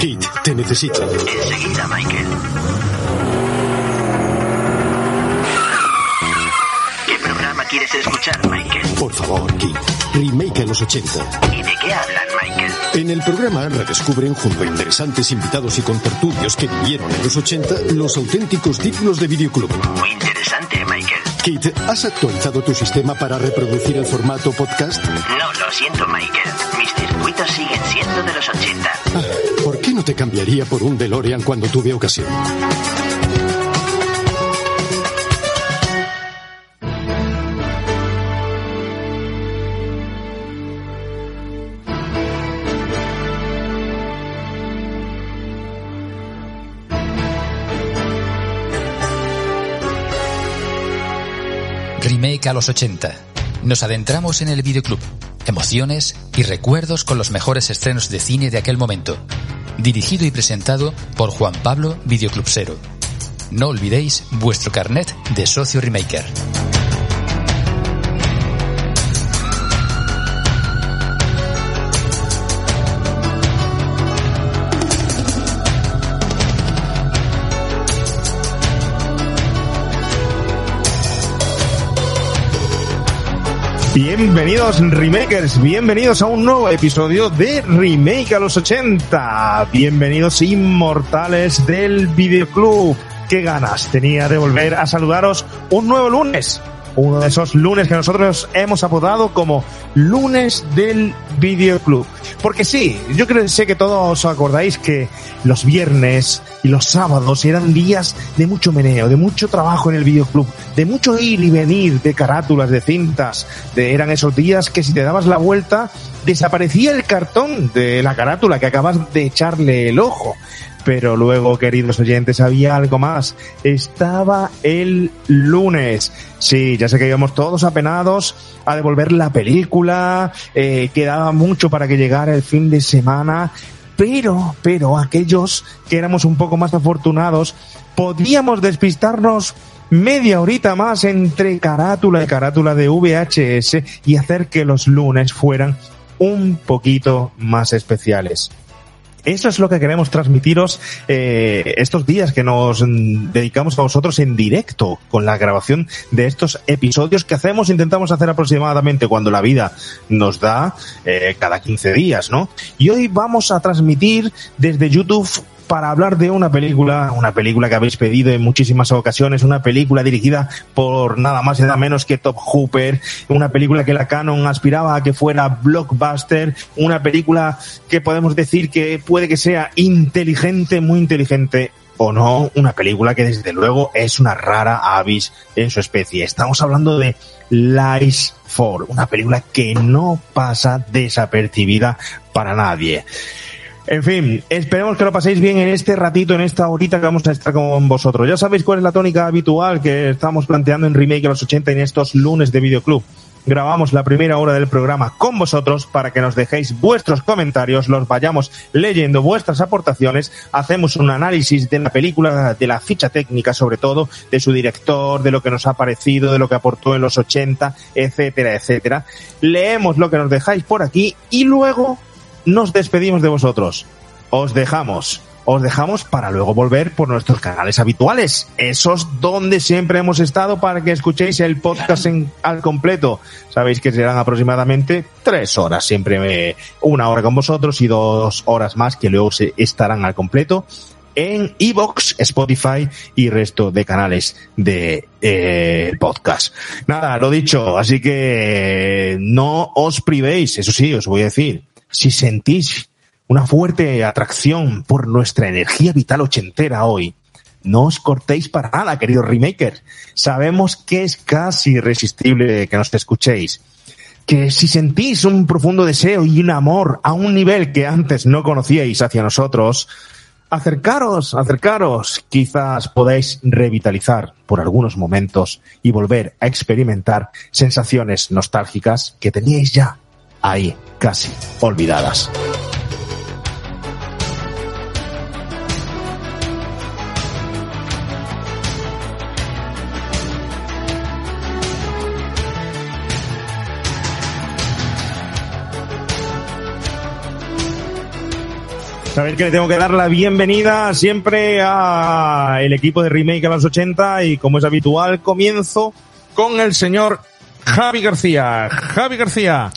Kate, te necesito. Enseguida, Michael. ¿Qué programa quieres escuchar, Michael? Por favor, Kate. Remake a los 80. ¿Y de qué hablan, Michael? En el programa redescubren junto a interesantes invitados y contertulios que vivieron en los 80 los auténticos títulos de videoclub. Muy interesante, Michael. Kate, ¿has actualizado tu sistema para reproducir el formato podcast? No, lo siento, Michael. Mis circuitos siguen siendo de los 80. Ah, ¿Por no te cambiaría por un DeLorean cuando tuve ocasión? Remake a los 80. Nos adentramos en el videoclub, emociones y recuerdos con los mejores estrenos de cine de aquel momento. Dirigido y presentado por Juan Pablo Videoclubsero. No olvidéis vuestro carnet de socio remaker. Bienvenidos remakers, bienvenidos a un nuevo episodio de Remake a los 80. Bienvenidos inmortales del videoclub. Qué ganas tenía de volver a saludaros un nuevo lunes. Uno de esos lunes que nosotros hemos apodado como lunes del videoclub. Porque sí, yo creo sé que todos os acordáis que los viernes y los sábados eran días de mucho meneo, de mucho trabajo en el videoclub, de mucho ir y venir de carátulas, de cintas, de, eran esos días que si te dabas la vuelta desaparecía el cartón de la carátula que acabas de echarle el ojo. Pero luego, queridos oyentes, había algo más. Estaba el lunes. Sí, ya sé que íbamos todos apenados a devolver la película, eh, quedaba mucho para que llegara el fin de semana, pero, pero aquellos que éramos un poco más afortunados, podíamos despistarnos media horita más entre carátula y carátula de VHS y hacer que los lunes fueran un poquito más especiales. Eso es lo que queremos transmitiros eh, estos días que nos dedicamos a vosotros en directo con la grabación de estos episodios que hacemos, intentamos hacer aproximadamente cuando la vida nos da eh, cada 15 días, ¿no? Y hoy vamos a transmitir desde YouTube para hablar de una película, una película que habéis pedido en muchísimas ocasiones, una película dirigida por nada más y nada menos que Top Hooper, una película que la Canon aspiraba a que fuera blockbuster, una película que podemos decir que puede que sea inteligente, muy inteligente o no, una película que desde luego es una rara avis en su especie. Estamos hablando de Lies 4, una película que no pasa desapercibida para nadie. En fin, esperemos que lo paséis bien en este ratito, en esta horita que vamos a estar con vosotros. Ya sabéis cuál es la tónica habitual que estamos planteando en Remake a los 80 en estos lunes de Videoclub. Grabamos la primera hora del programa con vosotros para que nos dejéis vuestros comentarios, los vayamos leyendo vuestras aportaciones, hacemos un análisis de la película, de la ficha técnica sobre todo, de su director, de lo que nos ha parecido, de lo que aportó en los 80, etcétera, etcétera. Leemos lo que nos dejáis por aquí y luego nos despedimos de vosotros. Os dejamos. Os dejamos para luego volver por nuestros canales habituales, esos donde siempre hemos estado para que escuchéis el podcast al completo. Sabéis que serán aproximadamente tres horas, siempre eh, una hora con vosotros y dos horas más que luego se estarán al completo en Evox, Spotify y resto de canales de eh, podcast. Nada, lo dicho, así que no os privéis, eso sí, os voy a decir, si sentís una fuerte atracción por nuestra energía vital ochentera hoy, no os cortéis para nada, queridos remakers. Sabemos que es casi irresistible que nos escuchéis. Que si sentís un profundo deseo y un amor a un nivel que antes no conocíais hacia nosotros, acercaros, acercaros. Quizás podáis revitalizar por algunos momentos y volver a experimentar sensaciones nostálgicas que teníais ya ahí casi olvidadas. Saber que le tengo que dar la bienvenida siempre a el equipo de Remake a los 80 y como es habitual comienzo con el señor Javi García. Javi García.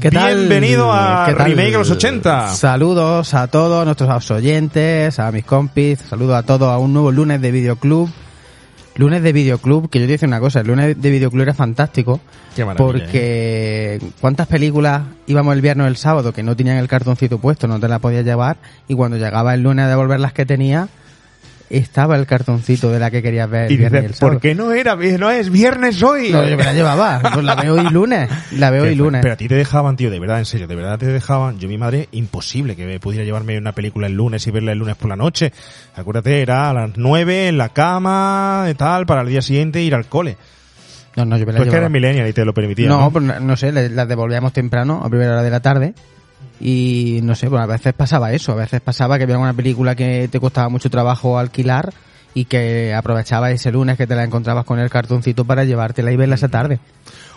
¿Qué tal? Bienvenido a ¿Qué tal? Remake los 80. Saludos a todos nuestros oyentes, a mis compis, saludos a todos a un nuevo lunes de Videoclub. Lunes de Videoclub, que yo te digo una cosa, el lunes de Videoclub era fantástico, Qué maravilla, ¿eh? porque ¿cuántas películas íbamos el viernes o el sábado que no tenían el cartoncito puesto, no te la podías llevar, y cuando llegaba el lunes a devolver las que tenía, estaba el cartoncito de la que querías ver Y viernes dices. ¿por qué no era? No es viernes hoy. No, yo me la llevaba, pues la veo hoy lunes, la veo Qué hoy lunes. Pero a ti te dejaban, tío, de verdad, en serio, de verdad te dejaban. Yo, mi madre, imposible que me pudiera llevarme una película el lunes y verla el lunes por la noche. Acuérdate, era a las nueve en la cama, y tal, para el día siguiente ir al cole. No, no, yo me la Pues que eres millennial y te lo permitía. No, ¿no? pues no, sé, las devolvíamos temprano, a primera hora de la tarde. Y no sé, pues a veces pasaba eso, a veces pasaba que había una película que te costaba mucho trabajo alquilar y que aprovechabas ese lunes que te la encontrabas con el cartoncito para llevártela y verla esa tarde.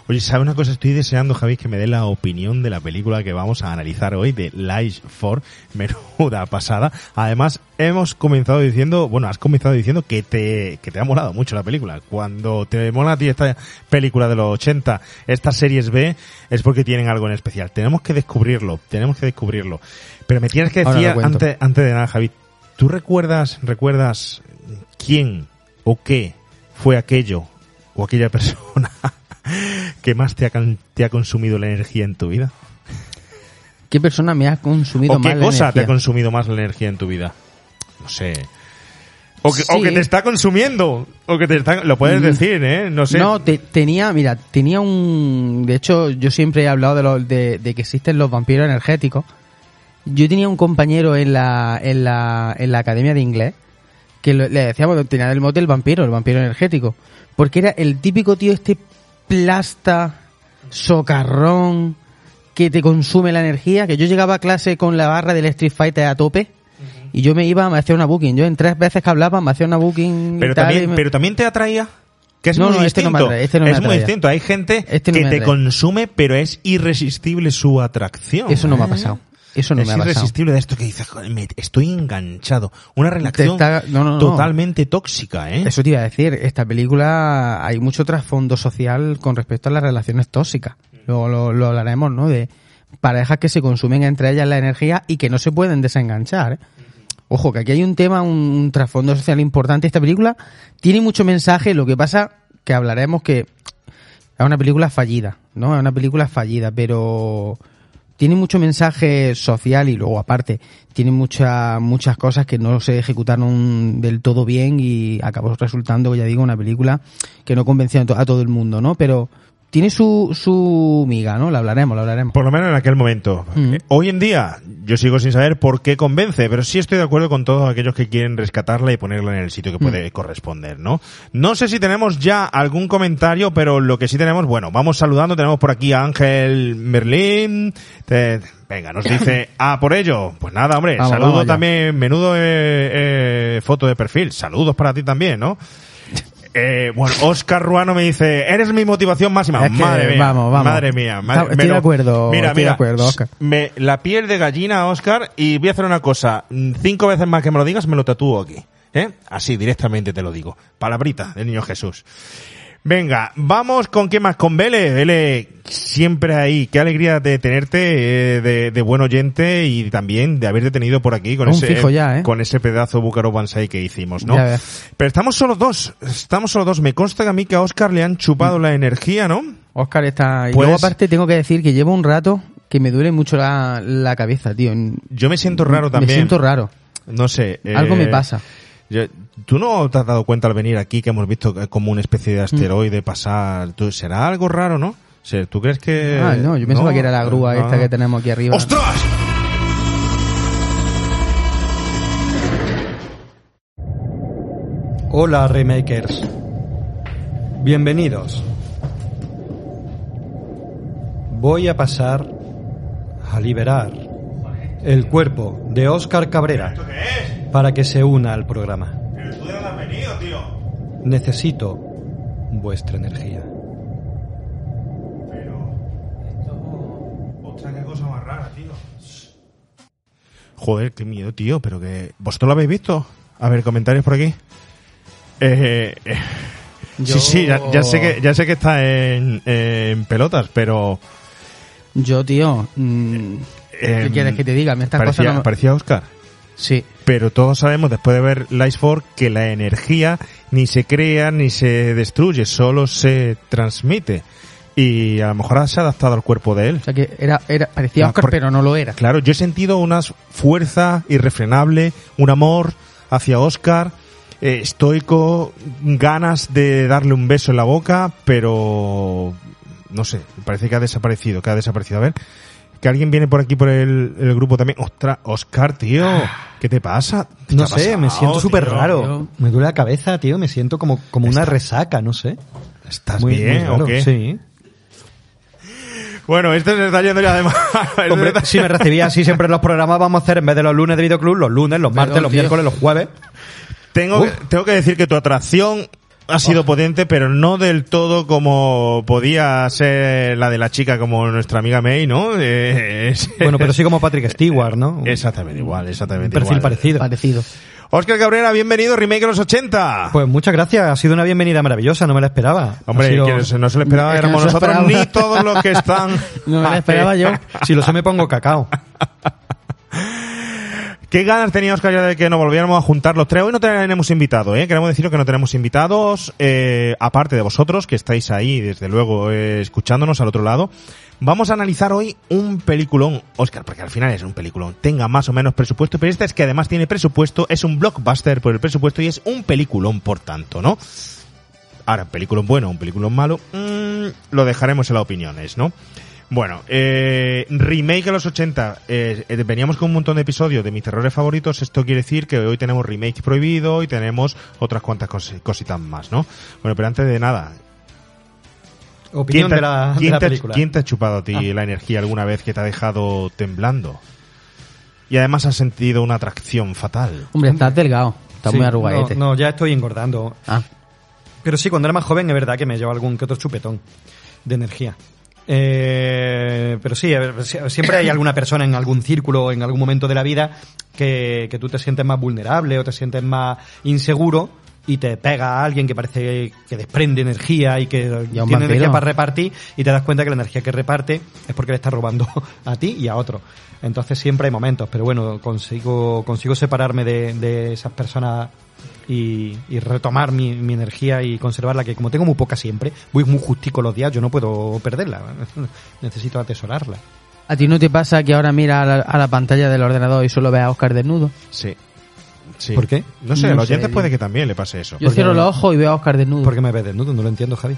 Oye, ¿sabes una cosa? Estoy deseando, Javi, que me dé la opinión de la película que vamos a analizar hoy, de Lies 4, menuda pasada. Además, hemos comenzado diciendo, bueno, has comenzado diciendo que te, que te ha molado mucho la película. Cuando te mola a ti esta película de los 80, estas series B, es porque tienen algo en especial. Tenemos que descubrirlo, tenemos que descubrirlo. Pero me tienes que decir, antes, antes de nada, Javi, ¿tú recuerdas, recuerdas quién o qué fue aquello o aquella persona que más te ha, can- te ha consumido la energía en tu vida? ¿Qué persona me ha consumido ¿O más qué la cosa te ha consumido más la energía en tu vida? No sé. O que, o Sí. que te está consumiendo. O que te está... Lo puedes Mm. decir, ¿eh? No sé. No, te- tenía, mira, tenía un... De hecho, yo siempre he hablado de, lo- de, de que existen los vampiros energéticos. Yo tenía un compañero en la, en la, en la academia de inglés que le decíamos, tenía el mote el vampiro, el vampiro energético. Porque era el típico tío este plasta, socarrón, que te consume la energía, que yo llegaba a clase con la barra del Street Fighter a tope. Y yo me iba, me hacía una booking. Yo en tres veces que hablaba me hacía una booking. y pero, y también, me- pero también te atraía. Que es No, muy no, este no me distinto. atrae, este no me es muy distinto. Hay gente Este que te consume, pero es irresistible su atracción. Eso no me ha pasado. Eso no es me ha pasado. irresistible de esto que dices, "Joder, me- estoy enganchado. Una relación está- no, no, no. totalmente tóxica, ¿eh? Eso te iba a decir, esta película hay mucho trasfondo social con respecto a las relaciones tóxicas. Luego lo, lo hablaremos, ¿no? De parejas que se consumen entre ellas la energía y que no se pueden desenganchar. ¿eh? Ojo, que aquí hay un tema, un, un trasfondo social importante. Esta película tiene mucho mensaje, lo que pasa que hablaremos que es una película fallida, ¿no? Es una película fallida, pero tiene mucho mensaje social y luego aparte tiene muchas muchas cosas que no se ejecutaron del todo bien y acabó resultando, ya digo, una película que no convenció a to- a todo el mundo, ¿no? Pero tiene su, su miga, ¿no? La hablaremos, la hablaremos. Por lo menos en aquel momento. Mm. Eh, Hoy en día, yo sigo sin saber por qué convence, pero sí estoy de acuerdo con todos aquellos que quieren rescatarla y ponerla en el sitio que Mm. puede corresponder, ¿no? No sé si tenemos ya algún comentario, pero lo que sí tenemos, bueno, vamos saludando, tenemos por aquí a Ángel Merlín, te- venga, nos dice, ah, por ello, pues nada, hombre, Vamos, saludo vamos también, menudo eh, eh, foto de perfil, saludos para ti también, ¿no? Eh, bueno, Oscar Ruano me dice, eres mi motivación máxima. Es que, madre mía, vamos, vamos. madre mía. madre- Estoy me de acuerdo, Mira, estoy de mira, acuerdo, me, la piel de gallina, Oscar, y voy a hacer una cosa. mm, Cinco veces más que me lo digas, me lo tatúo aquí. ¿Eh? Así, directamente te lo digo. Palabrita del niño Jesús. Venga, vamos con qué más, con Vele. Vele, siempre ahí. Qué alegría de tenerte, eh, de, de buen oyente y también de haberte tenido por aquí con Un ese, fijo ya, ¿eh? con ese pedazo Búcaro Bansai que hicimos, ¿no? Ya. Pero estamos solo dos, estamos solo dos. Me consta que a mí que a Oscar le han chupado la energía, ¿no? Oscar está... Y Puedes- luego aparte tengo que decir que llevo un rato que me duele mucho la, la cabeza, tío. Yo me siento raro también. Me siento raro. No sé. Algo eh, me pasa. Yo- ¿Tú no te has dado cuenta al venir aquí que hemos visto como una especie Mm. de asteroide pasar? ¿Tú, ¿Será algo raro, no? ¿Tú crees que...? ah, no, yo pensaba que era la grúa Ah. esta que tenemos aquí arriba. ¡Ostras! Hola Remakers. Bienvenidos. Voy a pasar a liberar el cuerpo de Óscar Cabrera para que se una al programa. ¿Pero tú de dónde has venido, tío? Necesito vuestra energía. Pero... Otra qué cosa más rara, tío. Joder, qué miedo, tío, pero que... ¿Vosotros lo habéis visto? A ver, comentarios por aquí. Eh, eh, Yo- Sí, sí, ya, ya sé que, ya sé que está en, en pelotas, pero... Yo, tío, mm, ¿qué em, quieres que te diga? A mí estas parecía, cosas no... parecía Oscar. Sí, Pero todos sabemos, después de ver Life Force, que la energía ni se crea ni se destruye, solo se transmite. Y a lo mejor se ha adaptado al cuerpo de él. o sea que era, era parecía Oscar, porque- pero no lo era. Claro, yo he sentido una fuerza irrefrenable, un amor hacia Oscar, eh, estoico, ganas de darle un beso en la boca, pero no sé, parece que ha desaparecido, que ha desaparecido. A ver, que alguien viene por aquí por el, el grupo también. Ostras, Oscar, tío, ¿qué te pasa? ¿Qué No te sé, me siento súper raro. tío. Me duele la cabeza, tío. Me siento como, como una resaca, no sé. ¿Estás Muy, bien muy raro, o qué? Sí. Bueno, este se está yendo ya además. Hombre, si me recibía así siempre en los programas, vamos a hacer en vez de los lunes de videoclub, los lunes, los martes, Perdón, los tío. miércoles, los jueves. Tengo, que, tengo que decir que tu atracción ha sido potente, pero no del todo como podía ser la de la chica como nuestra amiga May, ¿no? Eh, es- Bueno, pero sí como Patrick Stewart, ¿no? Exactamente igual, Un exactamente perfil igual. parecido. Parecido. Oscar Cabrera, bienvenido, Remake de los 80. Pues muchas gracias, ha sido una bienvenida maravillosa, no me la esperaba. Hombre, sido- que no se lo esperaba, Es que éramos no nosotros esperaba. ni todos los que están. No me lo esperaba yo. Si lo sé me pongo cacao. ¿Qué ganas tenía Oscar ya de que nos volviéramos a juntar los tres? Hoy no tenemos invitados, ¿eh? Queremos deciros que no tenemos invitados, eh, aparte de vosotros, que estáis ahí, desde luego, eh, escuchándonos al otro lado. Vamos a analizar hoy un peliculón, Oscar, porque al final es un peliculón, tenga más o menos presupuesto, pero este es que además tiene presupuesto, es un blockbuster por el presupuesto y es un peliculón, por tanto, ¿no? Ahora, peliculón bueno, un peliculón malo, mm, lo dejaremos en las opiniones, ¿no? Bueno, eh, remake de los 80. Eh, eh, veníamos con un montón de episodios de mis terrores favoritos. Esto quiere decir que hoy tenemos remake prohibido y tenemos otras cuantas cos- cositas más, ¿no? Bueno, pero antes de nada, Opinión te, de la, de quién la te película. quién te ha chupado a ti Ah. la energía alguna vez que te ha dejado temblando? Y además has sentido una atracción fatal. Hombre, estás delgado. Estás Sí, muy arrugadete. No, no, ya estoy engordando. Ah, Pero sí, cuando era más joven es verdad que me llevo algún que otro chupetón de energía. Eh, pero sí, a ver, si- siempre hay alguna persona en algún círculo, en algún momento de la vida, que, que tú te sientes más vulnerable o te sientes más inseguro y te pega a alguien que parece que desprende energía y que Y tiene vampiro. energía para repartir y te das cuenta que la energía que reparte es porque le está robando a ti y a otro. Entonces siempre hay momentos, pero bueno, consigo, consigo separarme de, de esas personas y, y retomar mi, mi energía y conservarla, que como tengo muy poca siempre, voy muy justico los días, yo no puedo perderla. Necesito atesorarla. ¿A ti no te pasa que ahora mira a la, a la pantalla del ordenador y solo ves a Oscar desnudo? Sí. sí. ¿Por qué? No sé, a No oyentes tío. puede que también le pase eso. Yo cierro los ojos y veo a Oscar desnudo. ¿Por qué me ves desnudo? No lo entiendo, Javi.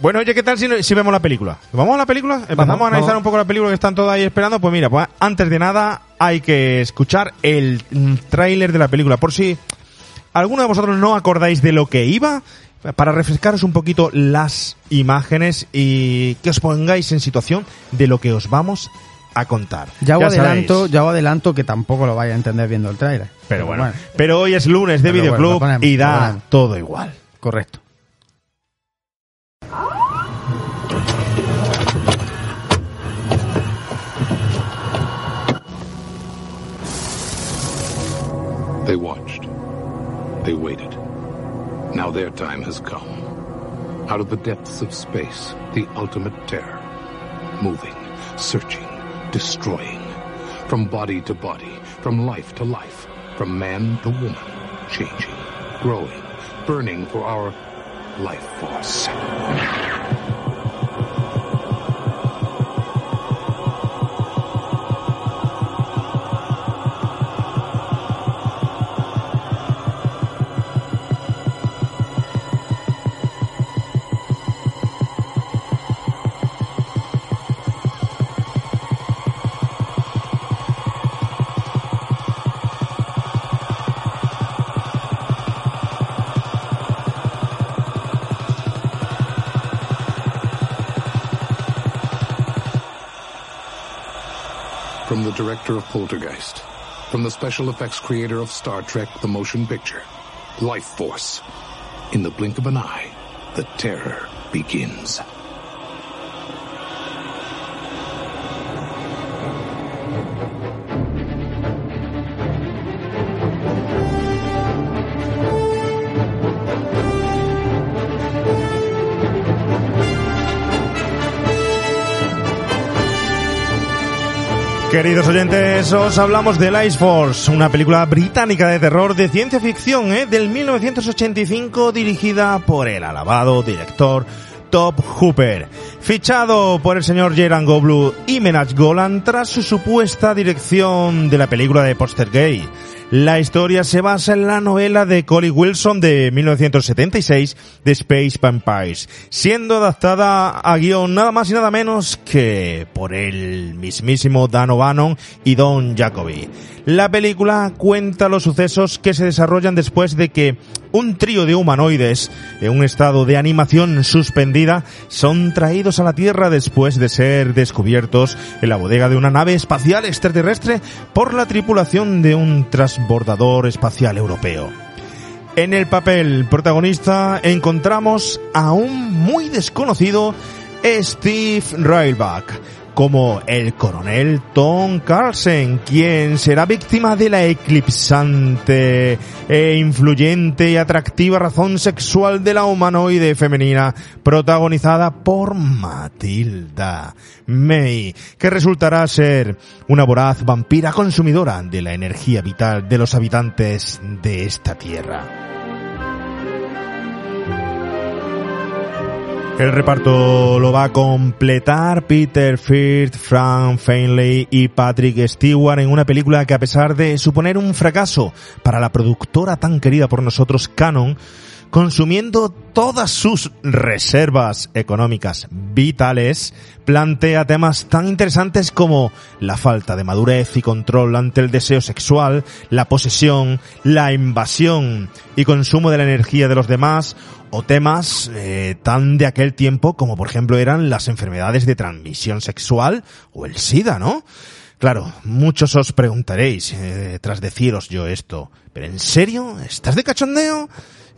Bueno, oye, ¿qué tal si, si vemos la película? ¿Vamos a la película? ¿Empezamos Vamos, a analizar vamos. un poco la película que están todos ahí esperando? Pues mira, pues antes de nada hay que escuchar el tráiler de la película. Por si alguno de vosotros no acordáis de lo que iba, para refrescaros un poquito las imágenes y que os pongáis en situación de lo que os vamos a contar. Ya os sabéis. adelanto, ya os adelanto que tampoco lo vaya a entender viendo el trailer. Pero bueno, pero hoy es lunes de bueno, Videoclub ponemos, y da todo igual. correcto. They waited. Now their time has come. Out of the depths of space, the ultimate terror. Moving, searching, destroying. From body to body, from life to life, from man to woman. Changing, growing, burning for our life force. Director of Poltergeist. From the special effects creator of Star Trek The Motion Picture. Life Force. In the blink of an eye, the terror begins. Queridos oyentes, os hablamos de Ice Force, una película británica de terror de ciencia ficción ¿eh? del 1985 dirigida por el alabado director Top Hooper, fichado por el señor Jeran Goblu y Menach Golan tras su supuesta dirección de la película de Poster Gay. La historia se basa en la novela de Colin Wilson de 1976, The Space Vampires, siendo adaptada a guion nada más y nada menos que por el mismísimo Dan O'Bannon y Don Jacoby. La película cuenta los sucesos que se desarrollan después de que un trío de humanoides en un estado de animación suspendida son traídos a la Tierra después de ser descubiertos en la bodega de una nave espacial extraterrestre por la tripulación de un transbordador espacial europeo. En el papel protagonista encontramos a un muy desconocido Steve Railback, como el coronel Tom Carlsen, quien será víctima de la eclipsante e influyente y atractiva razón sexual de la humanoide femenina protagonizada por Matilda May, que resultará ser una voraz vampira consumidora de la energía vital de los habitantes de esta tierra. El reparto lo va a completar Peter Firth, Frank Feinley y Patrick Stewart en una película que a pesar de suponer un fracaso para la productora tan querida por nosotros Canon, consumiendo todas sus reservas económicas vitales, plantea temas tan interesantes como la falta de madurez y control ante el deseo sexual, la posesión, la invasión y consumo de la energía de los demás, o temas eh, tan de aquel tiempo como por ejemplo eran las enfermedades de transmisión sexual o el SIDA, ¿no? Claro, muchos os preguntaréis, eh, tras deciros yo esto, ¿pero en serio? ¿Estás de cachondeo?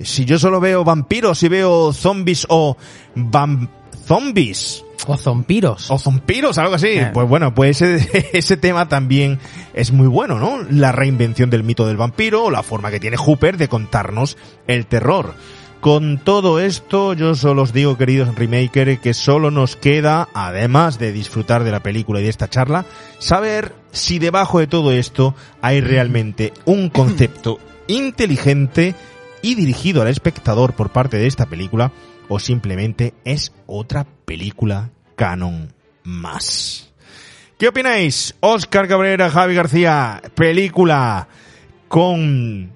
Si yo solo veo vampiros y veo zombies o vam zombies O zompiros. o zompiros, algo así. Eh. Pues bueno, pues ese, ese tema también es muy bueno, ¿no? La reinvención del mito del vampiro o la forma que tiene Hooper de contarnos el terror. Con todo esto, yo solo os digo, queridos remaker, que solo nos queda, además de disfrutar de la película y de esta charla, saber si debajo de todo esto hay realmente un concepto inteligente y dirigido al espectador por parte de esta película o simplemente es otra película canon más. ¿Qué opináis? Oscar Cabrera, Javi García, película con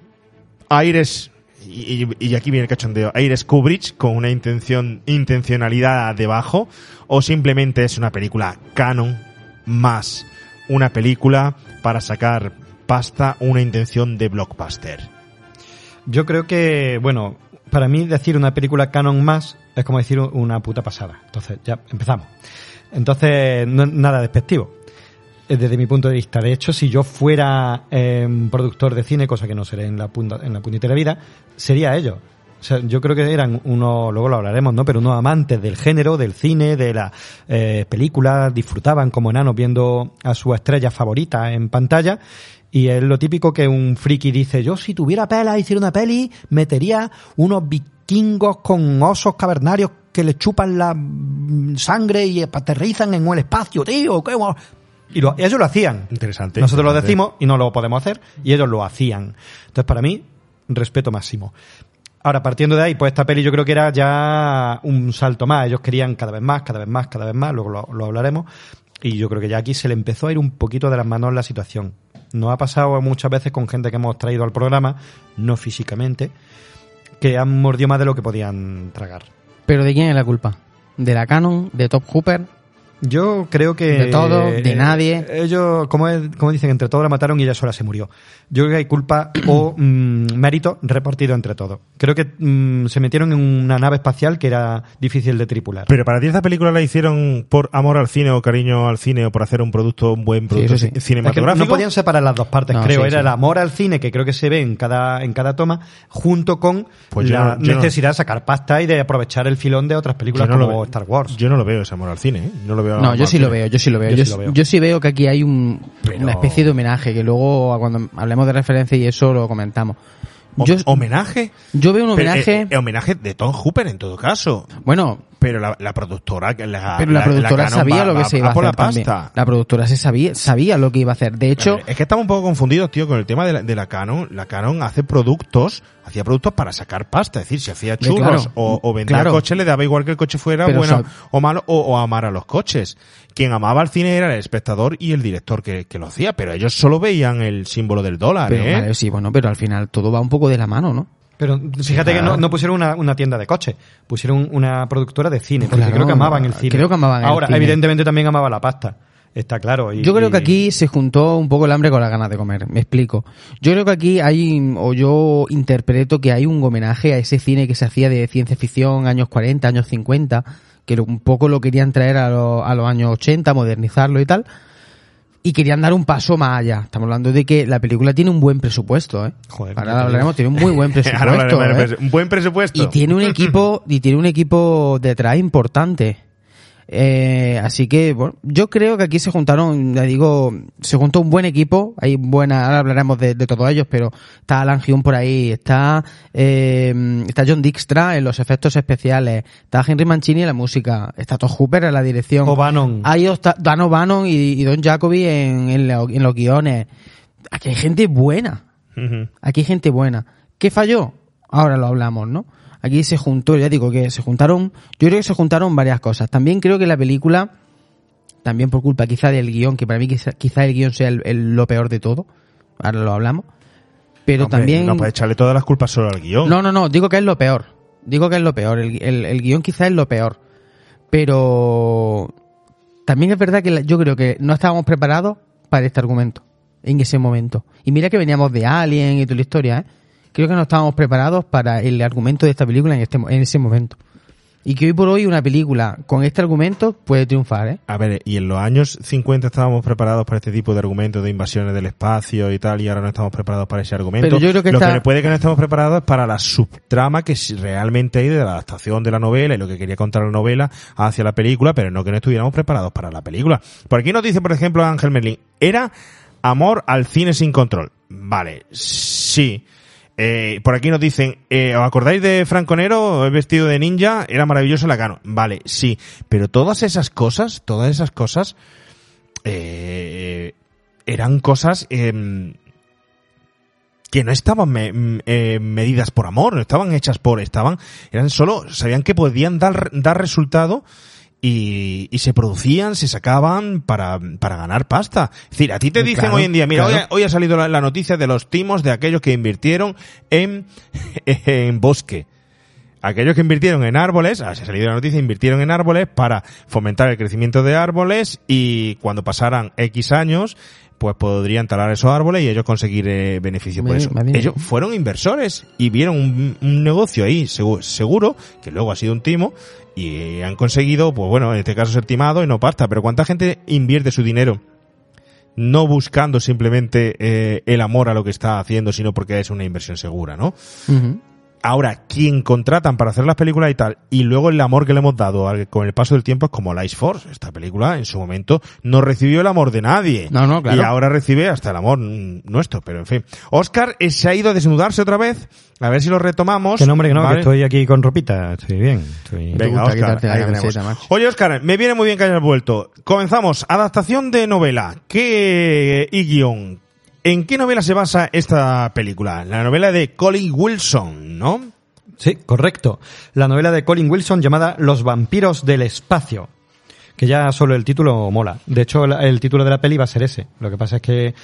aires y, y- aquí viene el cachondeo, aires Kubrick con una intención, intencionalidad debajo o simplemente es una película canon más una película para sacar pasta, una intención de blockbuster. Yo creo que, bueno, para mí decir una película canon más es como decir una puta pasada. Entonces, ya empezamos. Entonces, no, nada despectivo. eh, Desde mi punto de vista. De hecho, si yo fuera eh, productor de cine, cosa que no seré en la, punta, en la puñetera vida, sería ello. O sea, yo creo que eran unos, luego lo hablaremos, ¿no? Pero unos amantes del género, del cine, de las eh, películas, disfrutaban como enanos viendo a su estrella favorita en pantalla. Y es lo típico que un friki dice, yo si tuviera pela hiciera una peli, metería unos vikingos con osos cavernarios que le chupan la mm, sangre y aterrizan en el espacio, tío. qué guau". Y lo- ellos lo hacían. Interesante. Nosotros lo decimos y no lo podemos hacer, y ellos lo hacían. Entonces, para mí, respeto máximo. Ahora, partiendo de ahí, pues esta peli yo creo que era ya un salto más. Ellos querían cada vez más, cada vez más, cada vez más, luego lo, lo hablaremos. Y yo creo que ya aquí se le empezó a ir un poquito de las manos la situación. Nos ha pasado muchas veces con gente que hemos traído al programa, no físicamente, que han mordido más de lo que podían tragar. ¿Pero de quién es la culpa? ¿De la Canon? ¿De Top Hooper? Yo creo que... De todo, de nadie. Ellos, como, es- como dicen, entre todos la mataron y ella sola se murió. Yo creo que hay culpa o mm, mérito repartido entre todos. Creo que mm, se metieron en una nave espacial que era difícil de tripular. Pero para ti esta película la hicieron por amor al cine o cariño al cine o por hacer un producto, un buen producto eso sí. ci- Es que cinematográfico. no podían separar las dos partes, No, creo. sí, Era sí. el amor al cine, que creo que se ve en cada, en cada toma, junto con Pues la no- yo no- necesidad de sacar pasta y de aprovechar el filón de otras películas no como. Star Wars. Yo no lo veo ese amor al cine, ¿eh? No lo veo No, yo sí lo veo, yo sí lo veo. Yo Yo, sí lo veo. yo sí veo que aquí hay un, Pero- una especie de homenaje, que luego cuando hablemos de referencia y eso lo comentamos. Yo, ¿Homenaje? yo veo un Pero, homenaje... eh, eh, homenaje de Tom Hooper en todo caso. Bueno, pero la, la productora, que la, Pero la, productora Canon sabía va- lo que va- se iba a por hacer la también. La productora se sabía, sabía lo que iba a hacer. De hecho, es que estamos un poco confundidos, tío, con el tema de la, de la Canon. La Canon hace productos, hacía productos para sacar pasta. Es decir, si hacía churros claro, o, o vendía claro. coches, le daba igual que el coche fuera Pero bueno o malo o, o amar a los coches. Quien amaba al cine era el espectador y el director que, que lo hacía, pero ellos solo veían el símbolo del dólar, pero, ¿eh? vale, sí, bueno, pero al final todo va un poco de la mano, ¿no? Pero fíjate que claro. no, no pusieron una, una tienda de coches, pusieron una productora de cine, porque Claro, creo que amaban el cine. creo que amaban el Ahora, cine. evidentemente también amaba la pasta, está claro. y- Yo creo que aquí se juntó un poco el hambre con las ganas de comer. Me explico. Yo creo que aquí hay, o yo interpreto que hay un homenaje a ese cine que se hacía de ciencia ficción años 40, años 50, que un poco lo querían traer a, lo- a los años 80, modernizarlo y tal. Y querían dar un paso más allá. Estamos hablando de que la película tiene un buen presupuesto, ¿eh? Joder, Ahora hablaremos, tiene un muy buen presupuesto. ¿eh? Un buen presupuesto. Y tiene un equipo, y tiene un equipo detrás importante. Eh, así que, bueno, yo creo que aquí se juntaron, ya digo, se juntó un buen equipo. Hay buena, ahora hablaremos de, de todos ellos, pero está Alan Hume por ahí, está, eh, está John Dijkstra en los efectos especiales, está Henry Mancini en la música, está Todd Hooper en la dirección. O'Bannon. Hay está Dan O'Bannon y, y Don Jacoby en, en, lo- en los guiones. Aquí hay gente buena. Aquí hay gente buena. ¿Qué falló? Ahora lo hablamos, ¿no? Aquí se juntó, ya digo que se juntaron, yo creo que se juntaron varias cosas. También creo que la película, también por culpa quizá del guion, que para mí quizá, quizá el guion sea el- el- lo peor de todo, ahora lo hablamos, pero Hombre, también... No puedes echarle todas las culpas solo al guion. No, no, no, digo que es lo peor. Digo que es lo peor. El, el, guion quizá es lo peor. Pero también es verdad que la- yo creo que no estábamos preparados para este argumento en ese momento. Y mira que veníamos de Alien y toda la historia, ¿eh? Creo que no estábamos preparados para el argumento de esta película en, este, en ese momento. Y que hoy por hoy una película con este argumento puede triunfar, ¿eh? A ver, y en los años 50 estábamos preparados para este tipo de argumentos de invasiones del espacio y tal, y ahora no estamos preparados para ese argumento. Pero yo creo que lo está- que puede que no estemos preparados es para la subtrama que realmente hay de la adaptación de la novela y lo que quería contar la novela hacia la película, pero no que no estuviéramos preparados para la película. Por aquí nos dice, por ejemplo, Ángel Merlin, era amor al cine sin control. Vale, sí. Eh, por aquí nos dicen, eh, ¿os acordáis de Franco Nero, el vestido de ninja? Era maravilloso la cano. Vale, sí. Pero todas esas cosas, todas esas cosas, eh, eran cosas em, que no estaban me- m- eh, medidas por amor, no estaban hechas por, estaban, eran solo, sabían que podían dar, dar resultado y, y se producían, se sacaban para, para ganar pasta. Es decir, a ti te dicen Claro, hoy en día, mira, claro. hoy, ha- hoy ha salido la, la noticia de los timos de aquellos que invirtieron en, en bosque. Aquellos que invirtieron en árboles, ah, se ha salido la noticia, invirtieron en árboles para fomentar el crecimiento de árboles y cuando pasaran X años, pues podrían talar esos árboles y ellos conseguir eh, beneficio por eso. Ellos fueron inversores y vieron un, un negocio ahí seguro, seguro, que luego ha sido un timo, y han conseguido, pues bueno, en este caso ser timado y no pasta. Pero ¿cuánta gente invierte su dinero? No buscando simplemente eh, el amor a lo que está haciendo, sino porque es una inversión segura, ¿no? Ahora, quien contratan para hacer las películas y tal, y luego el amor que le hemos dado al- con el paso del tiempo es como Life Force. Esta película, en su momento, no recibió el amor de nadie. No, no, claro. Y ahora recibe hasta el amor nuestro, pero en fin. Oscar eh, se ha ido a desnudarse otra vez. A ver si lo retomamos. Que no, hombre, que no, ¿vale? que estoy aquí con ropita, estoy bien. Estoy... Venga, Oscar, quitarte la. Oye, Oscar, me viene muy bien que hayas vuelto. Comenzamos. Adaptación de novela. ¿Qué y guion? ¿En qué novela se basa esta película? La novela de Colin Wilson, ¿no? Sí, correcto. La novela de Colin Wilson llamada Los vampiros del espacio. Que ya solo el título mola. De hecho, el título de la peli va a ser ese. Lo que pasa es que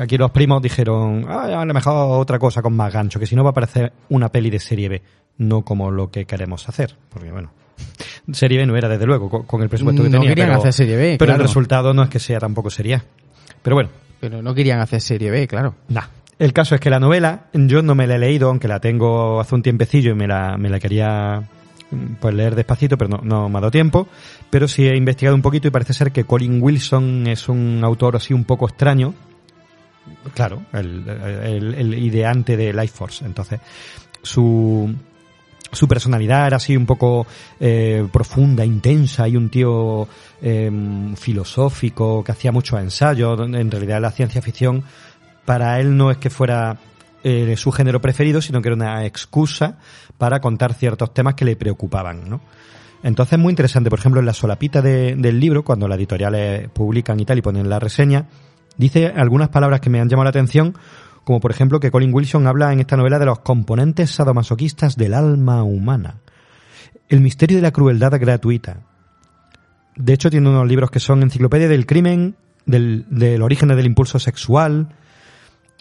aquí los primos dijeron, ah, a lo mejor otra cosa con más gancho, que si no va a parecer una peli de serie B, no como lo que queremos hacer. Porque bueno, serie B no era desde luego, con, con el presupuesto que No tenía. querían pero, hacer serie B, Pero el resultado no es que sea tampoco serie A. Pero bueno, Pero no querían hacer serie B, claro. Nah. El caso es que la novela, yo no me la he leído, aunque la tengo hace un tiempecillo y me la, me la quería mm, pues leer despacito, pero no, no me ha dado tiempo. Pero sí he investigado un poquito y parece ser que Colin Wilson es un autor así un poco extraño. Claro, el, ideante de Life Force. Entonces, su, su personalidad era así un poco eh, profunda, intensa, y un tío eh, filosófico que hacía muchos ensayos. En realidad la ciencia ficción para él no es que fuera eh, su género preferido, sino que era una excusa para contar ciertos temas que le preocupaban, ¿no? Entonces es muy interesante. Por ejemplo, en la solapita de- del libro, cuando las editoriales publican y tal y ponen la reseña, dice algunas palabras que me han llamado la atención, como por ejemplo que Colin Wilson habla en esta novela de los componentes sadomasoquistas del alma humana. El misterio de la crueldad gratuita. De hecho, tiene unos libros que son Enciclopedia del Crimen, del, del origen del impulso sexual.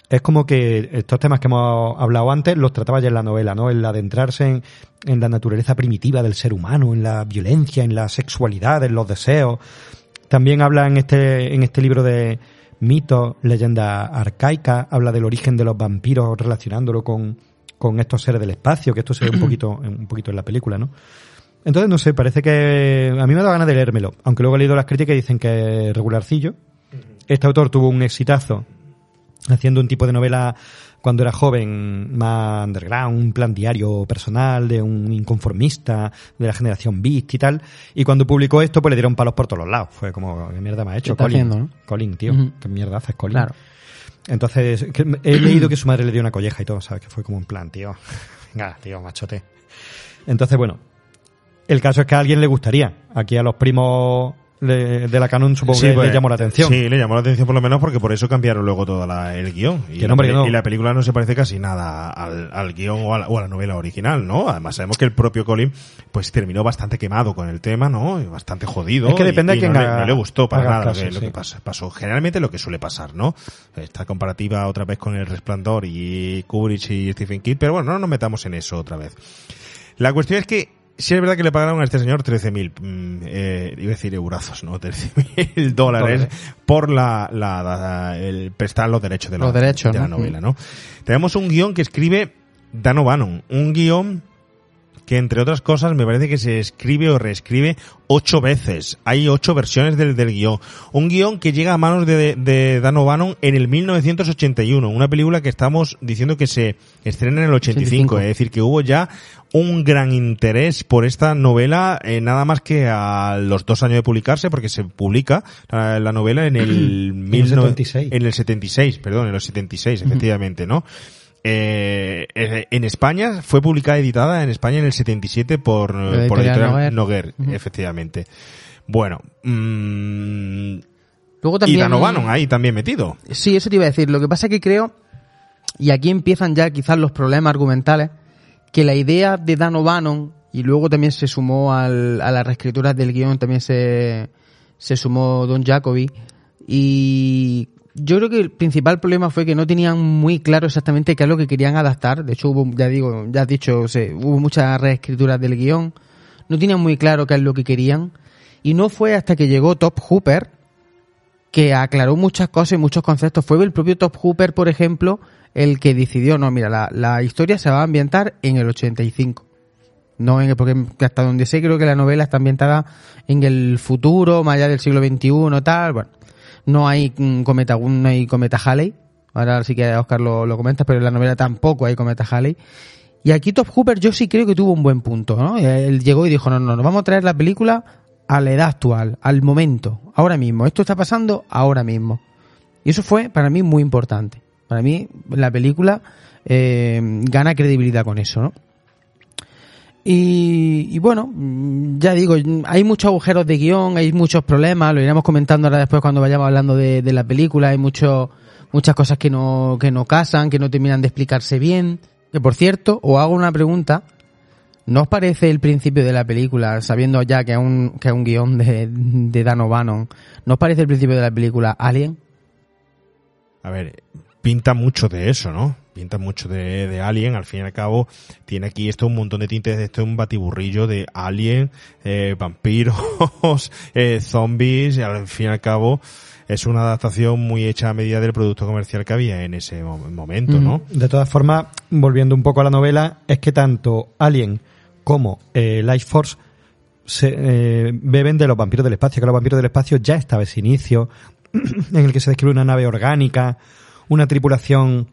Es como que estos temas que hemos hablado antes los trataba ya en la novela, ¿no? El adentrarse en, en la naturaleza primitiva del ser humano, en la violencia, en la sexualidad, en los deseos. También habla en este, en este libro de mitos, leyenda arcaica, habla del origen de los vampiros relacionándolo con, con estos seres del espacio, que esto se ve un poquito, un poquito en la película, ¿no? Entonces, no sé, parece que a mí me ha dado ganas de leérmelo, aunque luego he leído las críticas y dicen que es regularcillo. Este autor tuvo un exitazo haciendo un tipo de novela cuando era joven, más underground, un plan diario personal de un inconformista de la generación Beat y tal. Y cuando publicó esto, pues le dieron palos por todos lados. Fue como, ¿qué mierda me ha hecho Colin? haciendo, no? Colin, tío. ¿qué mierda haces, Colin? Claro. Entonces, he leído que su madre le dio una colleja y todo, ¿sabes? Que fue como un plan, tío. Venga, tío, machote. Entonces, bueno, el caso es que a alguien le gustaría. Aquí a los primos de, de la Canon supongo Sí, que pues, le llamó la atención. Sí, le llamó la atención por lo menos porque por eso cambiaron luego todo la- el guion. Y, Que la, no, y la película no se parece casi nada al, al guion o a, la, o a la novela original, ¿no? Además sabemos que el propio Colin pues terminó bastante quemado con el tema, ¿no? Y bastante jodido. Es que depende y, de y no, le, no le gustó para nada lo caso, que, lo sí. que pasa- pasó. Generalmente lo que suele pasar, ¿no? Esta comparativa otra vez con El Resplandor y Kubrick y Stephen King, pero bueno, no nos metamos en eso otra vez. La cuestión es que sí es verdad que le pagaron a este señor 13.000, mm, eh, iba a decir eurazos, ¿no? 13.000 dólares por la, la, la- el prestar los derechos de la, Los derechos, de la ¿no? novela, ¿no? Tenemos un guion que escribe Dan O'Bannon, un guion que entre otras cosas me parece que se escribe o reescribe ocho veces. Hay ocho versiones del, del guion. Un guion que llega a manos de, de Dan O'Bannon en el 1981. Una película que estamos diciendo que se estrena en el 85. 85. Es decir, que hubo ya un gran interés por esta novela, eh, nada más que a los dos años de publicarse, porque se publica la, la novela en el, 76. En el 76, perdón, en los 76, efectivamente, ¿no? Eh, eh, en España fue publicada editada en España en el 77 por, La por editorial Noguer. Efectivamente. Bueno, mm, Luego y también. Dan O'Bannon ahí también metido. Sí, eso te iba a decir. Lo que pasa es que creo, y aquí empiezan ya quizás los problemas argumentales, que la idea de Dan O'Bannon, y luego también se sumó al- a las reescrituras del guion, también se, se sumó Don Jacobi, y yo creo que el principal problema fue que no tenían muy claro exactamente qué es lo que querían adaptar. De hecho, hubo, ya digo, ya has dicho, se- hubo muchas reescrituras del guion, no tenían muy claro qué es lo que querían, y no fue hasta que llegó Top Hooper, que aclaró muchas cosas y muchos conceptos. Fue el propio Top Hooper, por ejemplo, el que decidió, no, mira, la, la historia se va a ambientar en el 85. No en el, porque hasta donde sé creo que la novela está ambientada en el futuro, más allá del siglo XXI, tal, bueno. No hay mm, cometa, no hay cometa Halley. Ahora sí que Oscar lo, lo comenta, pero en la novela tampoco hay cometa Halley. Y aquí Top Hooper yo sí creo que tuvo un buen punto, ¿no? Él llegó y dijo, no, no, no, vamos a traer la película a la edad actual, al momento, ahora mismo. Esto está pasando ahora mismo. Y eso fue para mí muy importante. Para mí la película eh, gana credibilidad con eso, ¿no? Y, bueno, ya digo, hay muchos agujeros de guion, hay muchos problemas, lo iremos comentando ahora después cuando vayamos hablando de, la película, hay muchas cosas que no, que no casan, que no terminan de explicarse bien. Que por cierto, os hago una pregunta, ¿no os parece el principio de la película, sabiendo ya que es un, que es un guion de, de Dan O'Bannon, ¿no os parece el principio de la película Alien? A ver, pinta mucho de eso, ¿no? Pinta mucho de, de Alien, al fin y al cabo tiene aquí esto un montón de tintes, esto es un batiburrillo de Alien, eh, vampiros, eh, zombies, y al fin y al cabo es una adaptación muy hecha a medida del producto comercial que había en ese mo- momento, ¿no? De todas formas, volviendo un poco a la novela, es que tanto Alien como eh, Life Force se eh, beben de los vampiros del espacio, que los vampiros del espacio ya estaba ese inicio en el que se describe una nave orgánica, una tripulación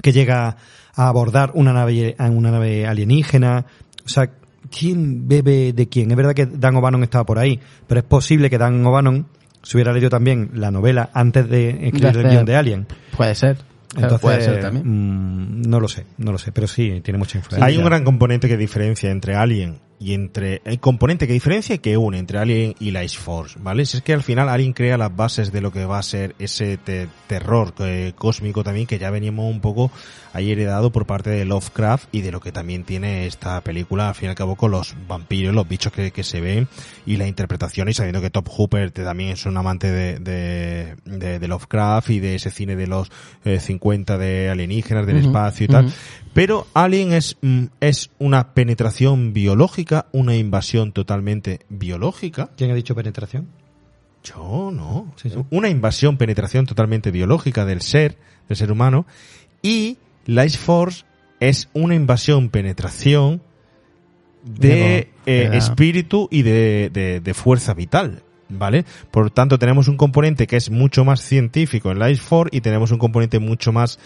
que llega a abordar una nave, una nave alienígena. O sea, ¿quién bebe de quién? Es verdad que Dan O'Bannon estaba por ahí, pero es posible que Dan O'Bannon se hubiera leído también la novela antes de escribir el guion de Alien. Puede ser. Entonces, puede ser también. mm, no lo sé, no lo sé, pero sí, tiene mucha influencia. Hay un gran componente que diferencia entre Alien y entre el componente que diferencia y que une entre Alien y la Ice Force, ¿vale? Si es que al final Alien crea las bases de lo que va a ser ese te- terror eh, cósmico también que ya veníamos un poco ahí heredado por parte de Lovecraft y de lo que también tiene esta película, al fin y al cabo, con los vampiros, los bichos que, que se ven y la interpretación y sabiendo que Top Hooper también es un amante de, de, de- de Lovecraft y de ese cine de los eh, 50 de alienígenas, del espacio y tal. Pero Alien es, mm, es una penetración biológica, una invasión totalmente biológica. ¿Quién ha dicho penetración? Yo no. Sí, sí. Una invasión, penetración totalmente biológica del ser, del ser humano. Y Life Force es una invasión, penetración de eh, espíritu y de, de- de fuerza vital. ¿Vale? Por lo tanto, tenemos un componente que es mucho más científico en Life Force y tenemos un componente mucho más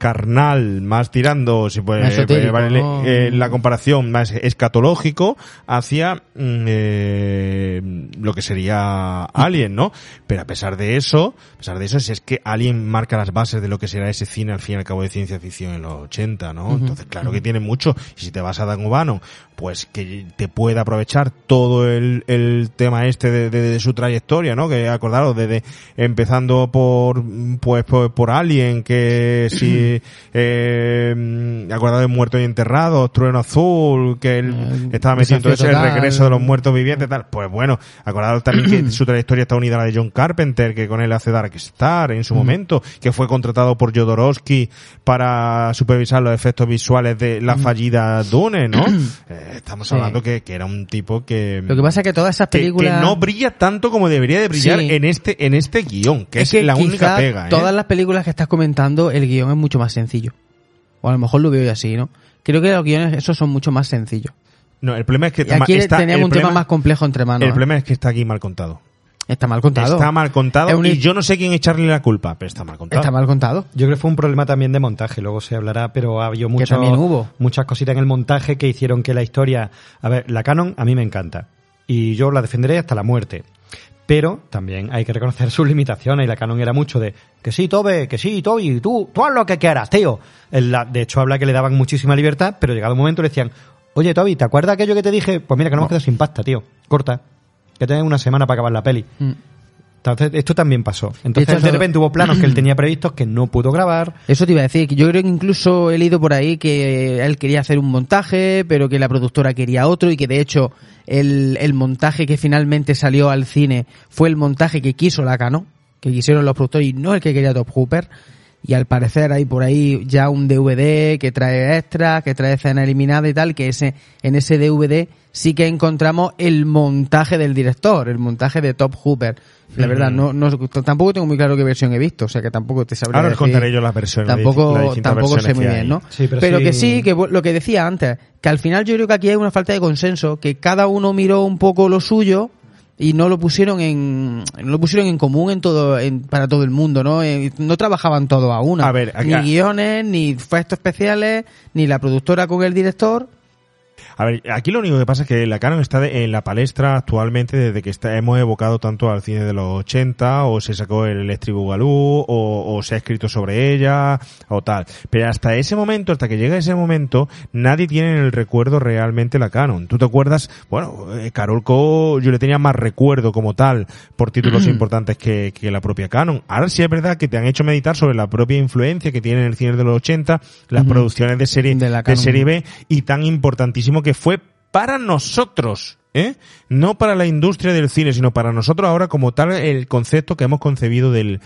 carnal, más tirando, si puede, esotérico, vale, ¿no? eh, la comparación más escatológico hacia mm, eh, lo que sería Alien, ¿no? Pero a pesar de eso, a pesar de eso, si es que Alien marca las bases de lo que será ese cine al fin y al cabo de ciencia ficción en los 80, ¿no? Entonces, claro que tiene mucho. Y si te vas a Dan Ubano, pues que te pueda aprovechar todo el, el tema este de, de- de su trayectoria, ¿no? Que acordaros, desde empezando por, pues, por, por Alien, que si, eh, acordaros de Muertos y Enterrados, Trueno Azul, que él Eh, estaba metido en todo eso, el regreso de los muertos vivientes, tal. Pues bueno, acordaros también que su trayectoria está unida a la de John Carpenter, que con él hace Dark Star en su momento, que fue contratado por Jodorowsky para supervisar los efectos visuales de la fallida Dune, ¿no? Eh, estamos Sí. hablando que, que era un tipo que... Lo que pasa es que todas esas películas... que no brilla tanto como debería de brillar Sí. en este en este guion, que es, la única pega. ¿eh? Todas las películas que estás comentando, el guion es mucho más sencillo. O a lo mejor lo veo yo así, ¿no? Creo que los guiones esos son mucho más sencillos. No, el problema es que Y aquí está, teníamos un problema- tema más complejo entre manos. El ¿eh? problema es que está aquí mal contado. Está mal contado. Está mal contado Es un- y yo no sé quién echarle la culpa, pero está mal contado. Está mal contado. Yo creo que fue un problema también de montaje, luego se hablará, pero había mucho, hubo. muchas cositas en el montaje que hicieron que la historia... A ver, la canon a mí me encanta y yo la defenderé hasta la muerte. Pero también hay que reconocer sus limitaciones y la canon era mucho de que sí, Tobe, que sí, Toby, tú, tú haz lo que quieras, tío. De hecho habla que le daban muchísima libertad, pero llegado un momento le decían, oye Toby, ¿te acuerdas aquello que te dije? Pues mira que no hemos quedado sin pasta, tío. Corta. Que tenés una semana para acabar la peli. Mm. Entonces, esto también pasó. Entonces, de repente hubo planos que él tenía previstos que no pudo grabar. Eso te iba a decir, que yo creo que incluso he leído por ahí que él quería hacer un montaje, pero que la productora quería otro y que de hecho el, el montaje que finalmente salió al cine fue el montaje que quiso la Canon, que quisieron los productores y no el que quería Top Hooper. Y al parecer hay por ahí ya un DVD que trae extras, que trae escena eliminada y tal, que ese, en ese DVD sí que encontramos el montaje del director, el montaje de Top Hooper. La verdad, no, no, tampoco tengo muy claro qué versión he visto, o sea que tampoco te sabría Ahora os contaré yo las versiones, las Tampoco, tampoco sé muy bien. ¿no? Sí, pero pero sí- que sí, que lo que decía antes, que al final yo creo que aquí hay una falta de consenso, que cada uno miró un poco lo suyo y no lo pusieron en no lo pusieron en común en todo en, para todo el mundo no Eh, no trabajaban todos a una. A ver, aquí- ni guiones ni efectos especiales ni la productora con el director A ver, aquí lo único que pasa es que la Canon está de- en la palestra actualmente desde que está, hemos evocado tanto al cine de los 80, o se sacó el Electric Boogaloo, o, o se ha escrito sobre ella, o tal. Pero hasta ese momento, hasta que llega ese momento, nadie tiene en el recuerdo realmente la Canon. ¿Tú te acuerdas? Bueno, eh, Carol Co, yo le tenía más recuerdo como tal, por títulos importantes que, que la propia Canon. Ahora sí es verdad que te han hecho meditar sobre la propia influencia que tiene en el cine de los 80, las producciones de serie, De la de serie B, y tan importantísimo que fue para nosotros, ¿eh? No para la industria del cine, sino para nosotros ahora como tal el concepto que hemos concebido del,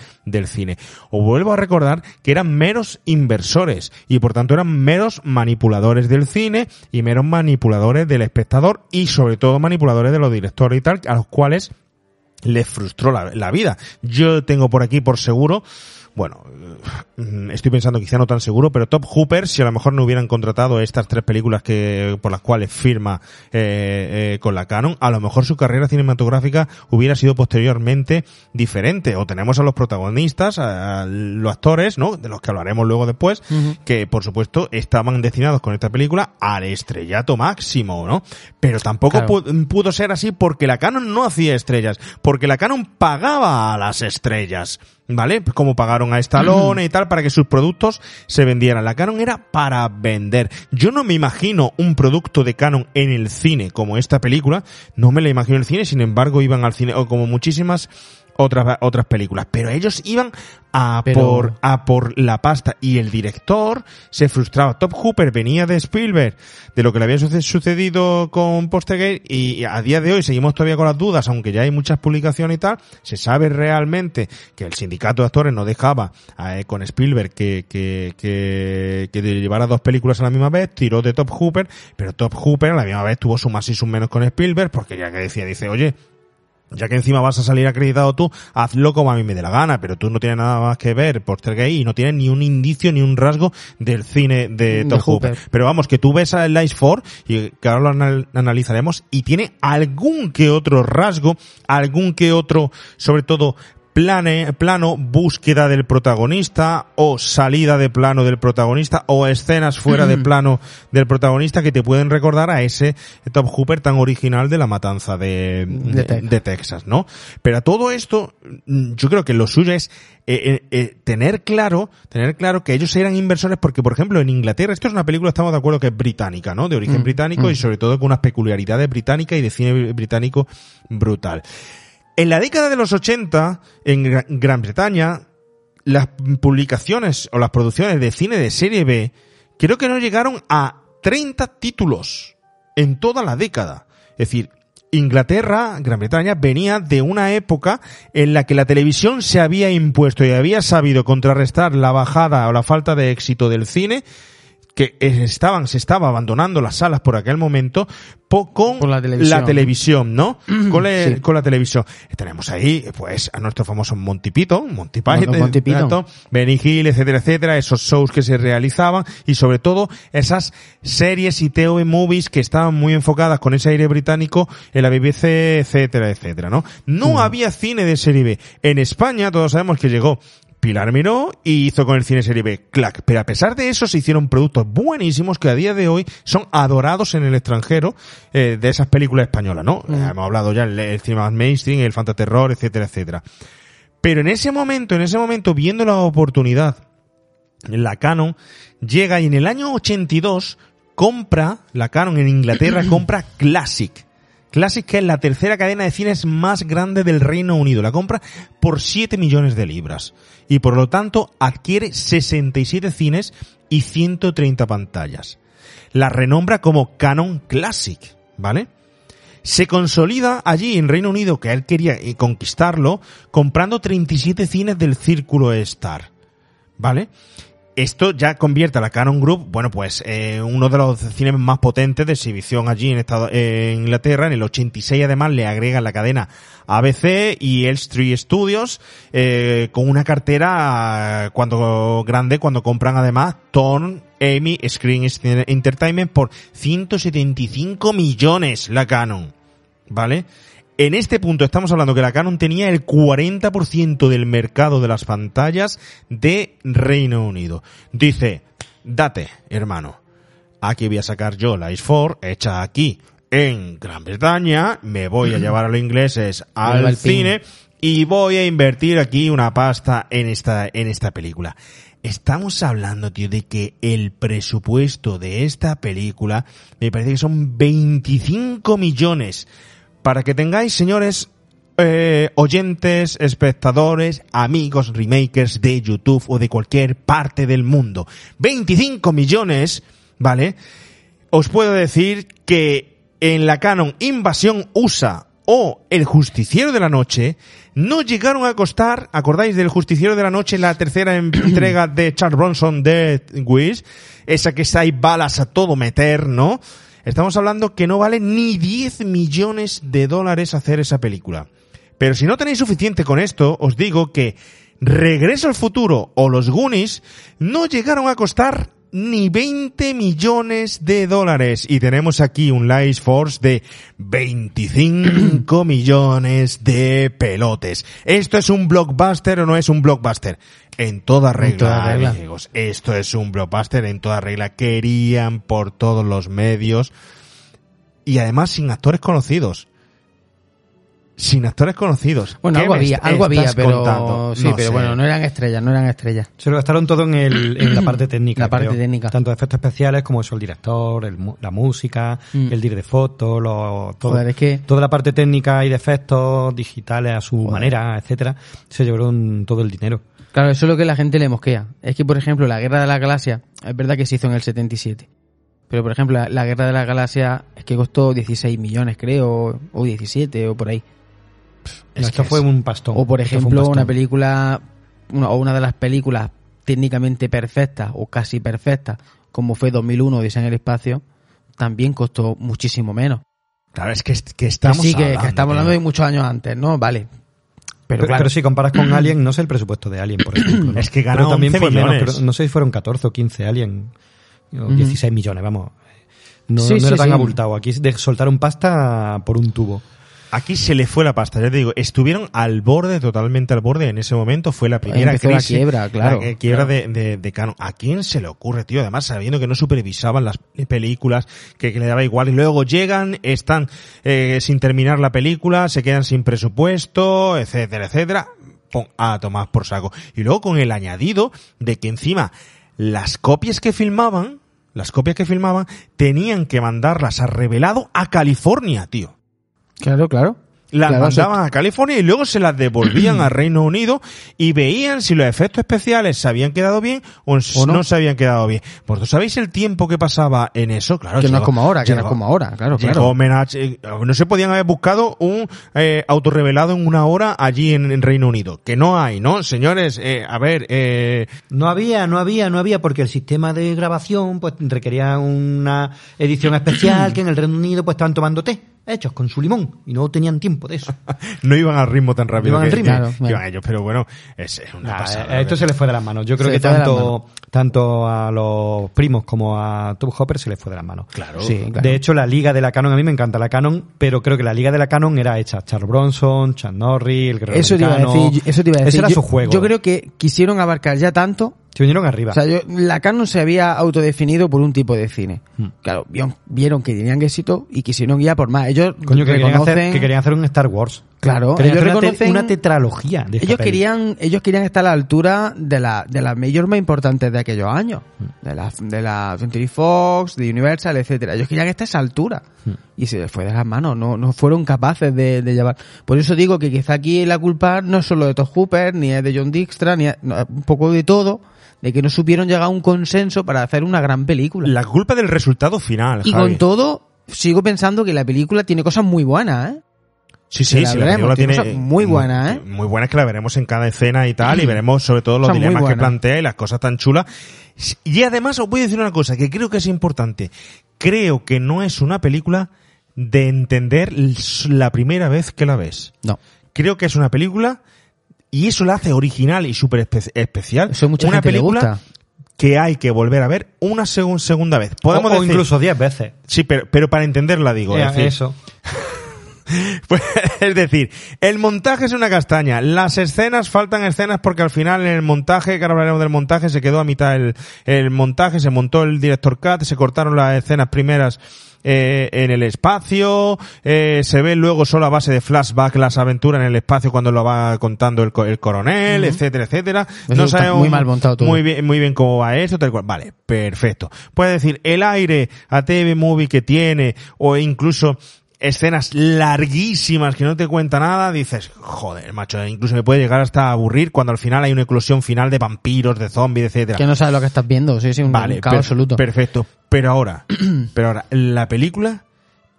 cine. Os vuelvo a recordar que eran meros inversores y por tanto eran meros manipuladores del cine y meros manipuladores del espectador y sobre todo manipuladores de los directores y tal, a los cuales les frustró la vida. Yo tengo por aquí por seguro, bueno, eh, estoy pensando quizá no tan seguro, pero Top Hooper, si a lo mejor no hubieran contratado estas tres películas que por las cuales firma eh, eh, con la Canon, a lo mejor su carrera cinematográfica hubiera sido posteriormente diferente. O tenemos a los protagonistas, a, a los actores, ¿no? De los que hablaremos luego después, que por supuesto estaban destinados con esta película al estrellato máximo, ¿no? Pero tampoco Claro. pu- pudo ser así porque la Canon no hacía estrellas, porque la Canon pagaba a las estrellas. ¿Vale? Pues Como pagaron a Stallone y tal para que sus productos se vendieran. La Canon era para vender. Yo no me imagino un producto de Canon en el cine como esta película, no me la imagino en el cine, sin embargo iban al cine, o como muchísimas otras, otras películas, pero ellos iban a Pero- por, a por la pasta y el director se frustraba. Top Hooper venía de Spielberg, de lo que le había suce- sucedido con Postergate y a día de hoy seguimos todavía con las dudas, aunque ya hay muchas publicaciones y tal, se sabe realmente que el sindicato de actores no dejaba eh, con Spielberg que, que, que, que llevara dos películas a la misma vez, tiró de Top Hooper, pero Top Hooper a la misma vez tuvo su más y su menos con Spielberg, porque ya que decía, dice, oye, ya que encima vas a salir acreditado tú, hazlo como a mí me dé la gana, pero tú no tienes nada más que ver Poster Gay y no tienes ni un indicio ni un rasgo del cine de Top Hooper. Hooper. Pero vamos, que tú ves a Lice 4 y que ahora lo anal- analizaremos y tiene algún que otro rasgo, algún que otro, sobre todo, plane, plano, búsqueda del protagonista o salida de plano del protagonista o escenas fuera de plano del protagonista que te pueden recordar a ese Top Hooper tan original de la matanza de, de, Texas. de Texas, ¿no? Pero a todo esto, mm, yo creo que lo suyo es eh, eh, eh, tener claro, tener claro que ellos eran inversores porque, por ejemplo, en Inglaterra, esto es una película, estamos de acuerdo que es británica, ¿no? De origen británico y sobre todo con unas peculiaridades británicas y de cine británico brutal. En la década de los 80, en Gra- Gran Bretaña, las publicaciones o las producciones de cine de serie B creo que no llegaron a 30 títulos en toda la década. Es decir, Inglaterra, Gran Bretaña, venía de una época en la que la televisión se había impuesto y había sabido contrarrestar la bajada o la falta de éxito del cine que estaban, se estaba abandonando las salas por aquel momento po- con Con la televisión. televisión, ¿no? con, la, Sí. con la televisión. Tenemos ahí, pues, a nuestro famoso Monty Python, Monty Python, Benny Hill, etcétera, etcétera, esos shows que se realizaban y sobre todo esas series y TV movies que estaban muy enfocadas con ese aire británico en la BBC, etcétera, etcétera, ¿no? No había cine de serie B. En España todos sabemos que llegó Pilar Miró y hizo con el cine serie B clac. Pero a pesar de eso se hicieron productos buenísimos que a día de hoy son adorados en el extranjero eh, de esas películas españolas, ¿no? Eh, hemos hablado ya el, el cine más mainstream, el fantaterror, etcétera, etcétera. Pero en ese momento, en ese momento, viendo la oportunidad, la Canon llega y en el año 82 compra, la Canon en Inglaterra compra Classic. Classic que es la tercera cadena de cines más grande del Reino Unido. La compra por 7 millones de libras. Y por lo tanto adquiere 67 cines y 130 pantallas. La renombra como Canon Classic, ¿vale? se consolida allí en Reino Unido, que él quería eh, conquistarlo, comprando 37 cines del Círculo Star. ¿Vale? Esto ya convierte a la Canon Group, bueno, pues, eh, uno de los cines más potentes de exhibición allí en, Estado, eh, en Inglaterra. En el 86 además le agregan la cadena ABC y Elstree Studios, eh, con una cartera eh, cuando grande cuando compran además Torn, Amy, Screen Entertainment por 175 millones la Canon. ¿Vale? En este punto estamos hablando que la Canon tenía el 40% del mercado de las pantallas de Reino Unido. Dice, date, hermano. Aquí voy a sacar yo la X4 hecha aquí en Gran Bretaña. Me voy a llevar a los ingleses al el cine y voy a invertir aquí una pasta en esta, en esta película. Estamos hablando, tío, de que el presupuesto de esta película me parece que son 25 millones. Para que tengáis, señores, eh, oyentes, espectadores, amigos, remakers de YouTube o de cualquier parte del mundo. 25 millones, ¿vale? Os puedo decir que en la Canon Invasión USA o El Justiciero de la Noche no llegaron a costar, ¿acordáis del Justiciero de la Noche, la tercera entrega de Charles Bronson de Wish? Esa que está ahí balas a todo meter, ¿no? Estamos hablando que no vale ni 10 millones de dólares hacer esa película. Pero si no tenéis suficiente con esto, os digo que Regreso al futuro o los Goonies no llegaron a costar ni 20 millones de dólares. Y tenemos aquí un Lice Force de 25 millones de pelotes. ¿Esto es un blockbuster o no es un blockbuster? En toda regla, toda regla. amigos. Esto es un blockbuster en toda regla. Querían por todos los medios. Y además sin actores conocidos. Sin actores conocidos. Bueno, ¿Qué algo había, algo había, pero contando? sí, No pero sé. bueno, no eran estrellas, no eran estrellas. Se lo gastaron todo en, el, en la parte técnica. La parte creo. técnica. Tanto de efectos especiales como eso, el director, el mu- la música, Mm. el dir de fotos, lo- todo, Joder, es que- toda la parte técnica y de efectos digitales a su manera, etcétera, se llevaron todo el dinero. Claro, eso es lo que la gente le mosquea. Es que, por ejemplo, la Guerra de la Galaxia, es verdad que se hizo en el 77. Pero, por ejemplo, la, la Guerra de la Galaxia es que costó 16 millones, creo, o 17, o por ahí. Esto fue un pastón. O, por ejemplo, una película, una, o una de las películas técnicamente perfectas, o casi perfectas, como fue 2001, Odisea en el Espacio, también costó muchísimo menos. Claro, es que, que estamos sí, que, que hablando, estamos hablando de muchos años antes, ¿no? Vale. Pero, Pero, claro, pero si comparas con Alien, no sé el presupuesto de Alien, por ejemplo. ¿no? Es que Pero también 11 fue menos, creo- no sé si fueron 14 o 15 Alien. O 16 millones, vamos. No, Sí, no sí, era tan sí. abultado. Aquí de soltaron pasta por un tubo. Aquí se le fue la pasta, ya te digo, estuvieron al borde, totalmente al borde en ese momento, fue la primera Empezó la crisis, quiebra, claro, la quiebra claro. de, de, de Canon. ¿A quién se le ocurre, tío? Además, sabiendo que no supervisaban las películas, que, que le daba igual, y luego llegan, están eh, sin terminar la película, se quedan sin presupuesto, etcétera, etcétera, pon, a tomar por saco. Y luego con el añadido de que encima las copias que filmaban, las copias que filmaban, tenían que mandarlas a revelado a California, tío. Claro, claro. Las Claro, mandaban a California y luego se las devolvían a Reino Unido y veían si los efectos especiales se habían quedado bien o, O no. no. se habían quedado bien. ¿Vosotros sabéis el tiempo que pasaba en eso? Claro, que no es llegó- como ahora, que no es llegó- como ahora, claro, Llegó claro. Menach- eh, no se podían haber buscado un eh, autorrevelado en una hora allí en, en Reino Unido. Que no hay, ¿no? Señores, eh, a ver, eh, No había, no había, no había, porque el sistema de grabación pues requería una edición especial que en el Reino Unido pues estaban tomando té, hechos con su limón, y no tenían tiempo de eso. no iban al ritmo tan rápido Iban al que, ritmo. Claro, iban ellos. Pero bueno, es, es una Nah, pasada. eh, esto se le fue de las manos. Yo creo Se que tanto, tanto a los primos como a Tube Hopper se le fue de las manos. Claro. Sí, claro. De hecho, la liga de la Canon, a mí me encanta la Canon, pero creo que la liga de la Canon era hecha Charles Bronson, Chuck Norris, el Guerrero Eso te iba a decir, eso te iba a decir. Ese era yo, su juego. Yo creo que quisieron abarcar ya tanto. Se vinieron arriba. O sea, yo- la Canon se había autodefinido por un tipo de cine. Hmm. Claro, vieron, vieron que tenían éxito y quisieron a por más. Ellos Coño, que querían, reconocen, hacer, que querían hacer un Star Wars. Claro, Querían ellos reconocen- una tetralogía de ellos querían, ellos querían estar a la altura de la, de las mayores más importantes de aquellos años. Hmm. De la, de la Century Fox, de Universal, etcétera. Ellos querían estar a esa altura. Hmm. Y se les fue de las manos, no, no fueron capaces de, de llevar. Por eso digo que quizá aquí la culpa no es solo de Todd Hooper, ni es de John Dijkstra, ni es, no, un poco de todo, de que no supieron llegar a un consenso para hacer una gran película. La culpa del resultado final, y Javi. con todo, sigo pensando que la película tiene cosas muy buenas, ¿eh? Sí, sí, la sí, veremos, película tiene cosas muy buenas, ¿eh? Muy buenas que la veremos en cada escena y tal, y veremos sobre todo los dilemas que plantea y las cosas tan chulas. Y además os voy a decir una cosa que creo que es importante. Creo que no es una película de entender la primera vez que la ves. No. Creo que es una película y eso la hace original y súper espe- especial. Eso a mucha una gente le película gusta. que hay que volver a ver una segun- segunda vez. Podemos o, o decir- incluso 10 veces. Sí, pero, pero para entenderla digo. Eh, es decir, eso. pues, es decir, el montaje es una castaña. Las escenas, faltan escenas porque al final en el montaje, que ahora hablaremos del montaje, se quedó a mitad el, el montaje, se montó el director cut, se cortaron las escenas primeras eh, en el espacio, eh, se ve luego solo a base de flashback las aventuras en el espacio cuando lo va contando el, el coronel, etcétera, etcétera. Eso está muy mal montado todo. Muy bien, muy bien cómo va esto, tal cual. Vale, perfecto. Puede decir, el aire a TV Movie que tiene, o incluso escenas larguísimas que no te cuenta nada, dices, joder, macho, incluso me puede llegar hasta a aburrir cuando al final hay una eclosión final de vampiros, de zombies, etcétera. Que no sabes lo que estás viendo, sí, sí, un, Vale, un caos per- absoluto. Perfecto. Pero ahora, pero ahora, la película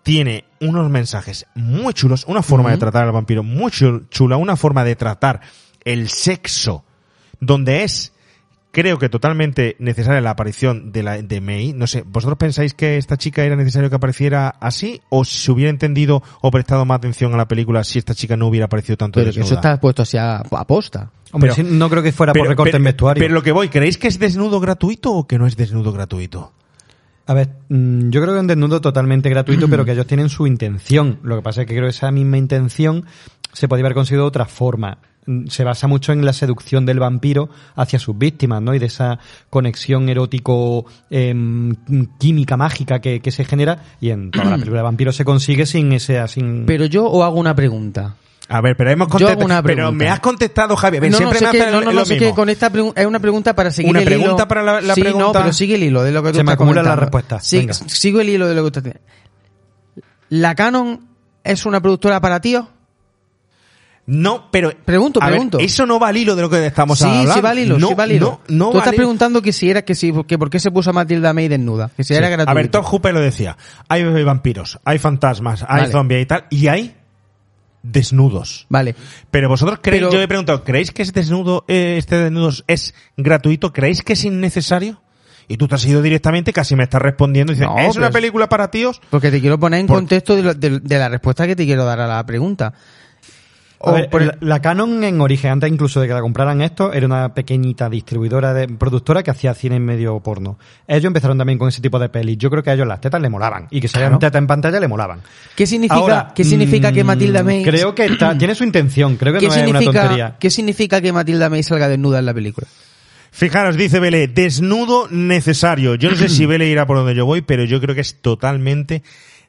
tiene unos mensajes muy chulos, una forma de tratar al vampiro muy chul- chula, una forma de tratar el sexo, donde es, creo que totalmente necesaria la aparición de la de May. No sé, ¿vosotros pensáis que esta chica era necesario que apareciera así? ¿O se hubiera entendido o prestado más atención a la película si esta chica no hubiera aparecido tanto Pero que eso desnuda? está puesto así a, a posta. Hombre, Pero- no creo que fuera por recorte en vestuario. pero lo que voy, ¿creéis que es desnudo gratuito o que no es desnudo gratuito? A ver, mm, yo creo que es un desnudo totalmente gratuito, pero que ellos tienen su intención. Lo que pasa es que creo que esa misma intención se podría haber conseguido de otra forma. Se basa mucho en la seducción del vampiro hacia sus víctimas, ¿no? Y de esa conexión erótico em, química mágica que, que se genera. Y en toda la película de vampiros se consigue sin ese, sin... Pero yo os hago una pregunta. A ver, pero hemos Yo hago contestado. una pero me has contestado, Javi. A ver, no, no, siempre sé me que, haces no, no, lo no, sé mismo. que con esta pregunta es una pregunta para seguir ¿Una el pregunta hilo. para la- la sí, pregunta? no, pero sigue el hilo de lo que tú Se me comentando. las respuestas. Sí, Venga. sigo el hilo de lo que tú estás ¿La Canon es una productora para tíos? No, pero. Pregunto, a ver, pregunto. eso no va al hilo de lo que estamos sí, hablando. sí va al hilo, no, sí va al hilo. No, no Tú estás preguntando que si era, que si, que por qué se puso a Matilda May desnuda, que si Sí. era gratuito. A ver, Top Hooper lo decía. Hay vampiros, hay fantasmas, hay Vale. zombies y tal, y hay desnudos. Vale. Pero vosotros creéis, Pero- yo he preguntado, ¿creéis que este desnudo, eh, este desnudo es gratuito? ¿Creéis que es innecesario? Y tú te has ido directamente, casi me estás respondiendo y dices, No, ¿es una película para tíos? Porque te quiero poner en Por- contexto de, lo- de- de la respuesta que te quiero dar a la pregunta. A O ver, por el- la, la Canon en origen, antes incluso de que la compraran esto, era una pequeñita distribuidora de productora que hacía cine en medio porno. Ellos empezaron también con ese tipo de pelis. Yo creo que a ellos las tetas le molaban. Y que salieran Claro. tetas en pantalla le molaban. ¿Qué significa, Ahora, ¿qué significa que mm, Matilda May... Creo que está- tiene su intención. Creo que ¿Qué no es una significa, tontería. ¿Qué significa que Matilda May salga desnuda en la película? Fijaros, dice Bele, desnudo necesario. Yo no sé si Bele irá por donde yo voy, pero yo creo que es totalmente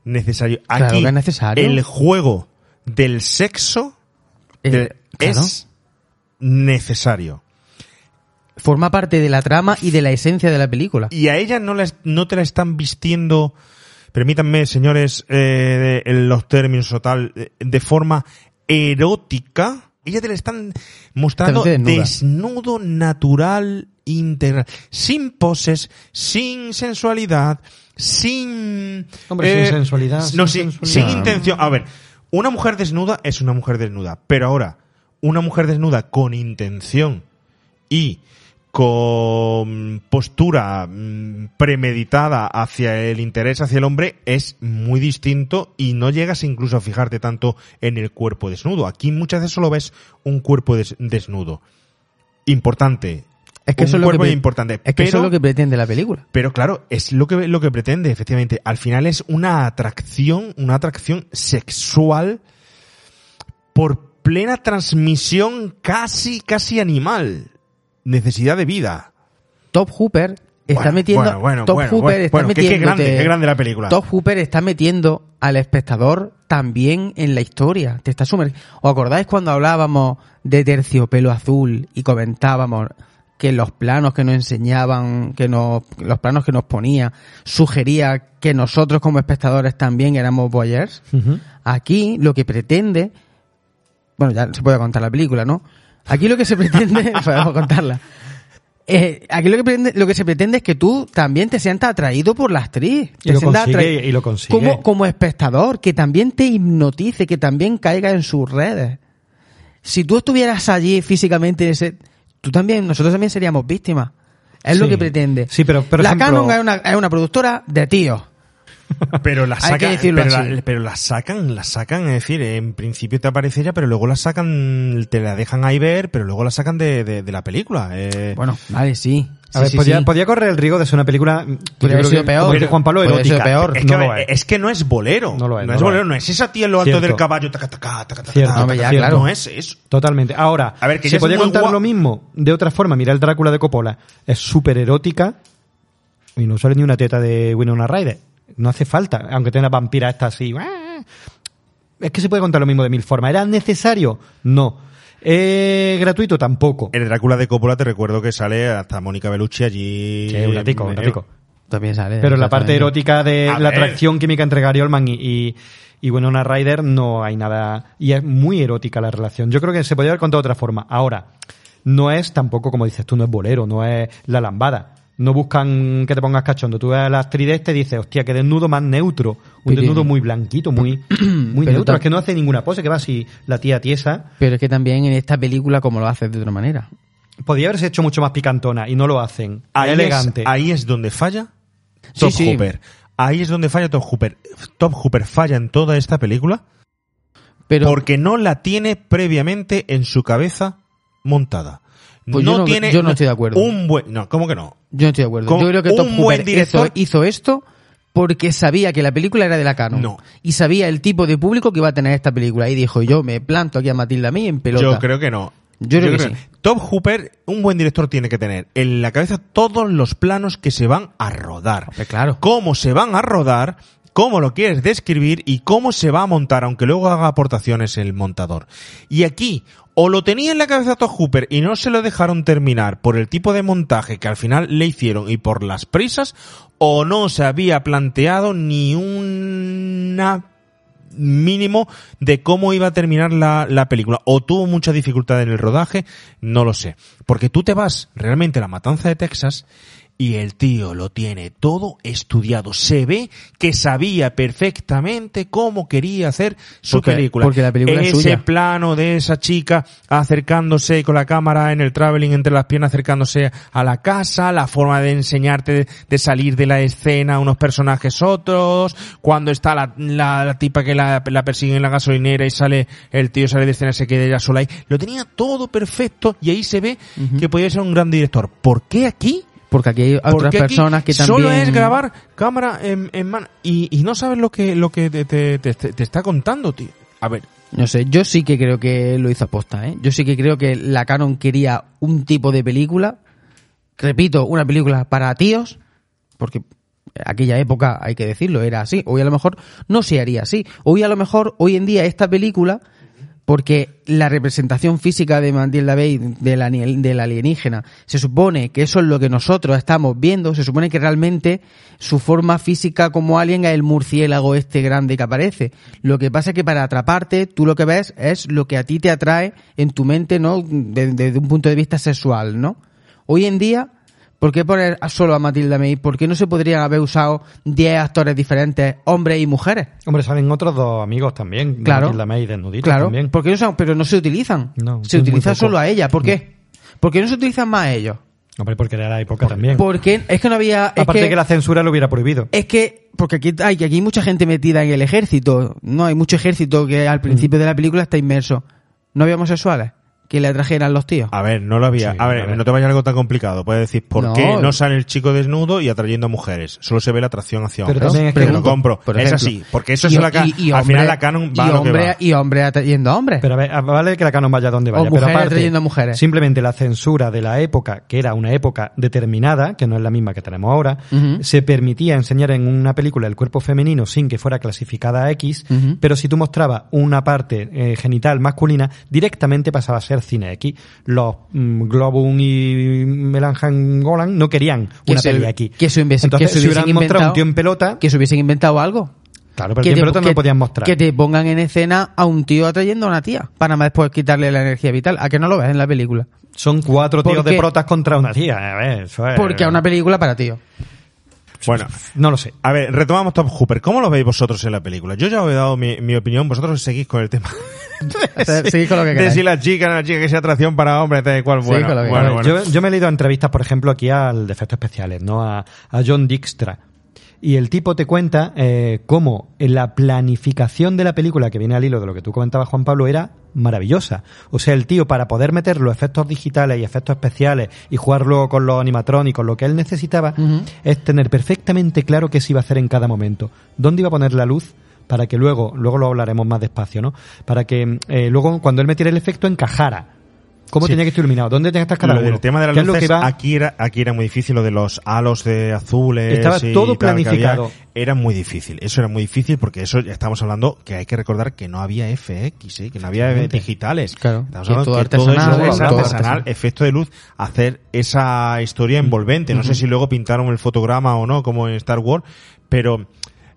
necesario. Claro Aquí, que es necesario. el juego del sexo Eh, claro. es necesario. Forma parte de la trama y de la esencia de la película. Y a ella no, la, no te la están vistiendo, permítanme, señores, eh, de- en los términos o tal, eh, de forma erótica. Ella te la están mostrando desnudo, natural, integral, sin poses, sin sensualidad, sin... eh, Hombre, sin sensualidad, No, sin sin, sensualidad. sin intención. A ver, una mujer desnuda es una mujer desnuda, pero ahora, una mujer desnuda con intención y con postura mm, premeditada hacia el interés hacia el hombre es muy distinto y no llegas incluso a fijarte tanto en el cuerpo desnudo. Aquí muchas veces solo ves un cuerpo des- desnudo. Importante. Es que un eso es lo cuerpo que pre- importante. Es que pero, eso es lo que pretende la película. pero claro, es lo que, lo que pretende, efectivamente. Al final es una atracción, una atracción sexual por plena transmisión casi, casi animal. Necesidad de vida. Top Hooper está Bueno, metiendo bueno, bueno, Top bueno, Hooper está que- que metiéndote- grande, que grande la película. Top Hooper está metiendo al espectador también en la historia. Te está sumer... ¿Os acordáis cuando hablábamos de Terciopelo Azul y comentábamos que los planos que nos enseñaban, que nos, los planos que nos ponía, sugería que nosotros como espectadores también éramos voyeurs? Ujú. Aquí lo que pretende, bueno, ya se puede contar la película, ¿no? Aquí lo que se pretende, podemos contarla. Eh, aquí lo que, pretende- lo que se pretende es que tú también te sientas atraído por la actriz. Y Te lo consigue, atraído- y lo consigue. Como, como espectador, que también te hipnotice, que también caiga en sus redes. Si tú estuvieras allí físicamente, en ese, tú también, nosotros también seríamos víctimas. Es lo que pretende. Sí, pero, por la ejemplo- Canon es una, es una productora de tíos. Pero la Hay sacan, que decirlo pero, así. la, pero la sacan, la sacan, es decir, en principio te aparece ella, pero luego la sacan, te la dejan ahí ver, pero luego la sacan de, de, de la película. eh. Bueno, vale, sí. A Sí, ver, sí, podía, sí. podía correr el riesgo de ser una película. Podría haber creo sido que, peor. como Juan Pablo, erótica. peor. es, que, no lo es. es que no es bolero. No lo es, No no es lo bolero, es. no es esa tía en lo alto Cierto. del caballo, taca, taca, taca, taca, Cierto. ya, claro. No es eso. Totalmente. Ahora, A ver, que se podía contar lo mismo de otra forma. Mira el Drácula de Coppola. Es súper erótica y no sale ni una teta de Winona Ryder. No hace falta, aunque tenga vampira esta así. Es que se puede contar lo mismo de mil formas. ¿Era necesario? No. ¿Es gratuito? Tampoco. En el Drácula de Coppola te recuerdo que sale hasta Mónica Bellucci allí. Sí, un ratico, un eh, ratico. También sale. Pero la parte erótica de A la ver. atracción química entre Gary Oldman y, y, y Winona Ryder no hay nada. Y es muy erótica la relación. Yo creo que se podría haber contado de otra forma. Ahora, no es tampoco, como dices tú, no es bolero, no es la lambada. No buscan que te pongas cachondo. Tú ves a la actriz de este y dices, hostia, qué desnudo más neutro. Un Pero- desnudo muy blanquito, muy, muy Pero neutro. Es que no hace ninguna pose, que va así la tía tiesa. Pero es que también en esta película, como lo haces de otra manera. Podría haberse hecho mucho más picantona y no lo hacen. Ahí elegante. Es, ahí es donde falla Sí, Top sí. Hooper. Ahí es donde falla Top Hooper. Top Hooper falla en toda esta película Pero porque no la tiene previamente en su cabeza montada. Pues yo no- tiene yo no estoy de acuerdo. Un buen, no, ¿cómo que no? yo no estoy de acuerdo. Con Yo creo que un Top buen Hooper director- hizo, hizo esto porque sabía que la película era de la Canon. No. Y sabía el tipo de público que iba a tener esta película. Y dijo, yo me planto aquí a Matilda a mí en pelota. Yo creo que no. Yo creo que sí. Top Hooper, un buen director tiene que tener en la cabeza todos los planos que se van a rodar. Claro. Cómo se van a rodar, cómo lo quieres describir y cómo se va a montar, aunque luego haga aportaciones el montador. Y aquí, o lo tenía en la cabeza Todd Hooper y no se lo dejaron terminar por el tipo de montaje que al final le hicieron y por las prisas, o no se había planteado ni una mínimo de cómo iba a terminar la, la película. O tuvo mucha dificultad en el rodaje, no lo sé. Porque tú te vas realmente a la matanza de Texas y el tío lo tiene todo estudiado. Se ve que sabía perfectamente cómo quería hacer su Porque- película. porque la película es Ese suya. plano de esa chica acercándose con la cámara en el traveling entre las piernas, acercándose a la casa, la forma de enseñarte de, salir de la escena unos personajes otros, cuando está la, la, la tipa que la, la persigue en la gasolinera y sale, el tío sale de escena y se queda ella sola ahí. Lo tenía todo perfecto y ahí se ve que podía ser un gran director. ¿Por qué aquí? Porque aquí hay otras personas que también... Solo es grabar cámara en, en mano y, y no sabes lo que, lo que te, te- te- te está contando, tío. A ver, No sé, yo sí que creo que lo hizo aposta, ¿eh? Yo sí que creo que la Canon quería un tipo de película, repito, una película para tíos, porque aquella época, hay que decirlo, era así. Hoy a lo mejor no se haría así. Hoy a lo mejor, hoy en día esta película, porque la representación física de Matilda Bay del, alienígena, se supone que eso es lo que nosotros estamos viendo, se supone que realmente su forma física como alien es el murciélago este grande que aparece. Lo que pasa es que para atraparte, tú lo que ves es lo que a ti te atrae en tu mente, ¿no? De- Desde un punto de vista sexual, ¿no? Hoy en día, ¿por qué poner solo a Matilda May? ¿Por qué no se podrían haber usado 10 actores diferentes, hombres y mujeres? Hombre, salen otros dos amigos también. Claro. La May desnuditos Claro, también. porque no se- pero no se utilizan. No, se utiliza solo a ella. ¿Por qué? ¿Por qué no se utilizan más a ellos? Hombre, porque era la época también. Porque es que no había... Aparte que... que, la censura lo hubiera prohibido. es que porque aquí hay que aquí hay mucha gente metida en el ejército. No hay mucho ejército que al principio de la película está inmerso. No había homosexuales que le atrajeran los tíos. a ver, no lo había. Sí, a ver, a ver. no te vayas a algo tan complicado. Puedes decir, ¿por No. qué no sale el chico desnudo y atrayendo a mujeres? Solo se ve la atracción hacia Pero hombres. también es que- lo compro. por es así. Porque eso Y- es la y- y Al hombre- final la canon va y a lo que hombre, va. y hombre atrayendo a hombres. Pero a ver, vale que la canon vaya donde O vaya. pero mujeres aparte, atrayendo a mujeres. Simplemente la censura de la época, que era una época determinada, que no es la misma que tenemos ahora, se permitía enseñar en una película el cuerpo femenino sin que fuera clasificada a X, pero si tú mostrabas una parte eh, genital masculina, directamente pasaba a ser cine X. Los mm, Globun y Melanjan Golan no querían Que una se- peli aquí. que se hubiese- Entonces, que se si hubieran mostrado un tío en pelota, que se hubiesen inventado algo. claro, pero que el tío te- en pelota no que- lo podían mostrar. Que te pongan en escena a un tío atrayendo a una tía, para más después quitarle la energía vital. ¿A que no lo ves en la película? Son cuatro ¿Por tíos de protas contra una tía. A ver, eso es- Porque es una película para tíos. Bueno, No lo sé. a ver, retomamos Top Hooper. ¿Cómo lo veis vosotros en la película? Yo ya os he dado mi, mi opinión. Vosotros seguís con el tema. Seguid con lo que de si la chica, no la chica, que sea atracción para hombres, tal cual. Sí, Bueno, con lo que bueno, bueno. Yo, yo me he leído entrevistas, por ejemplo, aquí al de efectos especiales, ¿no? A, a John Dijkstra. Y el tipo te cuenta eh, cómo la planificación de la película, que viene al hilo de lo que tú comentabas, Juan Pablo, era maravillosa. O sea, el tío, para poder meter los efectos digitales y efectos especiales y jugarlo con los animatrónicos, lo que él necesitaba, es tener perfectamente claro qué se iba a hacer en cada momento. ¿Dónde iba a poner la luz? Para que luego, luego lo hablaremos más despacio, ¿no? Para que eh, luego, cuando él metiera el efecto, encajara. ¿Cómo Sí. tenía que estar iluminado? ¿Dónde tenía que estar cada Lo uno? del tema de las ¿Qué es lo luces, que va- aquí, era, aquí era muy difícil, lo de los halos de azules. Estaba y todo planificado. había, era muy difícil, eso era muy difícil porque eso ya estamos hablando que hay que recordar que no había FX, ¿eh? que no había digitales. Claro, Estamos hablando todo que todo artesanal, eso es todo artesanal, artesanal. efecto de luz, hacer esa historia envolvente. No sé si luego pintaron el fotograma o no, como en Star Wars, pero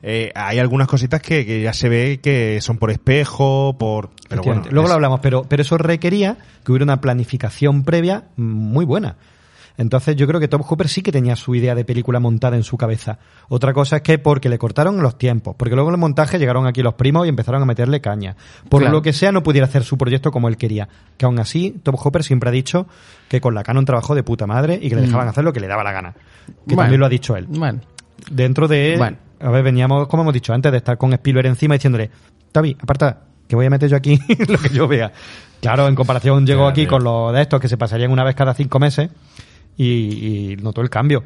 eh, hay algunas cositas que, que ya se ve que son por espejo, por... Pero bueno. Luego es- lo hablamos, pero, pero eso requería que hubiera una planificación previa muy buena. Entonces yo creo que Tom Hooper sí que tenía su idea de película montada en su cabeza. Otra cosa es que porque le cortaron los tiempos, porque luego en el montaje llegaron aquí los primos y empezaron a meterle caña. Por Claro. lo que sea no pudiera hacer su proyecto como él quería. Que aún así Tom Hooper siempre ha dicho que con la Canon trabajó de puta madre y que le dejaban hacer lo que le daba la gana. Que Bueno. también lo ha dicho él. Bueno, Dentro de... Bueno. A ver, veníamos, como hemos dicho antes, de estar con Spielberg encima diciéndole, Tavi, aparta, que voy a meter yo aquí lo que yo vea. Claro, en comparación llegó aquí con los de estos que se pasarían una vez cada cinco meses y, y notó el cambio.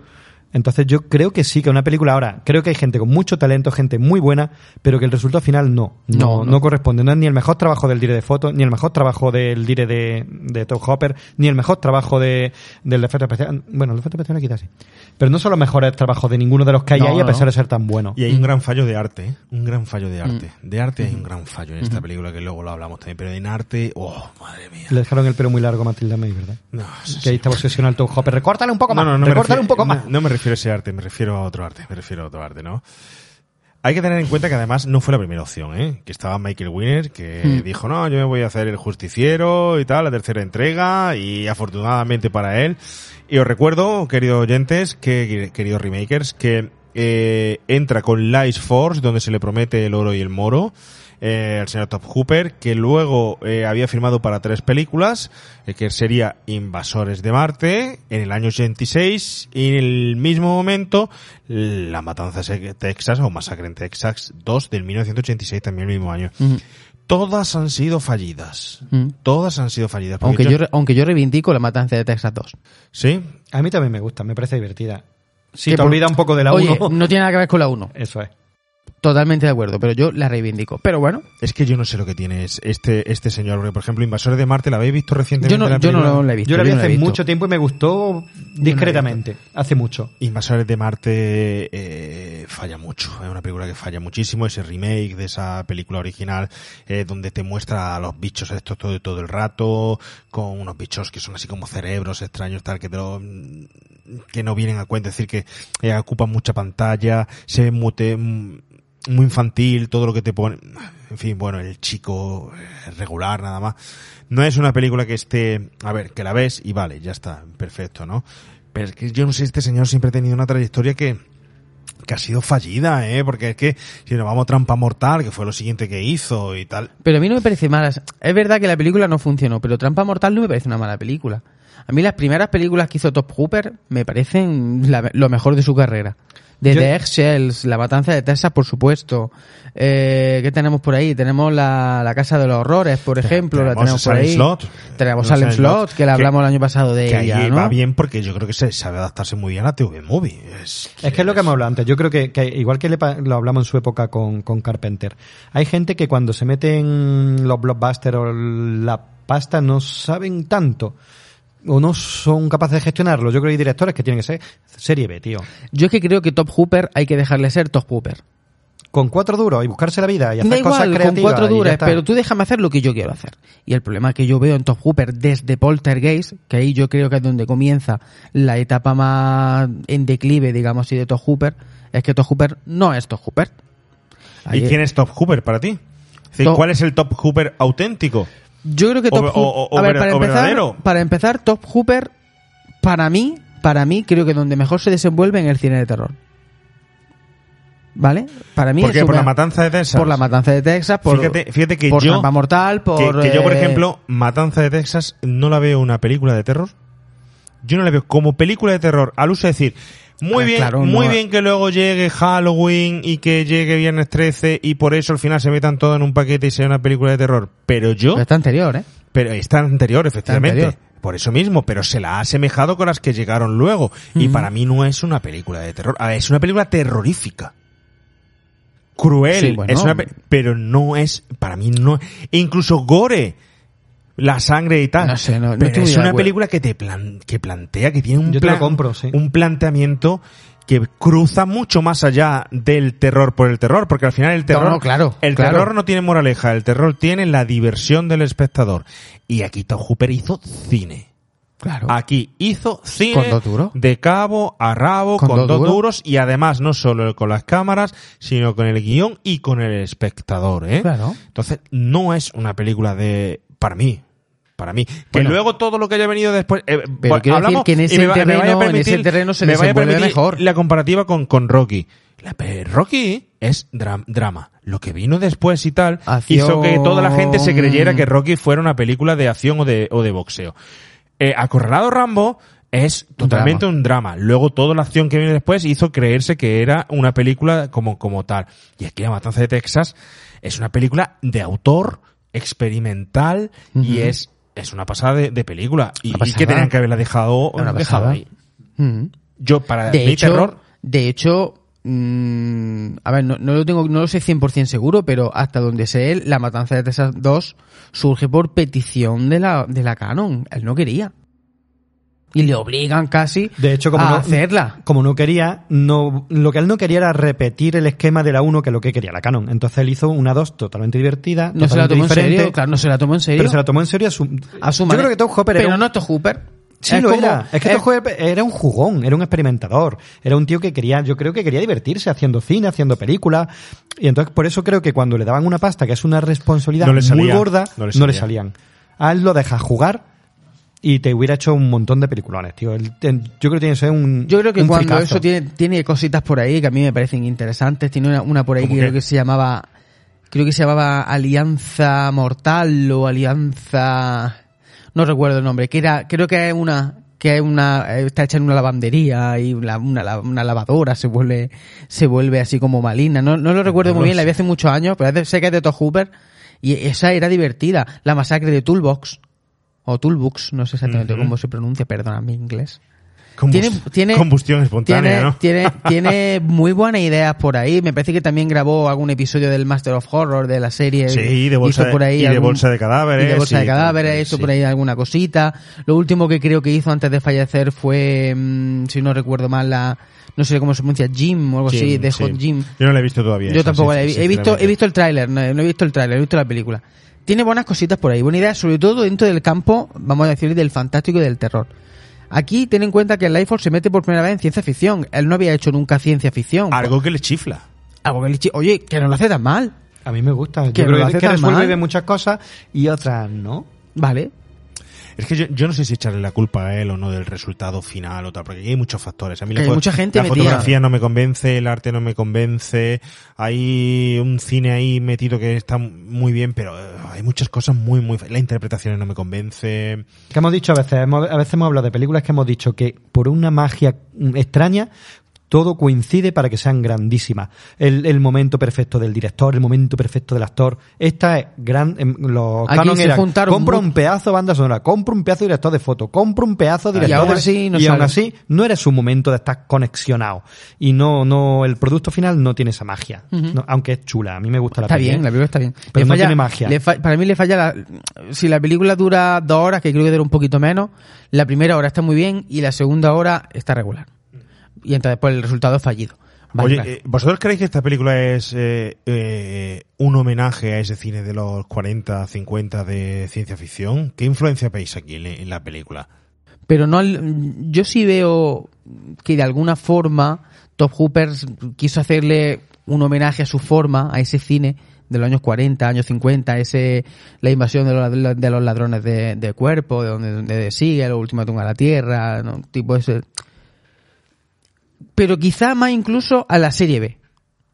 Entonces yo creo que sí, que una película ahora, creo que hay gente con mucho talento, gente muy buena, pero que el resultado final no, no, No, no, no. corresponde. No es ni el mejor trabajo del dire de foto, ni el mejor trabajo del dire de, de Todd Hopper, ni el mejor trabajo de, del efecto especial. Bueno, el efecto especial quizás sí. Pero no son los mejores trabajos de ninguno de los que hay No, ahí, a pesar no. de ser tan buenos. Y hay un gran fallo de arte, ¿eh? un gran fallo de arte. Mm. De arte hay un gran fallo en esta película que luego lo hablamos también, pero en arte, oh, madre mía. Le dejaron el pelo muy largo a Matilda May, ¿verdad? No, sí, Que ahí está obsesionado el Todd Hopper. Recórtale un poco más, recórtale un poco más. No, no me refiero a ese arte, me refiero a otro arte, me refiero a otro arte, ¿no? Hay que tener en cuenta que además no fue la primera opción, ¿eh? Que estaba Michael Winner, que Hmm. dijo, no, yo me voy a hacer el justiciero y tal, la tercera entrega, y afortunadamente para él. Y os recuerdo, queridos oyentes, que, queridos remakers, que eh, entra con Lies Force, donde se le promete el oro y el moro, eh, al señor Top Hooper, que luego eh, había firmado para tres películas, eh, que sería Invasores de Marte, en el año 86, y en el mismo momento, La Matanza de Texas, o Masacre en Texas 2, del 1986, también el mismo año. Todas han sido fallidas. Mm. Todas han sido fallidas. Aunque yo, aunque yo reivindico la matanza de Texas 2. Sí, A mí también me gusta, me parece divertida. Si Que te por- olvida un poco de la Oye, 1. no tiene nada que ver con la 1. Eso es. Totalmente de acuerdo, pero yo la reivindico. Pero bueno, es que yo no sé lo que tiene es- este, este señor. Porque, por ejemplo, Invasores de Marte, ¿la habéis visto recientemente? yo no, la yo no la he visto. Yo la vi hace mucho tiempo y me gustó discretamente. Hace mucho. Invasores de Marte eh, falla mucho. Es una película que falla muchísimo. Ese remake de esa película original eh, donde te muestra a los bichos estos todo, todo el rato con unos bichos que son así como cerebros extraños tal que te lo- que no vienen a cuenta. Es decir, que eh, ocupan mucha pantalla, se ve muy, infantil, todo lo que te pone. En fin, bueno, el chico eh, regular nada más. No es una película que esté, a ver, que la ves y vale, ya está, perfecto, ¿no? Pero es que yo no sé, este señor siempre ha tenido una trayectoria que, que ha sido fallida, ¿eh? Porque es que si nos vamos a Trampa Mortal, que fue lo siguiente que hizo y tal. Pero a mí no me parece mala. Es verdad que la película no funcionó, pero Trampa Mortal no me parece una mala película. A mí las primeras películas que hizo Top Hooper me parecen lo mejor de su carrera. De Yo- The Eggshells, La Matanza de Texas, por supuesto. Eh, ¿Qué tenemos por ahí? Tenemos la, la Casa de los Horrores, por ejemplo. la tenemos por ahí. Slot. Tenemos Tenemos Salem Slot, Slot, que la hablamos el año pasado de que ella, ahí ¿no? va bien porque yo creo que se sabe adaptarse muy bien a TV Movie. Es, Es que es lo que hemos hablado antes. Yo creo que, que igual que le pa- lo hablamos en su época con, con Carpenter, hay gente que cuando se mete en los blockbusters o la pasta no saben tanto o no son capaces de gestionarlo. Yo creo que hay directores que tienen que ser serie B, tío. Yo es que creo que Top Hooper hay que dejarle ser Top Hooper. Con cuatro duros y buscarse la vida y hacer Da cosas igual, con creativas. cuatro está. pero tú déjame hacer lo que yo quiero hacer. Y el problema que yo veo en Top Hooper desde Poltergeist, que ahí yo creo que es donde comienza la etapa más en declive, digamos así, de Top Hooper, es que Top Hooper no es Top Hooper. ¿Y quién es Top Hooper para ti? Es decir, Top- ¿Cuál es el Top Hooper auténtico? Yo creo que Top o- Hooper... o- o a ver, ver- para empezar, verdadero. para empezar, Top Hooper, para mí, para mí, creo que donde mejor se desenvuelve en el cine de terror. ¿Vale? Para mí ¿Por es qué? ¿Por una- la matanza de Texas? Por la matanza de Texas, por, Fíjate- fíjate que por yo- Trampa Mortal, Que, por... que yo, por eh, ejemplo, Matanza de Texas no la veo una película de terror. Yo no la veo como película de terror. Al uso de decir, muy Ah, bien, claro, muy no- bien que luego llegue Halloween y que llegue Viernes 13 y por eso al final se metan todo en un paquete y sea una película de terror. Pero yo, Pero está anterior, ¿eh? pero está anterior, efectivamente. anterior. Por eso mismo, pero se la ha asemejado con las que llegaron luego. Y para mí no es una película de terror. A ver, es una película terrorífica. Cruel. Sí, bueno. es una pero no es, para mí no, e incluso gore. La sangre y tal. No sé, no- no pero es una película que te plan, que plantea, que tiene un Yo te lo plan- compro, sí. un planteamiento que cruza mucho más allá del terror por el terror, porque al final el terror, no, claro, el claro. terror no tiene moraleja, el terror tiene la diversión del espectador. Y aquí Tom Hooper hizo cine. Claro. Aquí hizo cine Con dos duros. de cabo a rabo, Con con, dos duros y además no solo con las cámaras, sino con el guion y con el espectador, ¿eh? Claro. Entonces, no es una película de, para mí, para mí. Que Bueno. luego todo lo que haya venido después, eh, Pero decir hablamos que en ese me va- me vaya a terreno- en permitir- ese terreno se me vaya a permitir mejor. La comparativa con, con Rocky. La, pe- Rocky es dra- drama. Lo que vino después y tal Acción. hizo que toda la gente se creyera que Rocky fuera una película de acción o de, o de boxeo. Eh, Acorralado Rambo es totalmente un drama. Luego toda la acción que viene después hizo creerse que era una película como, como tal. Y aquí La Matanza de Texas es una película de autor, experimental y es, es una pasada de, de película. Y, y que tenían que haberla dejado, Una dejado ahí. Mm. yo para De mi hecho, terror, de hecho, mm, a ver, no, no lo tengo, no lo sé 100% seguro, pero hasta donde sé, la matanza de Texas 2 surge por petición de la, de la Canon. Él no quería. Y le obligan casi De hecho, como a no, hacerla. como no quería, no, lo que él no quería era repetir el esquema de la 1 que lo que quería la Canon. Entonces él hizo una 2 totalmente divertida, No se la tomó en diferente, serio, claro, no se la tomó en serio. pero se la tomó en serio a su, a su Yo manera. creo que Tom Hopper Pero era un- no Tom Hooper. Sí, Es lo como- era. Es que es- Tom Hopper era un jugón, era un experimentador. Era un tío que quería, yo creo que quería divertirse haciendo cine, haciendo películas. Y entonces por eso creo que cuando le daban una pasta, que es una responsabilidad No le muy gorda, no no le le, salía. salían. A él lo dejas jugar y te hubiera hecho un montón de peliculones, tío. Yo creo que tiene que ser un Yo creo que cuando fricazo. eso tiene, tiene cositas por ahí que a mí me parecen interesantes. Tiene una, una por ahí que ¿Cómo creo que se llamaba, creo que se llamaba Alianza Mortal o Alianza, no recuerdo el nombre, que era, creo que es una, que es una, está hecha en una lavandería y una, una lavadora se vuelve, se vuelve así como maligna. No, no lo recuerdo No muy bien, la vi hace muchos años, pero sé que es de Todd Hooper y esa era divertida. La masacre de Toolbox. O Toolbox, no sé exactamente Ujú. cómo se pronuncia, perdona mi inglés. combust- Tiene, tiene, combustión espontánea, tiene, ¿no? tiene, tiene muy buenas ideas por ahí. Me parece que también grabó algún episodio del Master of Horror de la serie. Sí, de bolsa Hizo de- por ahí y de algún- bolsa de cadáveres, y de bolsa de sí, cadáveres, sí. hizo por ahí alguna cosita. Lo último que creo que hizo antes de fallecer fue, mm, si no recuerdo mal, la, no sé cómo se pronuncia, Jim o algo así, Jim, de sí. Hot Jim. Yo no la he visto todavía. Yo esa, tampoco sí, la he, sí, he visto. He visto el tráiler, no, no he visto el tráiler, he visto la película. Tiene buenas cositas por ahí, buena idea, sobre todo dentro del campo, vamos a decir, del fantástico y del terror. Aquí ten en cuenta que el Lifeforce se mete por primera vez en ciencia ficción. Él no había hecho nunca ciencia ficción. Algo que le chifla. Algo que le chi- Oye, que no lo hace tan mal. A mí me gusta. Yo Que no creo lo que, hace que tan resuelve mal. bien muchas cosas y otras no. Vale. Es que yo, yo no sé si echarle la culpa a él o no del resultado final o tal, porque aquí hay muchos factores. A mí la, mucha gente la fotografía no me convence, el arte no me convence, hay un cine ahí metido que está muy bien, pero eh, hay muchas cosas muy, muy... fe- La interpretación no me convence. Que hemos dicho a veces, hemos- a veces hemos hablado de películas que hemos dicho que por una magia mm, extraña todo coincide para que sean grandísimas. El, el momento perfecto del director, el momento perfecto del actor. Esta es gran. em, Los Aquí canon se eran, juntaron compro mu- un pedazo de banda sonora, compro un pedazo de director de foto, compro un pedazo de Y director aún de- así no y aún así no era su momento de estar conexionado. Y no, no, el producto final no tiene esa magia. No, aunque es chula, a mí me gusta la Está peli, bien, ¿eh? la película está bien. Pero Le no tiene magia. le fa- para mí le falla la, si la película dura dos horas, que creo que dura un poquito menos, la primera hora está muy bien y la segunda hora está regular. Y entonces pues el resultado es fallido. Vale, Oye, vale. eh, ¿vosotros creéis que esta película es eh, eh, un homenaje a ese cine de los 40, 50 de ciencia ficción? ¿Qué influencia veis aquí en, en la película? Pero no, yo sí veo que de alguna forma Top Hooper quiso hacerle un homenaje a su forma, a ese cine de los años 40, años 50, ese la invasión de los, de los ladrones de, de cuerpo, de donde, sigue, el último a la tierra, ¿no? tipo ese. Pero quizá más incluso a la serie B.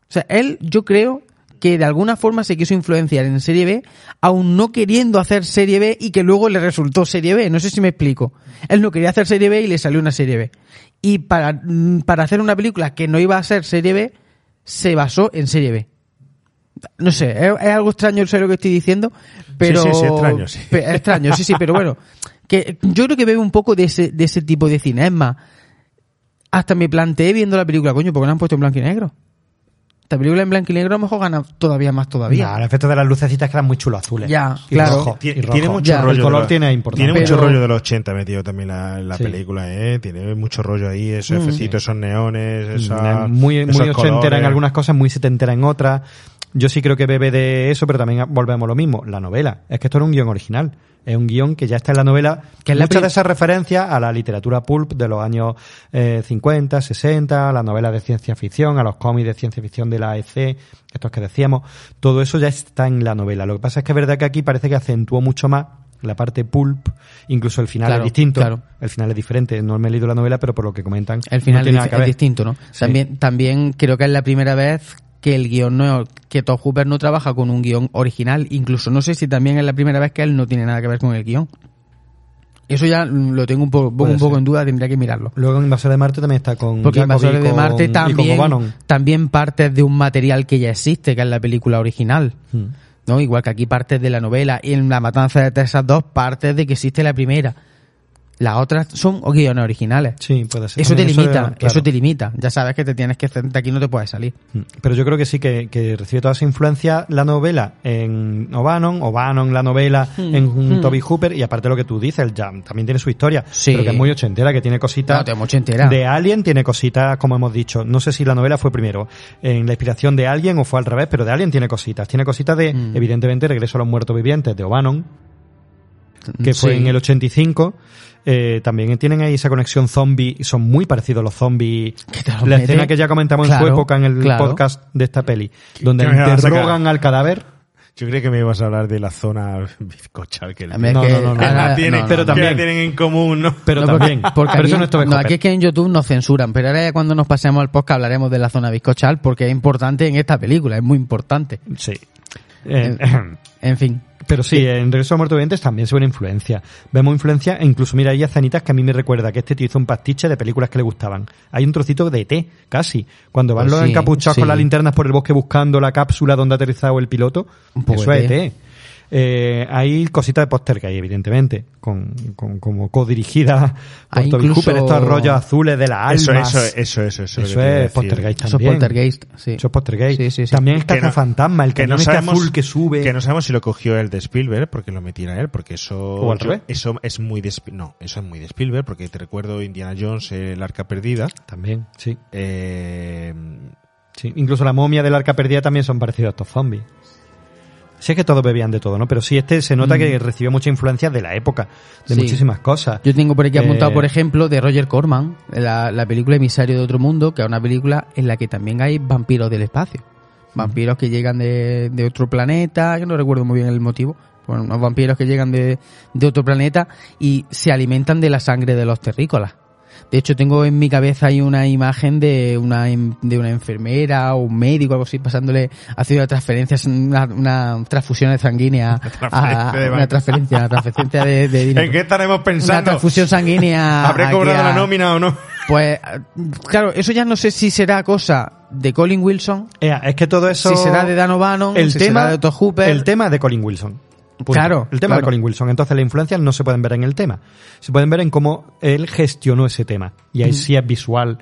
O sea, él, yo creo que de alguna forma se quiso influenciar en serie B, aún no queriendo hacer serie B y que luego le resultó serie B. No sé si me explico. Él no quería hacer serie B y le salió una serie B. Y para, mm, para hacer una película que no iba a ser serie B, se basó en serie B. No sé, es, es algo extraño sé lo que estoy diciendo, pero... Sí, sí, sí, extraño, sí. Pe- extraño, sí, sí, pero bueno. Que yo creo que bebe un poco de ese, de ese tipo de cine. Es más, hasta me planteé viendo la película, coño, porque la han puesto en blanco y negro. Esta película en blanco y negro a lo mejor gana todavía más todavía. Nah, el efecto de las lucecitas quedan muy chulos azules. Ya, Y claro. rojo, y Tiene, rojo. tiene mucho Ya. rollo. El color los- tiene importancia. Tiene mucho Pero- rollo de los 80 metido también la, la Sí. película, ¿eh? Tiene mucho rollo ahí, esos Mm. efectitos, esos neones, esa, Mm, muy, esos muy ochentera en algunas cosas, muy setentera en otras. Yo sí creo que bebe de eso, pero también volvemos a lo mismo. La novela. Es que esto era un guion original. Es un guion que ya está en la novela. Que es la Muchas de esas referencias a la literatura pulp de los años eh, 50, 60, a las novelas de ciencia ficción, a los cómics de ciencia ficción de la AEC, estos que decíamos. Todo eso ya está en la novela. Lo que pasa es que es verdad que aquí parece que acentuó mucho más la parte pulp, incluso el final Claro, es distinto. claro. El final es diferente. No me he leído la novela, pero por lo que comentan, El final no tiene es, nada que es ver. distinto, ¿no? Sí. También, también creo que es la primera vez que el guion no, que Todd Hooper no trabaja con un guion original. Incluso no sé si también es la primera vez que él no tiene nada que ver con el guion. Eso ya lo tengo un poco, Puede un poco ser. en duda, tendría que mirarlo. Luego en Invasores de Marte también está con Porque Invasores de Marte también, también partes de un material que ya existe, que es la película original. Hmm. ¿no? Igual que aquí partes de la novela. Y en La Matanza de Texas 2 partes de que existe la primera. Las otras son guiones originales. Sí, puede ser. Eso te limita, claro. eso te limita. Ya sabes que te tienes que de aquí no te puedes salir. Mm. Pero yo creo que sí, que, que recibe toda esa influencia la novela en O'Bannon, O'Bannon la novela Hmm. en Hmm. Toby Hooper, y aparte lo que tú dices, el Jam también tiene su historia, Sí. pero que es muy ochentera, que tiene cositas No, te mucho entera. de Alien, tiene cositas, como hemos dicho, no sé si la novela fue primero en la inspiración de Alien o fue al revés, pero de Alien tiene cositas, tiene cositas de, Mm. evidentemente, Regreso a los Muertos Vivientes de O'Bannon, que fue Sí. en el 85. Eh, también tienen ahí esa conexión zombie, y son muy parecidos los zombies. Que los La mete. escena que ya comentamos en su Claro, época en el claro. podcast de esta peli, donde que interrogan al cadáver. Yo creía que me ibas a hablar de la zona bizcochal que, No, que- no, no, no. ahora- la tienen, no, pero no, también- que la tienen en común, ¿no? Pero porque- también. porque pero aquí, eso no es no, aquí es que en YouTube nos censuran, pero ahora ya cuando nos pasemos al podcast hablaremos de la zona bizcochal porque es importante en esta película, es muy importante. Sí. Eh, En fin, pero sí, en Regreso a los Muertos Vivientes también se ve una influencia. Vemos influencia, e incluso mira, hay escenitas que a mí me recuerda que este tío hizo un pastiche de películas que le gustaban. Hay un trocito de ET, casi. Cuando van Pues los sí, encapuchados sí. con las linternas por el bosque buscando la cápsula donde ha aterrizado el piloto. Un poco Eso es ET. Eh, hay cositas de póster que hay, evidentemente, con, con, como codirigida por Hay Toby incluso- Cooper, estos rollos azules de las Eso, almas. eso, eso, eso, eso, Eso a es. Poltergeist eso es también. poltergeist, sí. Eso es Poltergeist. Sí, sí, sí. También el Que no- cazafantasma, el que no cañón este sabemos azul que sube. que no sabemos si lo cogió él de Spielberg porque lo metiera él porque eso O al yo- revés. eso es muy de no eso es muy de Spielberg porque te recuerdo Indiana Jones el arca perdida También, sí. eh, Sí, incluso la momia del arca perdida también son parecidos a estos zombies. Sí es que todos bebían de todo, ¿no? Pero sí, este se nota que recibió mucha influencia de la época, de Sí. muchísimas cosas. Yo tengo por aquí apuntado, Eh, por ejemplo, de Roger Corman, la, la película Emisario de otro mundo, que es una película en la que también hay vampiros del espacio. Vampiros que llegan de, de otro planeta, yo no recuerdo muy bien el motivo, bueno, unos vampiros que llegan de, de otro planeta y se alimentan de la sangre de los terrícolas. De hecho, tengo en mi cabeza ahí una imagen de una, de una enfermera o un médico, algo así, pasándole, haciendo transferencias, una, una transfusión sanguínea, a, de una banco. transferencia, una transferencia de, de dinero. ¿en qué estaremos Una pensando? transfusión sanguínea. ¿habré cobrado a- la nómina o no? Pues, claro, eso ya no sé si será cosa de Colin Wilson, Ea, es que todo eso... si será de Dan O'Bannon, el si tema, será de Todd Hooper. El tema de Colin Wilson. Punto. Claro, El tema claro. de Colin Wilson. Entonces las influencias no se pueden ver en el tema. Se pueden ver en cómo él gestionó ese tema. Y Mm. ahí sí es visual.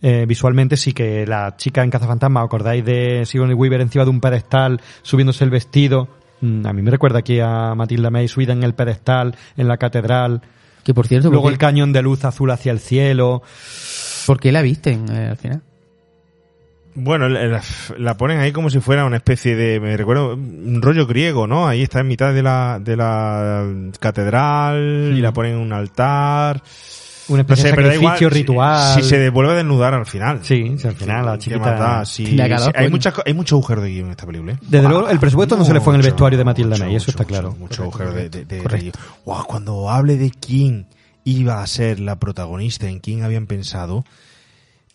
Eh, visualmente sí que la chica en Cazafantasma, ¿os acordáis de Sigourney Weaver encima de un pedestal, subiéndose el vestido? Mm, a mí me recuerda aquí a Matilda May subida en el pedestal, en la catedral. Que por cierto, Luego ¿por el cañón de luz azul hacia el cielo. por qué la visten eh, al final? Bueno, la, la ponen ahí como si fuera una especie de, me recuerdo, un rollo griego, ¿no? Ahí está en mitad de la, de la catedral y la ponen en un altar. Una No especie sé, de sacrificio si- ritual. Si, se vuelve a desnudar al final. Sí, si al final la ¿Qué chiquita- da? Si- calor, hay, coño. mucha, hay mucho agujero de guion en esta película. ¿eh? Desde luego, el presupuesto no se le fue en el vestuario de Matilda May, eso mucho, está claro. Mucho agujero de, de, de- Guau, cuando hable de quién iba a ser la protagonista, en quién habían pensado,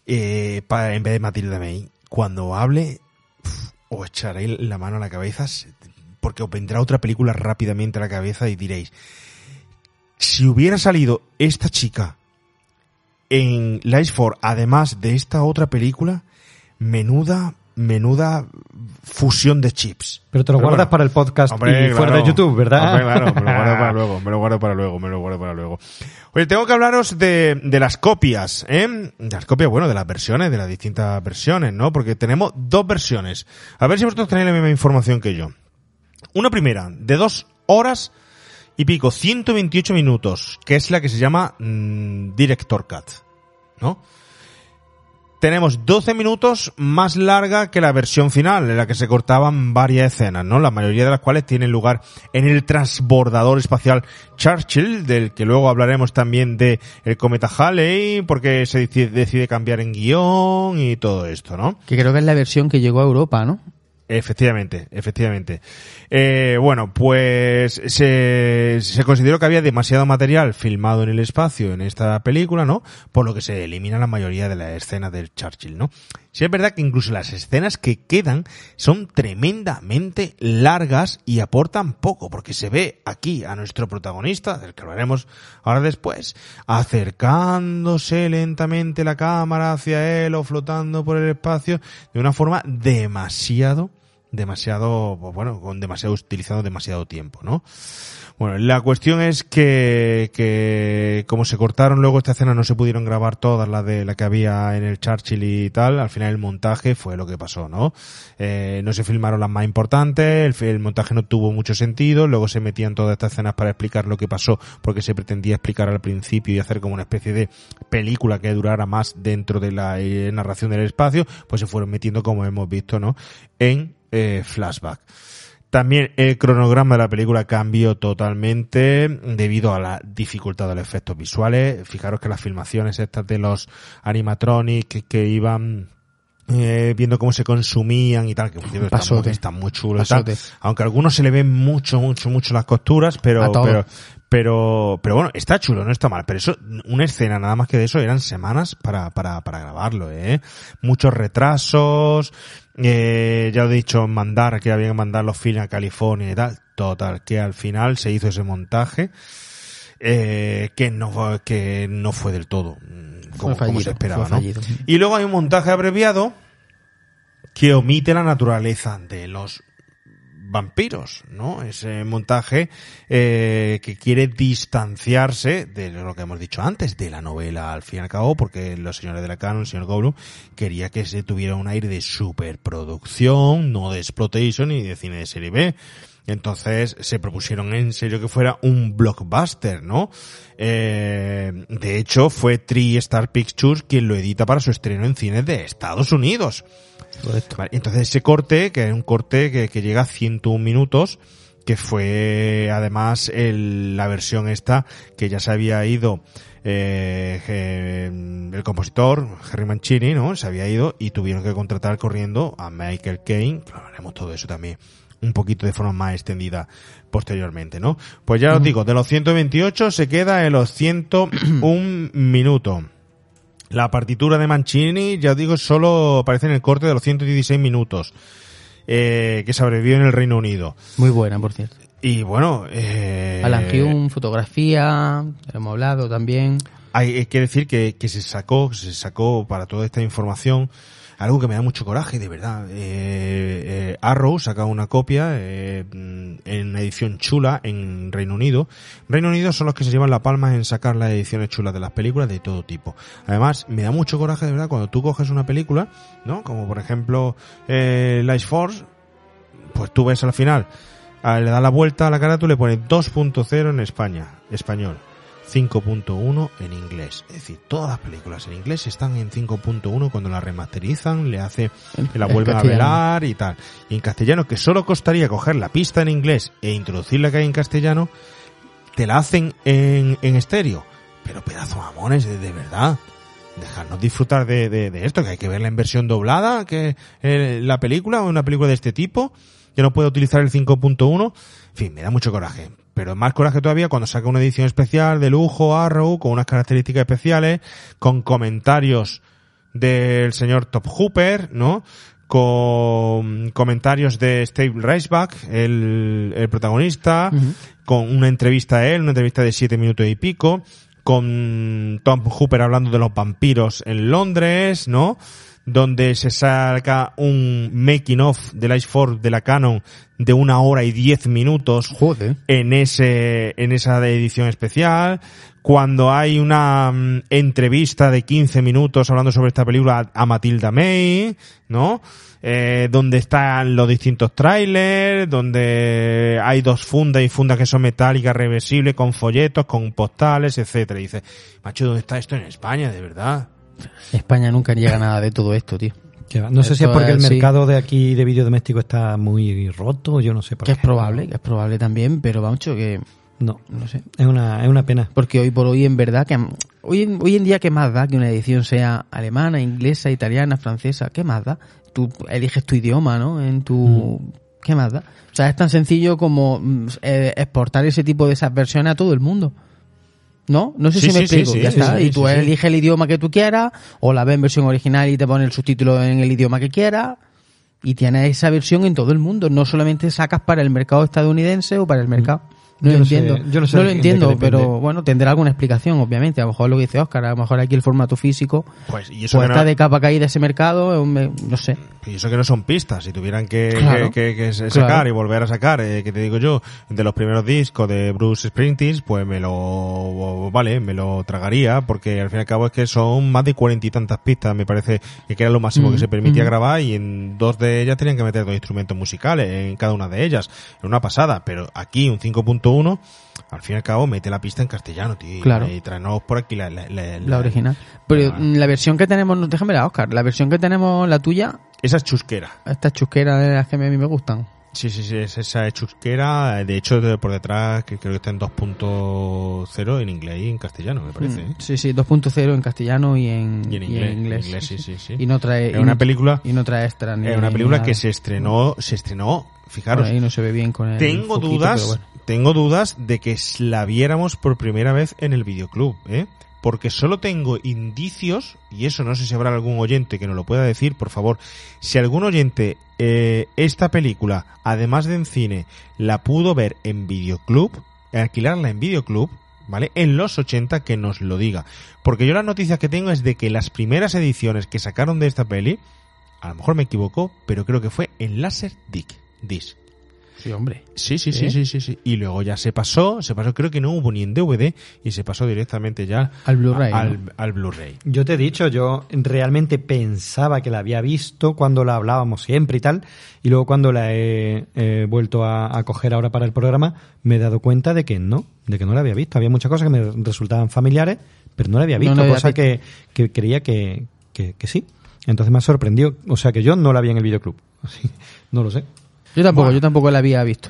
eh, pa- en vez de Matilda May, cuando hable, os echaré la mano a la cabeza, porque os vendrá otra película rápidamente a la cabeza y diréis, si hubiera salido esta chica en Lies for, además de esta otra película, menuda, menuda fusión de chips. Pero te lo Pero guardas bueno. para el podcast Hombre, y fuera claro. de YouTube, ¿verdad? Hombre, claro, me lo guardo para luego, me lo guardo para luego, me lo guardo para luego. Oye, tengo que hablaros de, de las copias, ¿eh? De las copias, bueno, de las versiones, de las distintas versiones, ¿no? Porque tenemos dos versiones. A ver si vosotros tenéis la misma información que yo. Una primera, de dos horas y pico, 128 minutos, que es la que se llama mm, Director Cut, ¿no? Tenemos 12 minutos más larga que la versión final, en la que se cortaban varias escenas, ¿no? La mayoría de las cuales tienen lugar en el transbordador espacial Churchill, del que luego hablaremos también de el cometa Halley, porque se decide, cambiar en guion y todo esto, ¿no? Que creo que es la versión que llegó a Europa, ¿no? Efectivamente, efectivamente. Eh, bueno, pues se, se consideró que había demasiado material filmado en el espacio en esta película, ¿no? Por lo que se elimina la mayoría de las escenas del Churchill, ¿no? Sí es verdad que incluso las escenas que quedan son tremendamente largas y aportan poco, porque se ve aquí a nuestro protagonista, del que hablaremos ahora después, acercándose lentamente la cámara hacia él o flotando por el espacio de una forma demasiado demasiado, pues bueno, con demasiado, utilizando demasiado tiempo, ¿no? Bueno, la cuestión es que, que como se cortaron luego esta escena, no se pudieron grabar todas las de la que había en el Churchill y tal, al final el montaje fue lo que pasó, ¿no? Eh, no se filmaron las más importantes, el, montaje no tuvo mucho sentido, luego se metían todas estas escenas para explicar lo que pasó, porque se pretendía explicar al principio y hacer como una especie de película que durara más dentro de la eh, narración del espacio, pues se fueron metiendo, como hemos visto, ¿no? En eh, flashback. También el cronograma de la película cambió totalmente debido a la dificultad de los efectos visuales. Fijaros que las filmaciones estas de los animatronics que iban eh, viendo cómo se consumían y tal, que están, están muy chulos. Aunque a algunos se le ven mucho, mucho, mucho las costuras, pero, pero, pero, pero bueno, está chulo, no está mal. Pero eso, una escena nada más que de eso eran semanas para, para, para grabarlo, eh. Muchos retrasos, eh, ya os he dicho, mandar, que había que mandar los films a California y tal. Total, que al final se hizo ese montaje, eh, que no, fue- que no fue del todo mm, como, como fallido, se esperaba, ¿no? Y luego hay un montaje abreviado que omite la naturaleza de los vampiros, ¿no? Ese montaje eh, que quiere distanciarse de lo que hemos dicho antes, de la novela al fin y al cabo, porque los señores de la Canon, el señor Goblin, quería que se tuviera un aire de superproducción, no de exploitation ni de cine de serie B. Entonces se propusieron en serio que fuera un blockbuster, ¿no? Eh, de hecho, fue TriStar Pictures quien lo edita para su estreno en cines de Estados Unidos. Vale, entonces ese corte, que es un corte que, que llega a 101 minutos, que fue además el- la versión esta que ya se había ido eh, eh, el compositor Harry Mancini, ¿no? Se había ido y tuvieron que contratar corriendo a Michael Caine, hablaremos todo eso también un poquito de forma más extendida posteriormente, ¿no? Pues ya os digo, de los 128 se queda en los 101 minutos. La partitura de Mancini, ya os digo, solo aparece en el corte de los 116 minutos, eh, que se abrevió en el Reino Unido. Muy buena, por cierto. Y bueno, eh, Alan Hume, fotografía, hemos hablado también. hay, hay que decir que, que se sacó, se sacó para toda esta información algo que me da mucho coraje, de verdad. Eh, eh, Arrow saca una copia eh, en edición chula en Reino Unido. Reino Unido son los que se llevan la palma en sacar las ediciones chulas de las películas de todo tipo. Además, me da mucho coraje, de verdad, cuando tú coges una película, ¿no? Como por ejemplo eh, Life Force, pues tú ves al final, le das la vuelta a la cara, tú le pones 2.0 en España, español. 5.1 en inglés. Es decir, todas las películas en inglés están en 5.1 cuando la remasterizan, le hace, la en vuelven a velar y tal. Y en castellano, que solo costaría coger la pista en inglés e introducir la que hay en castellano, te la hacen en, en estéreo. Pero pedazo mamones, de, de verdad. Dejarnos disfrutar de, de, de esto, que hay que verla en versión doblada, que eh, la película o una película de este tipo, que no puede utilizar el 5.1. En fin, me da mucho coraje. Pero más coraje todavía cuando saca una edición especial de lujo Arrow, con unas características especiales, con comentarios del señor Top Hooper, ¿no? Con comentarios de Steve Reisbach, el, el protagonista, con una entrevista a él, una entrevista de siete minutos y pico, con Tom Hooper hablando de los vampiros en Londres, ¿no? Donde se saca un making of de Life Force de la Canon de una hora y diez minutos Joder. en ese en esa edición especial cuando hay una mm, entrevista de 15 minutos hablando sobre esta película a, a Matilda May, ¿no? Eh, donde están los distintos trailers, donde hay dos fundas y fundas que son metálicas reversibles con folletos, con postales, etcétera. Y dice, macho, ¿dónde está esto en España, de verdad? España nunca llega nada de todo esto, tío. No sé si es porque el mercado de aquí de vídeo doméstico está muy roto, yo no sé por Que qué. es probable, que es probable también, pero vamos, que No, no sé. es una, es una pena. Porque hoy por hoy, en verdad, que hoy, en- hoy en día, ¿qué más da que una edición sea alemana, inglesa, italiana, francesa? ¿Qué más da? Tú eliges tu idioma, ¿no? En tu... ¿Qué más da? O sea, es tan sencillo como mm, eh, exportar ese tipo de esas versiones a todo el mundo. ¿No? No sé Sí, si me sí, explico. sí, ya está. y tú eliges el idioma que tú quieras, o la ves en versión original y te pone el subtítulo en el idioma que quieras. Y tienes esa versión en todo el mundo. No solamente sacas para el mercado estadounidense o para el mercado. No Yo lo no sé- entiendo. yo no sé lo entiendo, pero bueno, tendrá alguna explicación, obviamente. A lo mejor lo que dice Oscar, a lo mejor aquí el formato físico Pues, y eso pues que está no- de capa caída ese mercado, no sé. Y eso que no son pistas, si tuvieran que, Claro. que, que- que sacar Claro. y volver a sacar, eh, que te digo yo, de los primeros discos de Bruce Springsteen, pues me lo, vale, me lo tragaría, porque al fin y al cabo es que son más de cuarenta y tantas pistas, me parece que era lo máximo que Mm, se permitía mm. grabar y en dos de ellas tenían que meter dos instrumentos musicales en cada una de ellas, era una pasada, pero aquí un 5.1, al fin y al cabo mete la pista en castellano, tío, Claro. y tráenos por aquí la, la, la- La original. Pero la- versión que tenemos, déjame la Oscar, la versión que tenemos, la tuya, esa es chusquera. estas chusqueras de las que a mí me gustan. Sí, sí, sí, es esa chusquera. De hecho, por detrás, que creo que está en 2.0 en inglés y en castellano, me parece. Mm, ¿eh? Sí, sí, 2.0 en castellano y en, Y en y inglés, en inglés, sí, sí, sí. Y no trae, Es una película- y no trae extra ni Es una película que se estrenó, se estrenó, fijaros, Bueno, ahí no se ve bien con el tengo foquito, dudas, bueno. tengo dudas de que la viéramos por primera vez en el videoclub, ¿eh? Porque solo tengo indicios, y eso no sé si habrá algún oyente que nos lo pueda decir, por favor, si algún oyente eh, esta película, además de en cine, la pudo ver en videoclub, alquilarla en videoclub, ¿vale? En los 80 que nos lo diga. Porque yo las noticias que tengo es de que las primeras ediciones que sacaron de esta peli, a lo mejor me equivoco, pero creo que fue en Laserdisc. Disc. Sí, hombre. Sí, sí, sí, ¿Eh? sí, sí, sí. Y luego ya se pasó, se pasó, creo que no hubo ni en DVD y se pasó directamente ya Al Blu-ray, Al, ¿no? al Blu-ray. Yo te he dicho, yo realmente pensaba que la había visto cuando la hablábamos siempre y tal, y luego cuando la he eh, vuelto a, a coger ahora para el programa, me he dado cuenta de que no, de que no la había visto. Había muchas cosas que me resultaban familiares, pero no la había No visto, la había cosa visto. que, que creía que, que, que sí. Entonces me ha sorprendido, o sea que yo no la vi en el videoclub. Así, no lo sé. Yo tampoco, yo tampoco la había visto.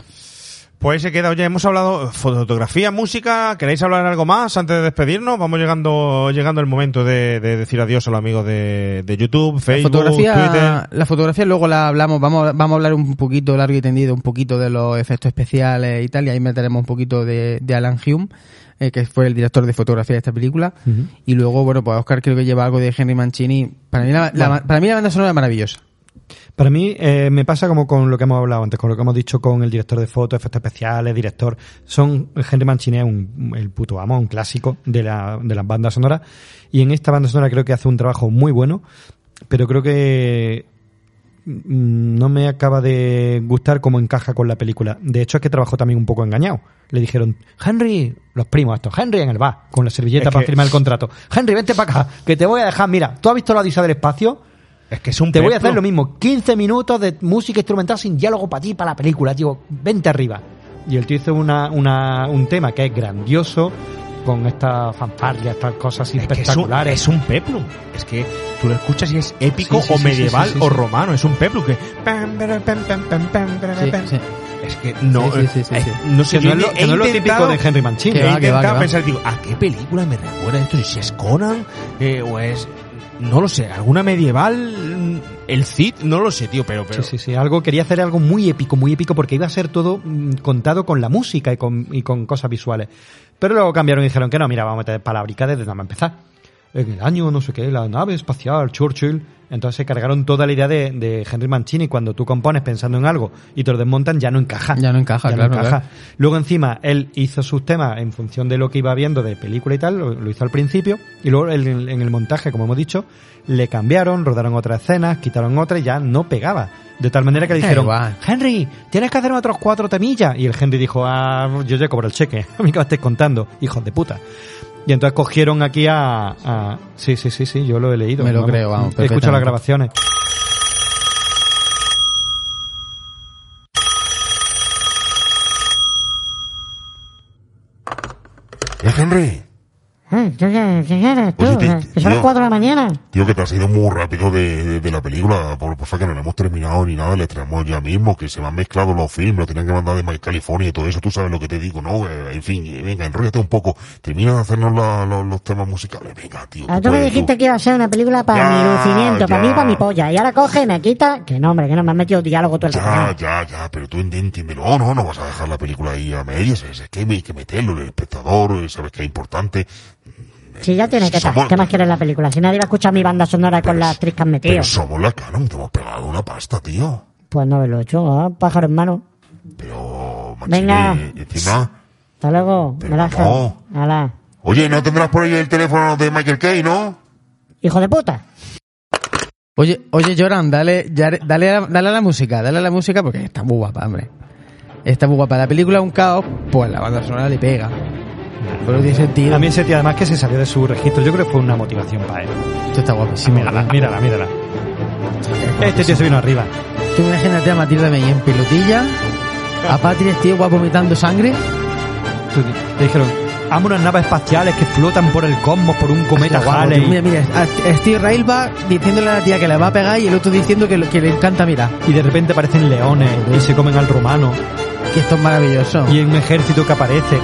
Pues se queda, oye, hemos hablado fotografía, música, ¿queréis hablar algo más antes de despedirnos? Vamos llegando llegando el momento de, de decir adiós a los amigos de, de YouTube, La Facebook, fotografía, Twitter. la fotografía luego la hablamos, vamos, vamos a hablar un poquito largo y tendido, un poquito de los efectos especiales y tal, y ahí meteremos un poquito de, de Alan Hume, eh, que fue el director de fotografía de esta película, y luego, bueno, pues Oscar creo que lleva algo de Henry Mancini. Para mí la, la- para mí la banda sonora es maravillosa. Para mí eh, me pasa como con lo que hemos hablado antes, con lo que hemos dicho con el director de fotos, efectos especiales, director. Son Henry Mancini es un, el puto amo, un clásico de, la, de las bandas sonoras. Y en esta banda sonora creo que hace un trabajo muy bueno, pero creo que mm, no me acaba de gustar cómo encaja con la película. De hecho, es que trabajó también un poco engañado. Le dijeron, Henry, los primos estos, Henry en el bar, con la servilleta Es para que- firmar el contrato. Henry, vente para acá, que te voy a dejar, mira, ¿tú has visto la Odisea del Espacio? Es que es un Te voy a hacer lo mismo, 15 minutos de música instrumental sin diálogo para ti, para la película, tío, vente arriba. Y el tío hizo una, una, un tema que es grandioso, con esta fanfarria, estas cosas Es que es un, espectaculares. es un peplum. Es que tú lo escuchas y es épico Sí, sí, o sí, medieval o romano. Es un peplum que... Es que no, no sé, no es lo, típico de Henry Mancini. Que he va, que va, intentado que va. pensar, digo, ¿a qué película me recuerda esto? Si es Conan eh, o es... No lo sé, alguna medieval, el Cid, no lo sé, tío, pero... pero Sí, sí, sí. Algo, quería hacer algo muy épico, muy épico, porque iba a ser todo mm, contado con la música y con, y con cosas visuales. Pero luego cambiaron y dijeron que no, mira, vamos a meter palabricas desde nada más empezar. En el año, no sé qué, la nave espacial, Churchill. Entonces se cargaron toda la idea de, de Henry Mancini. Cuando tú compones pensando en algo y te lo desmontan, ya no encaja. Ya no encaja, Ya claro, claro. Luego encima, él hizo sus temas en función de lo que iba viendo de película y tal, lo, lo hizo al principio, y luego en, el- en el montaje, como hemos dicho, le cambiaron, rodaron otras escenas, quitaron otras y ya no pegaba. De tal manera que le dijeron. Henry, tienes que hacer otros cuatro temillas. Y el Henry dijo, ah, yo ya cobro el cheque, a mí que me estés contando, hijos de puta. Y entonces cogieron aquí a, a- Sí, sí, sí, sí, yo lo he leído. Me lo creo, vamos, He escuchado las grabaciones. ¿Eh, Henry? Que son las tío. 4 de la mañana. Tío, que te has ido muy rápido de, de, de la película. Por, por favor, que no la hemos terminado ni nada, le traemos ya mismo, que se me han mezclado los films, lo tenían que mandar de My California y todo eso, tú sabes lo que te digo, ¿no? Eh, en fin, eh, venga, enróllate un poco, termina de hacernos la- la- los temas musicales, venga, tío. Ah, tú tú me dijiste tú. que iba a ser una película para Ya, mi lucimiento, para mí y para mi polla. Y ahora coge y me quita. Que no, hombre, que no me has metido diálogo todo el Ya, ya, ya, pero tú ent- entiéndelo, no, no, no vas a dejar la película ahí a medias, es, que hay que meterlo, el espectador, eh, sabes que es importante. Si ya tiene que estar. ¿Qué más quieres en la película? Si nadie va a escuchar mi banda sonora con las actriz que han metido. Pero somos la Canon, te hemos pegado una pasta, tío. Pues no haberlo hecho, ¿ah? pájaro en mano. Pero, Machini, Venga. encima, Hasta luego. Gracias. No. Hala. Oye, ¿no tendrás por ahí el teléfono de Michael Kay, no? Hijo de puta. Oye, oye, Joran, dale, ya- dale, a, dale a la música, dale a la música porque está muy guapa, hombre. Está muy guapa. La película es un caos, pues la banda sonora le pega. Pero tiene sentido. A mí ese tío además que se salió de su registro, yo creo que fue una motivación para él. Esto está guapísimo. Mírala, mírala, mírala. Este tío se vino arriba. Tú imagínate a Matilda May en pelotilla, a Patrick, tío, va vomitando sangre. Le dijeron, amo unas naves espaciales que flotan por el cosmos por un cometa Hostia, guapo, Halley. Mira, mira, a- Steve va diciéndole a la tía que le va a pegar y el otro diciendo que, lo- que le encanta mirar. Y de repente aparecen leones y se comen al romano. Que esto es maravilloso. Y un ejército que aparece.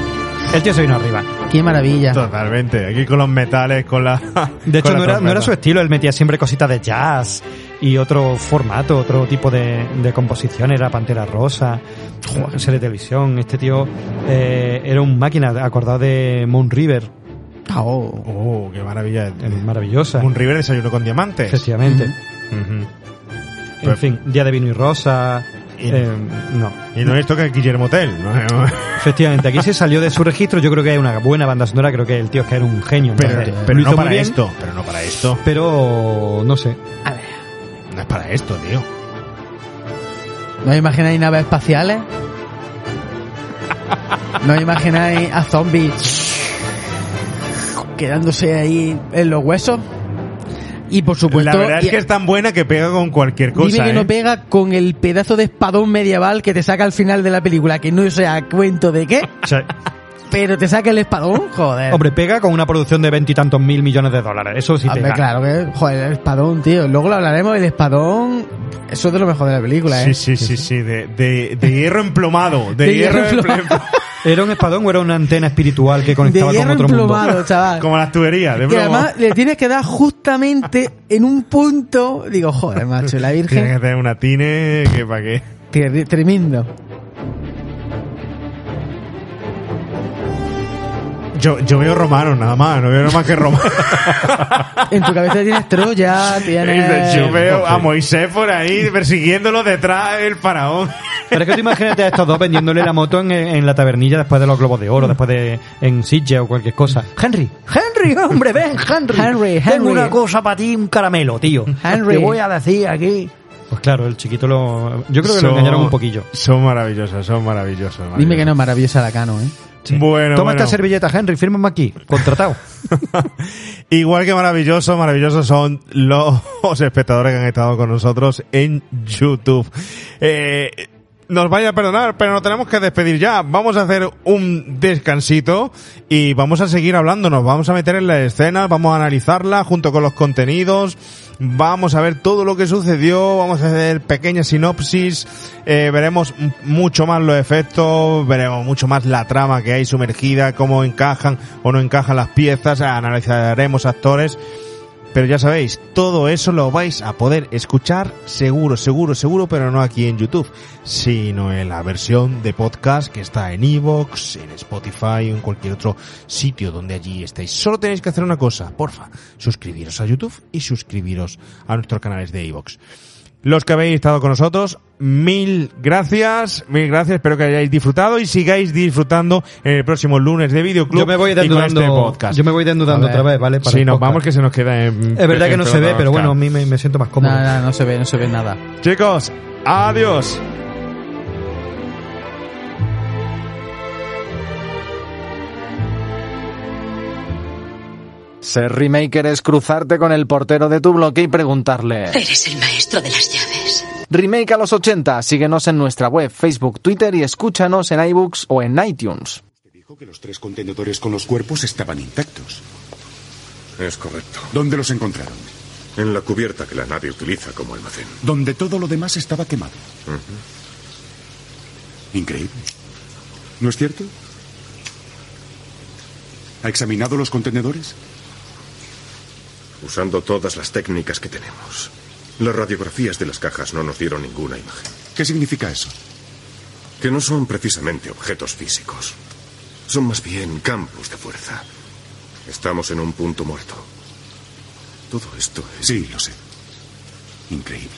El tío se vino arriba. Qué maravilla. Totalmente. Aquí con los metales, con la. De hecho, no era, no era trompeta. su estilo, él metía siempre cositas de jazz y otro formato, otro tipo de, de composición, era Pantera Rosa, serie de televisión. Este tío eh, era un máquina, acordado de Moon River, Oh. Oh, qué maravilla. eh, maravillosa. Un River desayuno con diamantes. Efectivamente. Ujú. En fin, Día de Vino y Rosa. Y- eh, no. Y no esto que es Guillermo Tell. ¿no? Efectivamente, aquí se salió de su registro. Yo creo que hay una buena banda sonora. Creo que el tío es que era un genio. Pero, entonces, pero lo no para bien, esto. Pero no para esto. Pero no sé. No es para esto, tío. ¿No os imagináis naves espaciales? ¿No os imagináis a zombies quedándose ahí en los huesos? Y por supuesto, la verdad y- es que es tan buena que pega con cualquier cosa. dime que ¿eh? no pega con el pedazo de espadón medieval que te saca al final de la película, que no sé a cuento de qué, sea, pero te saca el espadón, joder. hombre, pega con una producción de veintitantos mil millones de dólares. Eso sí Hombre, pega. claro que, joder, el espadón, tío. Luego lo hablaremos, el espadón, eso es de lo mejor de la película, ¿eh? Sí, sí, sí, sí. De, de, de hierro emplomado. De, De hierro, hierro emplomado. ¿Era un espadón o era una antena espiritual que De conectaba con otro mundo? chaval. Como las tuberías. De plomo. además le tienes que dar justamente en un punto. Digo, joder, macho, la Tienes Virgen. que tener una tine que para qué. tre- Tremendo. Yo, yo veo romanos nada más, no veo nada más que romanos. En tu cabeza tienes Troya, tienes. yo veo a Moisés por ahí persiguiéndolo detrás del faraón. Pero es que tú imagínate a estos dos vendiéndole la moto en, en la tabernilla después de los globos de oro, después de en Sitges o cualquier cosa. Henry, Henry, hombre, ven, Henry. Henry, Tengo Henry. una cosa para ti, un caramelo, tío. Henry. Te voy a decir aquí. Pues claro, el chiquito lo. Yo creo que lo engañaron un poquillo. Son maravillosos, son maravillosos. Dime que no es maravillosa la Cano, ¿eh? Bueno, Toma bueno. esta servilleta, Henry, fírmame aquí. Contratado. Igual que maravilloso, maravillosos son los espectadores que han estado con nosotros en YouTube. Eh, nos vaya a perdonar, pero nos tenemos que despedir ya. Vamos a hacer un descansito y vamos a seguir hablando. Nos vamos a meter en la escena, vamos a analizarla junto con los contenidos. Vamos a ver todo lo que sucedió, vamos a hacer pequeñas sinopsis, eh, veremos mucho más los efectos, veremos mucho más la trama que hay sumergida, cómo encajan o no encajan las piezas, analizaremos actores. Pero ya sabéis, todo eso lo vais a poder escuchar seguro, seguro, seguro, pero no aquí en YouTube, sino en la versión de podcast que está en Evox, en Spotify o en cualquier otro sitio donde allí estéis. Solo tenéis que hacer una cosa, porfa, suscribiros a YouTube y suscribiros a nuestros canales de Evox. Los que habéis estado con nosotros, mil gracias, mil gracias, espero que hayáis disfrutado y sigáis disfrutando en el próximo lunes de Videoclub Yo me voy y con desnudando. este podcast. Yo me voy desnudando otra vez, ¿vale? Para Sí, nos podcast. vamos que se nos queda en... Es verdad que no se ve, pero bueno, a mí me, me siento más cómodo. Nada, nada, no se ve, no se ve nada. Chicos, adiós. Ser remaker es cruzarte con el portero de tu bloque y preguntarle. Eres el maestro de las llaves. Remake a los 80, síguenos en nuestra web, Facebook, Twitter y escúchanos en iBooks o en iTunes. Dijo que los tres contenedores con los cuerpos estaban intactos. Es correcto. ¿Dónde los encontraron? En la cubierta que la nave utiliza como almacén. Donde todo lo demás estaba quemado. Increíble. ¿No es cierto? ¿Ha examinado los contenedores? Usando todas las técnicas que tenemos. Las radiografías de las cajas no nos dieron ninguna imagen. ¿Qué significa eso? Que no son precisamente objetos físicos. Son más bien campos de fuerza. Estamos en un punto muerto. Todo esto es... Sí, lo sé. Increíble.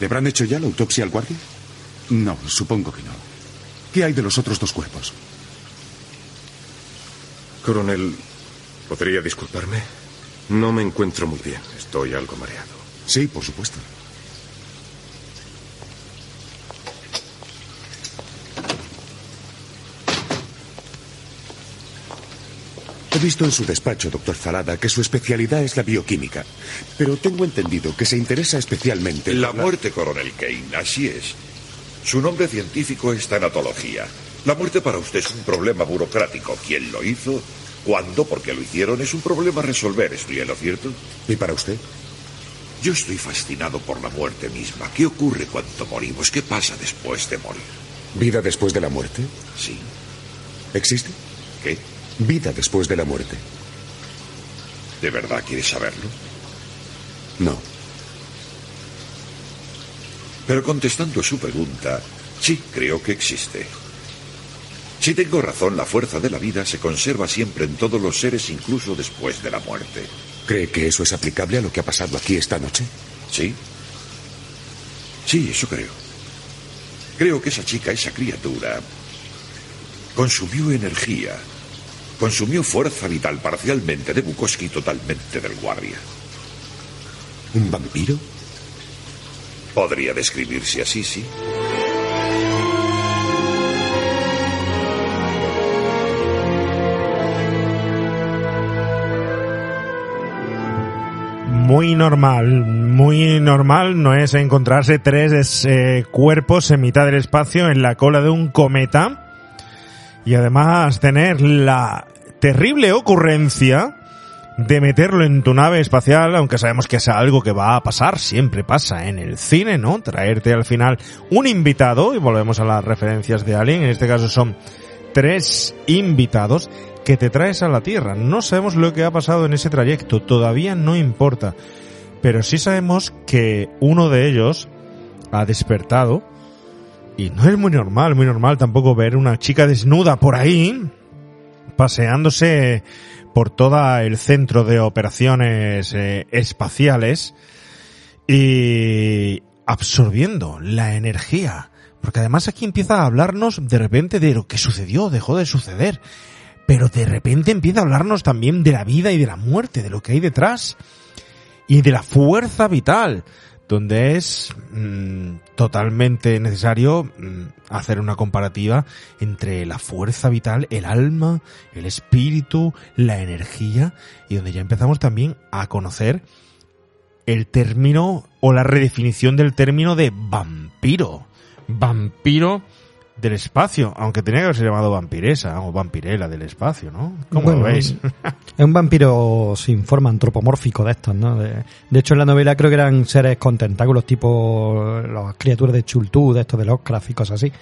¿Le habrán hecho ya la autopsia al guardia? No, supongo que no. ¿Qué hay de los otros dos cuerpos? Coronel, ¿podría disculparme? No me encuentro muy bien. Estoy algo mareado. Sí, por supuesto. He visto en su despacho, doctor Falada, que su especialidad es la bioquímica. Pero tengo entendido que se interesa especialmente. La por muerte, coronel Kane, así es. Su nombre científico es tanatología. La muerte para usted es un problema burocrático. ¿Quién lo hizo? ¿Cuándo? ¿Por qué lo hicieron? Es un problema a resolver, ¿estoy en lo cierto? ¿Y para usted? Yo estoy fascinado por la muerte misma. ¿Qué ocurre cuando morimos? ¿Qué pasa después de morir? ¿Vida después de la muerte? Sí. ¿Existe? ¿Qué? Vida después de la muerte. ¿De verdad quieres saberlo? No. Pero contestando a su pregunta, sí, creo que existe. Si tengo razón, la fuerza de la vida se conserva siempre en todos los seres, incluso después de la muerte. ¿Cree que eso es aplicable a lo que ha pasado aquí esta noche? Sí. Sí, eso creo. Creo que esa chica, esa criatura, consumió energía, consumió fuerza vital parcialmente de Bukowski y totalmente del guardia. ¿Un vampiro? Podría describirse así, sí. Muy normal, muy normal no es encontrarse tres eh, cuerpos en mitad del espacio en la cola de un cometa y además tener la terrible ocurrencia de meterlo en tu nave espacial, aunque sabemos que es algo que va a pasar, siempre pasa en el cine, ¿no? Traerte al final un invitado, y volvemos a las referencias de Alien, en este caso son tres invitados que te traes a la Tierra. No sabemos lo que ha pasado en ese trayecto, todavía no importa. Pero sí sabemos que uno de ellos ha despertado. Y no es muy normal, muy normal tampoco ver una chica desnuda por ahí, paseándose por todo el centro de operaciones eh, espaciales y absorbiendo la energía. Porque además aquí empieza a hablarnos de repente de lo que sucedió, dejó de suceder pero de repente empieza a hablarnos también de la vida y de la muerte, de lo que hay detrás y de la fuerza vital, donde es mmm, totalmente necesario mmm, hacer una comparativa entre la fuerza vital, el alma, el espíritu, la energía, y donde ya empezamos también a conocer el término o la redefinición del término de vampiro. Vampiro del espacio, aunque tenía que haberse llamado vampiresa o vampirela del espacio, ¿no? ¿Cómo Bueno, lo veis? Es un vampiro sin forma antropomórfico de estos, ¿no? De, de hecho, en la novela creo que eran seres con tentáculos tipo las criaturas de Chultú, de estos de Lovecraft y cosas así.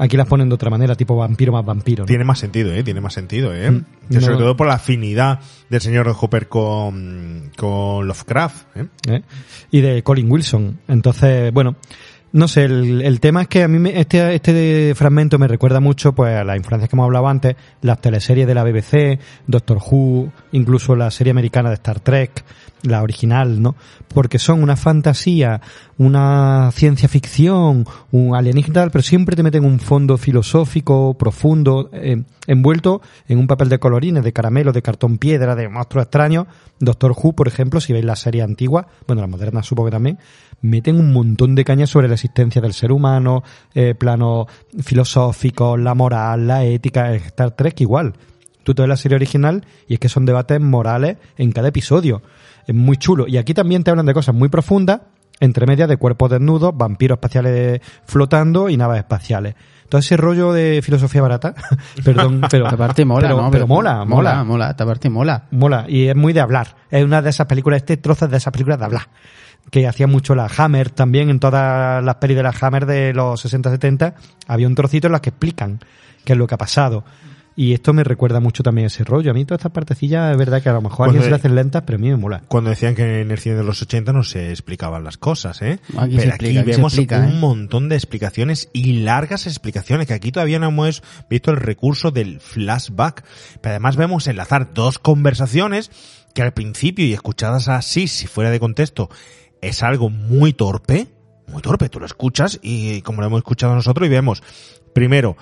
Aquí las ponen de otra manera, tipo vampiro más vampiro. ¿no? Tiene más sentido, ¿eh? Tiene más sentido, ¿eh? Mm, sobre todo por la afinidad del señor Hopper con, con Lovecraft, ¿eh? ¿eh? y de Colin Wilson. Entonces, bueno, no sé, el, el tema es que a mí me- este, este fragmento me recuerda mucho pues a las influencias que hemos hablado antes, las teleseries de la BBC, Doctor Who, incluso la serie americana de Star Trek, la original, ¿no? Porque son una fantasía, una ciencia ficción, un alienígena, pero siempre te meten un fondo filosófico profundo, eh, envuelto en un papel de colorines, de caramelo, de cartón piedra, de monstruos extraños. Doctor Who, por ejemplo, si veis la serie antigua, bueno, la moderna supongo que también, meten un montón de cañas sobre la existencia del ser humano, eh, planos filosóficos, la moral, la ética, Star Trek igual. Tú te ves la serie original y es que son debates morales en cada episodio. Es muy chulo. Y aquí también te hablan de cosas muy profundas, entre medias de cuerpos desnudos, vampiros espaciales flotando y naves espaciales. Todo ese rollo de filosofía barata, perdón, pero Aparte mola, pero, ¿no? pero mola, mola, mola, mola, esta parte mola. mola y es muy de hablar. Es una de esas películas, este trozo de esas películas de hablar. Que hacía mucho la Hammer también, en todas las pelis de la Hammer de los 60-70, había un trocito en las que explican qué es lo que ha pasado. Y esto me recuerda mucho también ese rollo. A mí todas estas partecillas es verdad que a lo mejor a alguien se le hacen lentas, pero a mí me mola. Cuando decían que en el cine de los 80 no se explicaban las cosas, ¿eh? Aquí Pero aquí vemos explica, un ¿eh? montón de explicaciones y largas explicaciones, que aquí todavía no hemos visto el recurso del flashback. Pero además vemos enlazar dos conversaciones que al principio y escuchadas así, si fuera de contexto, es algo muy torpe, muy torpe. Tú lo escuchas y como lo hemos escuchado nosotros y vemos, primero,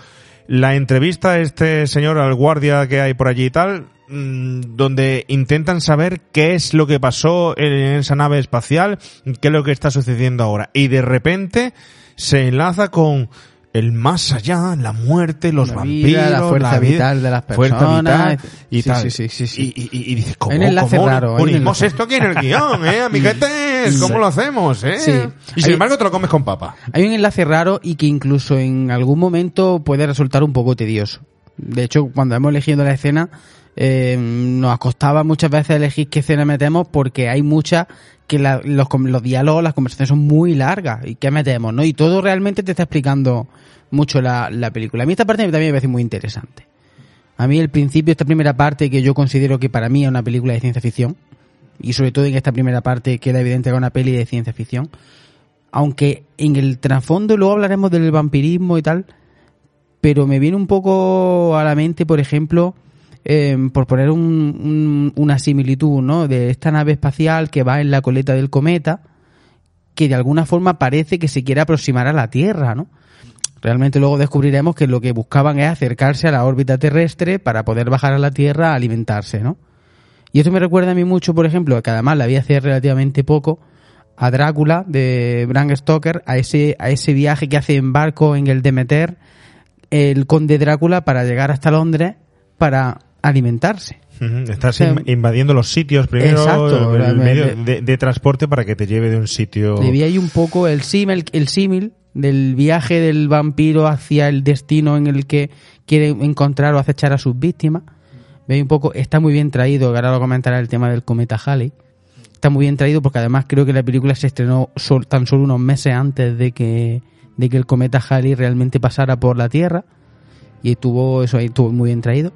la entrevista a este señor, al guardia que hay por allí y tal, mm, donde intentan saber qué es lo que pasó en esa nave espacial, qué es lo que está sucediendo ahora. Y de repente se enlaza con el más allá, la muerte, los La vampiros, vida, la fuerza vida, vital de las personas. vital y Sí, tal. sí, sí. Y, y- y- y dices, ¿cómo, un enlace cómo raro, unimos esto aquí en el guion, eh, amiguetes? ¿Cómo lo hacemos, eh? Sí. Y sin Hay- embargo te lo comes con papa. Hay un enlace raro y que incluso en algún momento puede resultar un poco tedioso. De hecho, cuando hemos elegido la escena, eh, nos costaba muchas veces elegir qué escena metemos porque hay muchas que los diálogos, las conversaciones son muy largas. ¿Y qué metemos? ¿no? Y todo realmente te está explicando mucho la, la película. A mí esta parte también me parece muy interesante. A mí el principio, esta primera parte que yo considero que para mí es una película de ciencia ficción, y sobre todo en esta primera parte queda evidente que es una peli de ciencia ficción, aunque en el trasfondo luego hablaremos del vampirismo y tal, pero me viene un poco a la mente, por ejemplo, eh, por poner un- una similitud, ¿no? De esta nave espacial que va en la coleta del cometa, que de alguna forma parece que se quiere aproximar a la Tierra, ¿no? Realmente luego descubriremos que lo que buscaban es acercarse a la órbita terrestre para poder bajar a la Tierra a alimentarse, ¿no? Y esto me recuerda a mí mucho, por ejemplo, que además la vi hace relativamente poco, a Drácula de Bram Stoker, a ese, a ese viaje que hace en barco en el Demeter el conde Drácula para llegar hasta Londres para alimentarse. Estás O sea, in- invadiendo los sitios primero, Exacto, el, el me- medio me- de, de transporte para que te lleve de un sitio. Vi ahí un poco el símil, el símil del viaje del vampiro hacia el destino en el que quiere encontrar o acechar a sus víctimas. Ve un poco, está muy bien traído, que ahora lo comentará el tema del cometa Halley. Está muy bien traído porque además creo que la película se estrenó sol- tan solo unos meses antes de que, de que el cometa Halley realmente pasara por la Tierra. Y estuvo eso ahí, estuvo muy bien traído.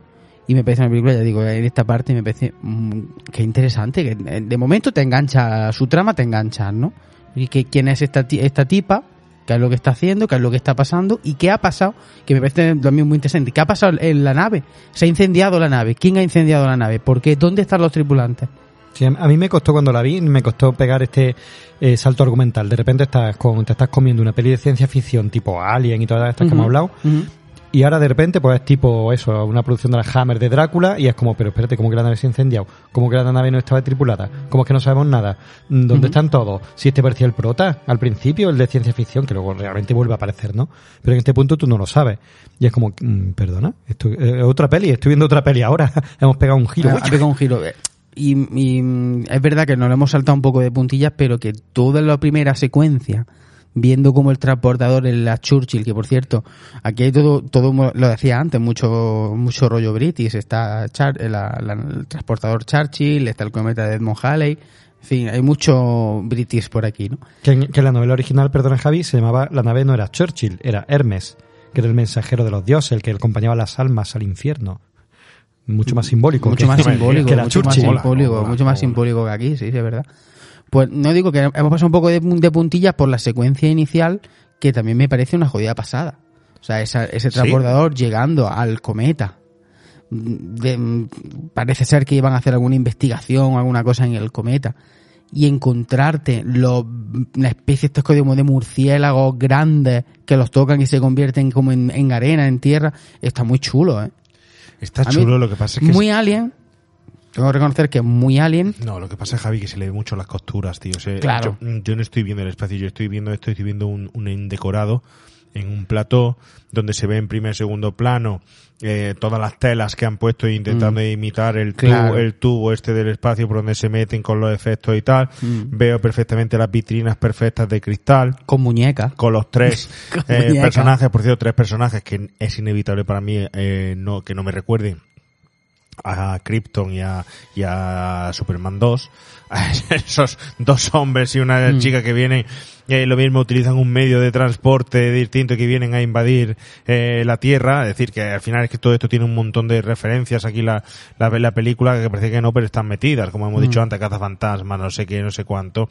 Y me parece una película, ya digo, en esta parte me parece mm, que interesante, que eh, de momento te engancha, su trama te engancha, ¿no? Y que quién es esta, esta tipa, qué es lo que está haciendo, qué es lo que está pasando y qué ha pasado, que me parece también muy interesante. ¿Qué ha pasado en la nave? ¿Se ha incendiado la nave? ¿Quién ha incendiado la nave? ¿Por qué? ¿Dónde están los tripulantes? Sí, a mí me costó cuando la vi, me costó pegar este eh, salto argumental. De repente estás con, te estás comiendo una peli de ciencia ficción tipo Alien y todas estas que Ujú, hemos hablado. Y ahora de repente, pues es tipo eso, una producción de la Hammer de Drácula, y es como, pero espérate, ¿cómo que la nave se ha incendiado? ¿Cómo que la nave no estaba tripulada? ¿Cómo es que no sabemos nada? ¿Dónde están todos? Si este parecía el prota al principio, el de ciencia ficción, que luego realmente vuelve a aparecer, ¿no? Pero en este punto tú no lo sabes. Y es como, mm, perdona, esto es otra peli, estoy viendo otra peli ahora. Hemos pegado un giro. Ha, ha pegado un giro. Y, y, mm, es verdad que nos lo hemos saltado un poco de puntillas, pero que toda la primera secuencia, viendo como el transportador en la Churchill, que por cierto, aquí hay todo, todo lo decía antes, mucho, mucho rollo british, está Char- la- la- el transportador Churchill, está el cometa de Edmond Halley, en fin, hay mucho british por aquí, ¿no? Que la novela original, perdona Javi, se llamaba, la nave no era Churchill, era Hermes, que era el mensajero de los dioses, el que acompañaba las almas al infierno. Mucho más simbólico. mucho que- más simbólico, que la mucho más Churchill. simbólico, mucho más simbólico que aquí, sí, sí, es verdad. Pues no digo que hemos pasado un poco de, de puntillas por la secuencia inicial, que también me parece una jodida pasada. O sea, esa- ese Sí. transbordador llegando al cometa. De- parece ser que iban a hacer alguna investigación o alguna cosa en el cometa. Y encontrarte los, una especie estos como de murciélagos grandes que los tocan y se convierten como en, en arena, en tierra, está muy chulo, ¿eh? Está A mí, chulo, lo que pasa es que... Muy alien. Tengo que reconocer que es muy alien. No, lo que pasa es, Javi, que se le ve mucho las costuras, tío. O sea, Claro. Yo, yo no estoy viendo el espacio, yo estoy viendo esto, estoy viendo un, un indecorado en un plató donde se ve en primer y segundo plano eh, todas las telas que han puesto intentando Mm. imitar el, Claro. tubo, el tubo este del espacio por donde se meten con los efectos y tal. Mm. Veo perfectamente las vitrinas perfectas de cristal. Con muñecas. Con los tres Con eh, personajes, por cierto, tres personajes que es inevitable para mí eh, no que no me recuerden a Krypton y a, y a Superman 2. Esos dos hombres y una Mm. chica que vienen, eh, lo mismo utilizan un medio de transporte distinto que vienen a invadir eh, la Tierra. Es decir, que al final es que todo esto tiene un montón de referencias aquí la, la, la película que parece que no, pero están metidas. Como hemos Mm. dicho antes, cazafantasmas, no sé qué, no sé cuánto.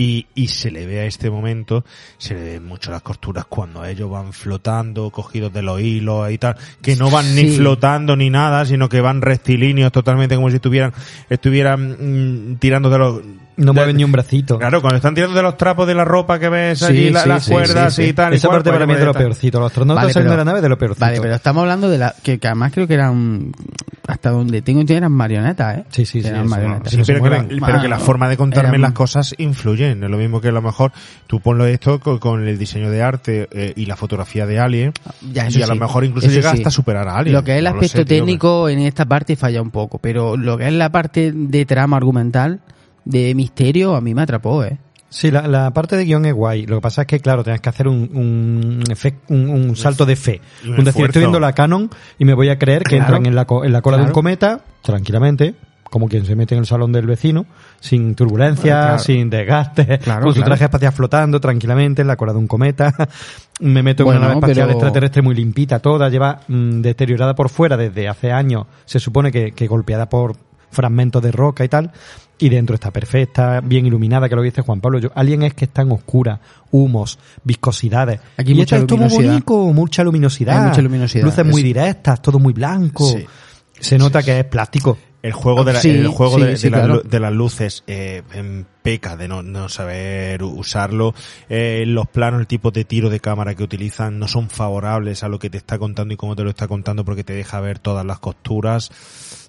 Y, y se le ve a este momento, se le ven mucho las costuras cuando ellos van flotando, cogidos de los hilos y tal, que no van ni flotando ni nada, sino que van rectilíneos totalmente como si estuvieran, estuvieran mm, tirando de los, No mueven ni un bracito. Claro, cuando están tirando de los trapos de la ropa que ves Sí, allí, la- sí, las sí, cuerdas sí, sí. y tal. Esa parte para mí es de lo peorcito. Los astronautas Vale, pero- de la nave de lo peorcito. Vale, pero estamos hablando de la que, que además creo que eran hasta donde tengo entendido eran marionetas, ¿eh? Sí, sí, sí, Eran marionetas. Sí, pero, que la, mueven. pero que la forma de contarme Eran- las cosas influyen. Es lo mismo que a lo mejor tú ponlo esto con, con el diseño de arte eh, y la fotografía de Alien. Ya, eso y a lo mejor incluso Eso llega sí. hasta superar a Alien. Lo que es el aspecto sé, tío, técnico en esta parte falla un poco, pero lo que es la parte de trama argumental, de misterio, a mí me atrapó, ¿eh? Sí, la, la parte de guion es guay. Lo que pasa es que, claro, tienes que hacer un, un, un, un salto de fe. Un decir, estoy viendo la Canon y me voy a creer que Claro. entran en la, co- en la cola de un cometa, tranquilamente, como quien se mete en el salón del vecino, sin turbulencia, Claro. sin desgaste, Claro, con su claro. traje espacial flotando tranquilamente en la cola de un cometa. me meto en una nave espacial pero- extraterrestre muy limpita toda, lleva mm, deteriorada por fuera desde hace años, se supone que, que golpeada por fragmentos de roca y tal, y dentro está perfecta, bien iluminada, que lo que dice Juan Pablo. Yo, Alien es que está en oscura, humos, viscosidades. Aquí y mucha esto es todo bonito, mucha luminosidad. Hay mucha luminosidad. Luces muy directas, todo muy blanco. Sí. Se nota que es plástico. El juego de, la- Sí, el juego sí, de, sí, de las claro. lu- de las luces eh, en peca de no, no saber usarlo. Eh, los planos, el tipo de tiro de cámara que utilizan no son favorables a lo que te está contando y cómo te lo está contando porque te deja ver todas las costuras.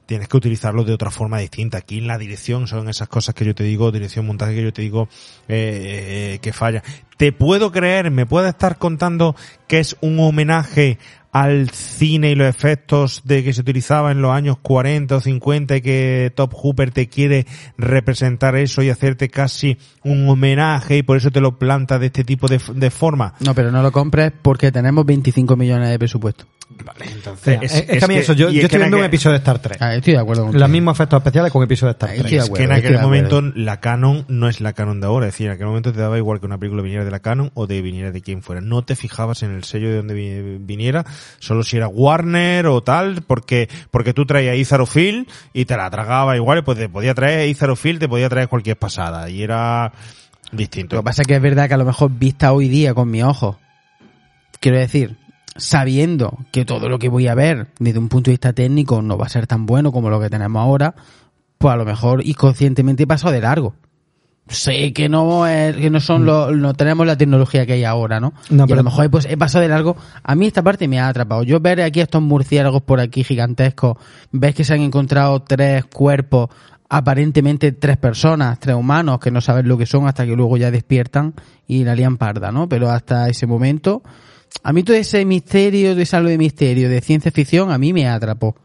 Tienes que utilizarlo de otra forma distinta. Aquí en la dirección son esas cosas que yo te digo, dirección, montaje que yo te digo eh, eh, que falla. Te puedo creer, me puede estar contando que es un homenaje al cine y los efectos de que se utilizaba en los años 40 o 50 y que Top Hooper te quiere representar eso y hacerte casi un homenaje y por eso te lo planta de este tipo de, forma. No, pero no lo compres porque tenemos 25 millones de presupuesto. Vale, entonces Es, es que a mí eso, yo, y yo es estoy que viendo un episodio de Star Trek. Ah, estoy de acuerdo contigo. Los mismos efectos especiales con episodios de Star Ahí Trek. de Es que en aquel momento la Canon no es la Canon de ahora, es decir, en aquel momento te daba igual que una película viniera de la Canon o de viniera de quien fuera. No te fijabas en el sello de donde vi- viniera, solo si era Warner o tal, porque porque tú traías Izarofil y te la tragaba igual, pues te podía traer Izarofil, te podía traer cualquier pasada y era distinto. Lo que pasa es que es verdad que a lo mejor vista hoy día con mi ojo, quiero decir, sabiendo que todo lo que voy a ver desde un punto de vista técnico no va a ser tan bueno como lo que tenemos ahora, pues a lo mejor inconscientemente he pasado de largo. Sé que no es- que no son los, no tenemos la tecnología que hay ahora, ¿no? No, y a pero- lo mejor pues, he pasado de largo. A mí esta parte me ha atrapado. Yo ver aquí estos murciélagos por aquí gigantescos, ves que se han encontrado tres cuerpos, aparentemente tres personas, tres humanos, que no saben lo que son hasta que luego ya despiertan y la lían parda, ¿no? Pero hasta ese momento, a mí todo ese misterio, de algo de misterio, de ciencia ficción, a mí me atrapó.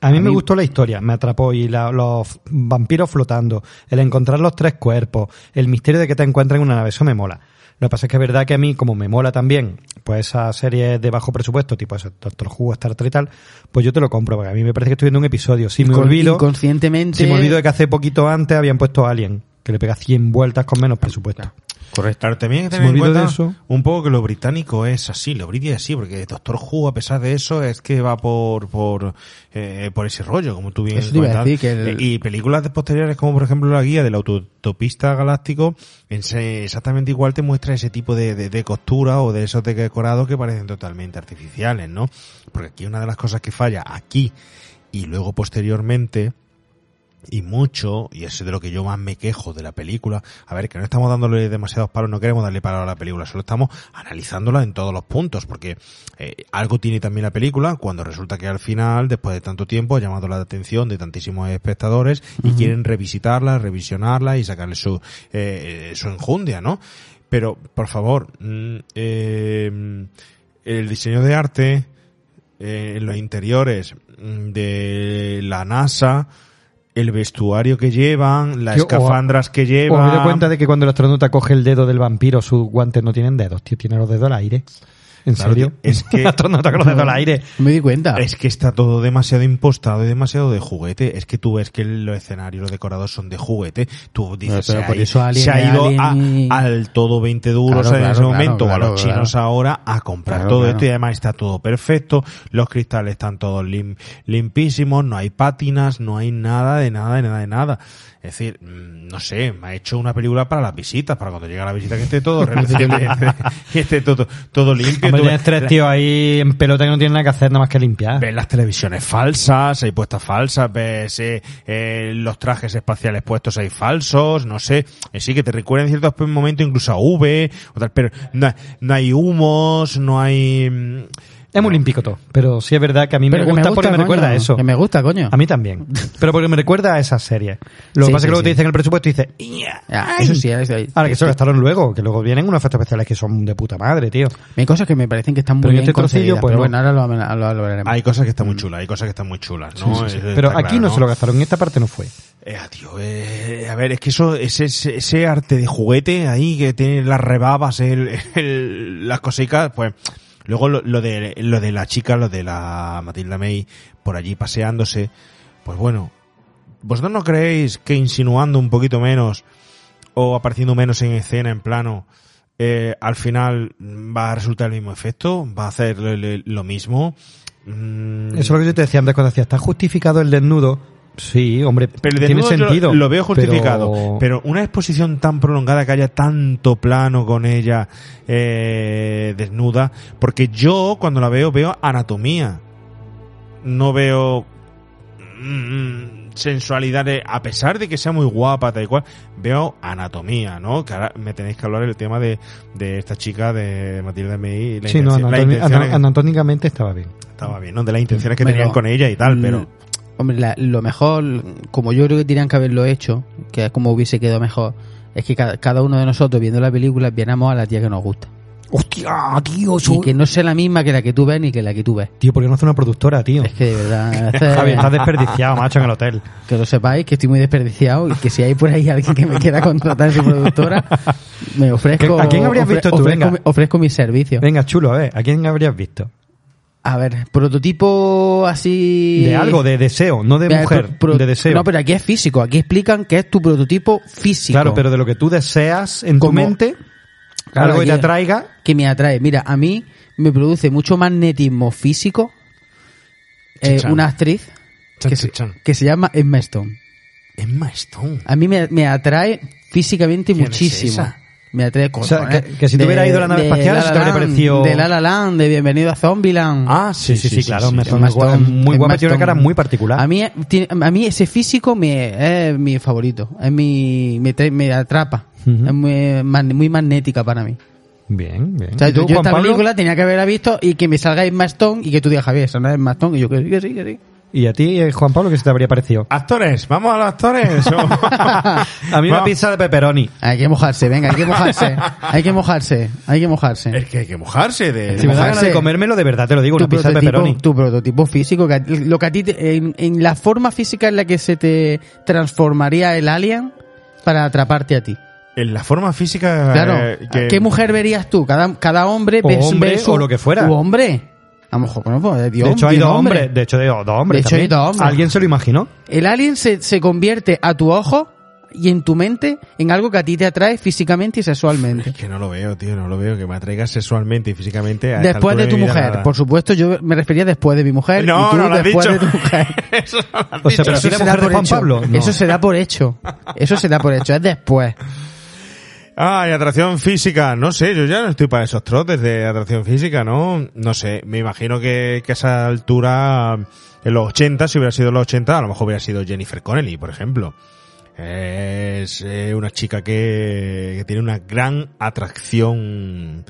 A mí A me gustó la historia, me atrapó y la- los vampiros flotando, el encontrar los tres cuerpos, el misterio de que te encuentras en una nave, eso me mola. Lo que pasa es que es verdad que a mí, como me mola también, pues esas series de bajo presupuesto, tipo eso, Doctor Who, Star Trek y tal, pues yo te lo compro, porque a mí me parece que estoy viendo un episodio. Si me Incon- olvido, inconscientemente- si me olvido de que hace poquito antes habían puesto a Alien, que le pega 100 vueltas con menos presupuesto. Correcto. Claro, también hay que tener en cuenta eso. un poco que lo británico es así, lo british es así, porque Doctor Who, a pesar de eso, es que va por por eh, por ese rollo, como tú bien decir, que el- Y películas de posteriores, como por ejemplo la guía del autotopista galáctico, exactamente igual te muestra ese tipo de, de, de costura o de esos decorados que parecen totalmente artificiales, ¿no? Porque aquí una de las cosas que falla aquí y luego posteriormente y mucho, y eso es de lo que yo más me quejo de la película, a ver, que no estamos dándole demasiados palos, no queremos darle palos a la película, solo estamos analizándola en todos los puntos, porque eh, algo tiene también la película cuando resulta que al final, después de tanto tiempo, ha llamado la atención de tantísimos espectadores y quieren revisitarla, revisionarla y sacarle su, eh, su enjundia, ¿no? Pero, por favor, mm, eh, el diseño de arte, eh, en los interiores mm, de la NASA, el vestuario que llevan, las o- escafandras que ¿Os habéis llevan. dado cuenta de que cuando el astronauta coge el dedo del vampiro, sus guantes no tienen dedos, tío? Tiene los dedos al aire. ¿En Claro, serio? es que- los dedos al aire. Me di cuenta. Es que está todo demasiado impostado y demasiado de juguete. Es que tú ves que los escenarios, los decorados son de juguete. Tú dices, Pero se, por ha, eso Alien se ha es ido a- Alien al todo 20 duros Claro, en claro, ese claro, momento, o a claro, los chinos claro. ahora, a comprar Claro, todo claro. esto y además está todo perfecto. Los cristales están todos lim- limpísimos, no hay pátinas, no hay nada de nada, de nada, de nada. Es decir, mm, no sé, me ha hecho una película para las visitas, para cuando llega la visita que esté todo, que esté, que esté todo, todo limpio, Hombre, tienes tres tíos ahí en pelota que no tienen nada que hacer nada más que limpiar. ves las televisiones falsas, hay puestas falsas, ves eh, eh, los trajes espaciales puestos ahí falsos, no sé, eh, sí que te recuerdan en ciertos momentos incluso a V, o tal, pero no, no hay humos, no hay... mm, Es muy olímpico todo, pero sí es verdad que a mí me gusta, me porque gusta, me recuerda a eso. que me gusta, coño. A mí también. Pero porque me recuerda a esas series. Lo que Sí, pasa es sí, que luego sí. te dicen el presupuesto y dices, Ya, eso sí, eso- ahora que se gastaron luego, que luego vienen unos efectos especiales que son de puta madre, tío. Hay cosas que me parecen que están muy Pero bien este conseguidas, pues pero no. bueno, ahora lo, lo, lo veremos. Hay cosas que están muy chulas, hay cosas que están muy chulas, ¿no? Sí, sí, sí. Eso Pero aquí claro, no, se lo gastaron, en esta parte no fue. Eh, tío, eh, a ver, es que eso, ese, ese, ese arte de juguete ahí que tiene las rebabas, el, el- las cositas, pues, luego lo, lo de, lo de la chica, lo de la Matilda May por allí paseándose, pues bueno, ¿vosotros no creéis que insinuando un poquito menos o apareciendo menos en escena, en plano, eh, al final va a resultar el mismo efecto? ¿Va a hacer lo, lo- mismo? Mm, Eso es lo que yo te decía antes cuando decía, ¿está justificado el desnudo? Sí, hombre, Pero el tiene sentido. Lo veo justificado. pero- Pero... una exposición tan prolongada que haya tanto plano con ella eh, desnuda, porque yo cuando la veo veo anatomía. No veo mm, sensualidad, de- a pesar de que sea muy guapa, tal y cual, veo anatomía, ¿no? Que ahora me tenéis que hablar el tema de, de esta chica de Matilda May. La Sí, no, intención- la anatomi- intención ana- anatómicamente estaba bien. estaba bien, ¿no? De las intenciones que Pero, tenían con ella y tal, pero... Hombre, la- lo mejor, como yo creo que tenían que haberlo hecho, que es como hubiese quedado mejor, es que cada, cada uno de nosotros viendo la película viéramos a la tía que nos gusta. ¡Hostia, tío! Y que no sea la misma que la que tú ves ni que la que tú ves. Tío, ¿por qué no hace una productora, tío? Es que de verdad... este- Javi, estás desperdiciado, macho, en el hotel. Que lo sepáis, que estoy muy desperdiciado y que si hay por ahí alguien que me quiera contratar su productora, me ofrezco... ¿A quién habrías ofre- visto tú? Ofrezco, Venga. mi- ofrezco mis servicios. Venga, chulo, a ver, ¿a quién habrías visto? A ver, prototipo así... De algo, de deseo, no de mujer, pro- pro- de deseo. No, pero aquí es físico. Aquí explican que es tu prototipo físico. Claro, pero de lo que tú deseas en tu mente, Claro, algo que te atraiga. Que me atrae. Mira, a mí me produce mucho magnetismo físico eh, una actriz que, se, chan. que se llama Emma Stone. Emma Stone. A mí me, me atrae físicamente ¿Quién es muchísimo. esa? Me atrae O sea, cojones. que- que si te hubiera ido a la nave espacial, La si te La habría parecido- De La La Land, de Bienvenido a Zombieland. Ah, Sí, sí, sí, claro, me Emma Stone Stone, es muy Emma tiene una cara muy particular. A mí, tiene- a mí ese físico me, es mi favorito. Es mi, me, me atrapa. Ujú. Es muy, muy magnética para mí. Bien, bien. O sea, ¿Y tú, yo Juan esta Pablo? película tenía que haberla visto y que me salga Emma Stone y que tú digas, Javier, esa no es Emma Stone. Y yo que sí, que sí, que sí. ¿Y a ti, eh, Juan Pablo, qué se te habría parecido? Actores, vamos a los actores. A mí una pizza de pepperoni. Hay que mojarse, venga, hay que mojarse. hay que mojarse, hay que mojarse. Es que hay que mojarse de... Si me da ganas mojarse. de comérmelo, de verdad te lo digo, tu una pizza de pepperoni. tu prototipo físico, que a ti- lo que a ti te- en, en la forma física en la que se te transformaría el alien para atraparte a ti. En la forma física... Claro, eh, que- ¿qué mujer verías tú? Cada, cada hombre O ve- hombre, ve su- o lo que fuera. u hombre. A lo mejor, bueno, pues, De hecho, hay de dos un hombre. hombres. De hecho, hay dos hombres. De hecho, hay dos hombres. ¿Alguien se lo imaginó? El alien se, se convierte a tu ojo y en tu mente en algo que a ti te atrae físicamente y sexualmente. Es que no lo veo, tío, no lo veo. Que me atraiga sexualmente y físicamente a Después de tu mujer, nada. por supuesto, yo me refería después de mi mujer No, y tú no lo has después dicho. de tu mujer. Eso no lo has O sea, dicho. pero Eso se da por hecho. Pablo. No. Eso se da por hecho. Eso se da por hecho. Es después. Ah, y atracción física, no sé, yo ya no estoy para esos trotes de atracción física, ¿no? No sé, me imagino que, a esa altura, en los 80, si hubiera sido los 80, a lo mejor hubiera sido Jennifer Connelly, por ejemplo. Es eh, una chica que tiene una gran atracción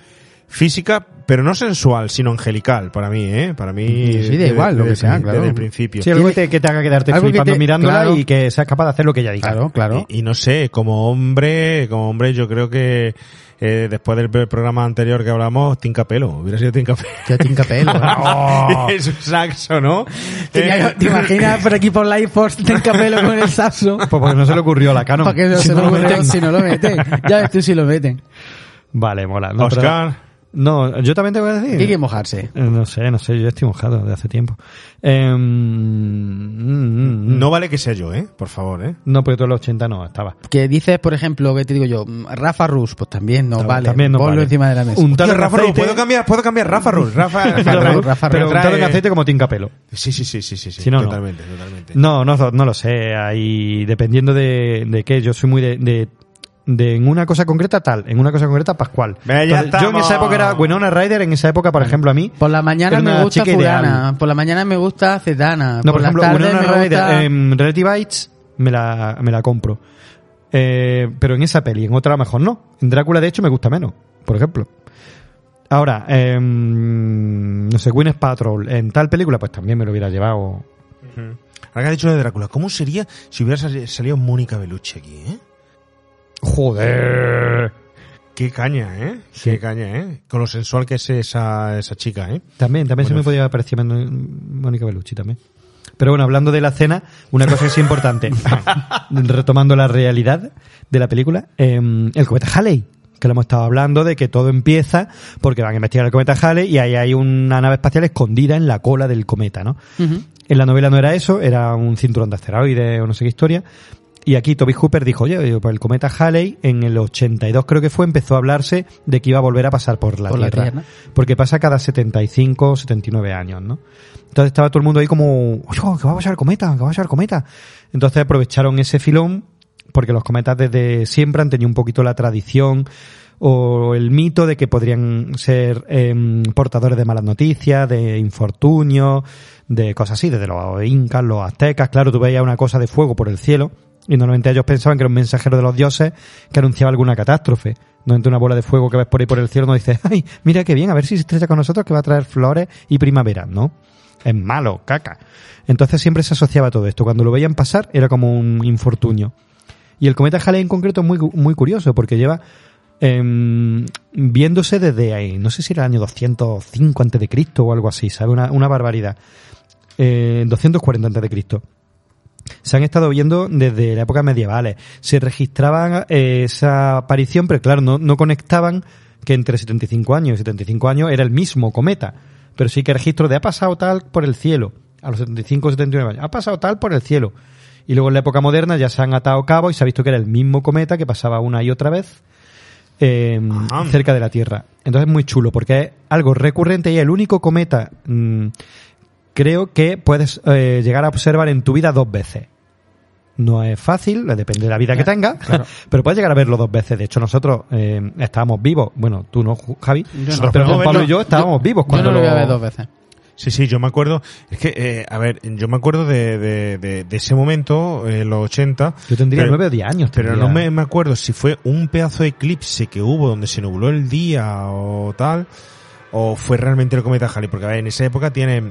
física, pero no sensual, sino angelical, para mí, ¿eh? Para mí... Sí, da igual, lo que sea, claro. Desde el principio. Sí, algo que te, que te haga quedarte que flipando te- mirándola claro. y que seas capaz de hacer lo que ella diga. Claro, claro. Y, y no sé, como hombre, como hombre, yo creo que eh, después del programa anterior que hablamos, Tincapelo, hubiera sido Tincapelo. Yo tinca pelo. Oh. es un saxo, ¿no? Tenía- Eh, ¿Te imaginas por aquí por Life Force tinca pelo con el saxo? Pues porque no se le ocurrió a la Canon. Para que no Si se no lo lo meten, si no lo meten. Ya ves tú si lo meten. Vale, mola. No, pero- Oscar. No, yo también te voy a decir. Hay que mojarse. Eh, No sé, no sé, yo estoy mojado de hace tiempo. Eh, mm, mm, no vale que sea yo, ¿eh? Por favor, ¿eh? No, porque tú en los 80 no estaba. Que dices, por ejemplo, que te digo yo, mm, Rafa Rus, pues también no También- vale. también no Ponlo vale. encima de la mesa. Un tal Rafa Rus, ¿puedo cambiar, puedo cambiar Rafa Rus? Rafa, Rafa, Rafa, pero trae- untado en aceite como tincapelo. Sí, sí, sí, sí, sí, sí. Si no, no. totalmente, totalmente. No, no, no lo sé. Ahí, dependiendo de, de qué, yo soy muy de, de de en una cosa concreta tal, en una cosa concreta Pascual. Entonces, yo en esa época era Winona Ryder, en esa época, por ejemplo, a mí. Por la mañana me gusta fulana, por la mañana me gusta cetana, No, por, ejemplo, Winona me Ryder gusta... en Relativites me la, me la compro. Eh, pero en esa peli, en otra a lo mejor no. En Drácula, de hecho, me gusta menos, por ejemplo. Ahora, em, no sé, Gwyneth Patrol, en tal película, pues también me lo hubiera llevado. Ahora que has dicho de Drácula, ¿cómo sería si hubiera sali- salido Mónica Bellucci aquí, eh? Joder. Qué caña, ¿eh? Qué caña, ¿eh? Con lo sensual que es esa, esa chica, ¿eh? También, también se me podía parecer Mónica Bellucci también. Pero bueno, hablando de la cena, una cosa que es importante, retomando la realidad de la película, eh, el cometa Halley, que lo hemos estado hablando de que todo empieza porque van a investigar el cometa Halley y ahí hay una nave espacial escondida en la cola del cometa, ¿no? En la novela no era eso, era un cinturón de asteroides o no sé qué historia. Y aquí Toby Hooper dijo, oye, el cometa Halley en el 82 creo que fue, empezó a hablarse de que iba a volver a pasar por la Por la Tierra. Porque pasa cada 75 o 79 años, ¿no? Entonces estaba todo el mundo ahí como, oye, que va a pasar el cometa, que va a pasar el cometa. Entonces aprovecharon ese filón porque los cometas desde siempre han tenido un poquito la tradición o el mito de que podrían ser em, portadores de malas noticias, de infortunios, de cosas así, desde los incas, los aztecas. Claro, tú veías una cosa de fuego por el cielo y normalmente ellos pensaban que era un mensajero de los dioses que anunciaba alguna catástrofe. Normalmente una bola de fuego que ves por ahí por el cielo no dice, ay, mira qué bien, a ver si se estrecha con nosotros que va a traer flores y primavera, ¿no? Es malo, caca. Entonces siempre se asociaba todo esto. Cuando lo veían pasar era como un infortunio. Y el cometa Halley en concreto es muy, muy curioso porque lleva em, viéndose desde ahí, no sé si era el año 205 antes de Cristo o algo así, ¿sabe? Una, una barbaridad. Eh, 240 antes de Cristo. Se han estado viendo desde la época medievales. Se registraban eh, esa aparición, pero claro, no, no conectaban que entre 75 años y 75 años era el mismo cometa. Pero sí que registro de ha pasado tal por el cielo. A los 75 o 79 años. Ha pasado tal por el cielo. Y luego en la época moderna ya se han atado cabos y se ha visto que era el mismo cometa que pasaba una y otra vez eh, cerca de la Tierra. Entonces es muy chulo porque es algo recurrente y es el único cometa mm, creo que puedes eh, llegar a observar en tu vida dos veces. No es fácil, depende de la vida que tengas, pero puedes llegar a verlo dos veces. De hecho, nosotros eh, estábamos vivos. Bueno, tú no, Javi, no. pero Yo Juan Pablo no. y yo estábamos vivos cuando yo no lo voy a ver lo- dos veces. Sí, sí, yo me acuerdo. Es que, eh, a ver, yo me acuerdo de, de, de, de ese momento, en los 80. Yo tendría pero- nueve o diez años. Pero tendría. no me, me acuerdo si fue un pedazo de eclipse que hubo donde se nubló el día o tal, o fue realmente el cometa Halley, porque a ver, en esa época tiene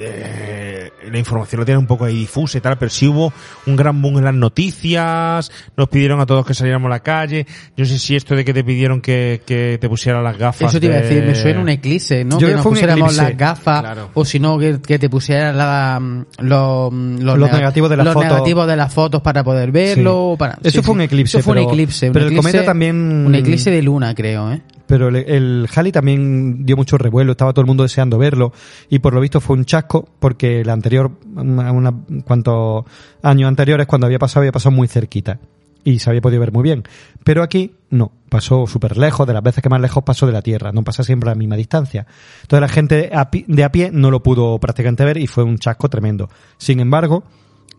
eh, la información lo tiene un poco ahí difusa y tal, pero sí hubo un gran boom en las noticias, nos pidieron a todos que saliéramos a la calle, yo no sé si esto de que te pidieron que, que te pusieras las gafas. Eso te iba a de- decir, me suena un eclipse, ¿no? Yo que nos pusiéramos las gafas, Claro. o si no, que, que te pusieras la, mm, los, mm, los, Los nega- negativos de las los fotos. negativos de las fotos para poder verlo. Sí. Para, Eso sí, fue un eclipse, Eso fue pero- un eclipse. un pero el cometa también- Un eclipse de luna, creo, ¿eh? Pero el, el Halley también dio mucho revuelo, estaba todo el mundo deseando verlo y por lo visto fue un chasco porque el anterior, una, una- cuantos años anteriores cuando había pasado había pasado muy cerquita y se había podido ver muy bien. Pero aquí no, pasó súper lejos, de las veces que más lejos pasó de la Tierra, no pasa siempre a la misma distancia. Entonces la gente de a pie no lo pudo prácticamente ver y fue un chasco tremendo. Sin embargo,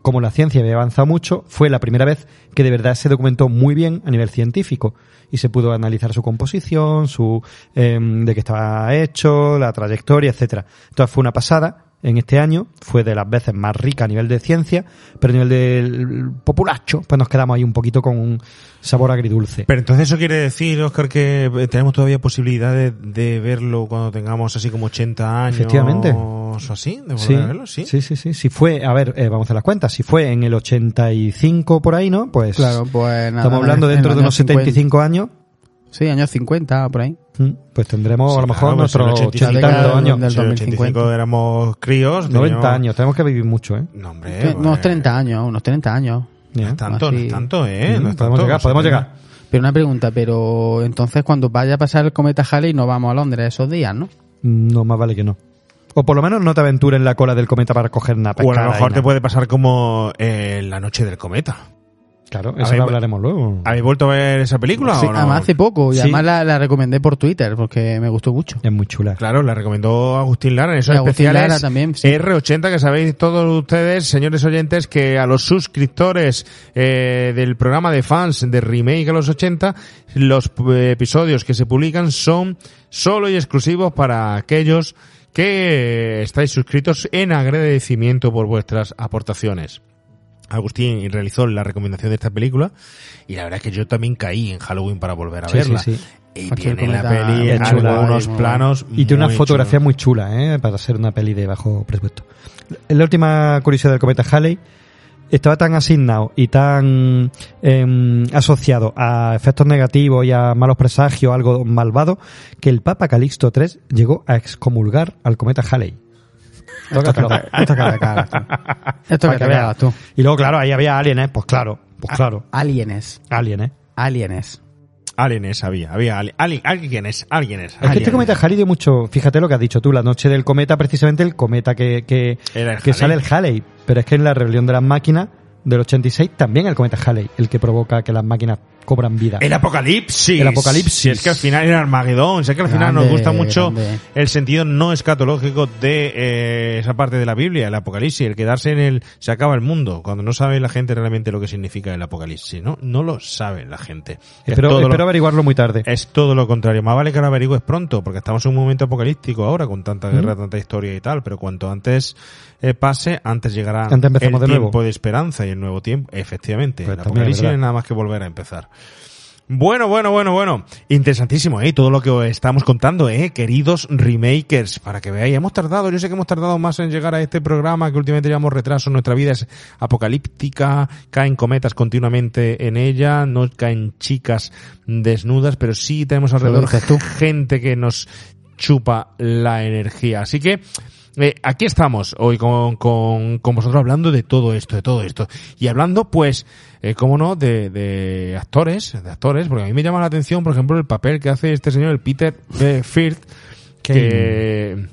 como la ciencia había avanzado mucho, fue la primera vez que de verdad se documentó muy bien a nivel científico y se pudo analizar su composición, su em, de qué estaba hecho, la trayectoria, etcétera. Entonces fue una pasada en este año, fue de las veces más rica a nivel de ciencia, pero a nivel del populacho, pues nos quedamos ahí un poquito con un sabor agridulce. Pero entonces eso quiere decir, Oscar, que eh, tenemos todavía posibilidad de, de verlo cuando tengamos así como 80 años. Efectivamente. O así, de volver Sí, a verlo, sí. sí, sí, sí. Si fue, a ver, eh, vamos a hacer las cuentas. Si fue en el 85 por ahí, ¿no? Pues Claro, pues nada, estamos hablando en dentro de unos años 75 años. Sí, años 50, por ahí. Mm, Pues tendremos Sí, a lo mejor claro, pues nuestros 85 ochenta y tantos años. del Si en el 2050. 85 éramos críos. 90 teníamos- años, tenemos que vivir mucho, ¿eh? No, hombre. Pues, unos 30 años, unos 30 años. No es tanto, no Así. es tanto, ¿eh? Mm, No es podemos tanto, llegar, no podemos llegar. Pero una pregunta, pero entonces cuando vaya a pasar el cometa Halley no vamos a Londres esos días, ¿no? No, más vale que no. O por lo menos no te aventures en la cola del cometa para coger una O a lo mejor te nada. puede pasar como eh, la noche del cometa. Claro, ¿Habéis eso lo hablaremos luego. ¿Habéis vuelto a ver esa película Sí, o no? además hace poco, y Sí. además la, la recomendé por Twitter porque me gustó mucho. Es muy chula. Claro, la recomendó Agustín Lara en esos Y Agustín especiales Lara también, sí. R80 que sabéis todos ustedes, señores oyentes, que a los suscriptores eh, del programa de fans de Remake a los 80, los eh, episodios que se publican son solo y exclusivos para aquellos que eh, estáis suscritos en agradecimiento por vuestras aportaciones. Agustín realizó la recomendación de esta película y la verdad es que yo también caí en Halloween para volver a Sí, verla. sí, sí. Y tiene la peli chula, algunos planos Y tiene una fotografía muy chula, ¿eh? Para ser una peli de bajo presupuesto. La última curiosidad del cometa Halley estaba tan asignado y tan em, asociado a efectos negativos y a malos presagios, algo malvado, que el Papa Calixto III llegó a excomulgar al cometa Halley. Esto que te- cagas tú. Esto que te cagas tú. Y luego, claro, ahí había alienes, pues claro, pues claro, Alienes. alienes. Alienes. Alienes había, había ali- ali- alguienes, alguienes. Es que este cometa Halley dio mucho, fíjate lo que has dicho tú, la noche del cometa, precisamente el cometa que, que, Era el que sale el Halley, pero es que en la rebelión de las máquinas del 86 también el cometa Halley, el que provoca que las máquinas cobran vida. El apocalipsis. El apocalipsis. Si es que al final era Armagedón. Si es que al final nos gusta mucho grande. el sentido no escatológico de eh, esa parte de la Biblia, el apocalipsis, el quedarse en el se acaba el mundo, cuando no sabe la gente realmente lo que significa el apocalipsis, ¿no? No lo sabe la gente. Es espero lo- averiguarlo muy tarde. Es todo lo contrario. Más vale que lo averigües pronto, porque estamos en un momento apocalíptico ahora, con tanta guerra, tanta historia y tal. Pero cuanto antes pase, antes llegará Antes el de nuevo. tiempo de esperanza y el nuevo tiempo. Efectivamente, Pues el también es apocalipsis no verdad. es nada más que volver a empezar. Bueno, bueno, bueno, bueno. Interesantísimo, ¿eh? Todo lo que os estamos contando, ¿eh? Queridos remakers, para que veáis. Hemos tardado, yo sé que hemos tardado más en llegar a este programa, que últimamente llevamos retraso. Nuestra vida es apocalíptica, caen cometas continuamente en ella, no caen chicas desnudas, pero sí tenemos alrededor gente que nos chupa la energía. Así que, eh, aquí estamos hoy con, con, con vosotros hablando de todo esto, de todo esto. Y hablando, pues, eh, cómo no, de, de actores, de actores, porque a mí me llama la atención, por ejemplo, el papel que hace este señor, el Peter eh, Firth, que,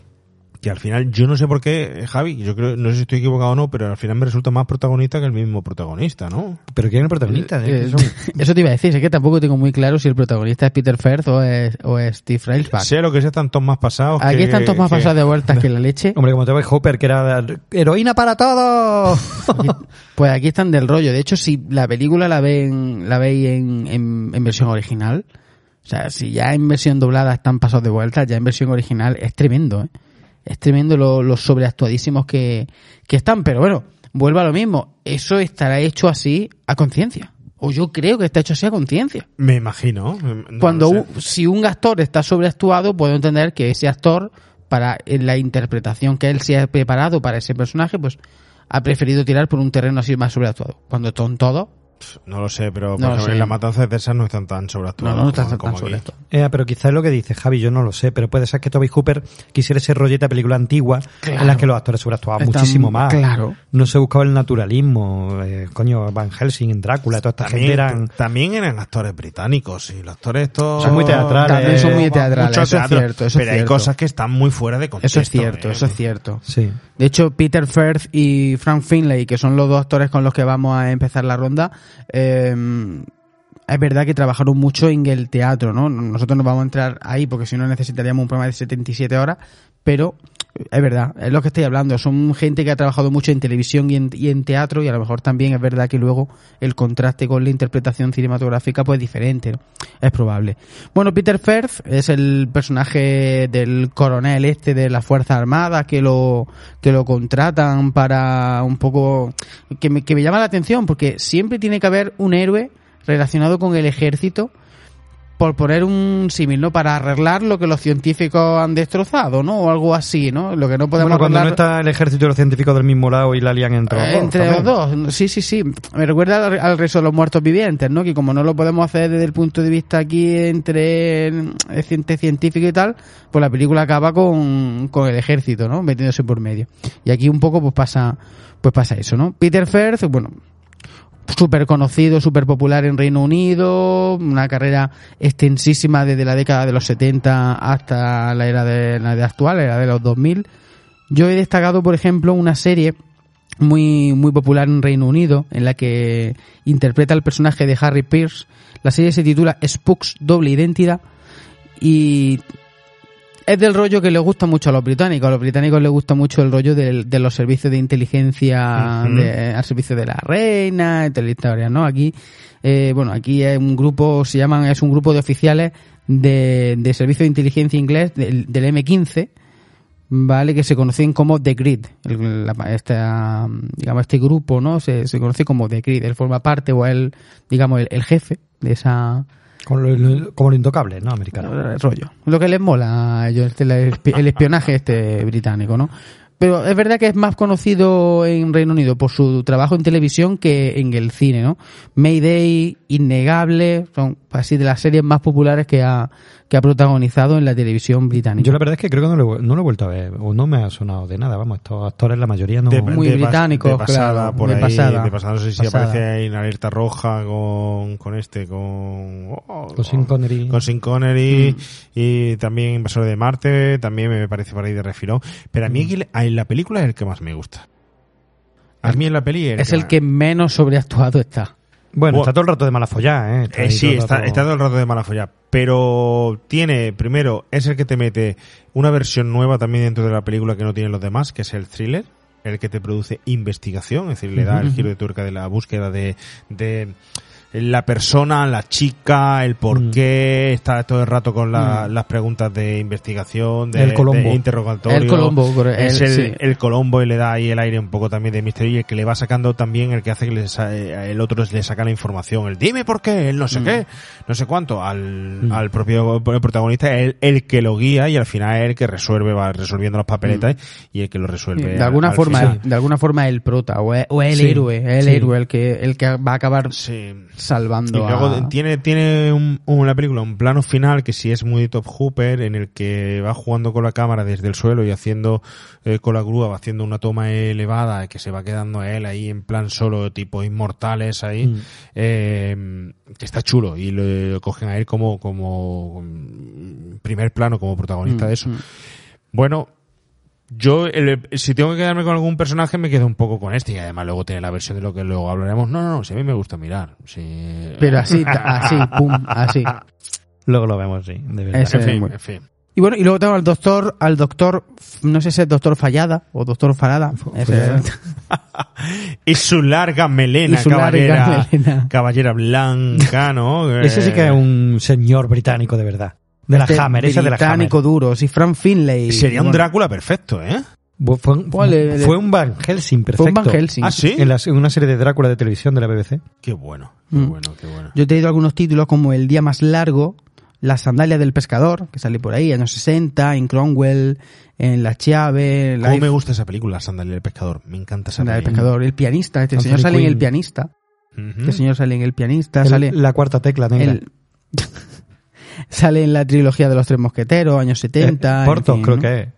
que al final, yo no sé por qué, eh, Javi, yo creo, no sé si estoy equivocado o no, pero al final me resulta más protagonista que el mismo protagonista, ¿no? Pero ¿quién es el protagonista? Eh, ¿eh? Son- Eso te iba a decir, es que tampoco tengo muy claro si el protagonista es Peter Firth o es, o es Steve Railsback. Sé lo que sé, están todos más pasados. Aquí que- están todos más que- pasados de vueltas que la leche. Hombre, como te ves Hopper, que era heroína para todo. Pues aquí están del rollo. De hecho, si la película la ven, la veis en, en, en versión original, o sea, si ya en versión doblada están pasados de vueltas, ya en versión original es tremendo, ¿eh? Es tremendo lo- los sobreactuadísimos que, que están. Pero bueno, vuelvo a lo mismo. Eso estará hecho así a conciencia. O yo creo que está hecho así a conciencia. Me imagino. no Cuando un- si un actor está sobreactuado, puedo entender que ese actor, para la interpretación que él se ha preparado para ese personaje, pues ha preferido tirar por un terreno así más sobreactuado. Cuando son todos, No lo sé, pero por No lo ejemplo, sé. en la matanza de Texas no están tan sobreactuados. No, no están como- tan sobreactuados. Eh, pero quizás es lo que dice Javi, yo no lo sé, pero puede ser que Toby Hooper quisiera ese rollete de película antigua Claro. en las que los actores sobreactuaban Están- muchísimo más. claro. No se buscaba el naturalismo, eh, coño, Van Helsing, Drácula, toda esta También, gente eran... también eran actores británicos y los actores estos Son muy teatrales. También son muy teatrales, mucho eso es cierto, eso es pero hay cosas que están muy fuera de contexto. eso es cierto, ¿eh? eso es cierto. Sí. De hecho, Peter Firth y Frank Finlay, que son los dos actores con los que vamos a empezar la ronda, eh, es verdad que trabajaron mucho en el teatro, ¿no? Nosotros no vamos a entrar ahí porque si no necesitaríamos un programa de 77 horas, pero es verdad, es lo que estoy hablando. Son gente que ha trabajado mucho en televisión y en, y en teatro y a lo mejor también es verdad que luego el contraste con la interpretación cinematográfica pues es diferente. Es probable. Bueno, Peter Firth es el personaje del coronel este de las Fuerzas Armadas que lo, que lo contratan para un poco... que me, que me llama la atención porque siempre tiene que haber un héroe relacionado con el ejército por poner un símil, ¿no? Para arreglar lo que los científicos han destrozado, ¿no? O algo así, ¿no? Lo que no podemos Bueno, cuando no está el ejército y los científicos del mismo lado y la lían entre los eh, dos. Entre los dos, sí, sí, sí. Me recuerda al, al resto de los muertos vivientes, ¿no? Que como no lo podemos hacer desde el punto de vista aquí entre el científico y tal, pues la película acaba con, con el ejército, ¿no? Metiéndose por medio. Y aquí un poco pues pasa, pues pasa eso, ¿no? Peter Firth, bueno, súper conocido, súper popular en Reino Unido, una carrera extensísima desde la década de los 70 hasta la era de la actual, la era de los 2000. Yo he destacado, por ejemplo, una serie muy, muy popular en Reino Unido, en la que interpreta el personaje de Harry Pierce. La serie se titula Spooks Doble Identidad y es del rollo que le gusta mucho a los británicos. A los británicos les gusta mucho el rollo del- de, los servicios de inteligencia Ujú. de- al servicio de la reina, tal historia, ¿no? Aquí, eh, bueno, aquí es un grupo, se llaman, es un grupo de oficiales de, de servicio de inteligencia inglés del, del M15, ¿vale? Que se conocen como The Grid. El- la- esta, digamos, este grupo, ¿no? Se, se conoce como The Grid. Él forma parte o él, digamos, el, el jefe de esa, Como lo, como lo intocable, ¿no? Americano. rollo. Lo que les mola a ellos, el el espionaje este británico, ¿no? Pero es verdad que es más conocido en Reino Unido por su trabajo en televisión que en el cine, ¿no? Mayday, Innegable, son así de las series más populares que ha, que ha protagonizado en la televisión británica. Yo la verdad es que creo que no lo, no lo he vuelto a ver, o no me ha sonado de nada, vamos, estos actores la mayoría no... de, Muy de británicos, de pasada, claro, por de ahí, pasada. de pasada, no sé si Pasada. aparece ahí en alerta roja con, con este, con, oh, Con Sean Connery. con Sean Connery Mm. y también Invasor de Marte, también me parece por ahí de refilón. Pero a Mm. mí aquí, en la película es el que más me gusta. A mí en la peli es el que menos sobreactuado está. Bueno, está todo el rato de mala follá, ¿eh? Eh, sí, todo está, rato- está todo el rato de mala folla. Pero tiene, primero, es el que te mete una versión nueva también dentro de la película que no tienen los demás, que es el thriller, el que te produce investigación, es decir, le da el giro de tuerca de la búsqueda de, de la persona, la chica, el por Mm. qué, está todo el rato con la- Mm. las preguntas de investigación, de, El Colombo. de interrogatorio. El Colombo, es el- el, sí. el Colombo y le da ahí el aire un poco también de misterio y el que le va sacando también el que hace que eh, el otro le saca la información. El dime por qué, el no sé Mm. qué, no sé cuánto, al, al propio protagonista, el, el que lo guía y al final es el que resuelve, va resolviendo las papeletas y el que lo resuelve. de al- alguna al forma, el- de alguna forma el prota o es, o el Sí, héroe, el sí. héroe el que el que va a acabar Sí. Salvando Y luego a- tiene, tiene un, un- la película un plano final que sí es muy Top Hooper, en el que va jugando con la cámara desde el suelo y haciendo eh, con la grúa, va haciendo una toma elevada que se va quedando él ahí en plan solo, tipo inmortales ahí, Mm. eh, que está chulo y lo, lo cogen a él como, como primer plano, como protagonista Mm, de eso. mm. Bueno, yo, el- si tengo que quedarme con algún personaje, me quedo un poco con este. Y además luego tiene la versión de lo que luego hablaremos. No, no, no, si a mí me gusta mirar. Si... Pero así, así, pum, así. Luego lo vemos, sí, de verdad. En fin, muy- en fin. Y bueno, y luego tengo al doctor, al doctor, no sé si es doctor Fallada o doctor Farada. Ese- Y su larga melena, Y su larga caballera, melena. caballera blanca, ¿no? Ese sí que es Eh, un señor británico de verdad. De la este Hammer, ese de la Hammer. duro, sí, Frank Finlay. Sería un Bueno, Drácula perfecto, ¿eh? Fue un, le- fue un Van Helsing perfecto. Fue un Van Helsing. ¿Ah, sí? En, la- en una serie de Drácula de televisión de la BBC. Qué bueno, qué Mm. bueno, qué bueno. Yo he traído algunos títulos como El día más largo, La sandalia del pescador, que sale por ahí, años 60, en Cromwell, en La Chiave, ¿Cómo Life- me gusta esa película, Sandalia del Pescador? Me encanta esa Sandalia del pescador, El pianista, este Anthony señor sale en. El pianista, Ujú. este señor sale en El pianista, El- sale... la cuarta tecla negra. el- sale en la trilogía de los tres mosqueteros, años 70. Eh, Portos, en fin, creo ¿no? que es.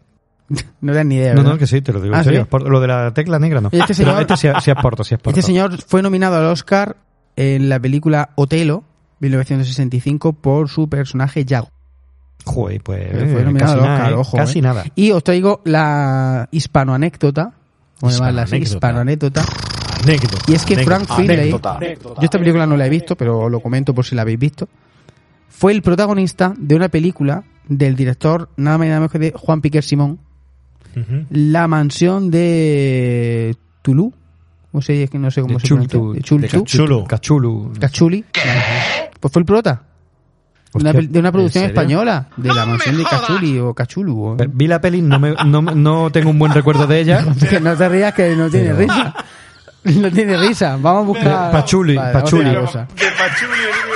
No das ni idea. No, ¿verdad? no, que sí, te lo digo en ¿Ah, serio. sí? Por- Lo de la tecla negra no. Este Pero señor- este sí, sí es Porto, sí es Porto. Este señor fue nominado al Oscar en la película Otelo, 1965, por su personaje Yago. Joder, pues fue eh, nominado casi al nada, Oscar, eh, ojo, Casi eh. nada. Y os traigo la hispanoanécdota. ¿Cómo llamarla así? Hispanoanécdota. Anécdota. Y es que Anécdota. Frank Finlay, Anécdota. yo esta película no la he visto, pero lo comento por si la habéis visto, fue el protagonista de una película del director nada más y nada menos que de Juan Piquer Simón. La mansión de Tulu. No sé, es que no sé cómo De se pronuncia. De Chultu. de Cachulu. Cachulu. Cachuli. Pues fue el prota. De una, Hostia, pel- de una producción española, de la mansión de Cachuli o Cachulu. o- Vi la peli, no, me, no, no tengo un buen recuerdo de ella. Que no te rías que no tiene Pero- risa. No tiene risa. Vamos a buscar. Pachuli, Vale, Pachuli.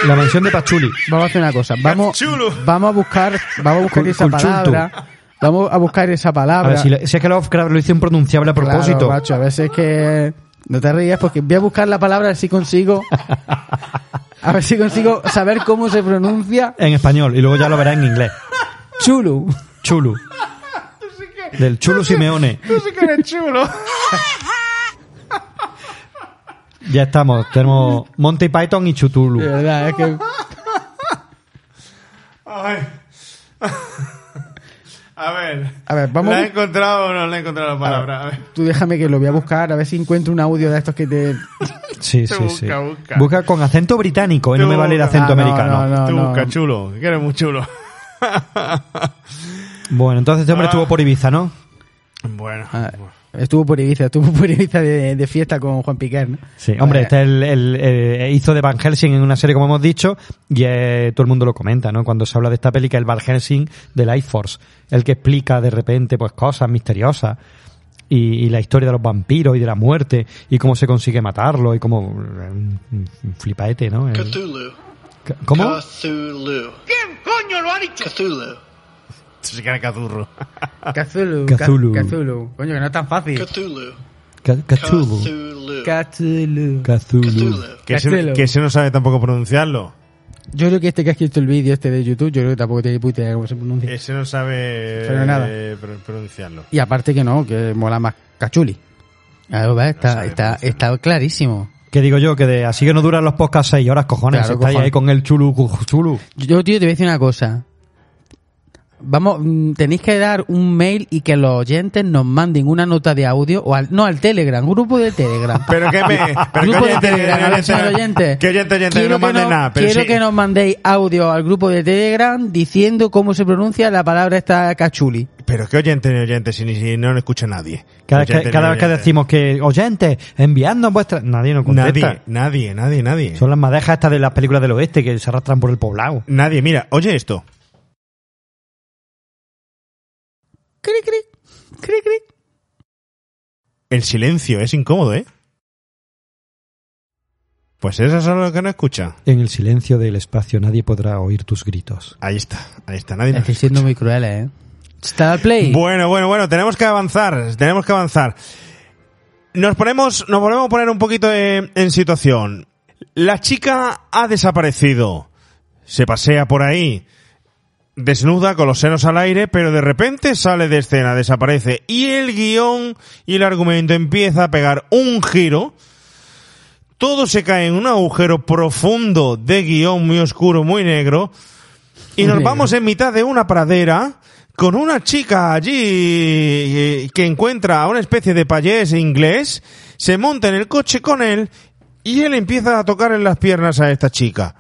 La mansión de Pachuli. Vamos a hacer una cosa. Vamos, vamos a buscar, vamos a buscar Cul- esa palabra. Vamos a buscar esa A palabra. ver, si, si es que Lovecraft lo hizo impronunciable a propósito. Claro, macho, a veces que no te rías porque voy a buscar la palabra a ver si consigo a ver si consigo saber cómo se pronuncia en español, y luego ya lo verás en inglés. chulu. Chulu. Del Chulo Simeone. No sé qué eres chulo. Ya estamos. Tenemos Monty Python y Chutulu. De verdad, es que Ay. A ver. A ver, vamos. ¿La he encontrado o no la he encontrado la palabra? A ver. Tú déjame que lo voy a buscar, a ver si encuentro un audio de estos que te... Sí, sí, Busca, sí. busca. Busca con acento británico y no me vale el acento Ah, no, americano. no, no. Tú busca, chulo, que eres muy chulo. Bueno, entonces este hombre Ah. estuvo por Ibiza, ¿no? Bueno. Estuvo por Ibiza, estuvo por Ibiza de, de fiesta con Juan Piquer, ¿no? Sí, hombre, Eh, este es el, el, eh, hizo de Van Helsing en una serie, como hemos dicho, y eh, todo el mundo lo comenta, ¿no? Cuando se habla de esta es el Van Helsing de Life Force, el que explica de repente, pues, cosas misteriosas. Y, y la historia de los vampiros y de la muerte y cómo se consigue matarlo y cómo un, un flipaete, ¿no? El- Cthulhu. ¿Cómo? Cthulhu. ¿Quién coño lo ha dicho? Cthulhu. Se queda cazurro. Cthulhu. Cthulhu. Ca- Cthulhu. Coño, que no es tan fácil. Cthulhu. Cthulhu. Cthulhu. Cthulhu. Cthulhu. Que se, Cthulhu. que se no sabe tampoco pronunciarlo. Yo creo que este que ha escrito el vídeo este de YouTube, yo creo que tampoco tiene puta idea cómo se pronuncia. Ese no sabe Pero nada. eh, pro- pronunciarlo. Y aparte que no, que mola más cachuli. A ver, va, está, está, está clarísimo. Que digo yo, que de, así que no duran los podcasts seis horas, cojones. Claro, estáis cojones. ahí con el chulu, chulu. Yo, tío, te voy a decir una cosa. Vamos, mm, tenéis que dar un mail y que los oyentes nos manden una nota de audio, o al, no al Telegram, grupo de Telegram. Pero que me. Pero grupo que de Telegram, a ver, oyente, señor oyente. Que oyente, oyente, Quiero no que manden no- nada. Pero quiero sí. que nos mandéis audio al grupo de Telegram diciendo cómo se pronuncia la palabra esta cachuli. Pero que oyente ni oyente, si, ni- si no lo escucha nadie. Cada, vez que, Oyente, cada vez que decimos que, oyentes, enviando vuestras... Nadie nos contesta. Nadie, nadie, nadie, nadie. Son las madejas estas de las películas del oeste que se arrastran por el poblado. Nadie, mira, oye esto. Cri, cri, cri, cri. El silencio es incómodo, ¿eh? Pues eso es lo que no escucha. En el silencio del espacio nadie podrá oír tus gritos. Ahí está, ahí está, nadie Estáis siendo muy crueles, ¿eh? Star Play. Bueno, bueno, bueno, tenemos que avanzar, tenemos que avanzar. Nos ponemos, nos volvemos a poner un poquito en, en situación. La chica ha desaparecido. Se pasea por ahí, desnuda, con los senos al aire, pero de repente sale de escena, desaparece. Y el guion y el argumento empieza a pegar un giro. Todo se cae en un agujero profundo de guion muy oscuro, muy negro. Y nos vamos en mitad de una pradera con una chica allí eh, que encuentra a una especie de payés inglés, se monta en el coche con él y él empieza a tocar en las piernas a esta chica.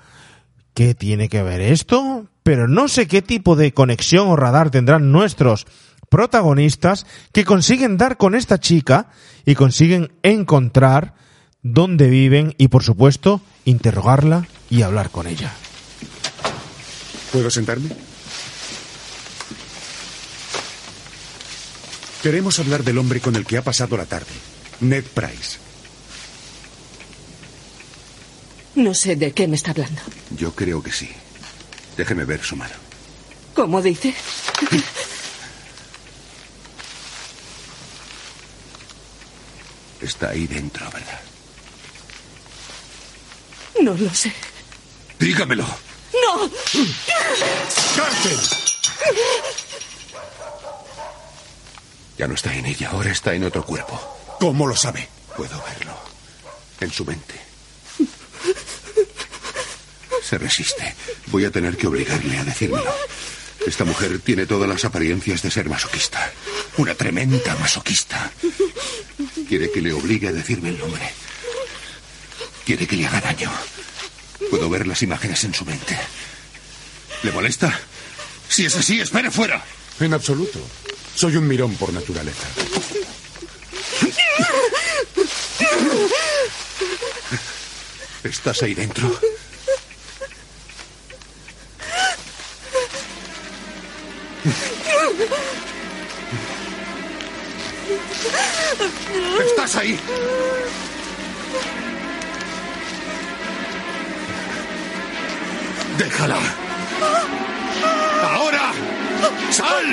¿Qué tiene que ver esto? Pero no sé qué tipo de conexión o radar tendrán nuestros protagonistas que consiguen dar con esta chica y consiguen encontrar dónde viven y por supuesto interrogarla y hablar con ella. ¿Puedo sentarme? Queremos hablar del hombre con el que ha pasado la tarde, Ned Price. No sé de qué me está hablando. Yo creo que sí. Déjeme ver su mano. ¿Cómo dice? Está ahí dentro, ¿verdad? No lo sé. Dígamelo. ¡No! ¡Cárcel! Ya no está en ella, ahora está en otro cuerpo. ¿Cómo lo sabe? Puedo verlo. En su mente. Se resiste. Voy a tener que obligarle a decírmelo. Esta mujer tiene todas las apariencias de ser masoquista. Una tremenda masoquista. Quiere que le obligue a decirme el nombre. Quiere que le haga daño. Puedo ver las imágenes en su mente. ¿Le molesta? Si es así, espere fuera. En absoluto. Soy un mirón por naturaleza. ¿Estás ahí dentro? ¿Estás ahí? Déjala. ¡Ahora! ¡Sal!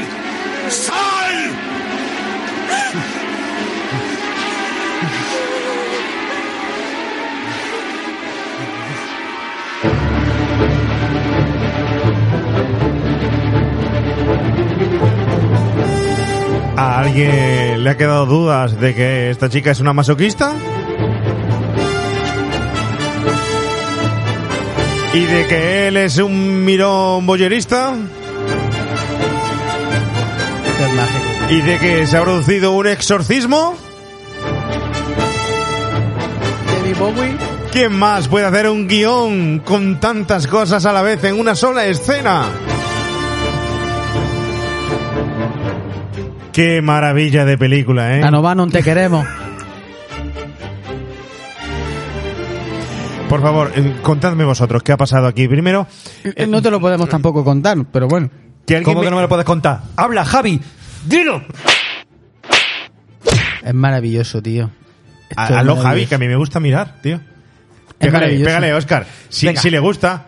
¡Sal! ¿A alguien le ha quedado dudas de que esta chica es una masoquista? ¿Y de que él es un mirón boyerista? ¿Y de que se ha producido un exorcismo? ¿Quién más puede hacer un guion con tantas cosas a la vez en una sola escena? Qué maravilla de película, ¿eh? Tanovanon, te queremos. Por favor, eh, contadme vosotros qué ha pasado aquí. Primero, Eh, No te lo podemos tampoco contar, pero bueno. que ¿Cómo me- que no me lo puedes contar? ¡Habla, Javi! ¡Dilo! Es maravilloso, tío. Aló, Javi, que a mí me gusta mirar, tío. Pégale, pégale, Oscar. Si, si le gusta.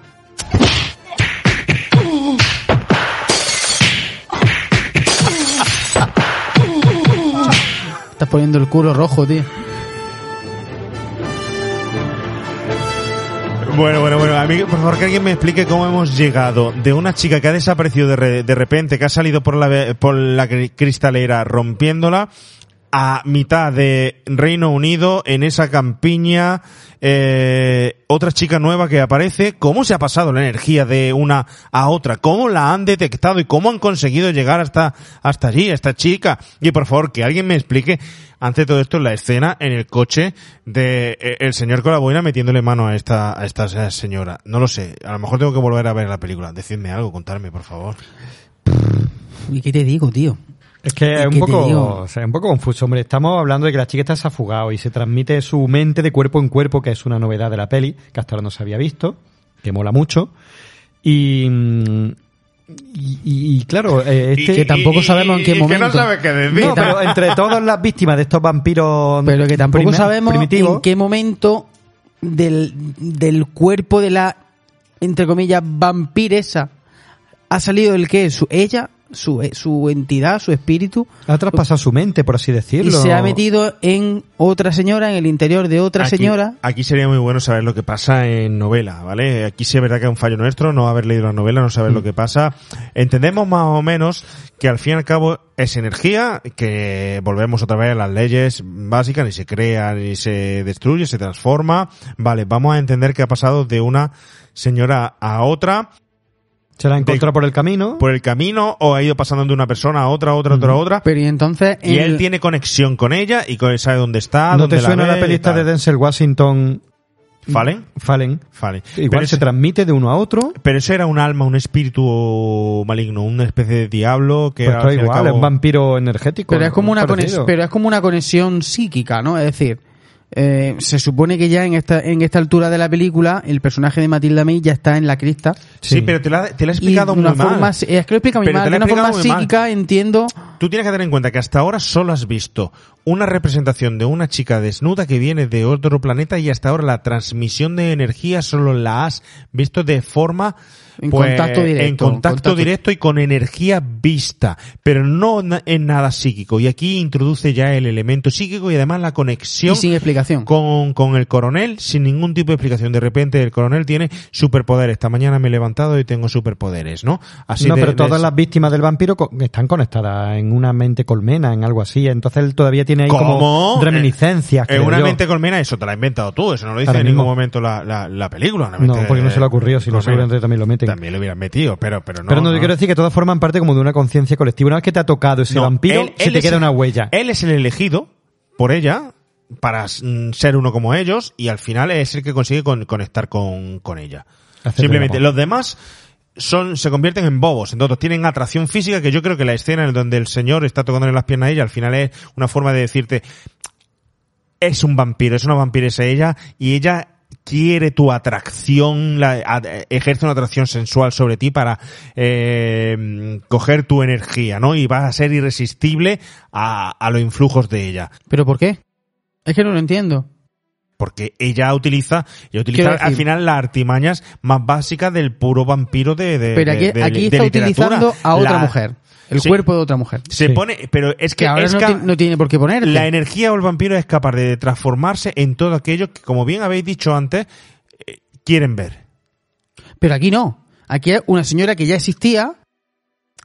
Estás poniendo el culo rojo, tío. Bueno, bueno, bueno. A mí, por favor, que alguien me explique cómo hemos llegado de una chica que ha desaparecido de, re- de repente, que ha salido por la, por la cri- cristalera rompiéndola, a mitad de Reino Unido, en esa campiña, eh, otra chica nueva que aparece. ¿Cómo se ha pasado la energía de una a otra? ¿Cómo la han detectado y cómo han conseguido llegar hasta, hasta allí, esta chica? Y por favor, que alguien me explique, ante todo esto, la escena en el coche de eh, el señor con la boina metiéndole mano a esta, a esta señora. No lo sé. A lo mejor tengo que volver a ver la película. Decidme algo, contarme, por favor. ¿Y qué te digo, tío? Es que ¿Y es un qué poco, o sea, un poco confuso, hombre. Estamos hablando de que la chica está safugado y se transmite su mente de cuerpo en cuerpo, que es una novedad de la peli, que hasta ahora no se había visto, que mola mucho. Y, y, y- y claro, eh, este... Que tampoco sabemos en qué momento. No, pero entre todas las víctimas de estos vampiros Pero que tampoco sabemos primitivos, en qué momento del, del cuerpo de la, entre comillas, vampiresa ha salido el que su ella, su, eh, su entidad, su espíritu, ha traspasado su mente, por así decirlo. y se ha metido en otra señora, en el interior de otra Aquí- señora. Aquí sería muy bueno saber lo que pasa en novela, ¿vale? Aquí sí es verdad que es un fallo nuestro, no haber leído la novela, no Mm. saber lo que pasa. Entendemos más o menos que al fin y al cabo es energía, que volvemos otra vez a las leyes básicas, ni se crea, ni se destruye, se transforma. Vale, vamos a entender que ha pasado de una señora a otra. Se la ha encontrado por el camino. Por el camino, o ha ido pasando de una persona a otra, a otra, a otra, a otra. Pero y entonces... Y él el- tiene conexión con ella y sabe dónde está, ¿No dónde te suena la, ve, pelista de Denzel Washington? ¿Fallen? Fallen. Fallen. Igual Pero se ese- transmite de uno a otro. Pero eso era un alma, un espíritu maligno, una especie de diablo que Pues al esto fin y al igual, cabo- es un vampiro energético. Pero es como una conexión, pero es como una conexión psíquica, ¿no? Es decir, eh, se supone que ya en esta en esta altura de la película el personaje de Matilda May ya está en la crista. Sí, pero te la, te la he Y explicado muy mal. forma, es que lo he explicado muy Pero mal, te de una forma mal. psíquica entiendo Tú tienes que tener en cuenta que hasta ahora solo has visto una representación de una chica desnuda que viene de otro planeta y hasta ahora la transmisión de energía solo la has visto de forma En pues, contacto directo, en contacto, contacto- directo y con energía vista, pero no en nada psíquico. Y aquí introduce ya el elemento psíquico y además la conexión y sin explicación. con, con el coronel sin ningún tipo de explicación. De repente el coronel tiene superpoderes. Esta mañana me he levantado y tengo superpoderes, ¿no? Así no, de- pero de- todas las víctimas del vampiro co- están conectadas en una mente colmena, en algo así. Entonces él todavía tiene ahí ¿Cómo? como reminiscencias. En una yo. mente colmena, eso te lo has inventado tú, eso no lo dice Ahora en ningún momento la, la, la película. una No, porque no se le ha ocurrido, eh, si no colmena. seguramente también lo También lo hubieran metido, pero, pero no. pero no, no. yo quiero decir que todas forman parte como de una conciencia colectiva. Una vez que te ha tocado ese No, vampiro, él- se él te queda el- una huella. Él es el elegido por ella para mm, ser uno como ellos y al final es el que consigue con- conectar con, con ella. Simplemente, los demás son, se convierten en bobos, entonces tienen atracción física que yo creo que la escena en donde el señor está tocándole las piernas a ella al final es una forma de decirte es un vampiro, es una vampiresa ella y ella quiere tu atracción, la, a- ejerce una atracción sensual sobre ti para eh, coger tu energía, ¿no? Y vas a ser irresistible a, a los influjos de ella. ¿Pero por qué? Es que no lo entiendo. Porque ella utiliza, ella utiliza al final las artimañas más básicas del puro vampiro de, de Pero aquí, de- de- aquí está utilizando a otra La- mujer. El Sí. cuerpo de otra mujer. Se pone, pero es que, Que ahora no, tiene por qué ponerte. la energía o el vampiro es capaz de transformarse en todo aquello que, como bien habéis dicho antes, eh, quieren ver. Pero aquí no. Aquí es una señora que ya existía.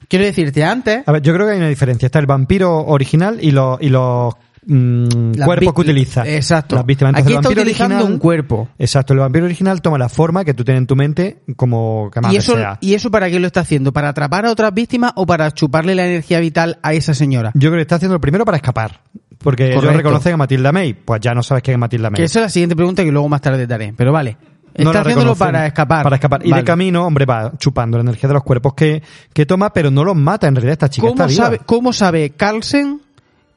Quiero decirte, antes. A ver, yo creo que hay una diferencia. Está el vampiro original y los, y los mm, vi- que utiliza. Exacto. Las víctimas. Aquí el está vampiro utilizando original- un cuerpo. Exacto, el vampiro original toma la forma que tú tienes en tu mente como que más ¿Y eso. ¿Y eso para qué lo está haciendo? ¿Para atrapar a otras víctimas o para chuparle la energía vital a esa señora? Yo creo que está haciendo el primero para escapar. Porque ellos Correcto. reconocen a Matilda May. Pues ya no sabes quién es Matilda May. Que esa es la siguiente pregunta que luego más tarde te haré. Pero vale. Está haciéndolo para escapar. Para escapar. Y Vale. de camino, hombre, va chupando la energía de los cuerpos que, que toma, pero no los mata. En realidad, esta chica está ¿Cómo viva. sabe, ¿Cómo sabe Carlsen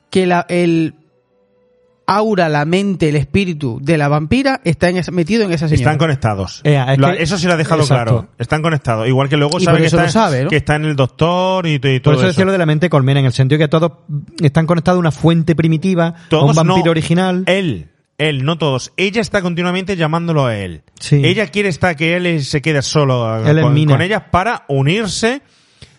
que la, el aura, la mente, el espíritu de la vampira está en esa- metido en esa señora? Están conectados. Eh, es Lo- que- eso sí lo ha dejado Exacto. claro. Están conectados. Igual que luego Y sabe por que, eso está, sabe, ¿no? que está en el doctor y, y todo Por eso eso. decía lo de la mente colmena, en el sentido que todos están conectados a una fuente primitiva, a Todos un vampiro no. original. Él, él, no todos. Ella está continuamente llamándolo a él. Sí. Ella quiere estar que él se quede solo Él con, con ella para unirse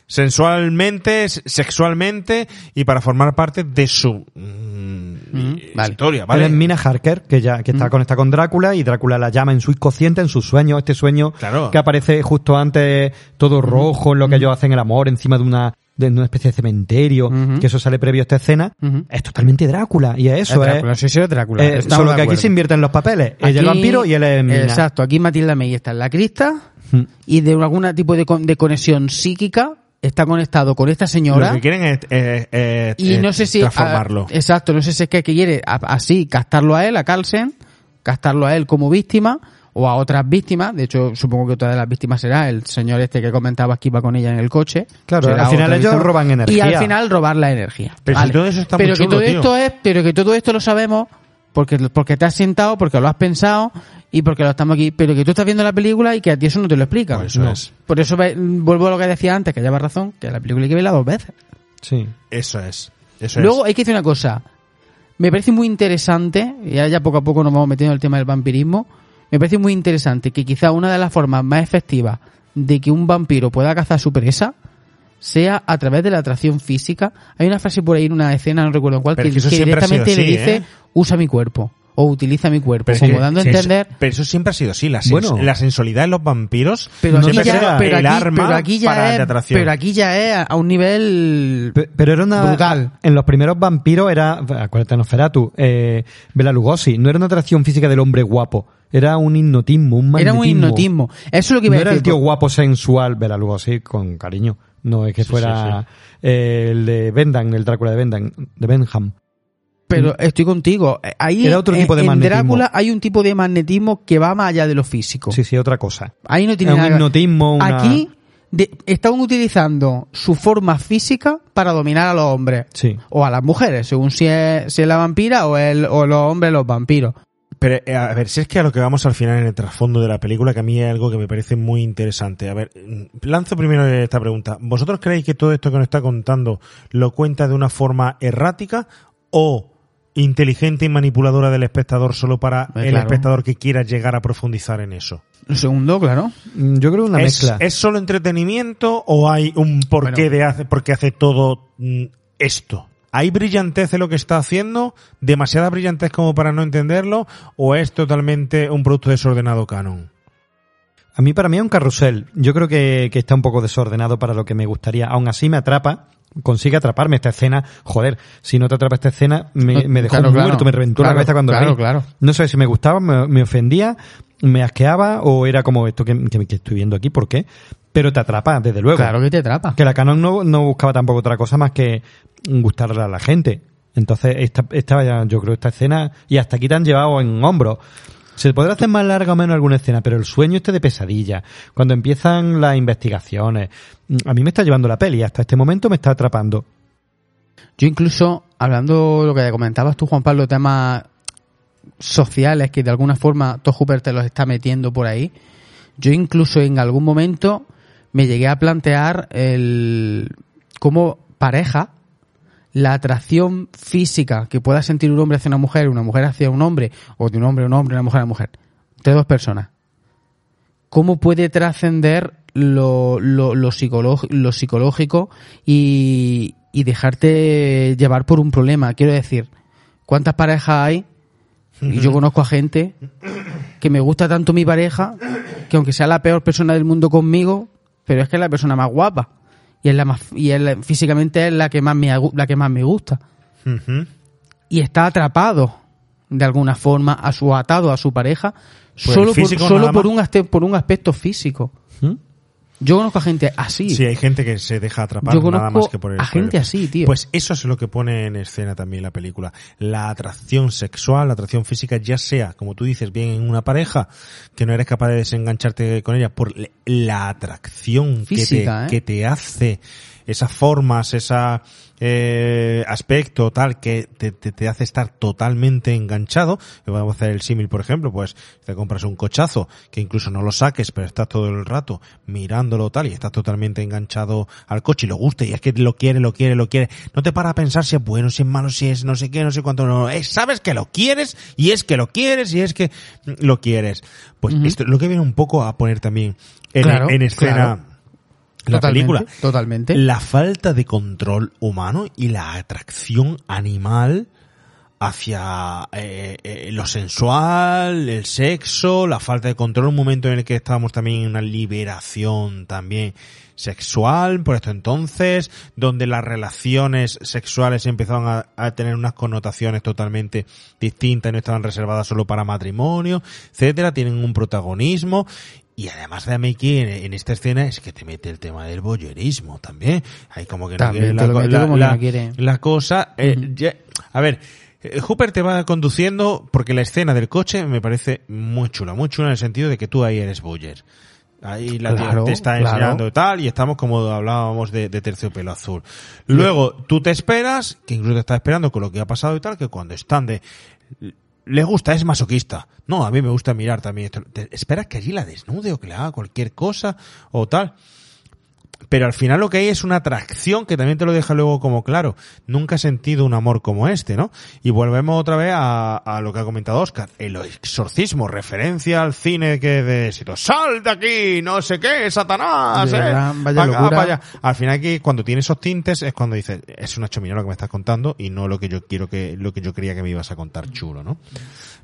sensualmente, sexualmente y para formar parte de su mm, historia, Él ¿vale? es Mina Harker, que ya que está conectada con Drácula y Drácula la llama en su inconsciente, en sus sueños, este sueño Claro. que aparece justo antes, todo rojo, en lo que ellos hacen el amor encima de una de una especie de cementerio, que eso sale previo a esta escena, es totalmente Drácula, y es eso, Es Drácula, es, sí, sí, es Drácula. eh, solo que aquí se invierten los papeles, ella es el Aquí- vampiro y él es Mina. Exacto, aquí Matilda May está en la crista Mm. y de algún tipo de, con- de conexión psíquica está conectado con esta señora. Lo que quieren es, y no sé si transformarlo. ah, exacto no sé si es que quiere a- así castarlo a él a Carlsen castarlo a él como víctima o a otras víctimas de hecho supongo que otra de las víctimas será el señor este que comentabas que iba con ella en el coche Claro, al final ellos víctima. roban y energía. al final robar la energía Pero si todo eso está pero muy que chulo, todo tío. esto es pero que todo esto lo sabemos porque porque te has sentado porque lo has pensado y porque lo estamos aquí pero que tú estás viendo la película y que a ti eso no te lo explican Por eso No. es. por eso ve- vuelvo a lo que decía antes que lleva razón que la película hay que verla dos veces Sí. Eso es. Eso Luego es. hay que decir una cosa. Me parece muy interesante, y ya, ya poco a poco nos vamos metiendo en el tema del vampirismo, me parece muy interesante que quizá una de las formas más efectivas de que un vampiro pueda cazar su presa sea a través de la atracción física. Hay una frase por ahí en una escena, no recuerdo cuál, Pero que, directamente le dice ¿eh? usa mi cuerpo o utiliza mi cuerpo, Pero como que dando a eso- entender... pero eso siempre ha sido así. La, sens- Bueno. la sensualidad en los vampiros Pero aquí, pero, el aquí, arma pero aquí ya para es, de atracción. pero aquí ya es a- un nivel Pe- Pero era una. Brutal. En los primeros vampiros era. Acuérdate, Nosferatu. Eh, Bela Lugosi. No era una atracción física del hombre guapo. Era un hipnotismo, un Era magnetismo. un hipnotismo. Eso es lo que iba no a era decir. el tío guapo sensual, Bela Lugosi, con cariño. No es que Sí, fuera sí, eh, el de Bendan, el Drácula de Bendan, de Benham. Pero estoy contigo. Ahí Era otro en- tipo de en magnetismo. Drácula hay un tipo de magnetismo que va más allá de lo físico. Sí, sí, otra cosa. Ahí no tiene Es un nada que ver. hipnotismo, una- Aquí de- están utilizando su forma física para dominar a los hombres. Sí. O a las mujeres, según si es, si es la vampira o, el, o los hombres los vampiros. Pero, eh, a ver, si es que a lo que vamos al final en el trasfondo de la película, que a mí es algo que me parece muy interesante. A ver, mm, lanzo primero esta pregunta. ¿Vosotros creéis que todo esto que nos está contando lo cuenta de una forma errática o inteligente y manipuladora del espectador solo para Eh, el claro. espectador que quiera llegar a profundizar en eso? Lo segundo, claro. Mm, Yo creo una ¿Es, mezcla. ¿Es solo entretenimiento o hay un porqué de hace, porque hace todo mm, esto? ¿Hay brillantez en lo que está haciendo? ¿Demasiada brillantez como para no entenderlo? ¿O es totalmente un producto desordenado canon? A mí, para mí, es un carrusel. Yo creo que, que está un poco desordenado para lo que me gustaría. Aún así, me atrapa. Consigue atraparme esta escena. Joder, si no te atrapa esta escena, me, me dejó claro, claro. muerto, me reventó Claro, la cabeza cuando la claro, vi. claro. No sé si me gustaba, me, me ofendía, me asqueaba o era como esto que, que- que estoy viendo aquí, ¿por qué? Pero te atrapa, desde luego. Claro que te atrapa. Que la Canon no, no buscaba tampoco otra cosa más que gustarle a la gente. Entonces, esta, esta, yo creo, esta escena, y hasta aquí te han llevado en hombros. Se podrá hacer más larga o menos alguna escena, pero el sueño este de pesadilla, cuando empiezan las investigaciones, a mí me está llevando la peli, hasta este momento me está atrapando. Yo incluso, hablando lo que comentabas tú, Juan Pablo, temas sociales que de alguna forma Todd Hooper te los está metiendo por ahí, yo incluso en algún momento me llegué a plantear el como pareja la atracción física que pueda sentir un hombre hacia una mujer, una mujer hacia un hombre, o de un hombre a un hombre, una mujer a una mujer, de dos personas. ¿Cómo puede trascender lo, lo, lo psicológico y, y dejarte llevar por un problema? Quiero decir, ¿cuántas parejas hay? Y yo conozco a gente que me gusta tanto mi pareja que aunque sea la peor persona del mundo conmigo, pero es que es la persona más guapa y es la más y es la- físicamente es la que más me la que más me gusta. Y está atrapado de alguna forma a su atado a su pareja Pues solo, por, solo por un, por un aspecto físico. Yo conozco a gente así. Sí, hay gente que se deja atrapar Yo nada más que por el a gente así, tío. Pues eso es lo que pone en escena también la película. La atracción sexual, la atracción física, ya sea, como tú dices, bien en una pareja, que no eres capaz de desengancharte con ella por la atracción Física, que, ¿eh? te, que te hace esas formas, esa eh, aspecto tal que te, te, te hace estar totalmente enganchado. Vamos a hacer el símil, por ejemplo, pues te compras un cochazo que incluso no lo saques, pero estás todo el rato mirándolo tal y estás totalmente enganchado al coche y lo gusta y es que lo quiere, lo quiere, lo quiere. No te para a pensar si es bueno, si es malo, si es no sé qué, no sé cuánto, no. Es, sabes que lo quieres y es que lo quieres y es que lo quieres. Pues esto es lo que viene un poco a poner también en, Claro, en escena claro. La Totalmente, película. Totalmente. La falta de control humano y la atracción animal hacia eh, eh, lo sensual, el sexo, la falta de control, un momento en el que estábamos también en una liberación también sexual, por esto entonces, donde las relaciones sexuales empezaron a, a tener unas connotaciones totalmente distintas y no estaban reservadas solo para matrimonio, etcétera, tienen un protagonismo y además de aquí en, en esta escena es que te mete el tema del boyerismo también. Hay como que no También quiere como quiere. la cosa. eh, ya- a ver, eh, Hooper te va conduciendo porque la escena del coche me parece muy chula, muy chula en el sentido de que tú ahí eres Boyer. Ahí la Claro, te está claro. enseñando y tal, y estamos como hablábamos de, de terciopelo azul. Luego, tú te esperas, que incluso te estás esperando con lo que ha pasado y tal, que cuando están de le gusta, es masoquista. No, a mí me gusta mirar también. Te esperas que allí la desnude o que le haga cualquier cosa o tal. Pero al final lo que hay es una atracción que también te lo deja luego como claro. Nunca he sentido un amor como este, ¿no? Y volvemos otra vez a, a lo que ha comentado Oscar. El exorcismo, referencia al cine que de éxito. ¡Sal de aquí! No sé qué, Satanás. De eh, vaya acá. Al final aquí, cuando tiene esos tintes, es cuando dices, es una chomina lo que me estás contando y no lo que yo quiero que, lo que yo creía que me ibas a contar chulo, ¿no?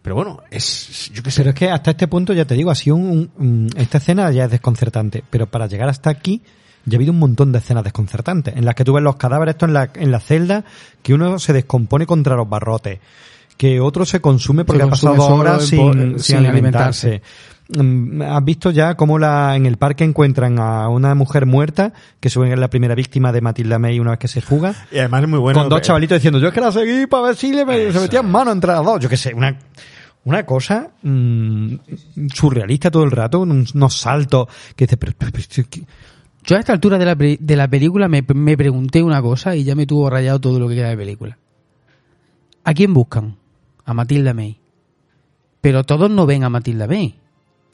Pero bueno, es, yo qué sé. Pero es que hasta este punto, ya te digo, ha sido un- un- esta escena ya es desconcertante. Pero para llegar hasta aquí, ya ha habido un montón de escenas desconcertantes. En las que tú ves los cadáveres, esto en la, en la celda, que uno se descompone contra los barrotes. Que otro se consume porque Se ha pasado horas sin, sin sin alimentarse. Mm, Has visto ya cómo la, en el parque encuentran a una mujer muerta, que suben es la primera víctima de Matilda May una vez que se fuga. Y además es muy bueno. Con dos chavalitos diciendo, yo es que la seguí para ver si le me- se Eso metían mano entre las dos. Yo qué sé, una, una cosa mm, surrealista todo el rato, un- unos saltos que dices, pero, pero- pero-. Yo a esta altura de la, de la película me, me pregunté una cosa y ya me tuvo rayado todo lo que queda de película. ¿A quién buscan? A Matilda May. Pero todos no ven a Matilda May.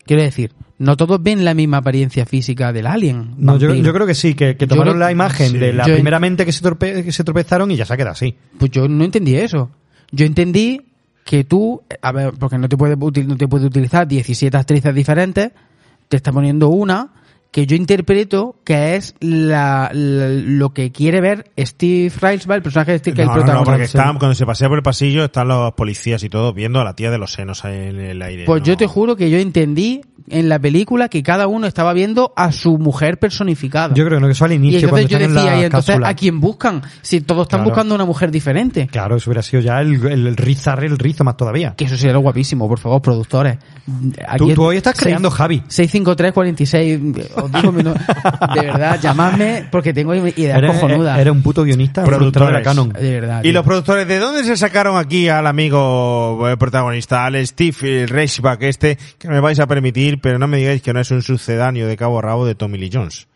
Quiero decir, no todos ven la misma apariencia física del alien. No, yo, yo creo que sí, que, que tomaron la imagen sí. de la primera mente que se, torpe- que se tropezaron y ya se ha quedado así. Pues yo no entendí eso. Yo entendí que tú, a ver, porque no te puedes no te puedes utilizar 17 actrices diferentes, te está poniendo una que yo interpreto que es la, la- lo que quiere ver Steve Railsbaugh, el personaje de Steve, que No, el no, no, protagonista. porque están, cuando se pasea por el pasillo están los policías y todo viendo a la tía de los senos ahí en el aire. Pues ¿no? yo te juro que yo entendí en la película que cada uno estaba viendo a su mujer personificada. Yo creo que no, que eso al y inicio, entonces cuando yo están en decía, la y entonces, cápsula. ¿a quién buscan? Si todos están Claro. buscando una mujer diferente. Claro, eso hubiera sido ya el, el, el rizar el rizo más todavía. Que eso sería lo guapísimo, por favor, productores. Tú- tú hoy estás creando, Javi. 653-46. Os digo, no- de verdad, llamadme porque tengo ideas Eres, cojonudas. eres un puto guionista, productor de Canon. De verdad. Y tío. los productores, ¿de dónde se sacaron aquí al amigo eh, protagonista, al Steve Reichbach este, que me vais a permitir, pero no me digáis que no es un sucedáneo de cabo a rabo de Tommy Lee Jones?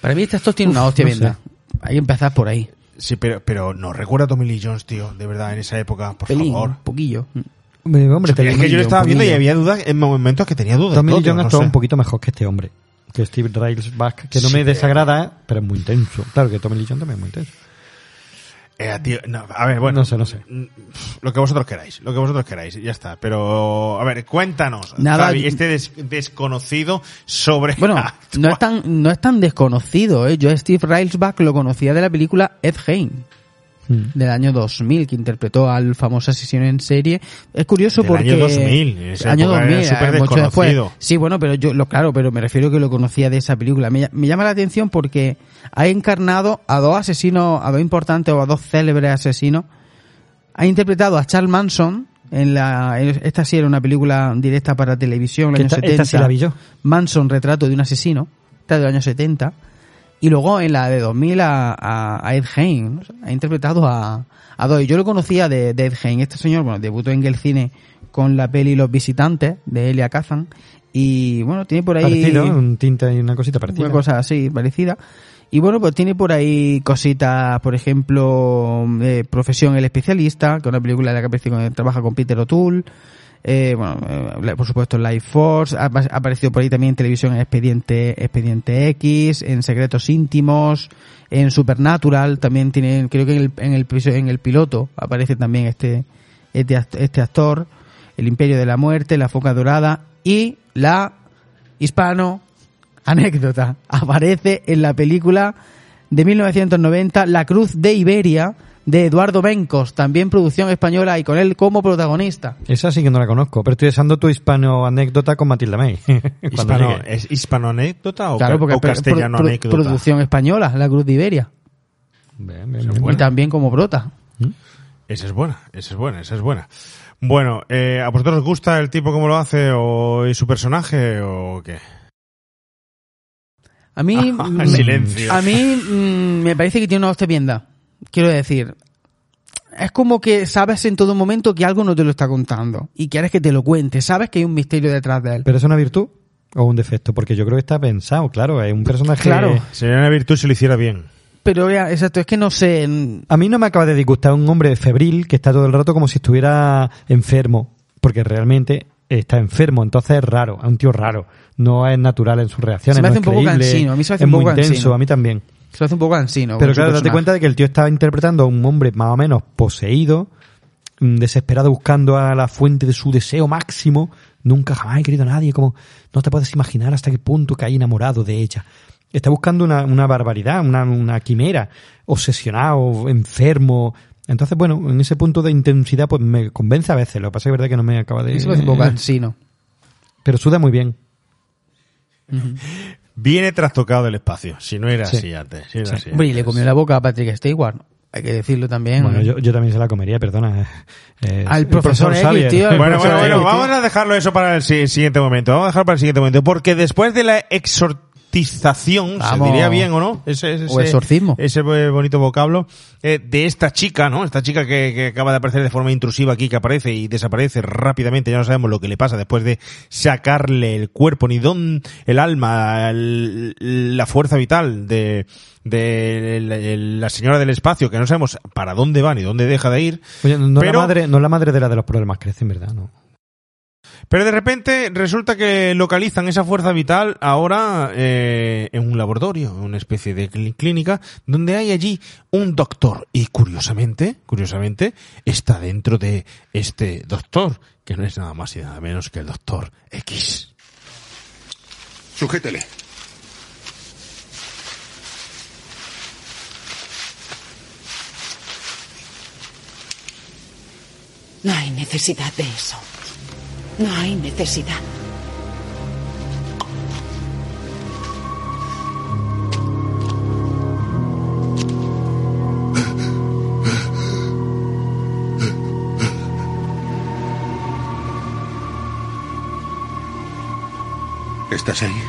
Para mí estos tienen una hostia no bien. Hay que empezar por ahí. Sí, pero, pero no recuerda a Tommy Lee Jones, tío, de verdad, en esa época, por Pelín, favor. un poquillo. Hombre, hombre, es que yo lo estaba viendo y había dudas, en momentos que tenía dudas. Tommy Jones no un poquito mejor que este hombre. Que Steve Railsback, que no Sí, me desagrada, ¿eh? pero es muy intenso. Claro que Tommy Lee Jones también es muy intenso. Eh, tío, no, a ver, bueno. No sé, no sé. mm, Lo que vosotros queráis, lo que vosotros queráis, ya está. Pero, a ver, cuéntanos, Nada, Javi, este des- desconocido sobre... Bueno, no es tan, no es tan desconocido, ¿eh? Yo a Steve Railsback lo conocía de la película Ed Gein. Hmm. Del año 2000, que interpretó al famoso asesino en serie. Es curioso Del porque. año 2000, en esa año época era 2000, súper eh, mucho después. Sí, bueno, pero yo, lo claro, pero me refiero que lo conocía de esa película. Me, me llama la atención porque ha encarnado a dos asesinos, a dos importantes o a dos célebres asesinos Ha interpretado a Charles Manson en la esta sí era una película directa para televisión en Que los esta- años esta 70. sí la vi yo. Manson, retrato de un asesino, esta del año 70. Y luego en la de 2000 a, a, a Ed ¿no? ha interpretado a, a Doyle. Yo lo conocía de, de Ed Gein. Este señor, bueno, debutó en el cine con la peli Los Visitantes de Elia Kazan. Y bueno, tiene por ahí Parecido, un tinte y una cosita parecida. una cosa así, parecida. Y bueno, pues tiene por ahí cositas, por ejemplo, eh, Profesión el Especialista, que es una película en la que trabaja con Peter O'Toole. Eh, bueno, eh, por supuesto, Life Force. Ha, aparecido por ahí también en televisión en Expediente, Expediente X, en Secretos Íntimos, en Supernatural. También tiene, creo que en el, en el, en el piloto aparece también este, este, este actor. El Imperio de la Muerte, La Foca Dorada y la hispano anécdota. Aparece en la película de 1990 La Cruz de Iberia de Eduardo Bencos, también producción española y con él como protagonista. Esa sí que no la conozco, pero estoy usando tu hispano anécdota con Matilda May. Hispano. ¿Es hispano anécdota o, Claro, porque o pro- castellano pro- anécdota? producción española, La Cruz de Iberia. Bien, bien, Esa es bien. Y buena. también como prota. Esa es buena, esa es buena, esa es buena. Bueno, eh, ¿a vosotros os gusta el tipo como lo hace o y su personaje o qué? A mí, me- Silencio. a mí mm, me parece que tiene una hostia. Quiero decir, es como que sabes en todo momento que algo no te lo está contando y quieres que te lo cuente. Sabes que hay un misterio detrás de él. ¿Pero es una virtud o un defecto? Porque yo creo que está pensado, claro, es un personaje... Claro. Sería una virtud si lo hiciera bien. Pero ya, exacto, es que no sé. A mí no me acaba de disgustar un hombre febril que está todo el rato como si estuviera enfermo, porque realmente está enfermo, entonces es raro, es un tío raro, no es natural en sus reacciones, Se me no hace es un poco creíble, cansino, a mí se me hace es un muy poco intenso, cansino. a mí también. Se lo hace un poco cansino. Pero claro, date cuenta de que el tío estaba interpretando a un hombre más o menos poseído, mm, desesperado buscando a la fuente de su deseo máximo. Nunca jamás he querido a nadie, como no te puedes imaginar hasta qué punto que hay enamorado de ella. Está buscando una, una barbaridad, una, una quimera, obsesionado, enfermo. Entonces, bueno, en ese punto de intensidad, pues me convence a veces. Lo que pasa es que es verdad que no me acaba de. me hace un poco cansino. Pero suda muy bien. Viene trastocado del espacio, si no era Sí. así antes. si era Sí. así Hombre, y le antes. comió la boca a Patrick Stewart. Hay que decirlo también. Bueno, yo, yo también se la comería, perdona. eh, Al el profesor X, tío, al Bueno, profesor bueno, bueno, vamos a dejarlo eso para el si- siguiente momento. Vamos a dejarlo para el siguiente momento. Porque después de la exortización, Vamos. se diría bien o no, ese, ese- O exorcismo. ese eh, bonito vocablo, eh, de esta chica, ¿no? Esta chica que, que acaba de aparecer de forma intrusiva aquí, que aparece y desaparece rápidamente, ya no sabemos lo que le pasa después de sacarle el cuerpo, ni dónde el alma, el- la fuerza vital de, de la- señora del espacio, que no sabemos para dónde va ni dónde deja de ir. Oye, no, Pero- la madre, no la madre de la de los problemas crecen, ¿verdad? No. Pero de repente resulta que localizan esa fuerza vital ahora eh, en un laboratorio, en una especie de clí- clínica, donde hay allí un doctor. Y curiosamente, curiosamente, está dentro de este doctor, que no es nada más y nada menos que el doctor X. Sujétele. No hay necesidad de eso. No hay necesidad. ¿Estás ahí?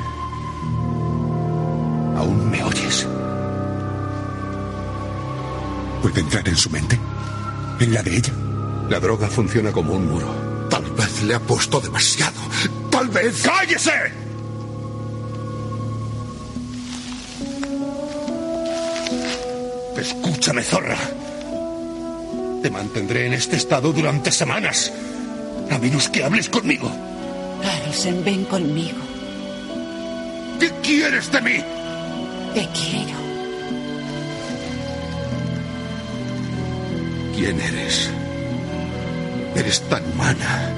¿Aún me oyes? ¿Puede entrar en su mente? ¿En la de ella? La droga funciona como un muro. Tal vez le apostó demasiado. Tal vez... ¡Cállese! Escúchame, zorra. Te mantendré en este estado durante semanas. A menos que hables conmigo. Carlsen, ven conmigo. ¿Qué quieres de mí? Te quiero. ¿Quién eres? Eres tan humana,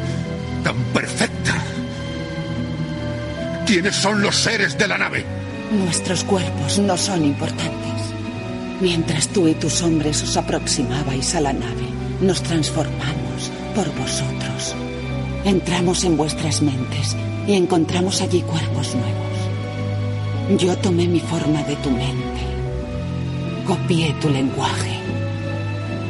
tan perfecta. ¿Quiénes son los seres de la nave? Nuestros cuerpos no son importantes. Mientras tú y tus hombres os aproximabais a la nave, nos transformamos por vosotros. Entramos en vuestras mentes y encontramos allí cuerpos nuevos. Yo tomé mi forma de tu mente. Copié tu lenguaje.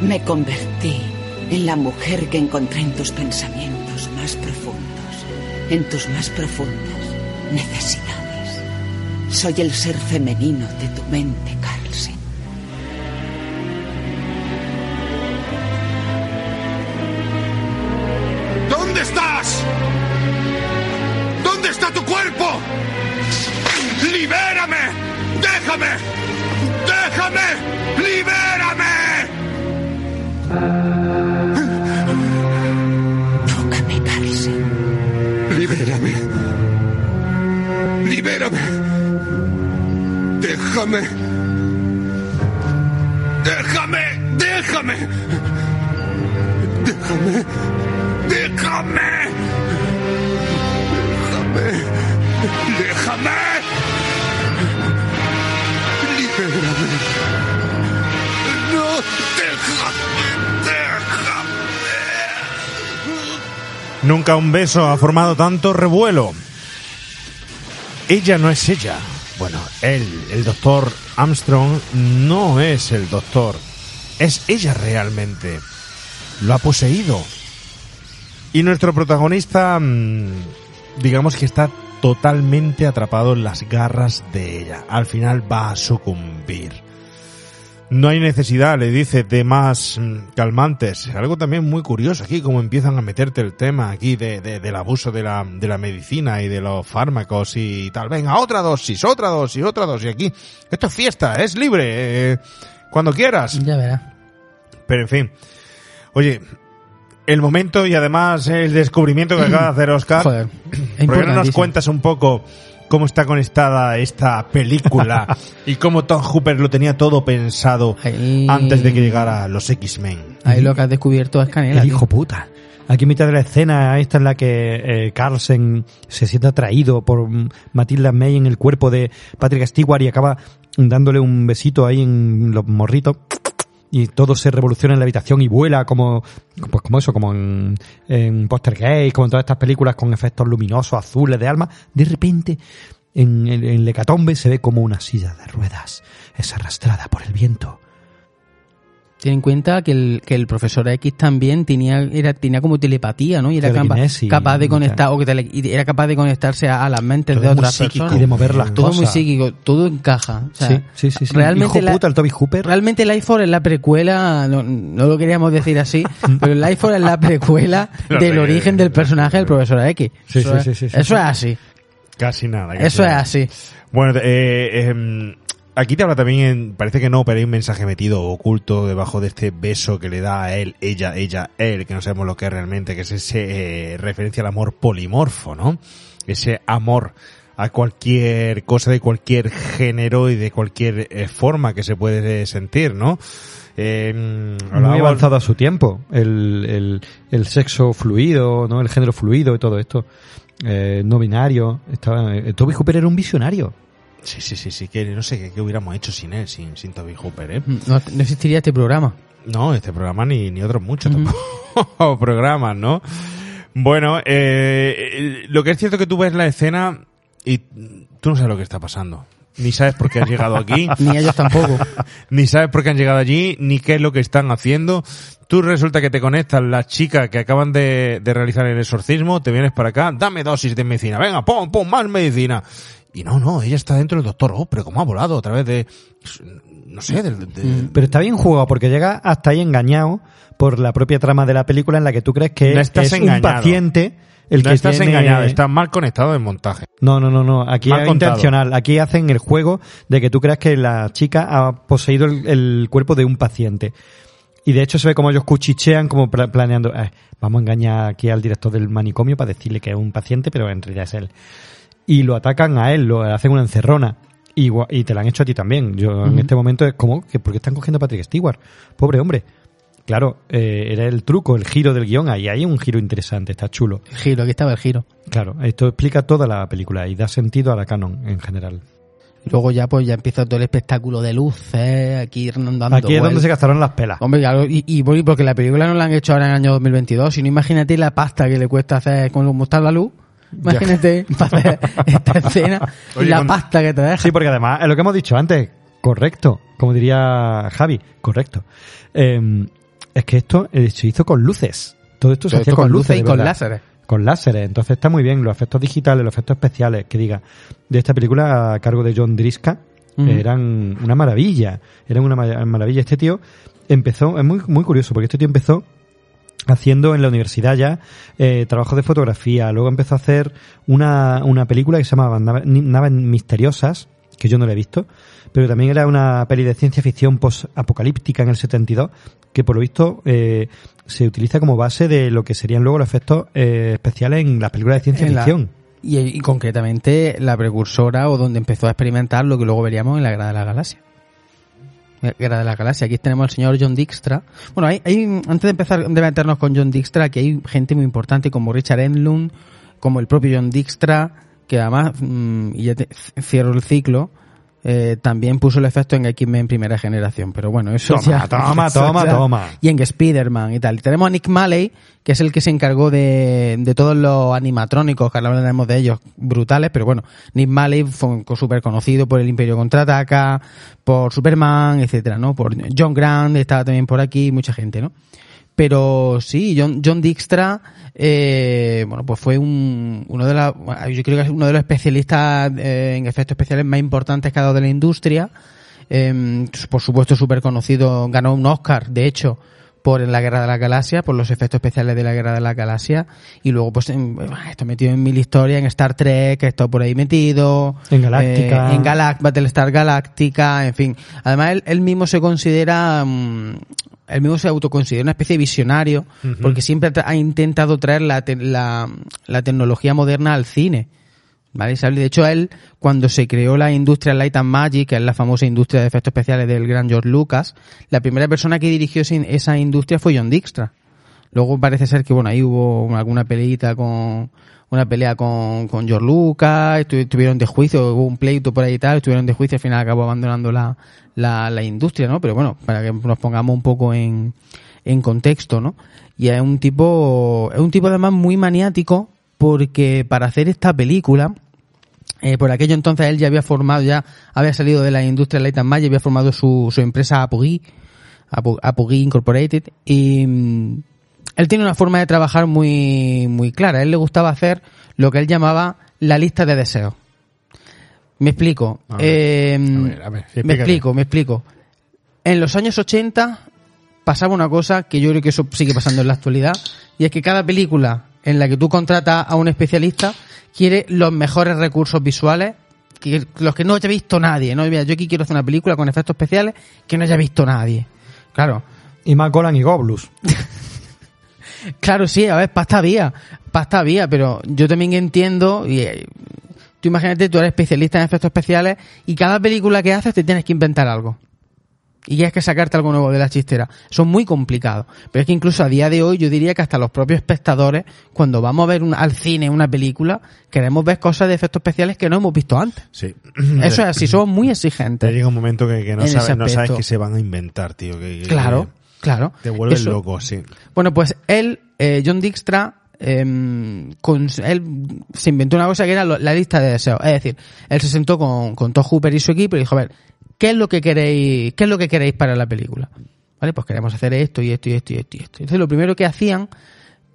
Me convertí en la mujer que encontré en tus pensamientos más profundos, en tus más profundas necesidades. Soy el ser femenino de tu mente, Carlsen. ¿Dónde estás? ¿Dónde está tu cuerpo? ¡Libérame! ¡Déjame! ¡Déjame! ¡Libérame! ¡Déjame! ¡Déjame! ¡Déjame! ¡Déjame! ¡Déjame! ¡Déjame! ¡Déjame! ¡Libérame! ¡No! ¡Déjame! ¡Déjame! Nunca un beso ha formado tanto revuelo. Ella no es ella. Bueno, él, el doctor Armstrong, no es el doctor. Es ella realmente. Lo ha poseído. Y nuestro protagonista, mm, digamos que está totalmente atrapado en las garras de ella. Al final va a sucumbir. No hay necesidad, le dice, de más mm, calmantes. Algo también muy curioso aquí, como empiezan a meterte el tema aquí de, de- del abuso de la, de la medicina y de los fármacos y tal. Venga, otra dosis, otra dosis, otra dosis. Aquí, esto es fiesta, es libre, eh, cuando quieras. Ya verás. Pero en fin. Oye, el momento y además el descubrimiento que acaba de hacer Oscar. Joder, ¿Por qué no nos cuentas un poco cómo está conectada esta película y cómo Tom Hooper lo tenía todo pensado antes de que llegara los X-Men? Ahí lo que has descubierto es canela. El hijo puta. Aquí en mitad de la escena, esta en la que eh, Carlsen se siente atraído por Matilda May en el cuerpo de Patrick Stewart y acaba dándole un besito ahí en los morritos y todo se revoluciona en la habitación y vuela como pues como eso, como en, en Gay, como en todas estas películas con efectos luminosos, azules, de alma. De repente, en, en, en el hecatombe se ve como una silla de ruedas es arrastrada por el viento. Ten en cuenta que el, que el profesor X también tenía, era, tenía como telepatía, ¿no? Y era capa- capaz de conectar, o que tele- era capaz de conectarse a, a las mentes Todo de otras personas. Y de mover las todo muy psíquico, todo encaja. O sea, Sí, sí, sí, sí. Realmente Hijo la- puta, el Toby Hooper. Realmente Life Force es la precuela, no, no lo queríamos decir así, pero Life Force es la precuela del origen del personaje del profesor X. Sí, eso sí, es, sí, sí, sí, eso es así. Casi nada. casi Eso es así. Bueno, eh, em, aquí te habla también, en- parece que no, pero hay un mensaje metido oculto debajo de este beso que le da a él, ella, ella, él, que no sabemos lo que es realmente, que es ese eh, referencia al amor polimorfo, ¿no? Ese amor a cualquier cosa de cualquier género y de cualquier eh, forma que se puede sentir, ¿no? Eh, muy avanzado a su tiempo. El, el, el sexo fluido, ¿no? El género fluido y todo esto. Eh, no binario. Estaba, eh, Toby Hooper era un visionario. Sí, sí, sí, sí, que no sé qué, qué hubiéramos hecho sin él, sin, sin Toby Hooper, ¿eh? No, no existiría este programa. No, este programa ni, ni otros muchos tampoco programas, ¿no? Bueno, eh, lo que es cierto que tú ves la escena y tú no sabes lo que está pasando. Ni sabes por qué has llegado aquí. Ni ellos tampoco. Ni sabes por qué han llegado allí, ni qué es lo que están haciendo. Tú resulta que te conectas las chicas que acaban de, de realizar el exorcismo, te vienes para acá, dame dosis de medicina, venga, pum, pum, más medicina. Y no, no, ella está dentro del doctor, oh, pero cómo ha volado a través de, no sé, del, de- Pero está bien jugado porque llega hasta ahí engañado por la propia trama de la película en la que tú crees que No estás es un paciente el no que estás tiene- engañado, estás mal conectado en montaje. No, no, no, no. Aquí Mal es contado. intencional. Aquí hacen el juego de que tú creas que la chica ha poseído el, el cuerpo de un paciente. Y de hecho se ve como ellos cuchichean, como pla- planeando, "Eh, vamos a engañar aquí al director del manicomio para decirle que es un paciente, pero en realidad es él. Y lo atacan a él, lo hacen una encerrona. Y, te la han hecho a ti tamén. Yo en este momento es como, que ¿por qué están cogiendo a Patrick Stewart? Pobre hombre. Claro, eh, era el truco, el giro del guion. Ahí hay un giro interesante, está chulo. El giro, aquí estaba el giro. Claro, esto explica toda la película y da sentido a la canon en general. Luego ya pues ya empieza todo el espectáculo de luces, aquí dando Aquí es donde se gastaron las pelas. Hombre, y, y porque la película no la han hecho ahora en el año 2022, sino imagínate la pasta que le cuesta hacer con mostrar la luz. Imagínate para hacer esta escena y la con- pasta que te deja. Sí, porque además, es lo que hemos dicho antes, correcto, como diría Javi, correcto. Eh, es que esto eh, se hizo con luces. Todo esto se hacía con, con luces y con láseres. Con láseres. Entonces está muy bien. Los efectos digitales, los efectos especiales, que diga, de esta película a cargo de John Driska, eran una maravilla. Eran una ma- maravilla. Este tío empezó, es muy, muy curioso, porque este tío empezó haciendo en la universidad ya eh, trabajo de fotografía. Luego empezó a hacer una, una película que se llamaba Naves Misteriosas, que yo no la he visto, pero también era una peli de ciencia ficción post-apocalíptica en el 72, que por lo visto eh, se utiliza como base de lo que serían luego los efectos eh, especiales en las películas de ciencia la- ficción. y, y concretamente la precursora o donde empezó a experimentar lo que luego veríamos en la Guerra de la Galaxia. Guerra de la Galaxia. Aquí tenemos al señor John Dijkstra. Bueno, hay, hay- antes de empezar de meternos con John Dijkstra, aquí hay gente muy importante como Richard Enlund, como el propio John Dijkstra, que además, mm, y ya te- cierro el ciclo, eh, también puso el efecto en X-Men primera generación. Pero bueno, eso Toma, ya- toma, eso toma, ya- toma. y en Spider-Man y tal. Tenemos a Nick Malley, que es el que se encargó de, de todos los animatrónicos, que ahora hablaremos de ellos, brutales, pero bueno, Nick Malley fue súper conocido por el Imperio Contraataca, por Superman, etcétera, ¿no? Por John Grant, estaba también por aquí, mucha gente, ¿no? Pero sí, John, John Dijkstra, eh, bueno, pues fue un, uno de la, yo creo que es uno de los especialistas eh, en efectos especiales más importantes que ha dado de la industria. Eh, por supuesto, súper conocido, ganó un Oscar, de hecho, por la Guerra de la Galaxia, por los efectos especiales de la Guerra de la Galaxia, y luego pues en- está metido en mil historias, en Star Trek, ha estado por ahí metido, En Galáctica. eh, en Galact Battlestar Galáctica, en fin. Además, él, él mismo se considera, mm, él mismo se autoconsidera una especie de visionario, porque siempre ha intentado traer la, te- la, la tecnología moderna al cine. ¿Vale? De hecho, él, cuando se creó la industria Light and Magic, que es la famosa industria de efectos especiales del gran George Lucas, la primera persona que dirigió esa industria fue John Dijkstra. Luego parece ser que, bueno, ahí hubo una- alguna peleita con, una pelea con, con George Lucas, estu- estuvieron de juicio, hubo un pleito por ahí y tal, estuvieron de juicio, al final acabó abandonando la, la, la industria, ¿no? Pero bueno, para que nos pongamos un poco en, en contexto, ¿no? Y es un tipo, es un tipo además muy maniático, porque para hacer esta película, eh, por aquello entonces él ya había formado, ya había salido de la industria Light and Magic, había formado su, su empresa Apogee, Apo- Apogee Incorporated, y mm, él tiene una forma de trabajar muy, muy clara. A él le gustaba hacer lo que él llamaba la lista de deseos. Me explico. A ver, Eh, a ver, a ver, me explico, me explico. En los años 80 pasaba una cosa que yo creo que eso sigue pasando en la actualidad, y es que cada película en la que tú contratas a un especialista quiere los mejores recursos visuales, que, los que no haya visto nadie. ¿no? Mira, yo aquí quiero hacer una película con efectos especiales que no haya visto nadie. Claro. Y más Golan y Goblus. Claro, sí, a ver, pasta había, pasta había, pero yo también entiendo, y eh, tú imagínate, tú eres especialista en efectos especiales y cada película que haces te tienes que inventar algo. Y tienes que sacarte algo nuevo de la chistera. Son muy complicados. Pero es que incluso a día de hoy yo diría que hasta los propios espectadores, cuando vamos a ver un- al cine una película, queremos ver cosas de efectos especiales que no hemos visto antes. Sí. Eso es así, somos muy Te exigentes. llega un momento que, que no, sabes, no sabes qué se van a inventar, tío. que- que- Claro, claro. Te vuelves Eso- loco, sí. Bueno, pues él, eh, John Dijkstra, em, con- él se inventó una cosa que era lo- la lista de deseos. Es decir, él se sentó con, con Todd Hooper y su equipo y dijo, a ver, ¿qué es lo que queréis, qué es lo que queréis para la película? Vale, pues queremos hacer esto y esto y esto y esto y esto. Entonces lo primero que hacían,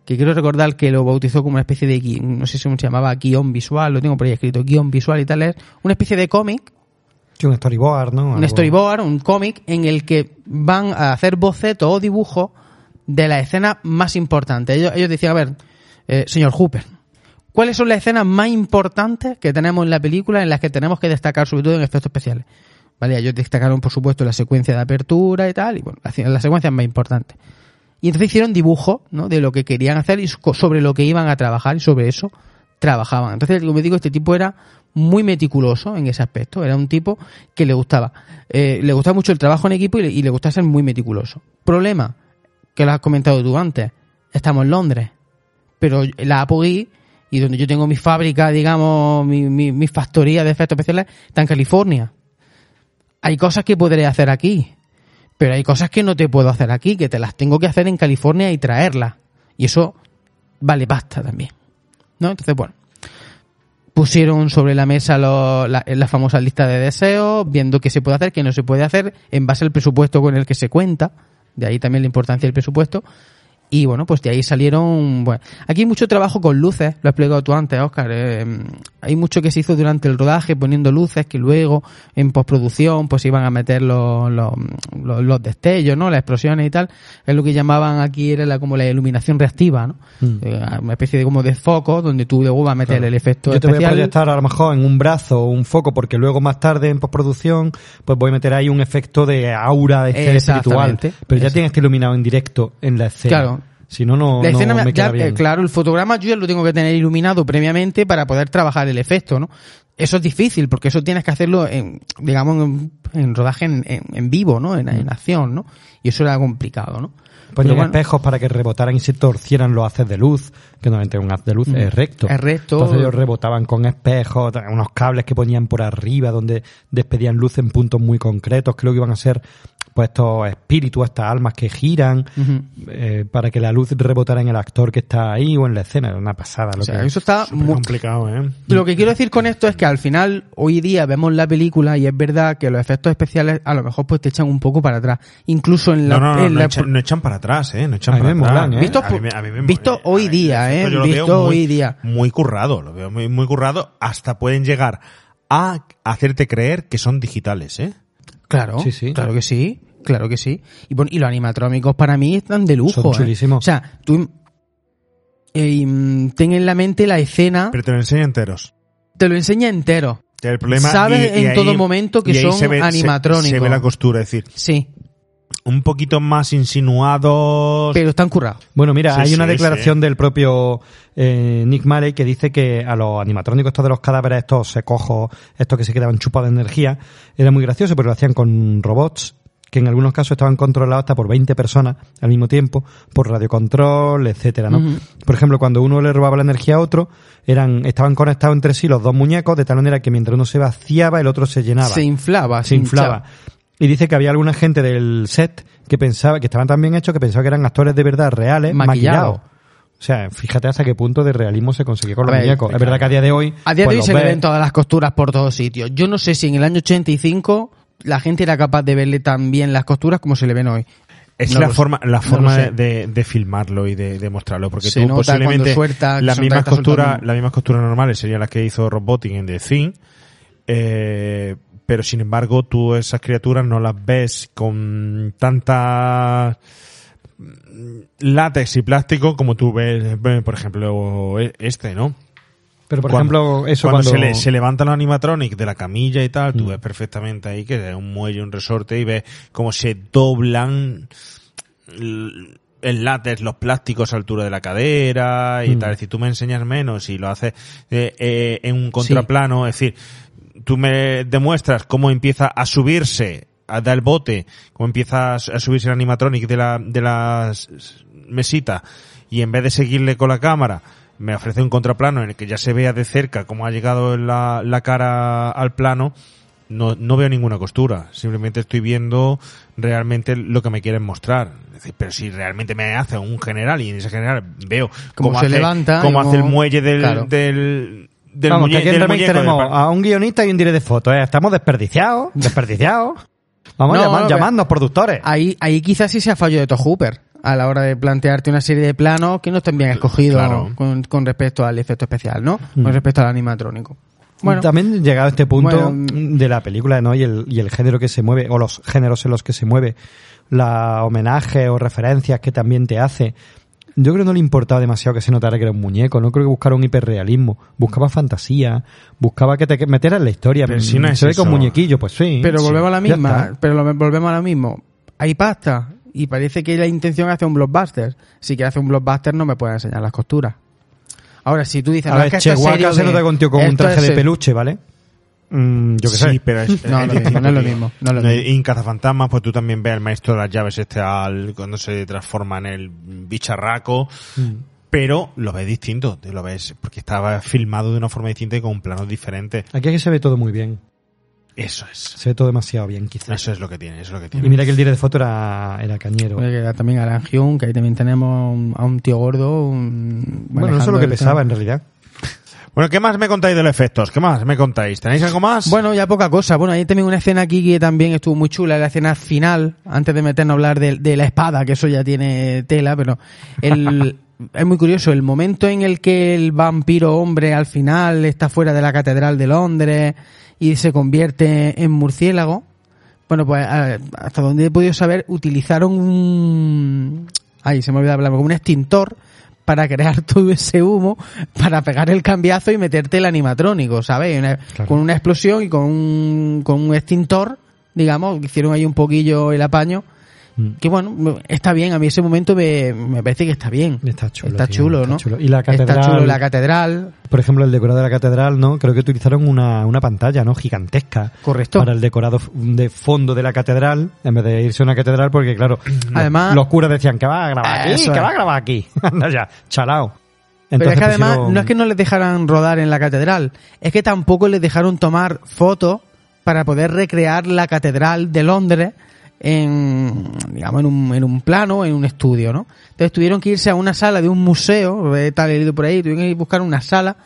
que quiero recordar que lo bautizó como una especie de, no sé si se llamaba guion visual, lo tengo por ahí escrito, guion visual y tal, es una especie de cómic Un storyboard, ¿no? un storyboard, un cómic en el que van a hacer bocetos o dibujos de la escena más importante. Ellos, ellos decían, a ver, eh, señor Hooper, ¿cuáles son las escenas más importantes que tenemos en la película en las que tenemos que destacar, sobre todo en efectos especiales? Vale, ellos destacaron, por supuesto, la secuencia de apertura y tal, y bueno, las, las secuencias más importantes. Y entonces hicieron dibujos, ¿no? De lo que querían hacer y so- sobre lo que iban a trabajar y sobre eso trabajaban. Entonces, como digo, este tipo era muy meticuloso en ese aspecto. Era un tipo que le gustaba. eh, le gustaba mucho el trabajo en equipo y le, gustaba ser muy meticuloso. Problema, que lo has comentado tú antes. Estamos en Londres. Pero la Apogee, y donde yo tengo mi fábrica, digamos, mi, mi, mi de efectos especiales, está en California. Hay cosas que podré hacer aquí. Pero hay cosas que no te puedo hacer aquí, que te las tengo que hacer en California y traerlas. Y eso vale pasta también. ¿No? Entonces, bueno. Pusieron sobre la mesa lo- la, la famosa lista de deseos, viendo qué se puede hacer, qué no se puede hacer, en base al presupuesto con el que se cuenta. De ahí también la importancia del presupuesto. Y bueno, pues de ahí salieron. Bueno, aquí hay mucho trabajo con luces, lo has explicado tú antes, Oscar. eh, hay mucho que se hizo durante el rodaje poniendo luces que luego en postproducción pues iban a meter los, los, los- los destellos, ¿no? Las explosiones y tal. Es lo que llamaban aquí era la, como la iluminación reactiva, ¿no? Eh, una especie de como de foco donde tú luego vas a meter Claro. el efecto Yo te voy a proyectar a lo mejor en un brazo o un foco, porque luego más tarde en postproducción, pues voy a meter ahí un efecto de aura de ser espiritual. Pero ya tienes que iluminado en directo en la escena. Claro. Si no, no, la no escena me- me queda ya, bien. eh, claro, el fotograma yo ya lo tengo que tener iluminado previamente para poder trabajar el efecto, ¿no? Eso es difícil porque eso tienes que hacerlo en, digamos, en, en rodaje en, vivo, ¿no? En, en acción, ¿no? Y eso era complicado, ¿no? Ponían bueno, espejos para que rebotaran y se torcieran los haces de luz, que normalmente un haz de luz Mm. es recto. Es recto. Entonces ellos rebotaban con espejos, unos cables que ponían por arriba donde despedían luz en puntos muy concretos, que luego iban a ser pues estos espíritus, estas almas que giran Ujú. eh, para que la luz rebotara en el actor que está ahí o en la escena. Era una pasada. Lo O sea, que- eso está muy complicado, ¿eh? Lo que quiero decir con esto es que al final, hoy día vemos la película y es verdad que los efectos especiales a lo mejor pues te echan un poco para atrás. Incluso en la... No, no, no, en no la- echan, no echan para atrás, ¿eh? No echan A mí para me atrás. molan, ¿eh? Visto A mí a mí visto hoy ver, día, ¿eh? yo lo veo Visto muy- hoy día. Muy currado, lo veo muy, muy currado. Hasta pueden llegar a hacerte creer que son digitales, ¿eh? Claro, Sí, sí. claro que sí, claro que sí. Y, bueno, y los animatrónicos para mí están de lujo. Son ¿eh? chulísimos. O sea, tú eh, ten en la mente la escena, Pero te lo enseña enteros. te lo enseña entero. El problema, Sabes y- y en ahí- todo momento que son se ve- se- animatrónicos. Se, ve la costura, es decir, Sí, un poquito más insinuados. pero están currados. Bueno, mira, Sí, hay una declaración sí. del propio eh, Nick Marey que dice que a los animatrónicos estos de los cadáveres, estos secojos, estos que se quedaban chupados de energía, era muy gracioso porque lo hacían con robots que en algunos casos estaban controlados hasta por 20 personas al mismo tiempo, por radiocontrol, etcétera, ¿no? Por ejemplo, cuando uno le robaba la energía a otro, eran, estaban conectados entre sí los dos muñecos, de tal manera que mientras uno se vaciaba, el otro se llenaba Se inflaba, se inflaba. Y dice que había alguna gente del set que pensaba, que estaban tan bien hechos, que pensaba que eran actores de verdad reales, Maquillados. maquillados. O sea, fíjate hasta qué punto de realismo se conseguía con los ver, muñecos. Es verdad que a día de hoy. A día pues de hoy los se le ves- ven todas las costuras por todos sitios. Yo no sé si en el año 85 la gente era capaz de verle tan bien las costuras como se le ven hoy. Es No la forma, la forma de, de filmarlo y de, de mostrarlo, porque Se tú nota posiblemente suelta, las mismas costuras, las mismas costuras normales serían las que hizo Robotic en The Thing, eh, pero sin embargo tú esas criaturas no las ves con tanta látex y plástico como tú ves, eh, por ejemplo, e- este, ¿no? Pero por Cuando- ejemplo, eso cuando, cuando. se, le, se levantan los animatronics de la camilla y tal, Mm. tú ves perfectamente ahí que es un muelle, un resorte y ves cómo se doblan el látex, los plásticos a altura de la cadera y Mm. tal. Decir, tú me enseñas menos y lo haces eh, eh, en un contraplano, es decir, tú me demuestras cómo empieza a subirse, a dar el bote, cómo empieza a su- a subirse el animatronic de la, de la mesita y en vez de seguirle con la cámara, me ofrece un contraplano en el que ya se vea de cerca cómo ha llegado la, la cara al plano, no, no veo ninguna costura. Simplemente estoy viendo realmente lo que me quieren mostrar. Es decir, pero si realmente me hace un general y en ese general veo Cómo cómo, se hace, levanta cómo hace el muelle del, Claro. del, del, Vamos, que aquí en remake tenemos a un guionista y un director de fotos. ¿eh? Estamos desperdiciados, desperdiciados. Vamos No, no, llamando productores. Ahí, ahí quizás sí sea fallo de Todd Hooper a la hora de plantearte una serie de planos que no estén bien escogidos Claro. con, con respecto al efecto especial, ¿no? Mm. Con respecto al animatrónico. Bueno, También llegado a este punto Bueno, de la película, ¿no? Y el, y el género que se mueve, o los géneros en los que se mueve, la homenaje o referencias que también te hace. Yo creo que no le importaba demasiado que se notara que era un muñeco, no creo que buscara un hiperrealismo, buscaba fantasía, buscaba que te metieras en la historia. Pero si no es se ve con muñequillo, pues sí. pero sí, volvemos a la misma, pero volvemos a lo mismo. Hay pasta y parece que la intención es hacer un blockbuster. Si quieres hacer un blockbuster no me puedes enseñar las costuras. Ahora, si tú dices, A no, ver, es que esto es Chewbacca serio se nota con un con traje de peluche, ¿vale? Mm, yo qué sí, sé. pero es, No, es lo mismo, distinto, no es lo mismo, no es lo mismo. Y en Cazafantasmas, pues tú también ves al maestro de las llaves este al, cuando se transforma en el bicharraco, Mm. pero lo ves distinto, lo ves, porque estaba filmado de una forma distinta y con planos diferentes. Aquí es que se ve todo muy bien. Eso es. Se ve todo demasiado bien, quizás. Eso es lo que tiene, eso es lo que tiene. Y mira que el director de foto era, era cañero. Que era también Alan Hyun, que ahí también tenemos a un tío gordo. un- Bueno, no sé lo que pesaba tema. en realidad. Bueno, ¿qué más me contáis de los efectos? ¿Qué más me contáis? ¿Tenéis algo más? Bueno, ya poca cosa. Bueno, hay también una escena aquí que también estuvo muy chula, la escena final, antes de meternos a hablar de, de la espada, que eso ya tiene tela, pero el, es muy curioso, el momento en el que el vampiro hombre al final está fuera de la Catedral de Londres y se convierte en murciélago, bueno, pues hasta donde he podido saber, utilizaron un... Ay, se me olvidó hablar, como un extintor para crear todo ese humo, para pegar el cambiazo y meterte el animatrónico, ¿sabes? Una- Con una explosión y con un, con un extintor, digamos, hicieron ahí un poquillo el apaño. Mm. Que bueno, está bien, a mí ese momento me, me parece que está bien. Está chulo. Está tío, chulo, está ¿no? chulo. Y la Está catedral. chulo la catedral. Por ejemplo, el decorado de la catedral, ¿no? Creo que utilizaron una, una pantalla, ¿no? Gigantesca. Correcto. Para el decorado de fondo de la catedral, en vez de irse a una catedral, porque claro, Además- los, los curas decían que va a grabar aquí, que va a grabar aquí. Anda ya, chalao. Pero es que además pusieron- no es que no les dejaran rodar en la catedral, es que tampoco les dejaron tomar fotos para poder recrear la catedral de Londres en digamos en un, en un plano, en un estudio, ¿no? Entonces tuvieron que irse a una sala de un museo, eh, tal he leído por ahí, tuvieron que buscar una sala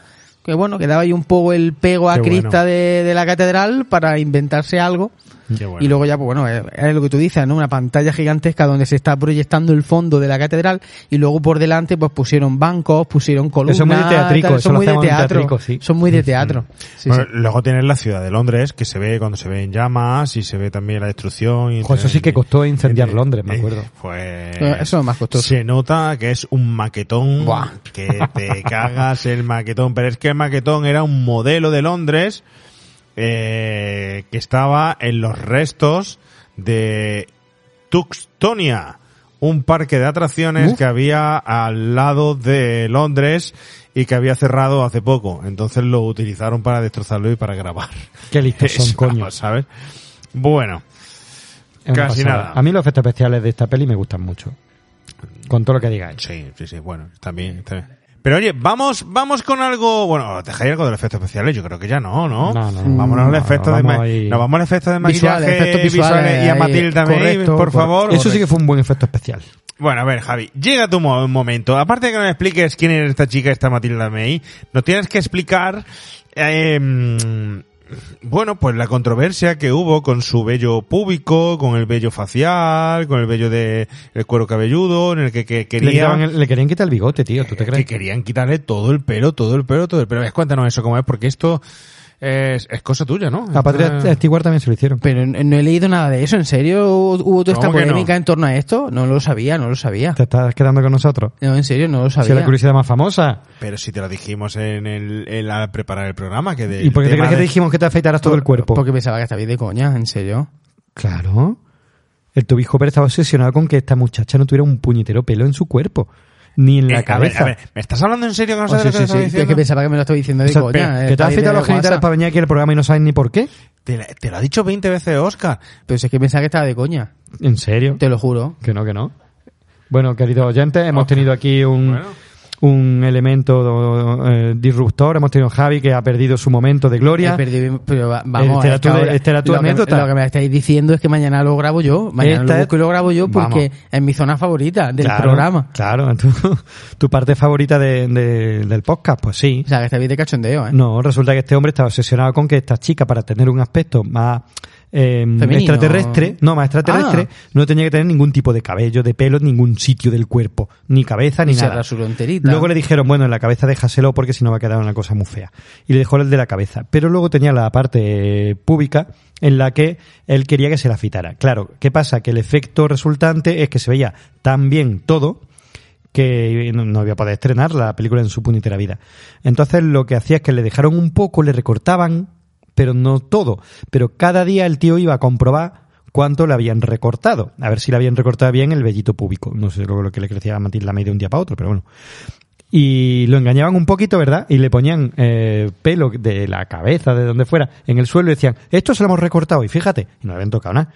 que bueno, que daba ahí un poco el pego a Qué bueno. crista de, de la catedral para inventarse algo. Bueno. Y luego ya, pues bueno, es, es lo que tú dices, ¿no? Una pantalla gigantesca donde se está proyectando el fondo de la catedral y luego por delante pues pusieron bancos, pusieron columnas. Eso es muy de teatrico, tal, eso son muy de en teatro. teatrico, sí. Son muy de teatro. Sí, Bueno, sí. Luego tienes la ciudad de Londres, que se ve cuando se ve en llamas y se ve también la destrucción. Y Ojo, eso sí que costó incendiar Londres, me acuerdo. Pues Eso es lo más costoso. se nota que es un maquetón Buah. que te cagas el maquetón, pero es que el maquetón era un modelo de Londres eh, que estaba en los restos de Tuxtonia, un parque de atracciones Uf. que había al lado de Londres y que había cerrado hace poco. Entonces lo utilizaron para destrozarlo y para grabar. Qué listos son, Eso, coño. ¿sabes? Bueno, casi pasada. nada. A mí los efectos especiales de esta peli me gustan mucho. Con todo lo que digáis. Sí, sí, sí, bueno, está bien. Pero oye, vamos, vamos con algo, bueno, dejáis algo de los efectos especiales, yo creo que ya no, ¿no? No, no, no. Vámonos al No, efecto de vamos ahí. nos vamos al efecto de Visuales, maquillaje efectos visuales, y a también, correcto, por favor. Eso sí que fue un buen efecto especial. Bueno, a ver, Javi, llega tu mo- momento. Aparte de que nos expliques quién es esta chica, esta Matilda May, nos tienes que explicar, eh, bueno, pues la controversia que hubo con su vello púbico, con el vello facial, con el vello de el cuero cabelludo, en el que, que Le, quería quitaban el- le querían quitar el bigote, tío. ¿Tú te que crees? querían quitarle todo el pelo, todo el pelo, todo el pelo. Ves, Cuéntanos eso cómo es, porque esto es, es cosa tuya, ¿no? A Patrick Esto es- Stewart también se lo hicieron. Pero no he leído nada de eso, ¿en serio hubo toda esta polémica en torno a esto? No lo sabía, no lo sabía. ¿Te estás quedando con nosotros? No, en serio, no lo Si es sabía. la curiosidad más famosa. Pero si te lo dijimos en el, en- al preparar el programa, que de ¿Y por qué te crees que te dijimos que te afeitaras todo el cuerpo? Porque pensaba que estaba bien de coña, en serio. Claro. El Toby Hopper estaba obsesionado con que esta muchacha no tuviera un puñetero pelo en su cuerpo. Ni en la Eh, a ver, cabeza. a ver, ¿me estás hablando en serio que no Oh, sabes sí, lo que sí, estoy Es diciendo? que pensaba que me lo estaba diciendo de O sea, coña. pe- eh, que te has de los genitales para venir aquí al programa y no sabes ni por qué. Te, la- te lo ha dicho 20 veces Oscar. Pero si es que pensaba que estaba de coña. ¿En serio? Te lo juro. Que no, que no. Bueno, queridos oyentes, hemos tenido aquí un, Bueno. Un elemento eh, disruptor. Hemos tenido Javi que ha perdido su momento de gloria. Perdido- pero va- vamos, Este era tu- ahora- esta era tu lo que- anécdota. lo que me estáis diciendo es que mañana lo grabo yo. Mañana Esta lo busco y lo grabo yo porque Vamos. es mi zona favorita del Claro, programa. Claro, tu, tu parte favorita de- de- del podcast, pues sí. O sea, que está bien de cachondeo, ¿eh? No, resulta que este hombre estaba obsesionado con que esta chica, para tener un aspecto más eh, Femenino. extraterrestre, no, más extraterrestre, Ah. no tenía que tener ningún tipo de cabello, de pelo, en ningún sitio del cuerpo, ni cabeza, ni se nada. Luego le dijeron, bueno, en la cabeza déjaselo porque si no va a quedar una cosa muy fea. Y le dejó el de la cabeza. Pero luego tenía la parte pública en la que él quería que se la afitara. Claro, ¿qué pasa? Que el efecto resultante es que se veía tan bien todo que no, no iba a poder estrenar la película en su puñetera vida. Entonces lo que hacía es que le dejaron un poco, le recortaban, pero no todo. Pero cada día el tío iba a comprobar cuánto le habían recortado. A ver si le habían recortado bien el vellito público. No sé lo, lo que le crecía a Matilda de un día para otro, pero bueno. Y lo engañaban un poquito, ¿verdad? Y le ponían eh, pelo de la cabeza, de donde fuera, en el suelo y decían, esto se lo hemos recortado y fíjate, no le habían tocado nada.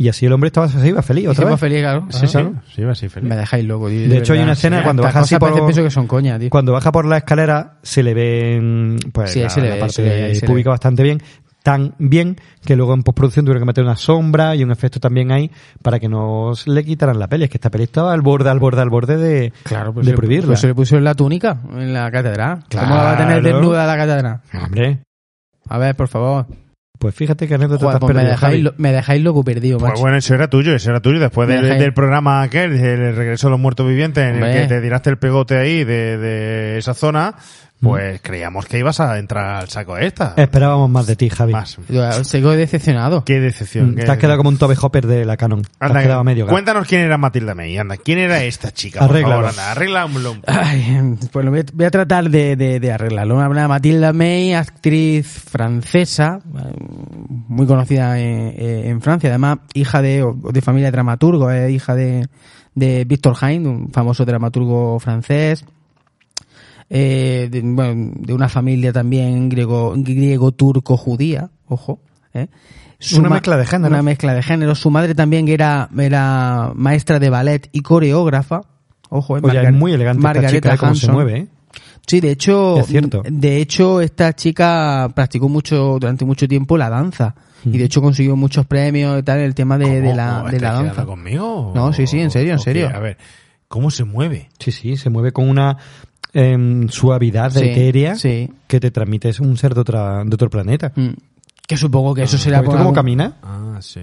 Y así el hombre estaba se iba feliz otra vez. feliz, claro. Sí, sí, así feliz. Me dejáis loco, tío. De hecho, hay una escena Sí, cuando baja así por pienso que son coña, tío. Cuando baja por la escala se le ven pues Sí, la, se le la ve, parte se le ve, se le pública ve. bastante bien, tan bien que luego en postproducción tuvieron que meter una sombra y un efecto también ahí para que no se le quitaran la peli. Es que esta peli estaba al borde, al borde, al borde de, Claro, pues de se- prohibirla. pues se le pusieron la túnica en la catedral. ¿Cómo la va a tener desnuda la catedral? Hombre, A ver, por favor. Pues fíjate que anécdota Joder, pues me, dejáis, lo- me dejáis loco perdido, Pues macho. bueno, eso era tuyo, eso era tuyo. Después del, dejáis- del programa aquel, el regreso de los muertos vivientes, en el que te tiraste el pegote ahí de, de esa zona. Pues creíamos que ibas a entrar al saco esta. Esperábamos más de ti, Javi. Más. Yo sigo decepcionado. Qué decepción. Mm, qué Te has quedado como un Tobe Hopper de la Canon. Te has quedado medio cuéntanos quién era Matilda May, anda, quién era esta chica, por Arréglalo. favor, anda, arréglalo. Ay, pues lo voy a, voy a tratar de, de, de arreglarlo. Una, Matilda May, actriz francesa, eh, muy conocida en, eh, en Francia, además hija de, o de familia de dramaturgo, es hija de, de Victor Hain, un famoso dramaturgo francés. Eh, de, bueno, de una familia también griego, griego turco judía, ojo. ¿eh? Una mezcla de géneros. Una mezcla de género. Su madre también era, era maestra de ballet y coreógrafa. Ojo, eh, Oye, es Margar- muy elegante esta Margareta chica, ¿eh? cómo se mueve, ¿eh? Sí, de hecho, Es cierto. de hecho esta chica practicó mucho durante mucho tiempo la danza y de hecho consiguió muchos premios y tal en el tema de, de la, de la ¿Estás danza. conmigo? No, sí, sí, en serio, en serio. A ver, ¿cómo se mueve? Sí, sí, se mueve con una em, suavidad Sí, etérea sí. que te transmite es un ser de, otra, de otro planeta. Mm. Que supongo que eso será ¿Has visto por cómo algún- camina? Ah, sí.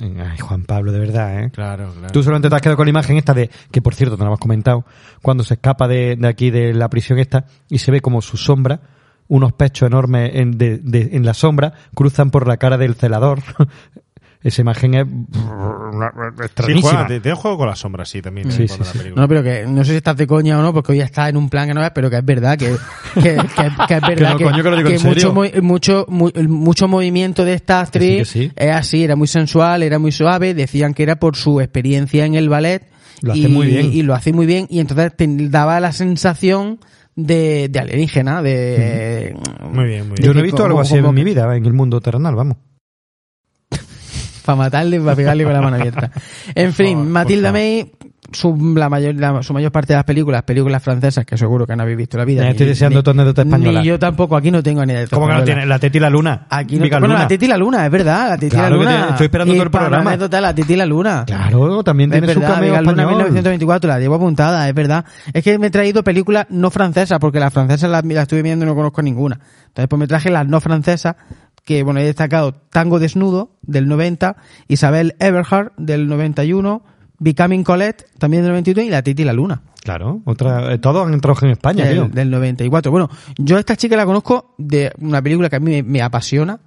Ay, Juan Pablo, de verdad, ¿eh? Claro, claro. Tú solamente te has quedado con la imagen esta de, que por cierto, te lo hemos comentado, cuando se escapa de, de aquí de la prisión esta y se ve como su sombra, unos pechos enormes en, de- de- en la sombra, cruzan por la cara del celador. Esa imagen es Sí, extrañísima. tiene juego con las sombras, sí, también. Sí, eh, sí, la sí. película. No, pero que no sé si estás de coña o no, porque hoy está en un plan que no es, pero que es verdad que, que, que- que es verdad no, que, coño, que mucho, mucho, mu- mucho movimiento de esta actriz Que sí, que sí. es así, era muy sensual, era muy suave, decían que era por su experiencia en el ballet. Lo hace y, muy bien. Y lo hace muy bien, y entonces te daba la sensación de, de alienígena, de... Muy bien, muy bien. Yo no he visto como- algo así como- en mi vida, en el mundo terrenal, vamos. Para matarle, para pegarle con la mano abierta. En fin, Matilda May, su, la mayor, la- su mayor parte de las películas, películas francesas, que seguro que no habéis visto la vida. Ya ni- estoy deseando ni- tu anécdota española. Ni yo tampoco, aquí no tengo ni de ¿Cómo que no tiene? La Teti y la Luna. Aquí no, bueno, la Titi y la Luna, es verdad, la Titi y Claro la Luna. te- estoy esperando Y todo el programa. anécdota, la Titi y la Luna. Claro, también Es tiene su verdad, cameo Viga Luna español. 1924, la llevo apuntada, es verdad. Es que me he traído películas no francesas, porque las francesas las, las estuve viendo y no conozco ninguna. Entonces, pues me traje las no francesas, que bueno, he destacado Tango Desnudo, del 90, Isabel Everhard, del 91, Becoming Colette, también del 91, y La Titi y la Luna. Claro, otra, eh, todos han entrado en España, del, del 94. Bueno, yo a esta chica la conozco de una película que a mí me, me apasiona,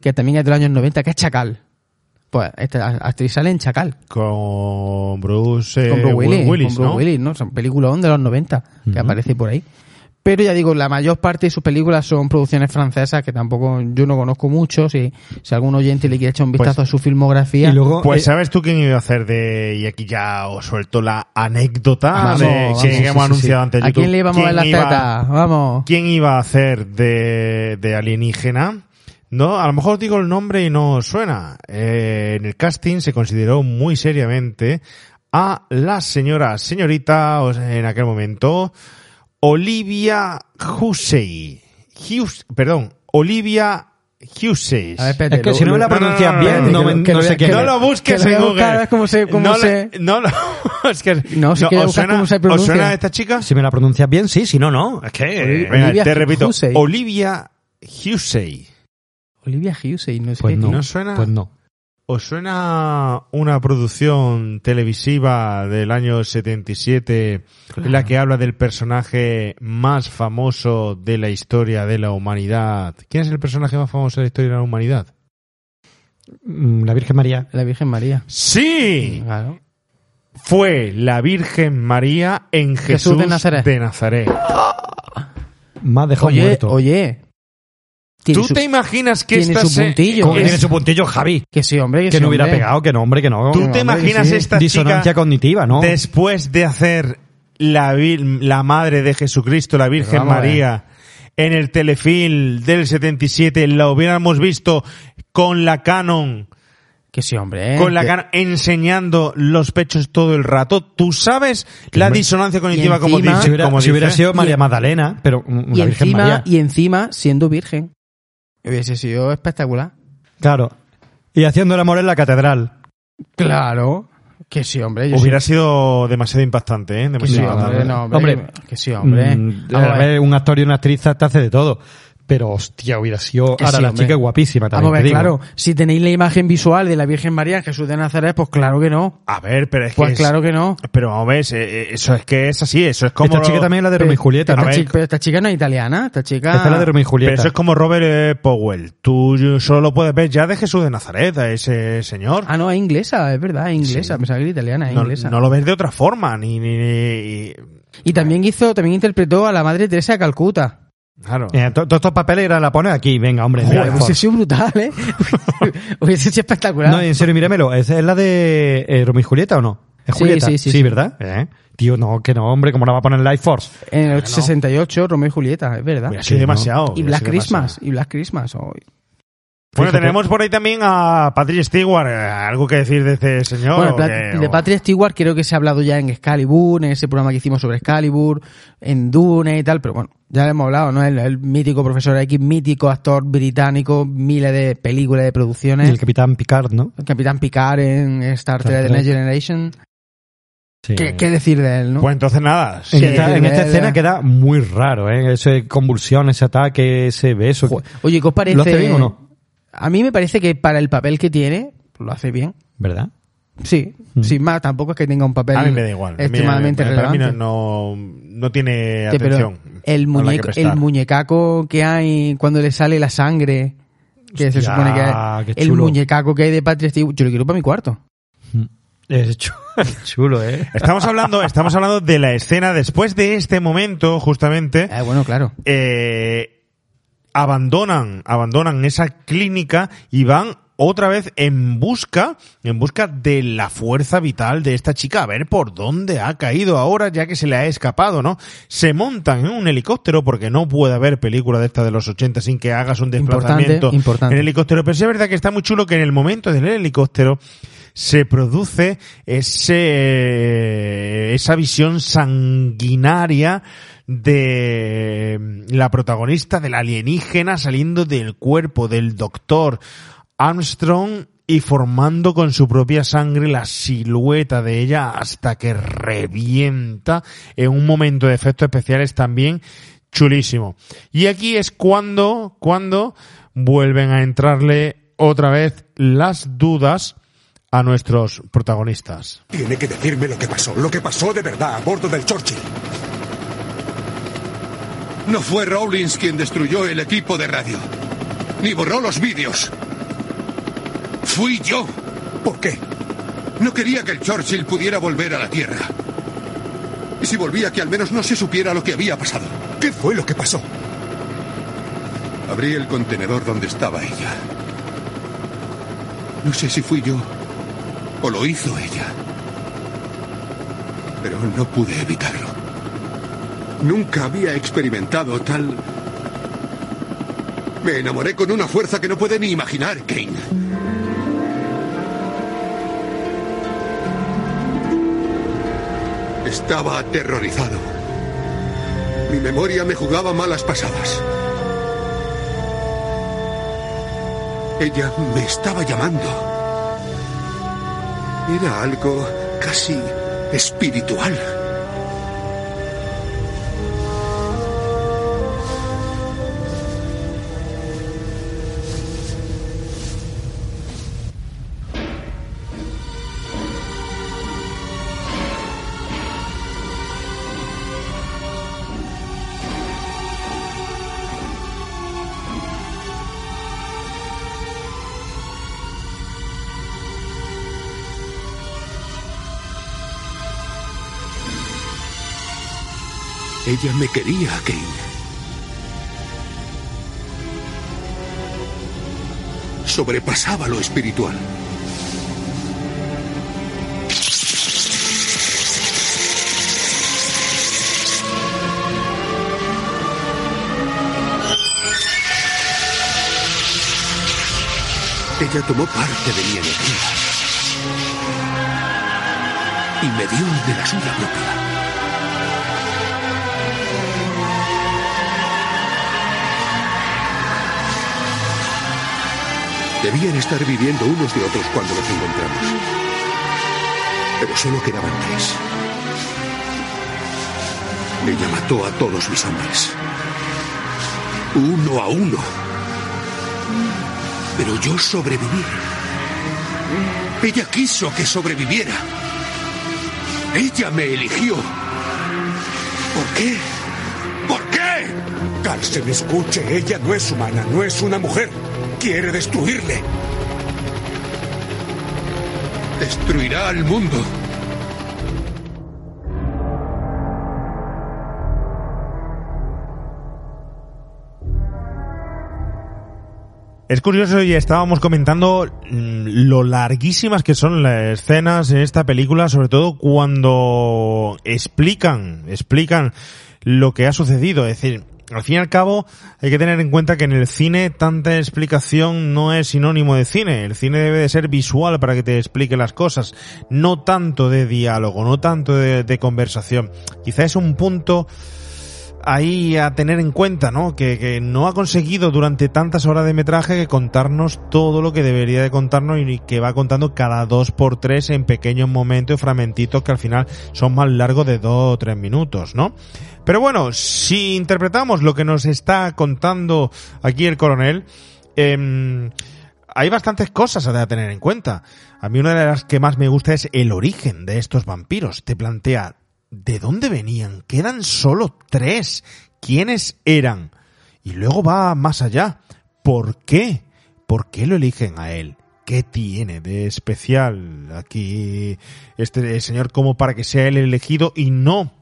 que también es de los años 90, que es Chacal. Pues esta actriz sale en Chacal. Con Bruce, eh, con Bruce Willis, Willis, con Bruce ¿no? Willis, ¿no? Son películas de los 90 que aparece por ahí. Pero ya digo, la mayor parte de sus películas son producciones francesas que tampoco yo no conozco mucho. Si, si algún oyente le quiere echar un vistazo Pues- a su filmografía. Pues eh, ¿sabes tú quién iba a hacer de... Y aquí ya os suelto la anécdota Vamos, de vamos, que sí, hemos sí, anunciado sí. antes. ¿A YouTube. quién le íbamos a ver las iba- tetas? Vamos. ¿Quién iba a hacer de, de alienígena? No, a lo mejor os digo el nombre y no os suena. Eh, en el casting se consideró muy seriamente a la señora, señorita, en aquel momento, Olivia Hussey. Hughes, perdón, Olivia Hussey. A ver, espérate, Es que si no me la pronuncias bien, no que no lo- sé que qué. lo- No lo busques lo en Google. a ver cómo se- cómo no, se- no, no, es que No, si ¿os suena, cómo se ¿Os suena esta chica? Si me la pronuncias bien, sí, si no, no. Es que... Venga, Olivia te repito, Hussey. Olivia Hussey. Olivia Hussey, no sé Pues qué, no. ¿No suena? Pues no. ¿Os suena una producción televisiva del año 77 en la que habla del personaje más famoso de la historia de la humanidad? ¿Quién es el personaje más famoso de la historia de la humanidad? Mm, La Virgen María. La Virgen María. ¡Sí! Claro. Fue la Virgen María en Jesús, Jesús de Nazaret. de Nazaret. Más dejado Oye, muerto. oye. Tiene ¿Tú su- te imaginas que tiene esta su se- puntillo. ¿Cómo que Es- tiene su puntillo, Javi? Que sí, hombre, que, Que sí, no hubiera hombre. pegado, que no, hombre, que no. ¿Tú Hombre, te imaginas sí. esta Disonancia chica cognitiva, ¿no? después de hacer la, la madre de Jesucristo, la Virgen Pero vamos a ver. María, en el telefilm del 77, la hubiéramos visto con la Canon, Que sí, hombre. con la Canon enseñando los pechos todo el rato? ¿Tú sabes la hombre. disonancia cognitiva como encima- dice? Si hubiera, como si hubiera dice? sido María Magdalena, pero mm, y la Virgen encima, María. y encima siendo virgen. Hubiese sido espectacular. Claro. Y haciendo el amor en la catedral. Claro. Que sí, hombre. yo Hubiera sí- sido demasiado impactante, ¿eh? Que sí, Demasiado hombre, impactante. no, hombre, Hombre, que sí, hombre. Mm, a ver, un actor y una actriz te hace de todo. Pero, hostia, hubiera sido... Ahora, sí, la hombre. chica es guapísima también, Vamos a ver, claro. Si tenéis la imagen visual de la Virgen María, Jesús de Nazaret, pues claro que no. A ver, pero es que Pues es- claro que no. Pero vamos a ver, eso es que es así, eso es como... Esta chica también es la de Romeo y Julieta, ¿no? Esta, chica, pero esta chica no es italiana, esta chica... Esta es la de Romeo y Pero Julieta. eso es como Robert eh, Powell. Tú solo lo puedes ver ya de Jesús de Nazaret, a ese señor. Ah, no, es inglesa, es verdad, es inglesa. Pensaba que era italiana, es no, inglesa. no lo ves de otra forma, ni... ni, ni- Y también hizo, también interpretó a la madre Teresa de Calcuta. Claro. Eh, to- Todos estos papeles era la pones aquí, venga, hombre. mira, Joder, hubiese sido brutal, ¿eh? hubiese sido espectacular. No, en serio, míramelo. ¿Es, es la de eh, Romeo y Julieta o no? ¿Es Sí, Julieta? sí, sí, sí. ¿verdad? ¿Eh? Tío, no, que no, hombre, ¿cómo la va a poner Life Force? En el 68, Romeo y Julieta, es verdad. Hubiera sido demasiado. Y Black Christmas, demasiado. y Black Christmas. oh. Bueno, Fíjate. tenemos por ahí también a Patrick Stewart. eh, ¿Algo que decir de este señor? Bueno, qué? de Patrick Stewart creo que se ha hablado ya en Excalibur, en ese programa que hicimos sobre Excalibur, en Dune y tal, pero bueno, ya lo hemos hablado, ¿no? El, el mítico profesor X, mítico actor británico, miles de películas de Y producciones. el Capitán Picard, ¿no? El Capitán Picard en Star Trek The Next. Generation. Sí. ¿Qué, qué decir de él, no? Pues entonces nada. En, esta, en esta verdad. escena queda muy raro, ¿eh? Ese convulsión, ese ataque, ese beso. Oye, ¿qué os parece? ¿Lo o no? A mí me parece que para el papel que tiene, lo hace bien. ¿Verdad? Sí, Mm. sin más, tampoco es que tenga un papel A mí me da igual. A mí- extremadamente para mí relevante. no, no, no tiene Sí, atención. el, a muñeco, muñecaco que hay cuando le sale la sangre, que se supone que es el muñecaco que hay de Patrick Stewart, yo lo quiero para mi cuarto. Es chu- chulo, ¿eh? Estamos hablando, estamos hablando de la escena después de este momento, justamente. Eh, bueno, claro. eh, abandonan, abandonan esa clínica y van otra vez en busca, en busca de la fuerza vital de esta chica, a ver por dónde ha caído ahora ya que se le ha escapado, ¿no? Se montan en un helicóptero porque no puede haber película de esta de los 80 sin que hagas un desplazamiento Importante, importante. en helicóptero, pero sí es verdad que está muy chulo que en el momento del helicóptero se produce ese esa visión sanguinaria de la protagonista del alienígena saliendo del cuerpo del doctor Armstrong y formando con su propia sangre la silueta de ella hasta que revienta en un momento de efectos especiales también chulísimo. Y aquí es cuando, cuando vuelven a entrarle otra vez las dudas a nuestros protagonistas. Tiene que decirme lo que pasó, lo que pasó de verdad a bordo del Churchill. No fue Rawlins quien destruyó el equipo de radio, ni borró los vídeos. Fui yo. ¿Por qué? No quería que el Churchill pudiera volver a la Tierra. Y si volvía, que al menos no se supiera lo que había pasado. ¿Qué fue lo que pasó? Abrí el contenedor donde estaba ella. No sé si fui yo o lo hizo ella. Pero no pude evitarlo. Nunca había experimentado tal... Me enamoré con una fuerza que no puede ni imaginar, Kane. Estaba aterrorizado. Mi memoria me jugaba malas pasadas. Ella me estaba llamando. Era algo casi espiritual. Ella me quería, Kane. Sobrepasaba lo espiritual. Ella tomó parte de mi energía y me dio de la suya propia. Debían estar viviendo unos de otros cuando los encontramos. Pero solo quedaban tres. Ella mató a todos mis hombres. Uno a uno. Pero yo sobreviví. Ella quiso que sobreviviera. Ella me eligió. ¿Por qué? ¿Por qué? Carlsen, escuche, ella no es humana, no es una mujer. Quiere destruirle. Destruirá al mundo. Es curioso y estábamos comentando mm, lo larguísimas que son las escenas en esta película, sobre todo cuando explican, explican lo que ha sucedido. Es decir, al fin y al cabo hay que tener en cuenta que en el cine tanta explicación no es sinónimo de cine. El cine debe de ser visual para que te explique las cosas, no tanto de diálogo, no tanto de, de conversación. Quizá es un punto ahí a tener en cuenta, ¿no? Que, que, no ha conseguido durante tantas horas de metraje que contarnos todo lo que debería de contarnos y que va contando cada dos por tres en pequeños momentos fragmentitos que al final son más largos de dos o tres minutos, ¿no? Pero bueno, si interpretamos lo que nos está contando aquí el coronel, eh, hay bastantes cosas a tener en cuenta. A mí una de las que más me gusta es el origen de estos vampiros. Te plantea ¿de dónde venían? Quedan solo tres. ¿Quiénes eran? Y luego va más allá. ¿Por qué? ¿Por qué lo eligen a él? ¿Qué tiene de especial aquí este señor como para que sea él elegido y no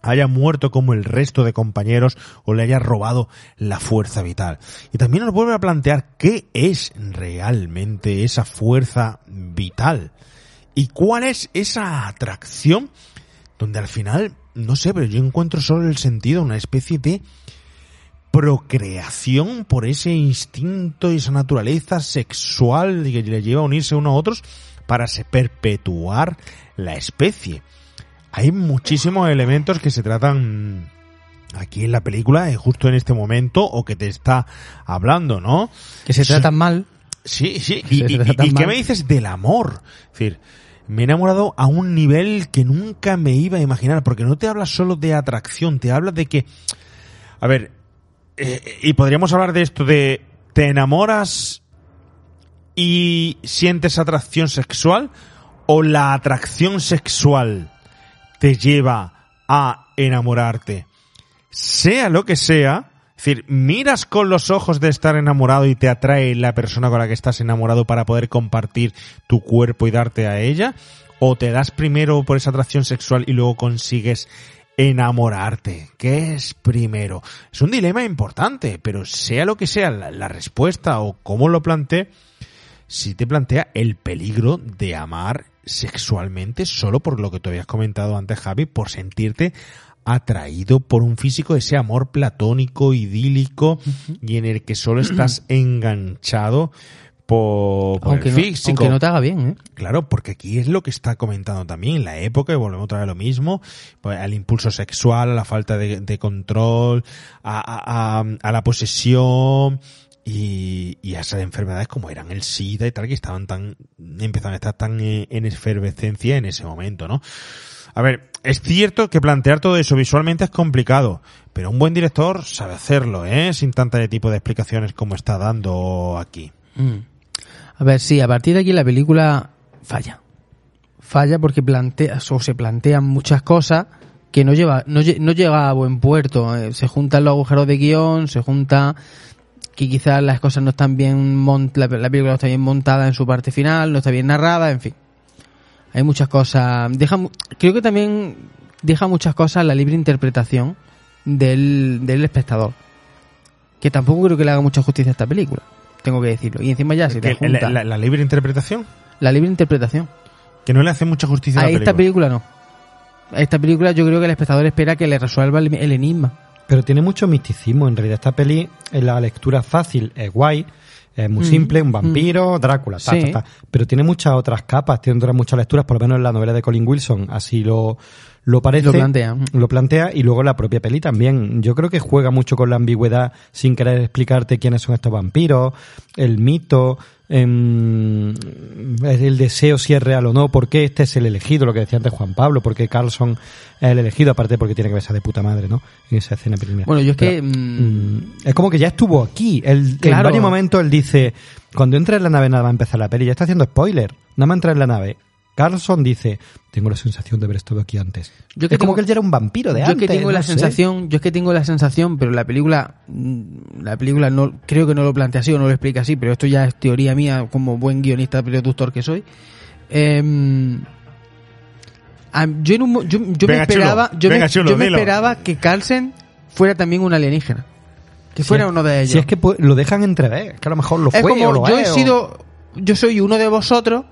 haya muerto como el resto de compañeros o le haya robado la fuerza vital? Y también nos vuelve a plantear qué es realmente esa fuerza vital y cuál es esa atracción donde al final, no sé, pero yo encuentro solo el sentido, una especie de procreación por ese instinto y esa naturaleza sexual que le lleva a unirse unos a otros para perpetuar la especie. Hay muchísimos elementos que se tratan aquí en la película, justo en este momento, o que te está hablando, ¿no? Que se tratan mal. Sí, sí. ¿Y, y, y qué me dices del amor? Es decir, me he enamorado a un nivel que nunca me iba a imaginar, porque no te habla solo de atracción, te habla de que, a ver, eh, y podríamos hablar de esto de, te enamoras y sientes atracción sexual, o la atracción sexual te lleva a enamorarte. Sea lo que sea, es decir, miras con los ojos de estar enamorado y te atrae la persona con la que estás enamorado para poder compartir tu cuerpo y darte a ella, o te das primero por esa atracción sexual y luego consigues enamorarte. ¿Qué es primero? Es un dilema importante, pero sea lo que sea la, respuesta o cómo lo plantee, si te plantea el peligro de amar sexualmente solo por lo que tú habías comentado antes, Javi, por sentirte atraído por un físico, ese amor platónico, idílico, y en el que solo estás enganchado por, por aunque el no, físico. aunque no te haga bien, ¿eh? Claro, porque aquí es lo que está comentando también, en la época, y volvemos otra vez a lo mismo, pues, al impulso sexual, a la falta de, de control, a, a, a, a la posesión, y, y a esas enfermedades como eran el SIDA y tal, que estaban tan, empezaban a estar tan eh, en efervescencia en ese momento, ¿no? A ver, es cierto que plantear todo eso visualmente es complicado, pero un buen director sabe hacerlo, ¿eh? Sin tanta de tipo de explicaciones como está dando aquí. Mm. A ver, sí, a partir de aquí la película falla. Falla porque plantea, o se plantean muchas cosas que no lleva, no, no llega a buen puerto. Eh, se juntan los agujeros de guion, se junta que quizás las cosas no están bien mont la, la película no está bien montada en su parte final, no está bien narrada, en fin hay muchas cosas. Deja, creo que también deja muchas cosas a la libre interpretación del, del espectador. Que tampoco creo que le haga mucha justicia a esta película. Tengo que decirlo. Y encima ya, si te junta, la, la, la, libre interpretación? La libre interpretación. Que no le hace mucha justicia a, a la esta película no. A esta película yo creo que el espectador espera que le resuelva el, el enigma. Pero tiene mucho misticismo. En realidad esta peli, en la lectura fácil, es guay es muy Mm, simple, un vampiro, mm. Drácula, ta, Sí. ta, ta. pero tiene muchas otras capas, tiene otras muchas lecturas, por lo menos en la novela de Colin Wilson, así lo, lo parece. Lo plantea. Lo plantea y luego la propia peli también. Yo creo que juega mucho con la ambigüedad sin querer explicarte quiénes son estos vampiros, el mito, em, el deseo si es real o no, por qué este es el elegido, lo que decía antes Juan Pablo, por qué Carlson es el elegido, aparte porque tiene que besar de puta madre, ¿no? En esa escena primera. Bueno, yo es que, Pero, mm, mm, es como que ya estuvo aquí. Él, En Claro. varios momentos él dice, cuando entra en la nave nada va a empezar la peli, ya está haciendo spoiler, nada más entra en la nave. Carlson dice, tengo la sensación de haber estado aquí antes. Yo es que como tengo- que él ya era un vampiro de yo antes. que tengo la sé. sensación, yo es que tengo la sensación, pero la película, mm, la película no, creo que no lo plantea así o no lo explica así, pero esto ya es teoría mía como buen guionista productor que soy. Em, yo en un mo- yo, yo me chulo. esperaba, yo, Venga, me, chulo, yo me dilo. esperaba que Carlsen fuera también un alienígena, que Si fuera es- uno de ellos. Si es que lo dejan entrever, que a lo mejor lo es fue como o lo yo he o- sido yo soy uno de vosotros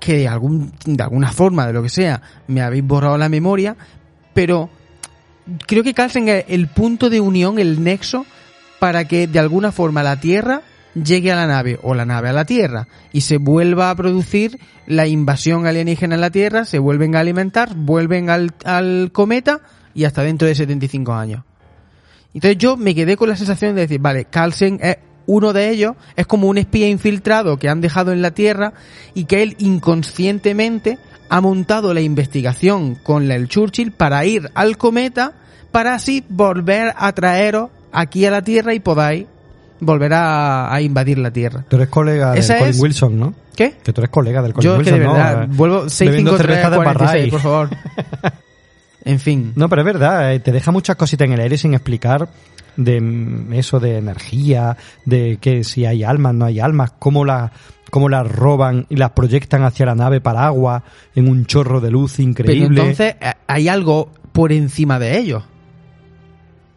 que de algún de alguna forma de lo que sea me habéis borrado la memoria pero creo que Carlsen es el punto de unión el nexo para que de alguna forma la Tierra llegue a la nave o la nave a la Tierra y se vuelva a producir la invasión alienígena en la Tierra se vuelven a alimentar vuelven al, al cometa y hasta dentro de 75 años. Entonces yo me quedé con la sensación de decir, vale, Carlsen es uno de ellos, es como un espía infiltrado que han dejado en la Tierra y que él inconscientemente ha montado la investigación con la- el Churchill para ir al cometa para así volver a traeros aquí a la Tierra y podáis volver a, a invadir la Tierra. Tú eres colega del Colin es- Wilson, ¿no? ¿Qué? Que tú eres colega del Colin Yo es que Wilson, de ¿no? verdad, Eh, vuelvo bebiendo 653 cerveza de 46, Barray. por favor. en fin. No, pero es verdad, eh, te deja muchas cositas en el aire sin explicar de eso de energía, de que si hay almas, no hay almas, cómo las cómo las roban y las proyectan hacia la nave para agua en un chorro de luz increíble. Pero entonces eh, hay algo por encima de ellos.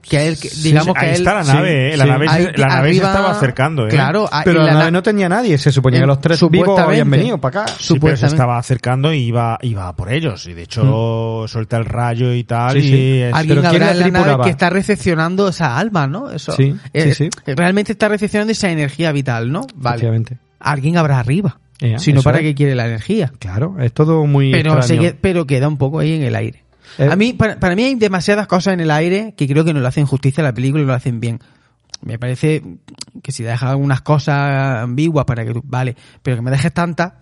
Que él, que- digamos ahí que él, está la nave, eh, la nave se- Ahí- la nave se arriba- estaba acercando, eh. Claro, ah, pero la, na- nave no tenía nadie, se suponía que los tres vivos habían venido para acá. Sí, pero se estaba acercando y iba, iba por ellos. Y de hecho suelta el rayo y tal. Sí, sí. y es- Alguien Pero ¿quién habrá la en la nave que está recepcionando esa alma, ¿no? Eso. Sí, Eh, sí, Realmente está recepcionando esa energía vital, ¿no? Vale. Alguien habrá arriba. Si no, ¿para es. qué quiere la energía? Claro, es todo muy Pero, extraño. se que- pero queda un poco ahí en el aire. Eh, A mí, para, para mí hay demasiadas cosas en el aire que creo que no le hacen justicia a la película y lo hacen bien. Me parece que si dejas algunas cosas ambiguas para que tú, vale, pero que me dejes tantas,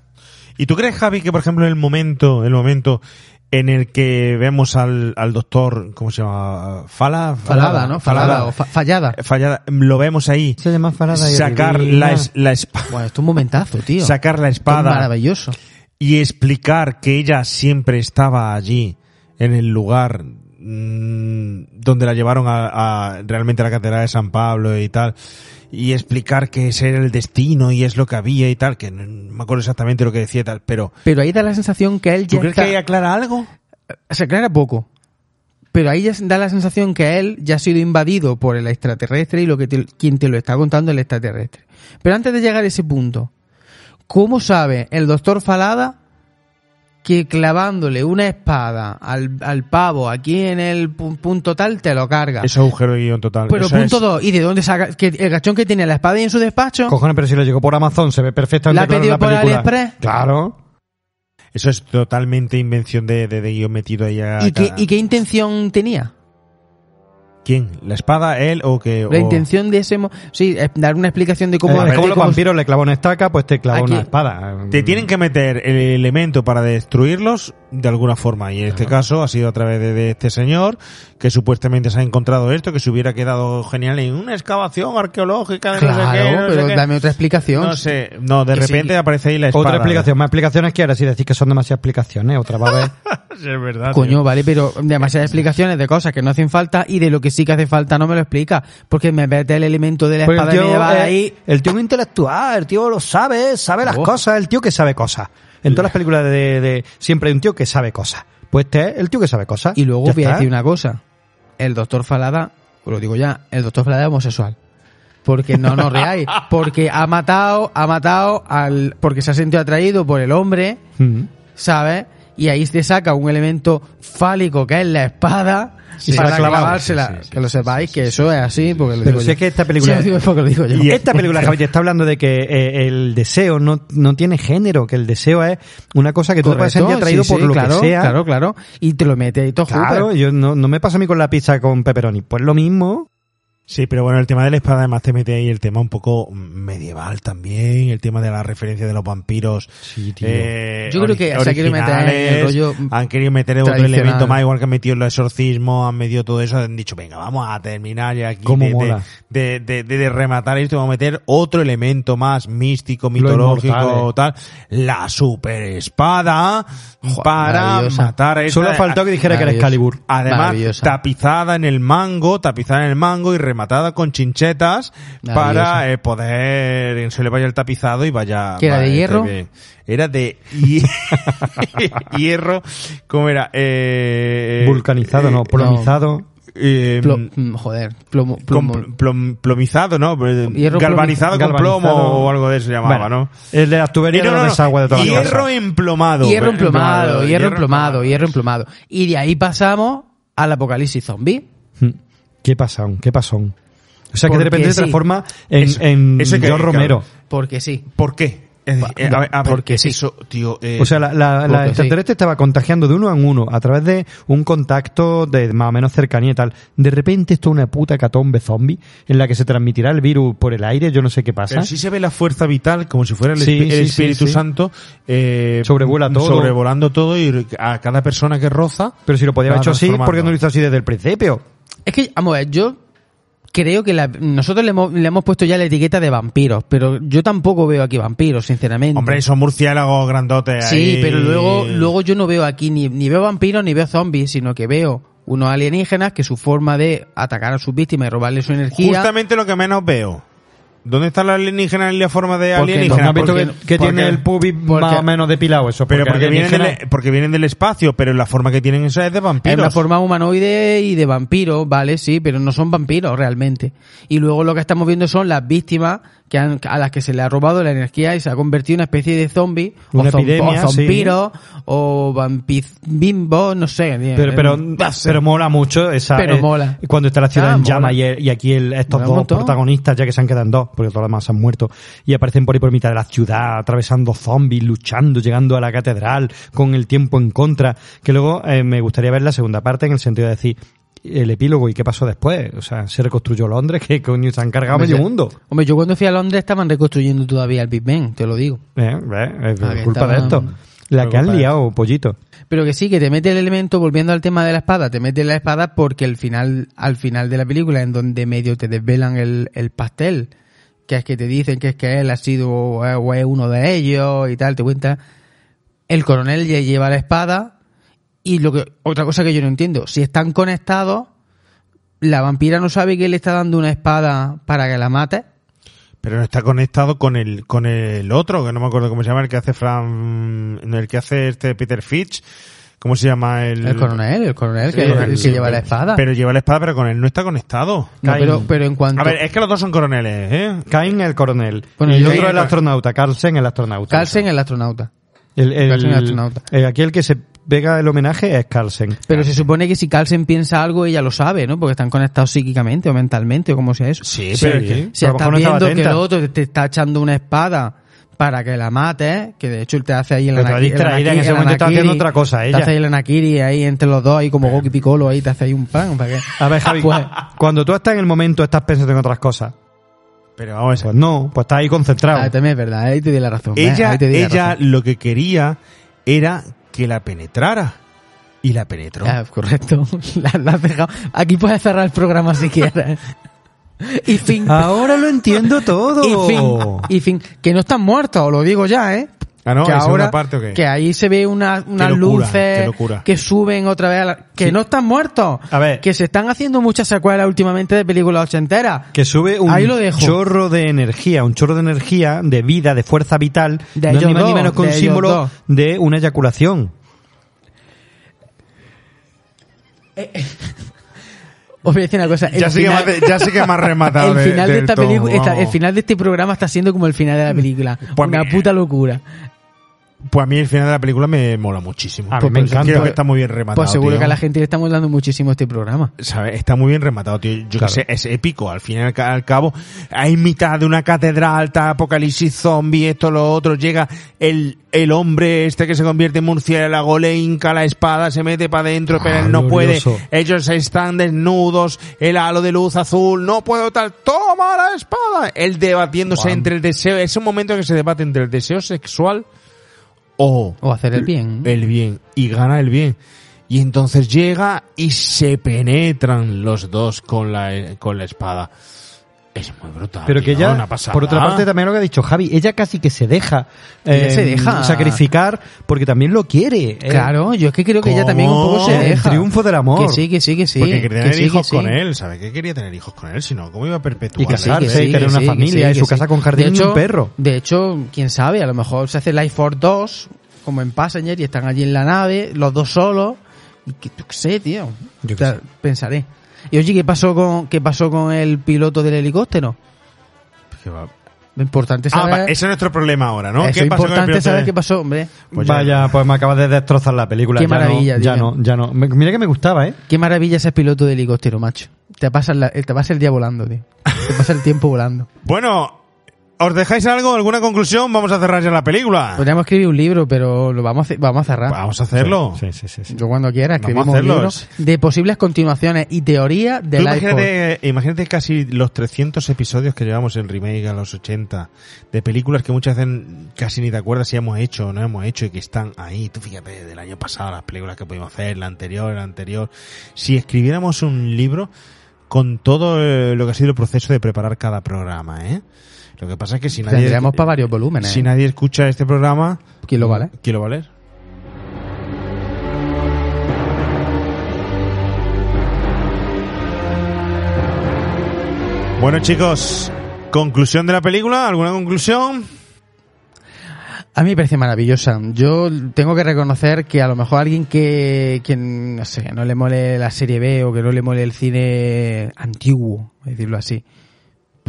¿Y tú crees, Javi, que por ejemplo el momento, el momento en el que vemos al, al doctor, ¿cómo se llama? Fala, falada, ¿no? Falada, o fa- fallada. Fallada, lo vemos ahí. Se llama Farada y sacar la, es- la espada. Bueno, esto es un momentazo, tío. Sacar la es espada. maravilloso. y explicar que ella siempre estaba allí en el lugar mm, donde la llevaron a, a- realmente a la catedral de San Pablo y tal y explicar que ese era el destino y es lo que había y tal que no, no me acuerdo exactamente lo que decía y tal pero Pero ahí da la sensación que él ¿tú ya crees está- que ahí aclara algo? se aclara poco. Pero ahí ya da la sensación que él ya ha sido invadido por el extraterrestre y lo que te- quien te lo está contando es el extraterrestre. Pero antes de llegar a ese punto, ¿cómo sabe el doctor Falada que clavándole una espada al, al pavo aquí en el pu- punto tal te lo carga? ese agujero de guion total Pero Eso punto es- dos, ¿y de dónde saca? Que el gachón que tiene la espada ahí en su despacho, Cojones, pero si lo llegó por Amazon, se ve perfectamente ¿La claro en pedido la por. AliExpress? Claro. eso es totalmente invención de, de, de guion metido ahí a ¿y qué, ¿y qué intención tenía? ¿Quién? ¿la espada? ¿él o que La o- intención de ese... mo- Sí, es dar una explicación de cómo... Eh, es como los vampiros le clavan una estaca, pues te clava Aquí- una espada. Te tienen que meter el elemento para destruirlos de alguna forma. Y en este caso ha sido a través de, de este señor que supuestamente se ha encontrado esto, que se hubiera quedado genial en una excavación arqueológica de no sé Claro, qué, no sé pero qué. dame otra explicación. No sé, no, de sí, repente aparece ahí la espada. Otra explicación, más explicaciones que ahora sí decís que son demasiadas explicaciones, otra va a ver. Sí, es verdad. Coño, vale, pero demasiadas explicaciones de cosas que no hacen falta y de lo que sí que hace falta no me lo explica. Porque me mete el elemento de la Pues espada el tío, medieval eh, ahí. el tío es un intelectual, el tío lo sabe, sabe las Oh. cosas, el tío que sabe cosas. En todas las películas de, de- siempre hay un tío que sabe cosas. Pues este es el tío que sabe cosas. Y luego Ya voy a decir una cosa. El doctor Falada, lo digo ya, el doctor Falada es homosexual. Porque no nos reáis. Porque ha matado, ha matado al. Porque se ha sentido atraído por el hombre. ¿sabes? Y ahí te saca un elemento fálico que es la espada Y se para la ha clavado. clavársela. que lo sepáis que eso es así porque lo Pero digo si yo. es que esta película. Sí, lo digo porque lo digo yo. Y esta película, Javi, te está hablando de que eh, el deseo no, no tiene género, que el deseo es una cosa que tú puedes sentir atraído sí, por sí, lo claro, que sea. Claro, claro. Y te lo mete ahí todo Claro, yo no, no me pasa a mí con la pizza con pepperoni. Pues lo mismo. Sí, pero bueno, el tema de la espada además te mete ahí el tema un poco medieval también, el tema de la referencia de los vampiros. tío. eh, Yo creo que ori- se ha querido meter en el rollo Han querido meter otro elemento más, igual que han metido el exorcismo, han metido todo eso, han dicho, venga, vamos a terminar ya aquí de, de, de, de- de- de rematar esto, vamos a meter otro elemento más místico, mitológico, tal, la super espada para matar a esta- Solo faltó que dijera que era. Excalibur. Además, tapizada en el mango, tapizada en el mango y rematada con chinchetas para eh, poder se le vaya el tapizado y vaya. ¿Que era de hierro? esté bien. Era de hie- hierro, ¿cómo era? Eh, Vulcanizado, no, plomizado. eh, Plo- mm, joder, plomo, plomo. pl- plom- plomizado, ¿no? Hierro Galvanizado con galvanizado. plomo o algo de eso se llamaba, Bueno, ¿no? El de las tuberías no, de no, no, desagües de toda hierro emplomado. Hierro emplomado, hierro hierro emplomado, hierro emplomado. Y de ahí pasamos al apocalipsis zombie. ¿Qué pasón? ¿Qué pasón? O sea que de repente se transforma en, Eso- en eso que- George Romero. Porque sí. ¿Por qué? Es decir, eh, a ver, a ver, Porque sí. eso, tío, eh, O sea, la, la, la Porque sí. extraterrestre estaba contagiando de uno en uno a través de un contacto de más o menos cercanía y tal. De repente esto es una puta catombe zombie en la que se transmitirá el virus por el aire, yo no sé qué pasa. Pero sí se ve la fuerza vital como si fuera el, Sí, espi- el sí, sí, Espíritu sí. Santo eh, Sobrevuela todo. sobrevolando todo y a cada persona que roza. Pero si lo podía haber hecho así. ¿por qué no lo hizo así desde el principio? Es que, vamos a ver, yo creo que la- nosotros le hemos, le hemos puesto ya la etiqueta de vampiros, pero yo tampoco veo aquí vampiros, sinceramente. Hombre, son murciélagos grandotes. Sí, ahí. pero luego, luego yo no veo aquí ni, ni veo vampiros ni veo zombies, sino que veo unos alienígenas que su forma de atacar a sus víctimas y robarle su energía. Justamente lo que menos veo. ¿Dónde está la alienígena en la forma de Porque alienígena? ¿No has visto Porque- que, que porque- tiene el pubis más o menos depilado eso? Pero porque vienen, del, porque vienen del espacio, pero la forma que tienen esa es de Es vampiros. una forma humanoide y de vampiro, ¿vale? Sí, pero no son vampiros realmente. Y luego lo que estamos viendo son las víctimas que han, a las que se le ha robado la energía y se ha convertido en una especie de zombie, Una o, epidemia, o sí. vampiro, o vampizbimbo, no sé. Pero, pero, No sé. pero mola mucho esa. Pero eh, mola. Cuando está la ciudad Ah, en mola. llamas y, y aquí el- estos Mola dos montón. protagonistas, ya que se han quedado en dos, porque todos los demás se han muerto, y aparecen por ahí por mitad de la ciudad, atravesando zombies, luchando, llegando a la catedral, con el tiempo en contra. Que luego eh, me gustaría ver la segunda parte en el sentido de decir. El epílogo y qué pasó después. O sea, se reconstruyó Londres, que coño se han cargado Hombre, medio mundo. Hombre, yo cuando fui a Londres estaban reconstruyendo todavía el Big Ben, te lo digo. Eh, eh, es Ah, culpa de esto. La que han liado, pollito. Pero que sí, que te mete el elemento, volviendo al tema de la espada, te mete la espada porque el final, al final de la película, en donde medio te desvelan el, el pastel, que es que te dicen que es que él ha sido o es- o es uno de ellos y tal, te cuenta. El coronel ya lleva la espada y lo que, otra cosa que yo no entiendo, si están conectados, la vampira no sabe que le está dando una espada para que la mate. Pero no está conectado con el con el otro, que no me acuerdo cómo se llama, el que hace Fran, el que hace este Peter Fitch. ¿Cómo se llama el El coronel, el coronel que, el lleva la espada. Pero lleva la espada, pero con él no está conectado. No, pero, pero en cuanto... A ver, es que los dos son coroneles, ¿eh? Cain el coronel. Bueno, y el otro el astronauta, Carlsen el astronauta. Carlsen el astronauta. El, el- el astronauta. eh, aquí el que se pega el homenaje es Carlsen. Pero se supone que si Carlsen piensa algo, ella lo sabe, ¿no? Porque están conectados psíquicamente o mentalmente o como sea eso. Sí, pero es que- Si estás no viendo que el otro te, está echando una espada para que la mate, que de hecho él te hace ahí en la Pero te va en ese momento está anakiri, haciendo otra cosa, ella. Te hace ahí el Nakiri ahí entre los dos, ahí como Goki Piccolo, ahí te hace ahí un pan. ¿para qué? A ver, Javi, Pues- cuando tú estás en el momento estás pensando en otras cosas. Pero vamos Pues no, pues estás ahí concentrado. Ah, también es verdad, ahí te di la razón. ¿ves? Ella, ella razón. lo que quería era que la penetrara. Y la penetró. Ah, correcto. La- la has dejado. Aquí puedes cerrar el programa si quieres. Y fin. Ahora lo entiendo todo. Y fin. Y fin. Que no están muertos, os lo digo ya, ¿eh? Ah, ¿no? que ¿En segunda ahora, parte o qué? que ahí se ve una- unas locura, luces que suben otra vez a la- que Sí. no están muertos. A ver. Que se están haciendo muchas secuelas últimamente de películas ochenteras. Que sube un Ahí lo dejo. chorro de energía, un chorro de energía, de vida, de fuerza vital, De no es ellos ni más ni menos que un símbolo dos. de una eyaculación. Os voy a decir una cosa. Ya sí que más- ya sí que más rematado el final de, esta todo, película, esta- el final de este programa está siendo como el final de la película. Pues una puta locura. Pues a mí el final de la película me mola muchísimo. A mí Pues me encanta. Creo que está muy bien rematado. Pues seguro tío. que a la gente le estamos dando muchísimo este programa. ¿Sabes? Está muy bien rematado, tío. Yo Claro. que sé, es épico. Al fin y al, ca- al cabo, hay mitad de una catedral, está apocalipsis zombie, esto, lo otro. Llega el, el hombre este que se convierte en murciélago, le hinca la espada, se mete para adentro, pero él no puede. Ellos están desnudos, el halo de luz azul, no puedo tal, toma la espada. Él debatiéndose entre el deseo, es un momento que se debate entre el deseo sexual o O hacer el bien. el bien y gana el bien. Y entonces llega y se penetran los dos con la, con la espada. Es muy brutal. Pero que ella, por otra parte, también lo que ha dicho Javi, ella casi que se deja, eh, se deja. sacrificar porque también lo quiere. eh. Claro, yo es que creo que ella también un poco se El deja. triunfo del amor. Que sí, que sí, que sí. Porque quería que tener sí, hijos que con sí. él. ¿Sabe qué quería tener hijos con él? Si no, ¿cómo iba a perpetuar? Y casarse Que sí, y que tener una que familia y que su casa con jardín y un perro. De hecho, quién sabe, a lo mejor se hace Life for 2, como en Passenger, y están allí en la nave, los dos solos. Y que yo qué sé, tío. Yo O qué sea, Pensaré. Y oye, ¿qué pasó con qué pasó con el piloto del helicóptero? Que va- Lo importante es Ah, saber. ese es nuestro problema ahora, ¿no? eso ¿Qué es pasó con el importante piloto saber qué pasó, hombre. Pues ya- Vaya, pues me acabas de destrozar la película. Qué ya maravilla, no, ya no, ya no. Mira que me gustaba, ¿eh? Qué maravilla ese piloto de helicóptero, macho. Te pasa, la- te pasa el día volando, tío. Te pasa el tiempo volando. Bueno, ¿os dejáis algo? ¿Alguna conclusión? Vamos a cerrar ya la película. Podríamos escribir un libro, pero lo vamos a, vamos a cerrar. Vamos a hacerlo. Sí, sí, sí. sí. Yo cuando quiera Vamos a escribimos un libro de posibles continuaciones y teoría del imagínate, imagínate casi los 300 episodios que llevamos en remake a los 80 de películas que muchas veces casi ni te acuerdas si hemos hecho o no hemos hecho y que están ahí. Tú fíjate del año pasado las películas que pudimos hacer, la anterior, la anterior. Si escribiéramos un libro con todo eh, lo que ha sido el proceso de preparar cada programa, ¿eh? Lo que pasa es que si nadie Tendríamos para varios volúmenes. si ¿eh? nadie escucha este programa, ¿Quién lo vale? ¿quién lo va a leer? Bueno chicos, conclusión de la película, ¿alguna conclusión? A mí me parece maravillosa. Yo tengo que reconocer que a lo mejor alguien que, que no sé, no le mole la serie B o que no le mole el cine antiguo, decirlo así,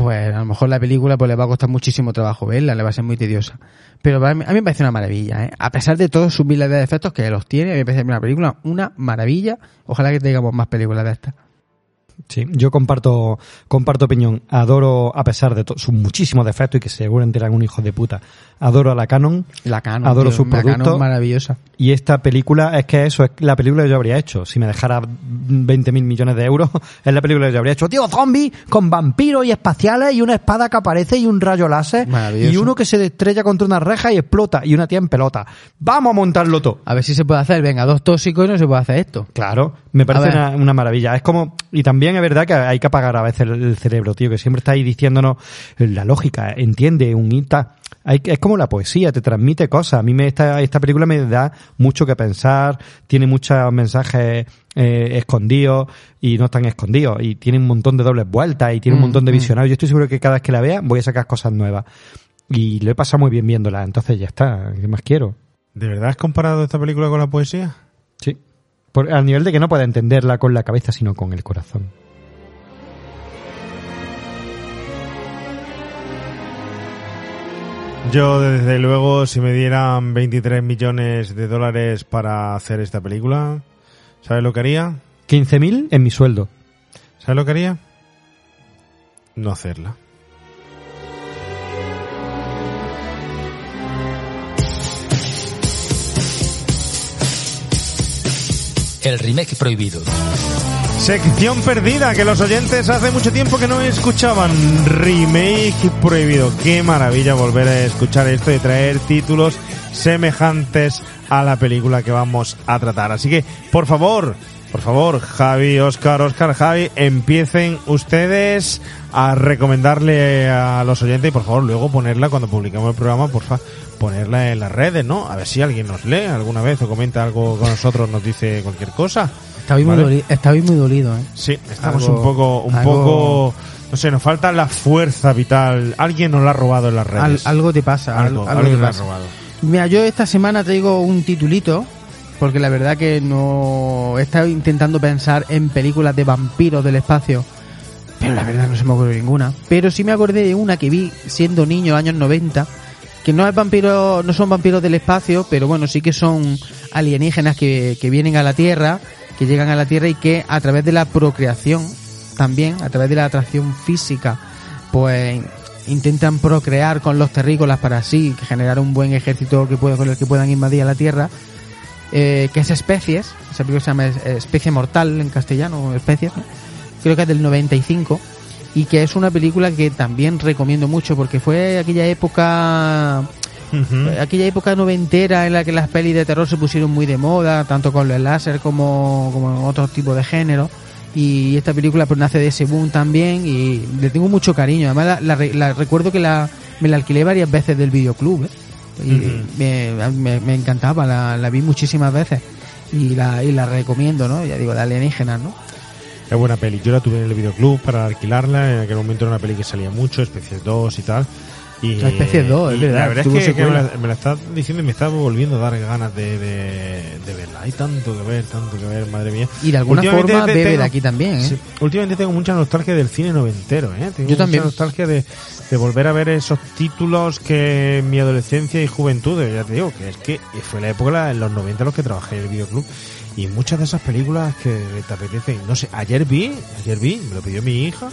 pues a lo mejor la película pues le va a costar muchísimo trabajo verla, le va a ser muy tediosa. Pero a mí, me parece una maravilla, ¿eh? A pesar de todos sus miles de defectos que los tiene, a mí me parece una película una maravilla. Ojalá que tengamos más películas de estas. Sí, yo comparto, comparto opinión. Adoro, a pesar de sus muchísimos defectos y que seguramente eran un hijo de puta, adoro a la Canon. La Canon, Adoro tío, sus la Canon maravillosa. Y esta película, es que eso es la película que yo habría hecho. Si me dejara 20 mil millones de euros, es la película que yo habría hecho. Tío, zombie con vampiros y espaciales y una espada que aparece y un rayo láser y uno que se estrella contra una reja y explota y una tía en pelota. Vamos a montarlo todo. A ver si se puede hacer, venga, dos tóxicos y no se puede hacer esto. Claro, me parece una, una maravilla. Es como, y también es verdad que hay que apagar a veces el, cerebro, tío, que siempre está ahí diciéndonos la lógica, entiende, un ita. Hay, que- es como la poesía, te transmite cosas. A mí me, esta, esta película me da mucho que pensar, tiene muchos mensajes eh, escondidos y no están escondidos, y tiene un montón de dobles vueltas y tiene un Mm, montón de mm. visionarios. Yo estoy seguro que cada vez que la vea voy a sacar cosas nuevas. Y lo he pasado muy bien viéndola, entonces ya está, ¿qué más quiero? ¿De verdad has comparado esta película con la poesía? Sí. Por, al nivel de que no puede entenderla con la cabeza, sino con el corazón. Yo, desde luego, si me dieran 23 millones de dólares para hacer esta película, ¿sabes lo que haría? 15.000 en mi sueldo. ¿Sabes lo que haría? No hacerla. El remake prohibido. Sección perdida, que los oyentes hace mucho tiempo que no escuchaban. Remake prohibido. Qué maravilla volver a escuchar esto y traer títulos semejantes a la película que vamos a tratar. Así que, por favor, por favor, Javi, Oscar, Oscar, Javi, empiecen ustedes a recomendarle a los oyentes y por favor luego ponerla cuando publiquemos el programa, por favor, ponerla en las redes, ¿no? A ver si alguien nos lee alguna vez o comenta algo con nosotros, nos dice cualquier cosa. Está muy, ¿Vale? está muy dolido, ¿eh? Sí, estamos Algo- un poco, un algo- poco, no sé, nos falta la fuerza vital. Alguien nos la ha robado en las Al- redes. algo te pasa, Algo, algo, alguien te pasa. robado. Mira, yo esta semana traigo un titulito, porque la verdad que no he estado intentando pensar en películas de vampiros del espacio, pero la verdad no se me ocurre ninguna. Pero sí me acordé de una que vi siendo niño, años 90, que no es vampiro, no son vampiros del espacio, pero bueno, sí que son alienígenas que, que vienen a la Tierra, que llegan a la Tierra y que a través de la procreación, también, a través de la atracción física, pues intentan procrear con los terrícolas para así generar un buen ejército que pueda, con el que puedan invadir a la Tierra. Eh, que es Especies, esa película se llama Es- Especie Mortal en castellano, Especies, ¿no? creo que es del 95 y que es una película que también recomiendo mucho porque fue aquella época eh, aquella época noventera en la que las pelis de terror se pusieron muy de moda tanto con el láser como como otros tipos de género y esta película pues nace de ese boom también y le tengo mucho cariño además la, la la recuerdo que la me la alquilé varias veces del videoclub ¿eh? Y me, me- me encantaba la, la vi muchísimas veces y la, y la recomiendo no ya digo de alienígenas no Es buena peli. Yo la tuve en el videoclub para alquilarla. En aquel momento era una peli que salía mucho, Especies 2 y tal. Y, La Especies 2, es verdad, La verdad tuvo es que, que me, la, me la está diciendo y me está volviendo a dar ganas de, de, de verla. Hay tanto que ver, tanto que ver, madre mía. Y de alguna forma bebe de aquí también, ¿eh? sí, últimamente tengo mucha nostalgia del cine noventero, ¿eh? Tengo Yo también. mucha nostalgia de, de volver a ver esos títulos que en mi adolescencia y juventud, eh, ya te digo, que es que fue la época en los 90 en los que trabajé en el videoclub. Y muchas de esas películas que te apetecen, no sé, ayer vi, ayer vi, me lo pidió mi hija,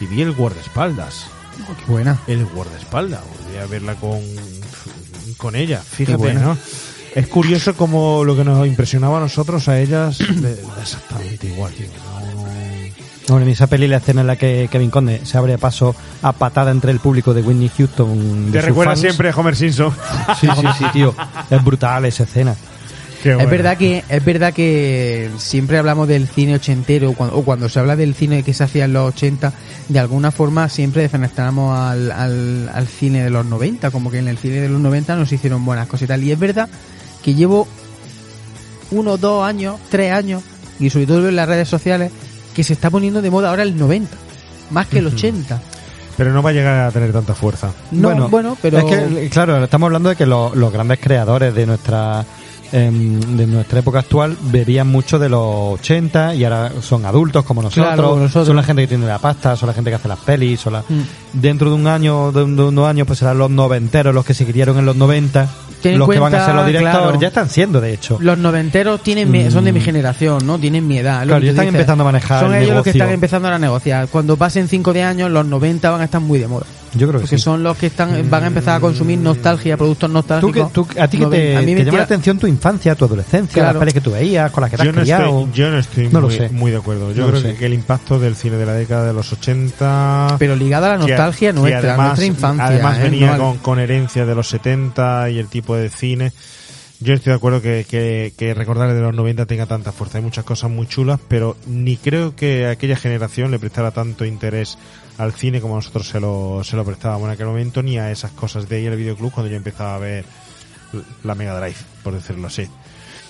y vi el guardaespaldas. Oh, qué buena. El guardaespaldas, volví a verla con, con ella, fíjate. ¿no? Es curioso como lo que nos impresionaba a nosotros, a ellas, exactamente igual, tío. Bueno, en esa peli la escena en la que Kevin Conde se abre paso a patada entre el público de Whitney Houston. de Te recuerda fans. siempre a Homer Simpson. Sí, sí, sí, tío. Es brutal esa escena. Es verdad que es verdad que siempre hablamos del cine ochentero o cuando, o cuando se habla del cine que se hacía en los 80, de alguna forma siempre defenestramos al, al, al cine de los 90, como que en el cine de los 90 nos hicieron buenas cosas y tal. Y es verdad que llevo uno, dos años, tres años, y sobre todo en las redes sociales, que se está poniendo de moda ahora el 90, más que el Ujú. 80. Pero no va a llegar a tener tanta fuerza. No, bueno, pero- Es que, claro, estamos hablando de que los, los grandes creadores de nuestra em, de nuestra época actual bebían mucho de los 80 y ahora son adultos como nosotros, Claro, nosotros. son la gente que tiene la pasta, son la gente que hace las pelis, son la- Mm. Dentro de un año, de, un- de unos años, pues serán los noventeros los que se criaron en los 90, Ten en los que van a cuenta, ser los directores, claro. ya están siendo de hecho. Los noventeros tienen mi- son de mi Mm. generación, ¿no? Tienen mi edad. Claro, ya tú están dices. empezando a manejar Son el ellos los que negocio. están empezando a negociar. Cuando pasen 5 de años, los 90 van a estar muy de moda. Yo creo que Porque sí. son los que están van a empezar a consumir nostalgia, productos Tú nostálgicos. que, tú, a ti que te, a mí te me llama tira- la atención tu infancia, tu adolescencia, Claro. las pelis que tú veías, con las que te Yo has no, criado. estoy, yo no estoy No lo muy, sé. muy de acuerdo. Yo No creo que, que el impacto del cine de la década de los 80... Pero ligado a la que- nostalgia nuestra, además- nuestra infancia. Además ¿eh? venía No con, con herencia de los 70 y el tipo de cine. Yo estoy de acuerdo que, que, que recordar de los 90 tenga tanta fuerza. Hay muchas cosas muy chulas, pero ni creo que aquella generación le prestara tanto interés al cine como nosotros se lo, se lo prestábamos en aquel momento, ni a esas cosas de ahí en el videoclub cuando yo empezaba a ver la Mega Drive, por decirlo así.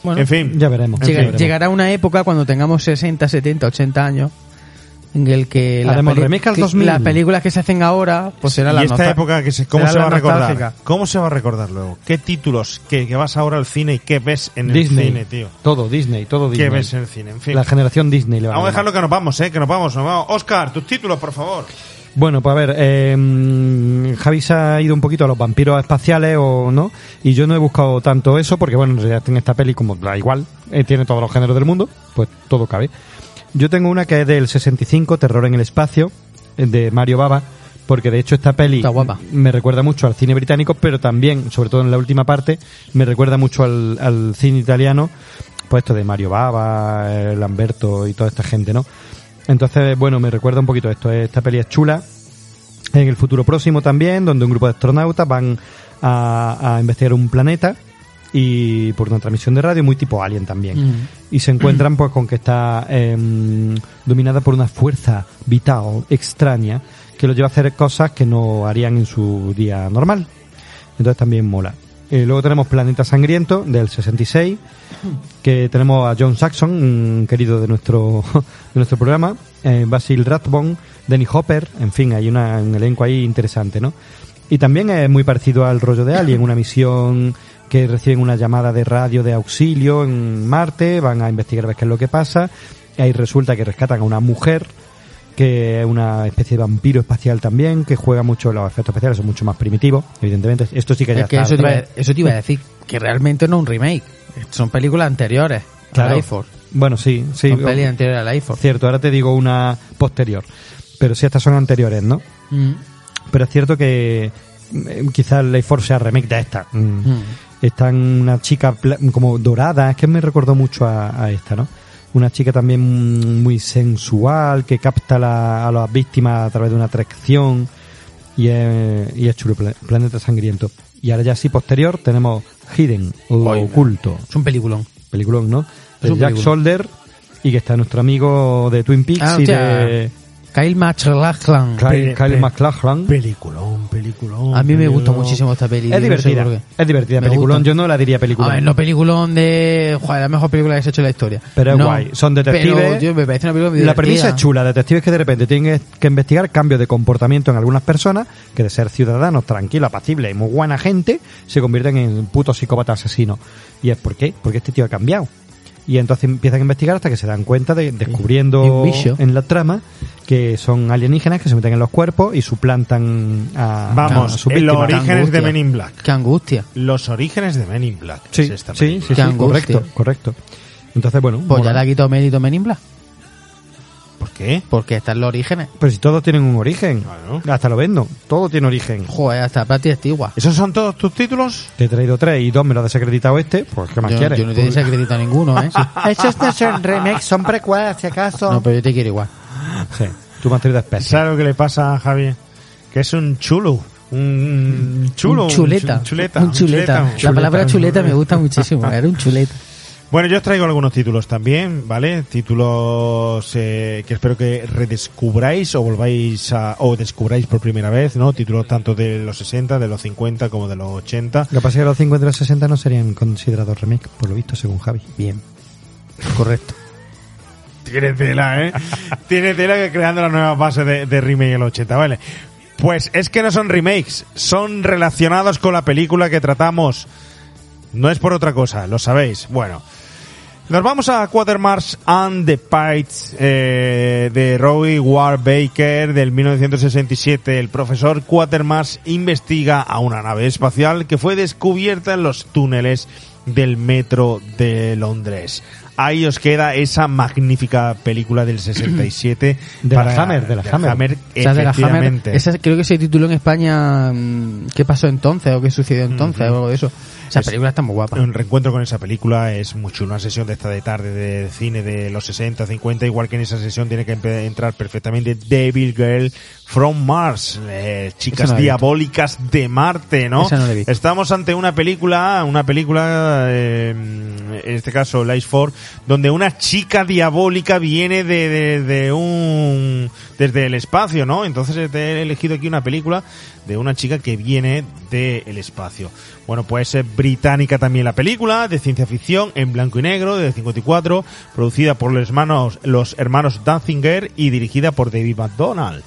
Bueno, en fin, ya veremos. en Llega- fin. llegará una época cuando tengamos 60, 70, 80 años en el que las, Haremos peli- remake al que 2000. las películas que se hacen ahora pues será la y esta época que se, cómo se va a la recordar cómo se va a recordar luego qué títulos que, que vas ahora al cine y qué ves en Disney, el cine tío todo Disney, todo Disney. qué ves en el cine en fin. La generación Disney le van vamos a dejarlo que nos vamos eh que nos vamos nos vamos. Oscar tus títulos por favor. Bueno, pues a ver, eh, Javi se ha ido un poquito a los vampiros espaciales o no, y yo no he buscado tanto eso porque, bueno, en realidad en esta peli, como da igual, eh, tiene todos los géneros del mundo, pues todo cabe. Yo tengo una que es del 65, Terror en el Espacio, eh, de Mario Baba, porque de hecho esta peli me recuerda mucho al cine británico, pero también, sobre todo en la última parte, me recuerda mucho al, al cine italiano, pues esto de Mario Baba, eh, Lamberto y toda esta gente, ¿no? Entonces, bueno, me recuerda un poquito esto. Esta peli es chula. En el futuro próximo también, donde un grupo de astronautas van a, a investigar un planeta y por una transmisión de radio muy tipo Alien también. Mm. Y se encuentran pues con que está em, dominada por una fuerza vital extraña que los lleva a hacer cosas que no harían en su día normal. Entonces también mola. Eh, luego tenemos Planeta Sangriento del 66, que tenemos a John Saxon, un querido de nuestro, de nuestro programa, eh, Basil Rathbone, Denny Hopper, en fin, hay una, un elenco ahí interesante, ¿no? Y también es muy parecido al rollo de Alien, una misión que reciben una llamada de radio de auxilio en Marte, van a investigar a ver qué es lo que pasa, y ahí resulta que rescatan a una mujer que es una especie de vampiro espacial también, que juega mucho, los efectos especiales son mucho más primitivos, evidentemente. Esto sí que ya Es que está eso te, iba, atrás. eso te iba a decir, que realmente no es un remake. Son películas anteriores a Claro. Force. Bueno, sí, sí. Son pelis anteriores a Force. Cierto, ahora te digo una posterior. Pero sí, estas son anteriores, ¿no? Mm. Pero es cierto que eh, quizás Life Force sea remake de esta. Mm. Mm. Están una chica como dorada, es que me recordó mucho a, a esta, ¿no? Una chica también muy sensual, que capta la- a las víctimas a través de una atracción y es, y es chulo, Pla- Planeta Sangriento. Y ahora ya sí, posterior, tenemos Hidden, oculto. Es un peliculón. Peliculón, ¿no? De Jack. Solder y que está nuestro amigo de Twin Peaks Ah, y de Kyle MacLachlan. Kyle, Kyle MacLachlan. Peliculón, peliculón. A mí me gusta muchísimo esta peli. Es no sé divertida, qué. es divertida. Me Peliculón, gusta. yo no la diría peliculón. A ver, no peliculón de... Joder, la mejor película que se ha hecho en la historia. Pero es No, guay. Son detectives. Pero, tío, me parece una película muy La premisa es chula. Detectives que de repente tienen que investigar cambios de comportamiento en algunas personas que de ser ciudadanos tranquilos, apacibles y muy buena gente se convierten en putos psicópatas asesinos. ¿Y es por qué? Porque este tío ha cambiado. Y entonces empiezan a investigar hasta que se dan cuenta de descubriendo en la trama que son alienígenas que se meten en los cuerpos y suplantan a, a Vamos, en los orígenes de Men in Black. Qué angustia. Los orígenes de Men in Black. Sí, es esta sí, sí, sí, correcto, correcto. Entonces, bueno, Pues ya le ha quitado mérito Men in Black. ¿Por qué? Porque están los orígenes. Pero si todos tienen un origen. Claro. Hasta lo vendo. Todo tiene origen. Joder, hasta Patty Antigua. ¿Esos son todos tus títulos? Te he traído tres y dos me lo ha desacreditado este. Pues, ¿qué más Yo, quieres? yo no te desacredito a ninguno, ¿eh? Esos no son remakes, son precuelas, si acaso. No, pero yo te quiero igual. Sí, tú me has traído. ¿Sabes lo que le pasa a Javier? Que es un chulo. Un chulo. un chuleta. Un chuleta. Un chuleta. un La palabra chuleta me gusta muchísimo. Era un chuleta. Bueno, yo os traigo algunos títulos también, ¿vale? Títulos eh, que espero que redescubráis o volváis a, o descubráis por primera vez, ¿no? Títulos tanto de los 60, de los 50 como de los 80. Lo que pasa es que los 50 y los 60 no serían considerados remake, por lo visto, según Javi. Bien. Correcto. Tiene tela, ¿eh? Tiene tela que creando la nueva base de, de remake en el 80, ¿vale? Pues es que no son remakes, son relacionados con la película que tratamos. No es por otra cosa, lo sabéis. Bueno, nos vamos a Quatermars and the Pites eh, de Roy Ward Baker del 1967. El profesor Quatermars investiga a una nave espacial que fue descubierta en los túneles del metro de Londres. Ahí os queda esa magnífica película del 67 De la Hammer, de la Hammer. O sea, de la Hammer, efectivamente. esa creo que se tituló en España mm, ¿Qué pasó entonces? o ¿Qué sucedió entonces? o algo de eso. Esa Es- película está muy guapa. Un reencuentro con esa película es muy chulo. Una sesión de esta de tarde de cine de los 60, 50. Igual que en esa sesión tiene que entrar perfectamente Devil Girl from Mars. eh, chicas no diabólicas de Marte, ¿no? Estamos ante una película, una película, eh, en este caso Life 4, donde una chica diabólica viene de, de, de un, desde el espacio, ¿no? Entonces he elegido aquí una película de una chica que viene del espacio. Bueno, pues es británica también la película, de ciencia ficción, en blanco y negro, de 54, producida por los hermanos, los hermanos Danzinger y dirigida por David McDonald.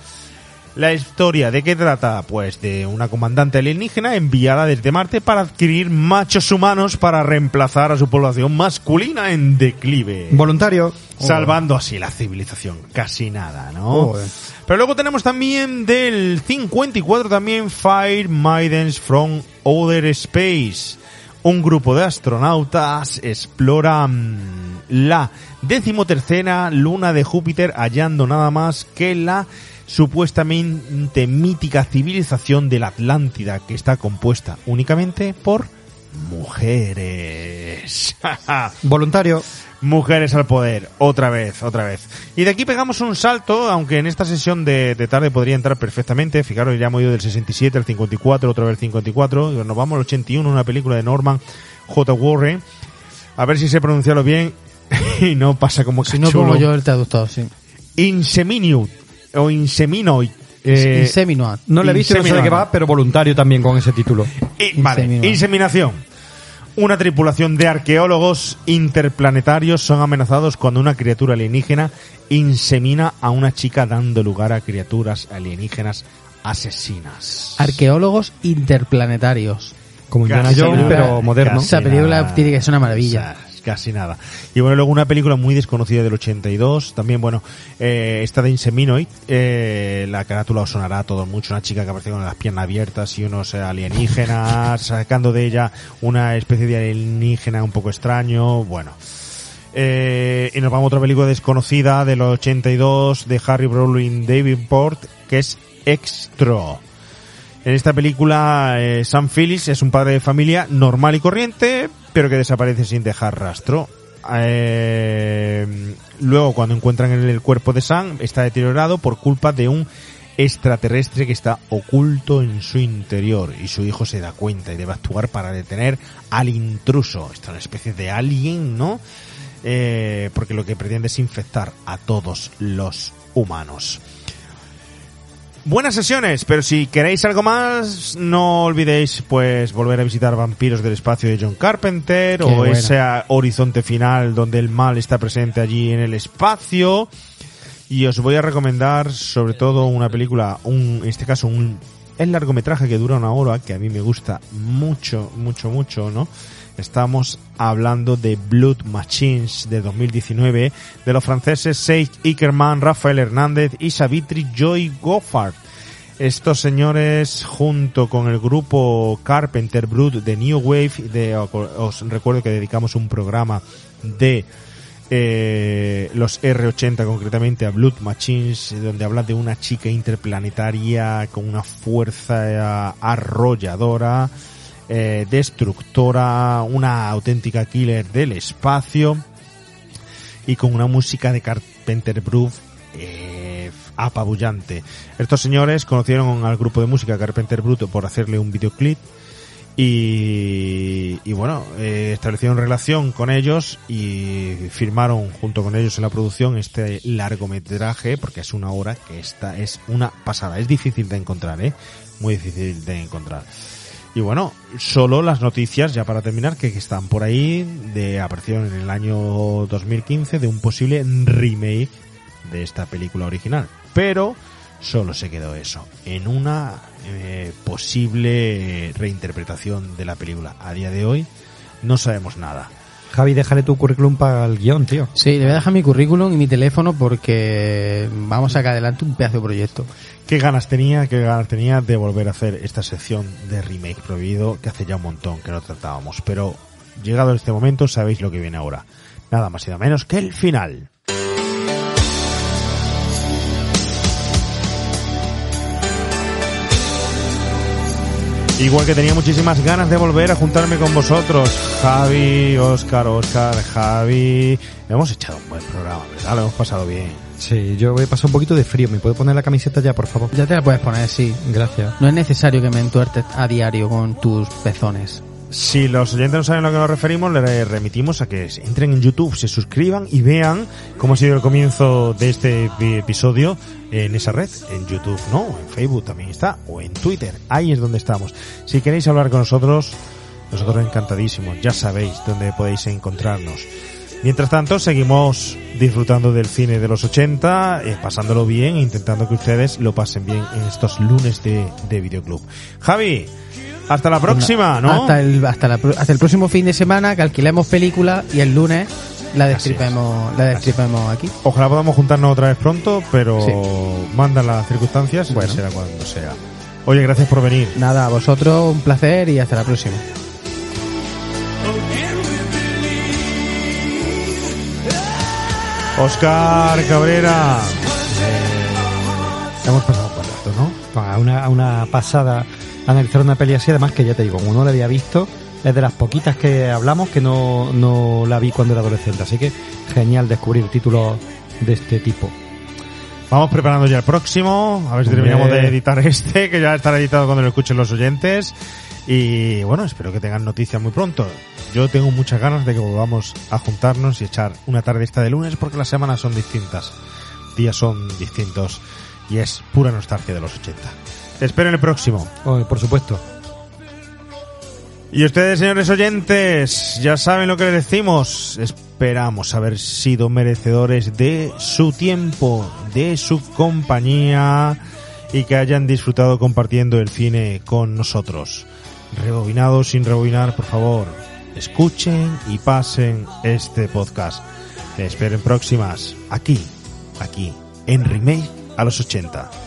La historia de qué trata? Pues de una comandante alienígena enviada desde Marte para adquirir machos humanos para reemplazar a su población masculina en declive. Voluntario. Salvando así la civilización. Casi nada, ¿no? Pero luego tenemos también del 54 también Fire Maidens from Outer Space. Un grupo de astronautas explora mm, la decimotercera luna de Júpiter hallando nada más que la supuestamente mítica civilización de la Atlántida que está compuesta únicamente por mujeres. Voluntario. Mujeres al poder, otra vez, otra vez. Y de aquí pegamos un salto, aunque en esta sesión de, de tarde podría entrar perfectamente. Fijaros, ya hemos ido del 67 al 54, otra vez al 54. y Nos vamos al 81, una película de Norman J. Warren. A ver si sé pronunciarlo bien y no pasa como Si no pongo yo el traductor, sí. Inseminute o Inseminoid. Eh, Inseminoid. No le he visto no sé de qué va, pero voluntario también con ese título. Y- vale, Inseminación. Una tripulación de arqueólogos interplanetarios son amenazados cuando una criatura alienígena insemina a una chica dando lugar a criaturas alienígenas asesinas. Arqueólogos interplanetarios. Como Indiana Jones, pero moderno. Esa película tiene que ser una maravilla. Casi nada. Y bueno, luego una película muy desconocida del 82, también, bueno, eh, esta de Inseminoid, eh, la carátula os sonará a todos mucho, una chica que aparece con las piernas abiertas y unos alienígenas, sacando de ella una especie de alienígena un poco extraño, bueno. Eh, y nos vamos a otra película desconocida del 82 de Harry Brolin Davenport, que es Extra. En esta película, eh, Sam Phillips es un padre de familia normal y corriente, pero que desaparece sin dejar rastro. Eh, luego, cuando encuentran el cuerpo de Sam, está deteriorado por culpa de un extraterrestre que está oculto en su interior y su hijo se da cuenta y debe actuar para detener al intruso. Es una especie de alien, ¿no? Eh, porque lo que pretende es infectar a todos los humanos. Buenas sesiones, pero si queréis algo más, no olvidéis pues volver a visitar Vampiros del Espacio de John Carpenter Qué o buena. ese horizonte final donde el mal está presente allí en el espacio. Y os voy a recomendar sobre todo una película, un, en este caso un el largometraje que dura una hora, que a mí me gusta mucho, mucho, mucho, ¿no? Estamos hablando de Blood Machines de 2019 de los franceses Sage Ickerman, Rafael Hernández y Savitri Joy Goffard. Estos señores, junto con el grupo Carpenter Brood de New Wave, de, os recuerdo que dedicamos un programa de eh, los R80 concretamente a Blood Machines, donde habla de una chica interplanetaria con una fuerza eh, arrolladora, eh, destructora, una auténtica killer del espacio y con una música de Carpenter Brood eh, apabullante. Estos señores conocieron al grupo de música Carpenter Brut por hacerle un videoclip y, y bueno, eh, establecieron relación con ellos y firmaron junto con ellos en la producción este largometraje, porque es una hora que esta es una pasada. Es difícil de encontrar, ¿eh? Muy difícil de encontrar. Y bueno, solo las noticias, ya para terminar, que, están por ahí, de aparecieron en el año 2015 de un posible remake de esta película original. Pero solo se quedó eso, en una eh, posible reinterpretación de la película. A día de hoy no sabemos nada. Javi, déjale tu currículum para el guion, tío. Sí, le voy a dejar mi currículum y mi teléfono porque vamos a sacar adelante un pedazo de proyecto. Qué ganas tenía, qué ganas tenía de volver a hacer esta sección de remake prohibido que hace ya un montón que no tratábamos. Pero llegado este momento sabéis lo que viene ahora. Nada más y nada menos que el final. Igual que tenía muchísimas ganas de volver a juntarme con vosotros. Javi, Oscar, Oscar, Javi. Hemos echado un buen programa, ¿verdad? Lo hemos pasado bien. Sí, yo voy a pasar un poquito de frío. ¿Me puedo poner la camiseta ya, por favor? Ya te la puedes poner, sí. Gracias. No es necesario que me entuertes a diario con tus pezones. Si los oyentes no saben a lo que nos referimos, les remitimos a que entren en YouTube, se suscriban y vean cómo ha sido el comienzo de este episodio en esa red, en YouTube, ¿no? En Facebook también está, o en Twitter, ahí es donde estamos. Si queréis hablar con nosotros, nosotros encantadísimos, ya sabéis dónde podéis encontrarnos. Mientras tanto, seguimos disfrutando del cine de los 80, eh, pasándolo bien e intentando que ustedes lo pasen bien en estos lunes de, de Videoclub. Javi, hasta la próxima, ¿no? Hasta el, hasta, la hasta el próximo fin de semana que alquilemos película y el lunes la destripemos, la destripemos aquí. Ojalá podamos juntarnos otra vez pronto, pero Sí. mandan las circunstancias Bueno. será cuando sea. Oye, gracias por venir. Nada, a vosotros un placer y hasta la próxima. Oscar Cabrera. Eh, hemos pasado un buen rato, ¿no? A una, a una pasada analizar una peli así, además que ya te digo, como no la había visto, es de las poquitas que hablamos que no, no la vi cuando era adolescente. Así que genial descubrir títulos de este tipo. Vamos preparando ya el próximo, a ver si terminamos de editar este, que ya estará editado cuando lo escuchen los oyentes. Y bueno, espero que tengan noticias muy pronto. Yo tengo muchas ganas de que volvamos a juntarnos y echar una tarde esta de lunes porque las semanas son distintas, días son distintos y es pura nostalgia de los 80. Te espero en el próximo. Oh, por supuesto. Y ustedes, señores oyentes, ya saben lo que les decimos. Esperamos haber sido merecedores de su tiempo, de su compañía y que hayan disfrutado compartiendo el cine con nosotros. Rebobinado sin rebobinar, por favor. escuchen y pasen este podcast. Te espero en próximas, aquí, aquí, en Remake a los 80.